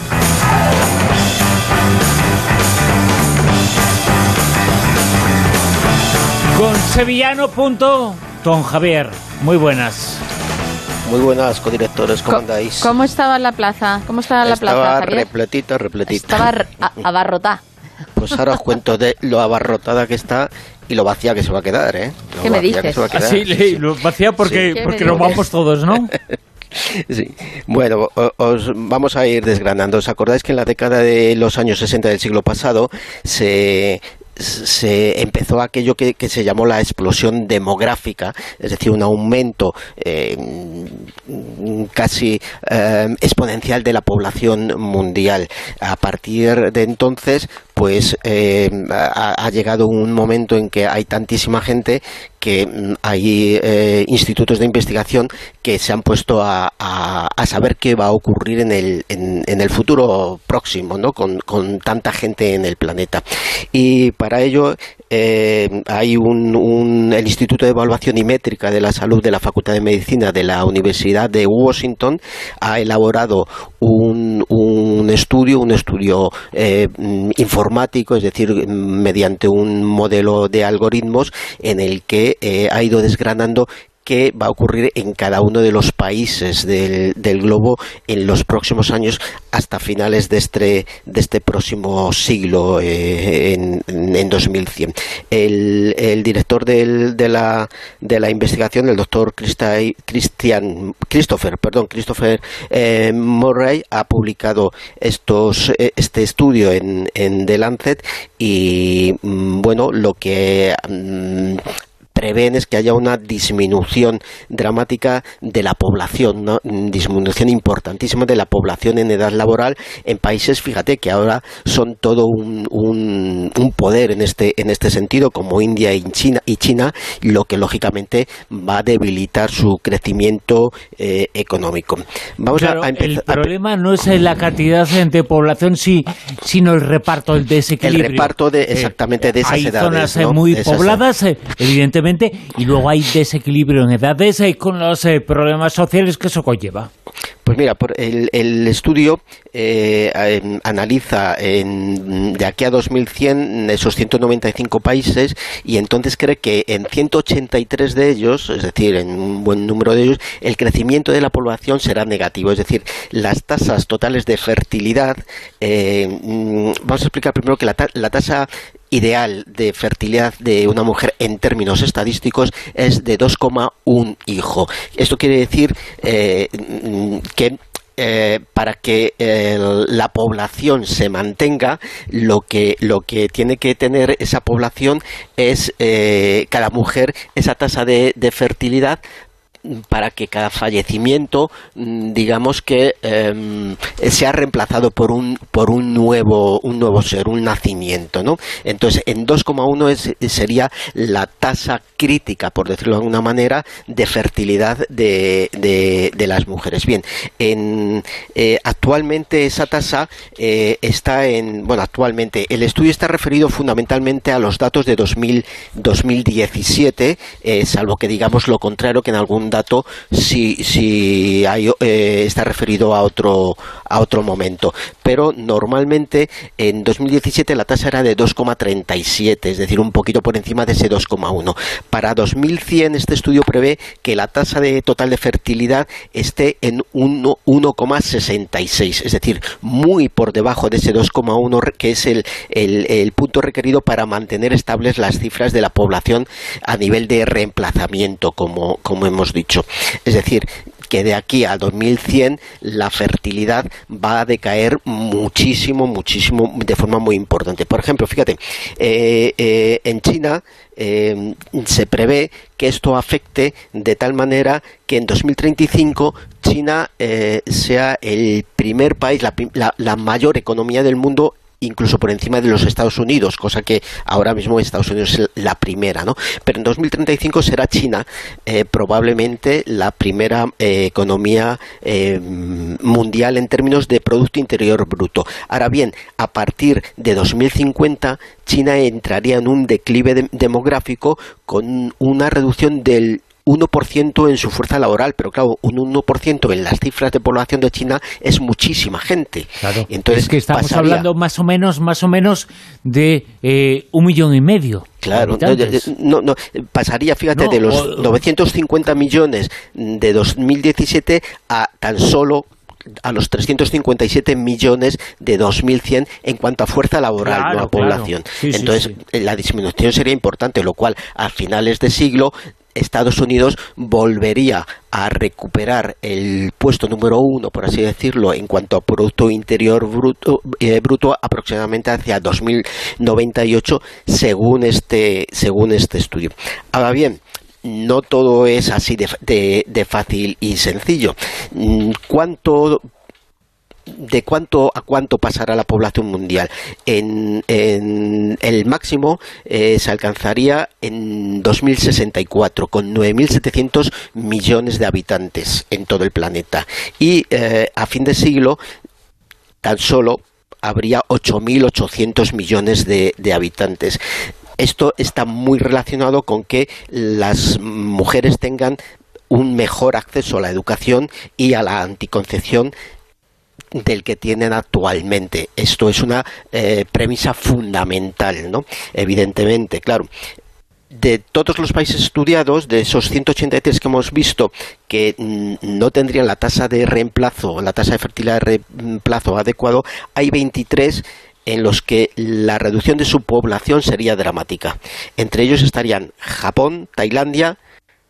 Con sevillano. punto, Don Javier, muy buenas. Muy buenas, codirectores, ¿cómo andáis? ¿Cómo estaba la plaza? ¿Cómo estaba la Estaba plaza, Javier? repletita, repletita. Estaba abarrotada. Pues ahora os cuento de lo abarrotada que está y lo vacía que se va a quedar, ¿eh? Lo ¿Qué me que dices? se va a quedar, Así sí, le- sí. lo vacía porque, Sí. porque nos vamos todos, ¿no? Sí. Bueno, os vamos a ir desgranando. ¿Os acordáis que en la década de los años 60 del siglo pasado se se empezó aquello que, se llamó la explosión demográfica, es decir, un aumento eh, casi eh, exponencial de la población mundial. A partir de entonces, pues eh, ha, llegado un momento en que hay tantísima gente que mm, hay eh, institutos de investigación que se han puesto a, a- saber qué va a ocurrir en el, en, en el futuro próximo, ¿no? Con, con tanta gente en el planeta. Y para ello eh, hay un, el Instituto de Evaluación y Métrica de la Salud de la Facultad de Medicina de la Universidad de Washington ha elaborado un estudio, un estudio eh, mm, informático, es decir, mm, mediante un modelo de algoritmos en el que eh, ha ido desgranando qué va a ocurrir en cada uno de los países del, del globo en los próximos años hasta finales de este, de este próximo siglo, eh, en, en 2100. El, el director de, la, de la investigación, el doctor Christian, Christopher, perdón, Christopher eh, Murray, ha publicado estos, eh, este estudio en, en The Lancet y, mm, bueno, lo que... mm, prevén es que haya una disminución dramática de la población, una disminución importantísima de la población en edad laboral en países, fíjate, que ahora son todo un, un, un poder en este, en este sentido, como India y China, y China, lo que lógicamente va a debilitar su crecimiento eh, económico. Vamos a- Claro, a, el empezar. a- problema no es la cantidad de población, sí, sino el reparto, el desequilibrio. El reparto de- exactamente de esas hay edades, zonas eh, ¿no? muy esas pobladas, eh, y luego hay desequilibrio en edades eh, con los eh, problemas sociales que eso conlleva. Pues mira, por el, el estudio eh, em, analiza en- de aquí a 2100 esos 195 países y entonces cree que en 183 de ellos, es decir, en un buen número de ellos, el crecimiento de la población será negativo. Es decir, las tasas totales de fertilidad, mm, vamos a explicar primero que la, la tasa ideal de fertilidad de una mujer en términos estadísticos es de 2,1 hijo. Esto quiere decir eh, que eh, para que la población se mantenga, lo que, lo que tiene que tener esa población es eh, cada mujer esa tasa de fertilidad para que cada fallecimiento mm, digamos que em, sea reemplazado por un por un nuevo un nuevo ser un nacimiento no entonces en 2,1 es- sería la tasa crítica por decirlo de alguna manera de fertilidad de, de- de las mujeres. Bien en eh, actualmente esa tasa eh, está en bueno actualmente el estudio está referido fundamentalmente a los datos de 2000 2017 eh, salvo que digamos lo contrario que en algún dato si, si hay, eh, está referido a otro, a otro momento. Pero normalmente en 2017 la tasa era de 2,37, es decir, un poquito por encima de ese 2,1. Para 2100 este estudio prevé que la tasa de total de fertilidad esté en uno- 1,66, es decir, muy por debajo de ese 2,1 re- que es el, el- el punto requerido para mantener estables las cifras de la población a nivel de reemplazamiento, como, como hemos dicho. Es decir, que de aquí a 2100 la fertilidad va a decaer muchísimo, muchísimo, de forma muy importante. Por ejemplo, fíjate, eh, eh, en China eh, se prevé que esto afecte de tal manera que en 2035 China sea el primer país, la, la mayor economía del mundo incluso por encima de los Estados Unidos, cosa que ahora mismo Estados Unidos es la primera, ¿no? Pero en 2035 será China eh, probablemente la primera eh, economía eh, mundial en términos de Producto Interior Bruto. Ahora bien, a partir de 2050 China entraría en un declive demográfico con una reducción del 1% en su fuerza laboral, pero claro, un 1% en las cifras de población de China es muchísima gente. Claro. Entonces, es que estamos hablando más o menos, más o menos de eh, un millón y medio. Claro, no, no, pasaría, fíjate, de los 950 millones de 2017 a tan solo a los 357 millones de 2100 en cuanto a fuerza laboral, no a población. Entonces, la disminución sería importante, lo cual a finales de siglo Estados Unidos volvería a recuperar el puesto número uno, por así decirlo, en cuanto a Producto Interior Bruto, eh, bruto aproximadamente hacia 2098, según este, según este estudio. Ahora bien, no todo es así de, fácil y sencillo. Mm, ¿Cuánto de cuánto a cuánto pasará la población mundial. En, el máximo eh, se alcanzaría en 2064 con 9.700 millones de habitantes en todo el planeta y eh, a fin de siglo tan solo habría 8.800 millones de, de habitantes esto está muy relacionado con que las mujeres tengan un mejor acceso a la educación y a la anticoncepción del que tienen actualmente. Esto es una eh, premisa fundamental, ¿no? Evidentemente, claro. De todos los países estudiados, de esos 183 que hemos visto que mm, no tendrían la tasa de reemplazo, la tasa de fertilidad de reemplazo adecuado, hay 23 en los que la reducción de su población sería dramática. Entre ellos estarían Japón, Tailandia,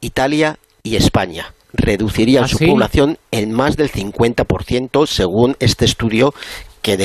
Italia y España reducirían ¿Ah, su población en más del 50% según este estudio que,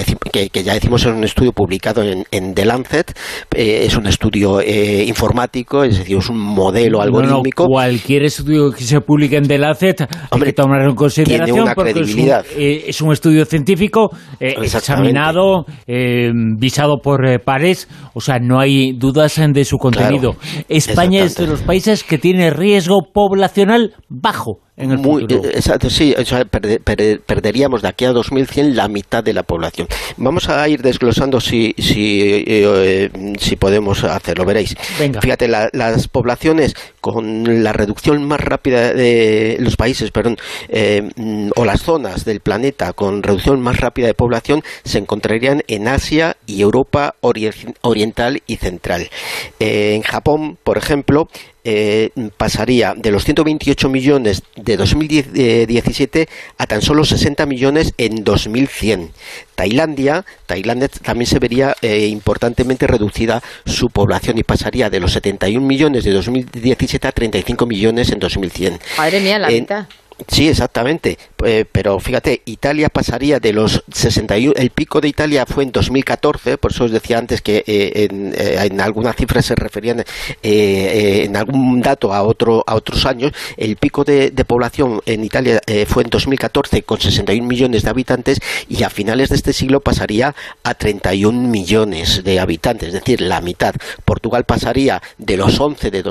que, ya decimos es un estudio publicado en, en The Lancet, eh, es un estudio eh, informático, es decir, es un modelo algorítmico. cualquier estudio que se publique en The Lancet hay que tomarlo en consideración tiene una credibilidad. Eh, es, un, estudio científico examinado, visado por pares, o sea, no hay dudas de su contenido. España es de los países que tiene riesgo poblacional bajo en el futuro. Exacto, sí, perderíamos de aquí a 2100 la mitad de la población. Vamos a ir desglosando si, si, eh, si podemos hacerlo, veréis. Fíjate, las poblaciones con la reducción más rápida de los países, perdón, eh, o las zonas del planeta con reducción más rápida de población se encontrarían en Asia y Europa oriental y central. Eh, en Japón, por ejemplo, eh, pasaría de los 128 millones de 2017 a tan solo 60 millones en 2100. Tailandia, Tailandia también se vería eh, importantemente reducida su población y pasaría de los 71 millones de 2017 a 35 millones en 2100. Madre mía, la mitad. Sí, exactamente. Eh, pero fíjate, Italia pasaría de los 61. El pico de Italia fue en 2014, por eso os decía antes que eh, eh, en, algunas cifras se referían en algún dato a, otro, a otros años. El pico de, población en Italia fue en 2014 con 61 millones de habitantes y a finales de este siglo pasaría a 31 millones de habitantes, es decir, la mitad. Portugal pasaría de los 11, de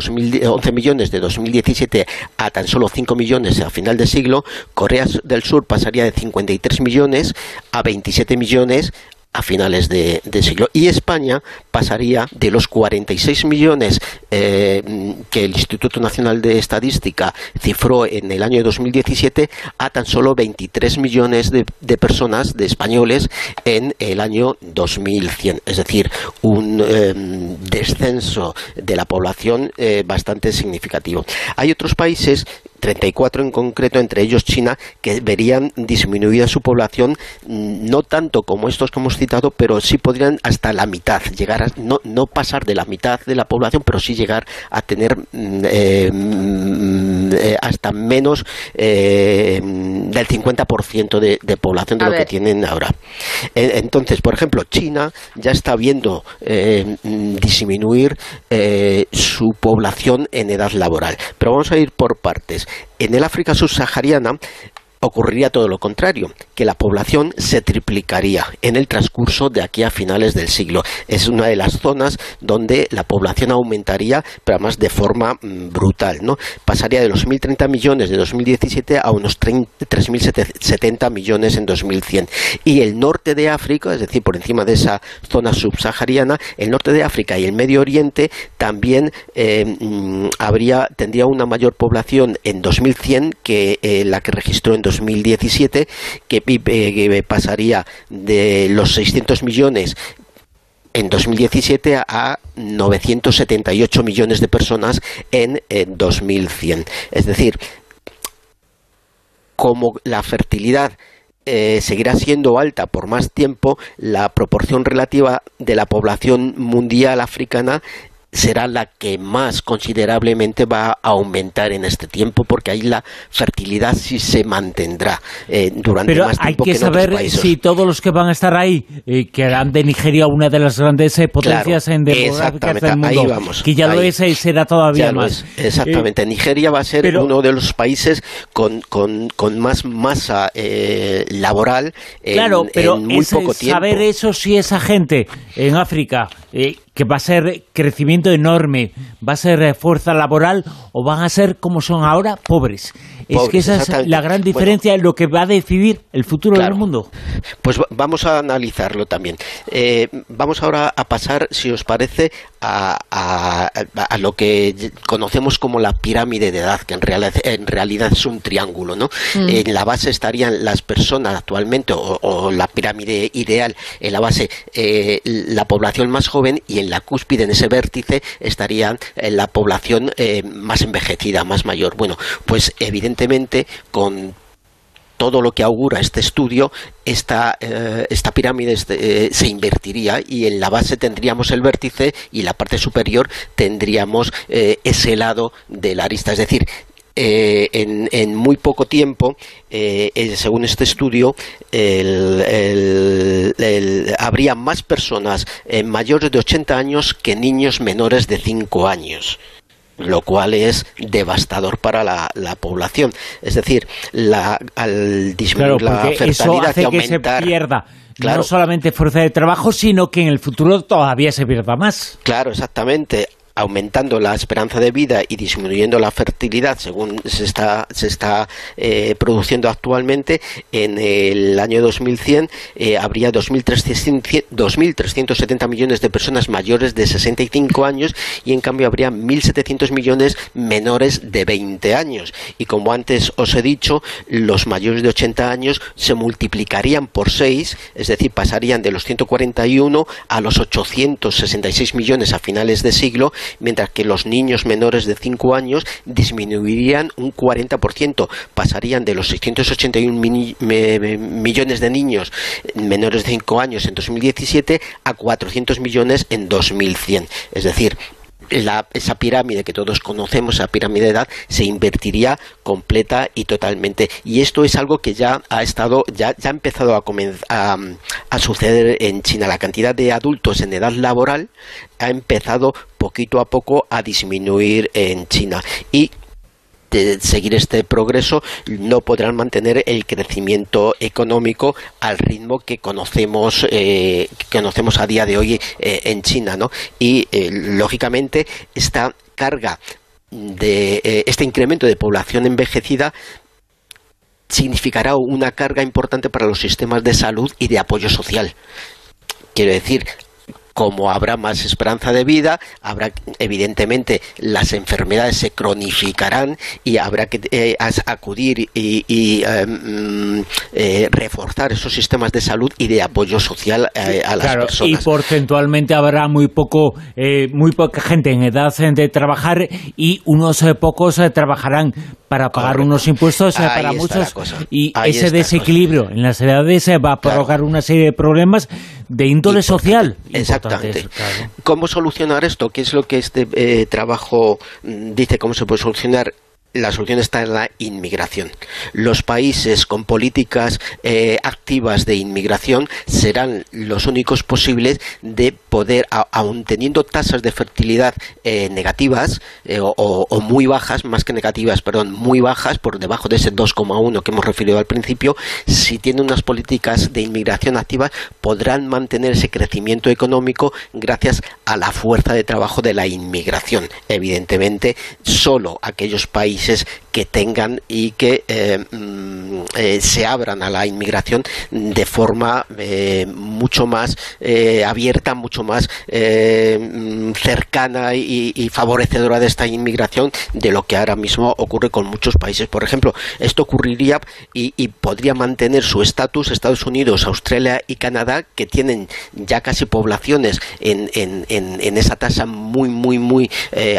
11 millones de 2017 a tan solo 5 millones a final de siglo, Corea del Sur pasaría de 53 millones a 27 millones a finales de, siglo. Y España pasaría de los 46 millones eh, que el Instituto Nacional de Estadística cifró en el año 2017 a tan solo 23 millones de, personas, de españoles, en el año 2100. Es decir, un em, descenso de la población eh, bastante significativo. Hay otros países 34 en concreto, entre ellos China, que verían disminuida su población, mm, no tanto como estos que hemos citado, pero sí podrían hasta la mitad, llegar a, no, no pasar de la mitad de la población, pero sí llegar a tener mm, eh, mm, eh, hasta menos eh, del 50% de, de población de A lo que tienen ahora. Eh, Entonces, por ejemplo, China ya está viendo eh, disminuir su población en edad laboral. Pero vamos a ir por partes. En el África subsahariana ocurriría todo lo contrario, que la población se triplicaría en el transcurso de aquí a finales del siglo. Es una de las zonas donde la población aumentaría, pero además de forma mm, brutal, ¿no? Pasaría de los 1.030 millones de 2017 a unos 30 3.070 millones en 2100. Y el norte de África, es decir, por encima de esa zona subsahariana, el norte de África y el Medio Oriente también eh, mm, habría, tendría una mayor población en 2100 que eh, la que registró en 2017, que, pi- eh, que pasaría de los 600 millones en 2017 a 978 millones de personas en, eh, 2100. Es decir, como la fertilidad eh, seguirá siendo alta por más tiempo, la proporción relativa de la población mundial africana será la que más considerablemente va a aumentar en este tiempo porque ahí la fertilidad sí se mantendrá eh, durante Pero más hay tiempo que que, en otros saber países. si todos los que van a estar ahí, eh, que harán de Nigeria una de las grandes eh, potencias Claro, en demográficas del mundo, ahí vamos, que ya lo ahí. es y será todavía lo más. es, exactamente. Nigeria va a ser pero- uno de los países con, con, con más masa eh, laboral en, Claro, pero en muy poco eh, tiempo. saber eso si esa gente en África, eh, que va a ser crecimiento enorme, va a ser eh, fuerza laboral o van a ser como son ahora, pobres. es que esa es la gran Bueno. diferencia en lo que va a decidir el futuro Claro. del mundo. Pues va- vamos a analizarlo también. Eh, vamos ahora a pasar, si os parece, a, a- a lo que conocemos como la pirámide de edad, que en realidad, en realidad es un triángulo, ¿no? Mm. En la base estarían las personas actualmente, o, o la pirámide ideal, en la base eh, la población más joven y en la cúspide, en ese vértice, estaría eh, la población eh, más envejecida, más mayor. Bueno, pues evidentemente con todo lo que augura este estudio, esta, eh, esta pirámide este, se invertiría y en la base tendríamos el vértice y en la parte superior tendríamos ese lado de la arista. Es decir, eh, en, en muy poco tiempo, eh, eh, según este estudio, el- el- el- habría más personas eh, mayores de 80 años que niños menores de 5 años lo cual es devastador para la, la población. Es decir, la, al disminuir Claro, la eso fertilidad que se pierda Claro. no solamente fuerza de trabajo, sino que en el futuro todavía se pierda más. Claro, exactamente. Aumentando la esperanza de vida y disminuyendo la fertilidad, según se está, se está eh, produciendo actualmente, en el año 2100 eh, habría 2.300 2.370 millones de personas mayores de 65 años y en cambio habría 1.700 millones menores de 20 años. Y como antes os he dicho, los mayores de 80 años se multiplicarían por 6, es decir, pasarían de los 141 a los 866 millones a finales de siglo, mientras que los niños menores de 5 años disminuirían un 40%, pasarían de los 681 mini- me- me- millones de niños menores de 5 años en 2017 a 400 millones en 2100. Es decir, la- esa pirámide que todos conocemos, esa pirámide de edad, se invertiría completa y totalmente. Y esto es algo que ya ha estado, ya, ya ha empezado a, a, a suceder en China. La cantidad de adultos en edad laboral ha empezado poquito a poco a disminuir en China. Y seguir este progreso no podrán mantener el crecimiento económico al ritmo que conocemos eh, que conocemos a día de hoy eh, en China ¿no? y eh, lógicamente esta carga de este incremento de población envejecida significará una carga importante para los sistemas de salud y de apoyo social quiero decir como habrá más esperanza de vida, habrá evidentemente las enfermedades se cronificarán y habrá que eh, acudir y, y, eh, mm, eh, reforzar esos sistemas de salud y de apoyo social eh, a las Claro, y personas. porcentualmente habrá muy poco, eh, muy poca gente en edad de trabajar y unos pocos trabajarán para pagar unos impuestos Ahí para muchos y Ahí ese desequilibrio en las edades va a provocar una serie de problemas de índole social. Exactamente. ¿Cómo solucionar esto? ¿Qué es lo que este eh, trabajo mm, dice? ¿Cómo se puede solucionar? La solución está en la inmigración. Los países con políticas eh, activas de inmigración serán los únicos posibles de poder, aun teniendo tasas de fertilidad eh, negativas eh, o, muy bajas, más que negativas, perdón, muy bajas, por debajo de ese 2,1 que hemos referido al principio, si tienen unas políticas de inmigración activas, podrán mantener ese crecimiento económico gracias a la fuerza de trabajo de la inmigración. Evidentemente, solo aquellos países que tengan y que eh, mm, eh, se abran a la inmigración de forma eh, mucho más abierta, mucho más mm, cercana y, favorecedora de esta inmigración de lo que ahora mismo ocurre con muchos países. Por ejemplo, esto ocurriría y, podría mantener su estatus Estados Unidos, Australia y Canadá, que tienen ya casi poblaciones en, en, esa tasa muy, muy, muy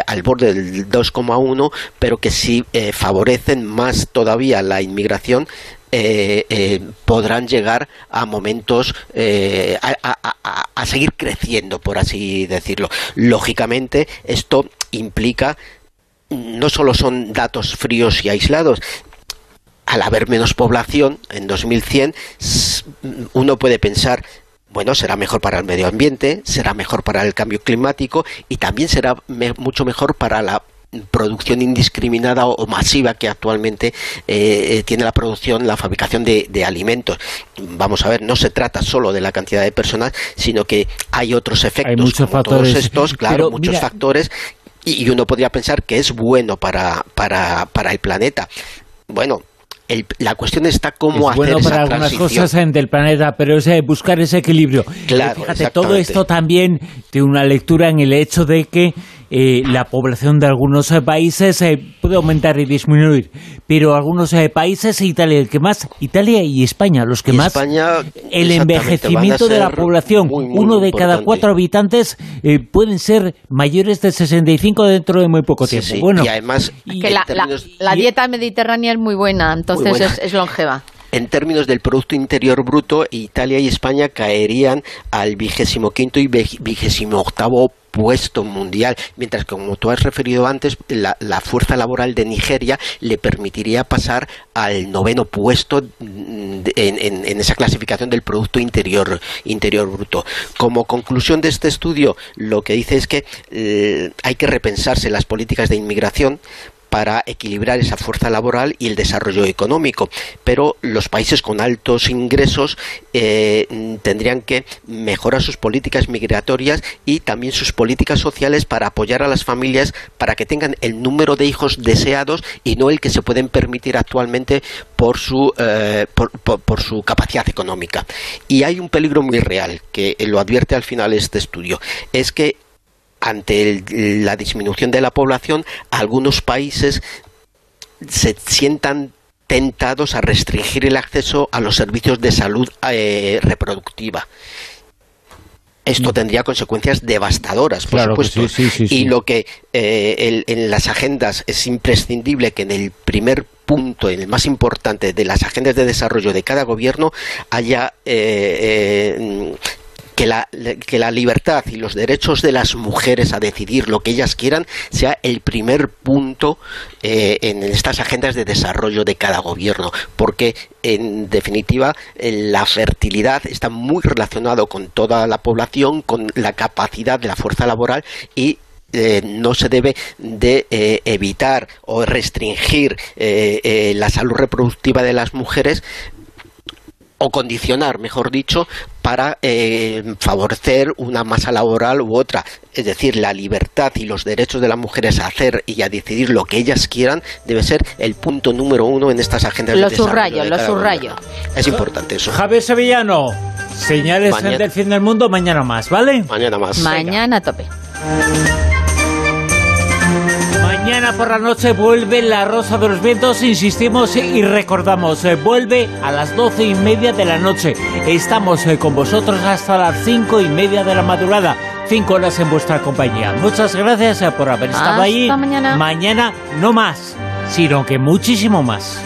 al borde del 2,1, pero que sí favorecen más todavía la inmigración eh, eh, podrán llegar a momentos eh, a, seguir creciendo, por así decirlo. Lógicamente, esto implica no solo son datos fríos y aislados. Al haber menos población en 2100, uno puede pensar bueno, será mejor para el medio ambiente, será mejor para el cambio climático y también será mucho mejor para la producción indiscriminada o, masiva que actualmente eh, tiene la producción, la fabricación de, alimentos. Vamos a ver, no se trata solo de la cantidad de personas, sino que hay otros efectos, hay muchos factores. todos estos, claro, muchos factores, y, uno podría pensar que es bueno para, para, para el planeta. Bueno, la cuestión está cómo es hacer bueno para algunas cosas del planeta, pero es buscar ese equilibrio. Claro, Fíjate, todo esto también tiene una lectura en el hecho de que eh, la población de algunos eh, países eh, puede aumentar y disminuir, pero algunos países, Italia, el que más, Italia y España, los que más, el envejecimiento de la población, uno de cada cuatro habitantes pueden ser mayores de 65 dentro de muy poco tiempo. Bueno, y además, que la, dieta mediterránea es muy buena, entonces Es, longeva. En términos del Producto Interior Bruto, Italia y España caerían al vigésimo quinto y vigésimo octavo puesto mundial, mientras que como tú has referido antes, la, fuerza laboral de Nigeria le permitiría pasar al noveno puesto en, esa clasificación del Producto Interior, Bruto. Como conclusión de este estudio, lo que dice es que eh, hay que repensarse las políticas de inmigración para equilibrar esa fuerza laboral y el desarrollo económico. Pero los países con altos ingresos eh, tendrían que mejorar sus políticas migratorias y también sus políticas sociales para apoyar a las familias para que tengan el número de hijos deseados y no el que se pueden permitir actualmente por su, eh, por su capacidad económica. Y hay un peligro muy real que lo advierte al final este estudio, es que ante la disminución de la población, algunos países se sientan tentados a restringir el acceso a los servicios de salud eh, reproductiva. Esto mm. tendría consecuencias devastadoras, por supuesto. y lo que eh, en las agendas es imprescindible que en el primer punto, en el más importante de las agendas de desarrollo de cada gobierno, haya eh, que la, que la libertad y los derechos de las mujeres a decidir lo que ellas quieran sea el primer punto eh, en estas agendas de desarrollo de cada gobierno, porque en definitiva la fertilidad está muy relacionado con toda la población, con la capacidad de la fuerza laboral y eh, no se debe de eh, evitar o restringir la salud reproductiva de las mujeres o condicionar, mejor dicho, para eh, favorecer una masa laboral u otra. Es decir, la libertad y los derechos de las mujeres a hacer y a decidir lo que ellas quieran debe ser el punto número uno en estas agendas lo subrayo, lo subrayo. Es importante eso. Javier Sevillano, señales del fin del mundo, mañana más, ¿vale? Mañana más. Mañana a tope. Mañana por la noche vuelve La Rosa de los Vientos, insistimos y recordamos, eh, vuelve a las doce y media de la noche. Estamos eh, con vosotros hasta las cinco y media de la madrugada. Cinco horas en vuestra compañía. Muchas gracias eh, por haber estado ahí. Mañana. Mañana no más, sino que muchísimo más.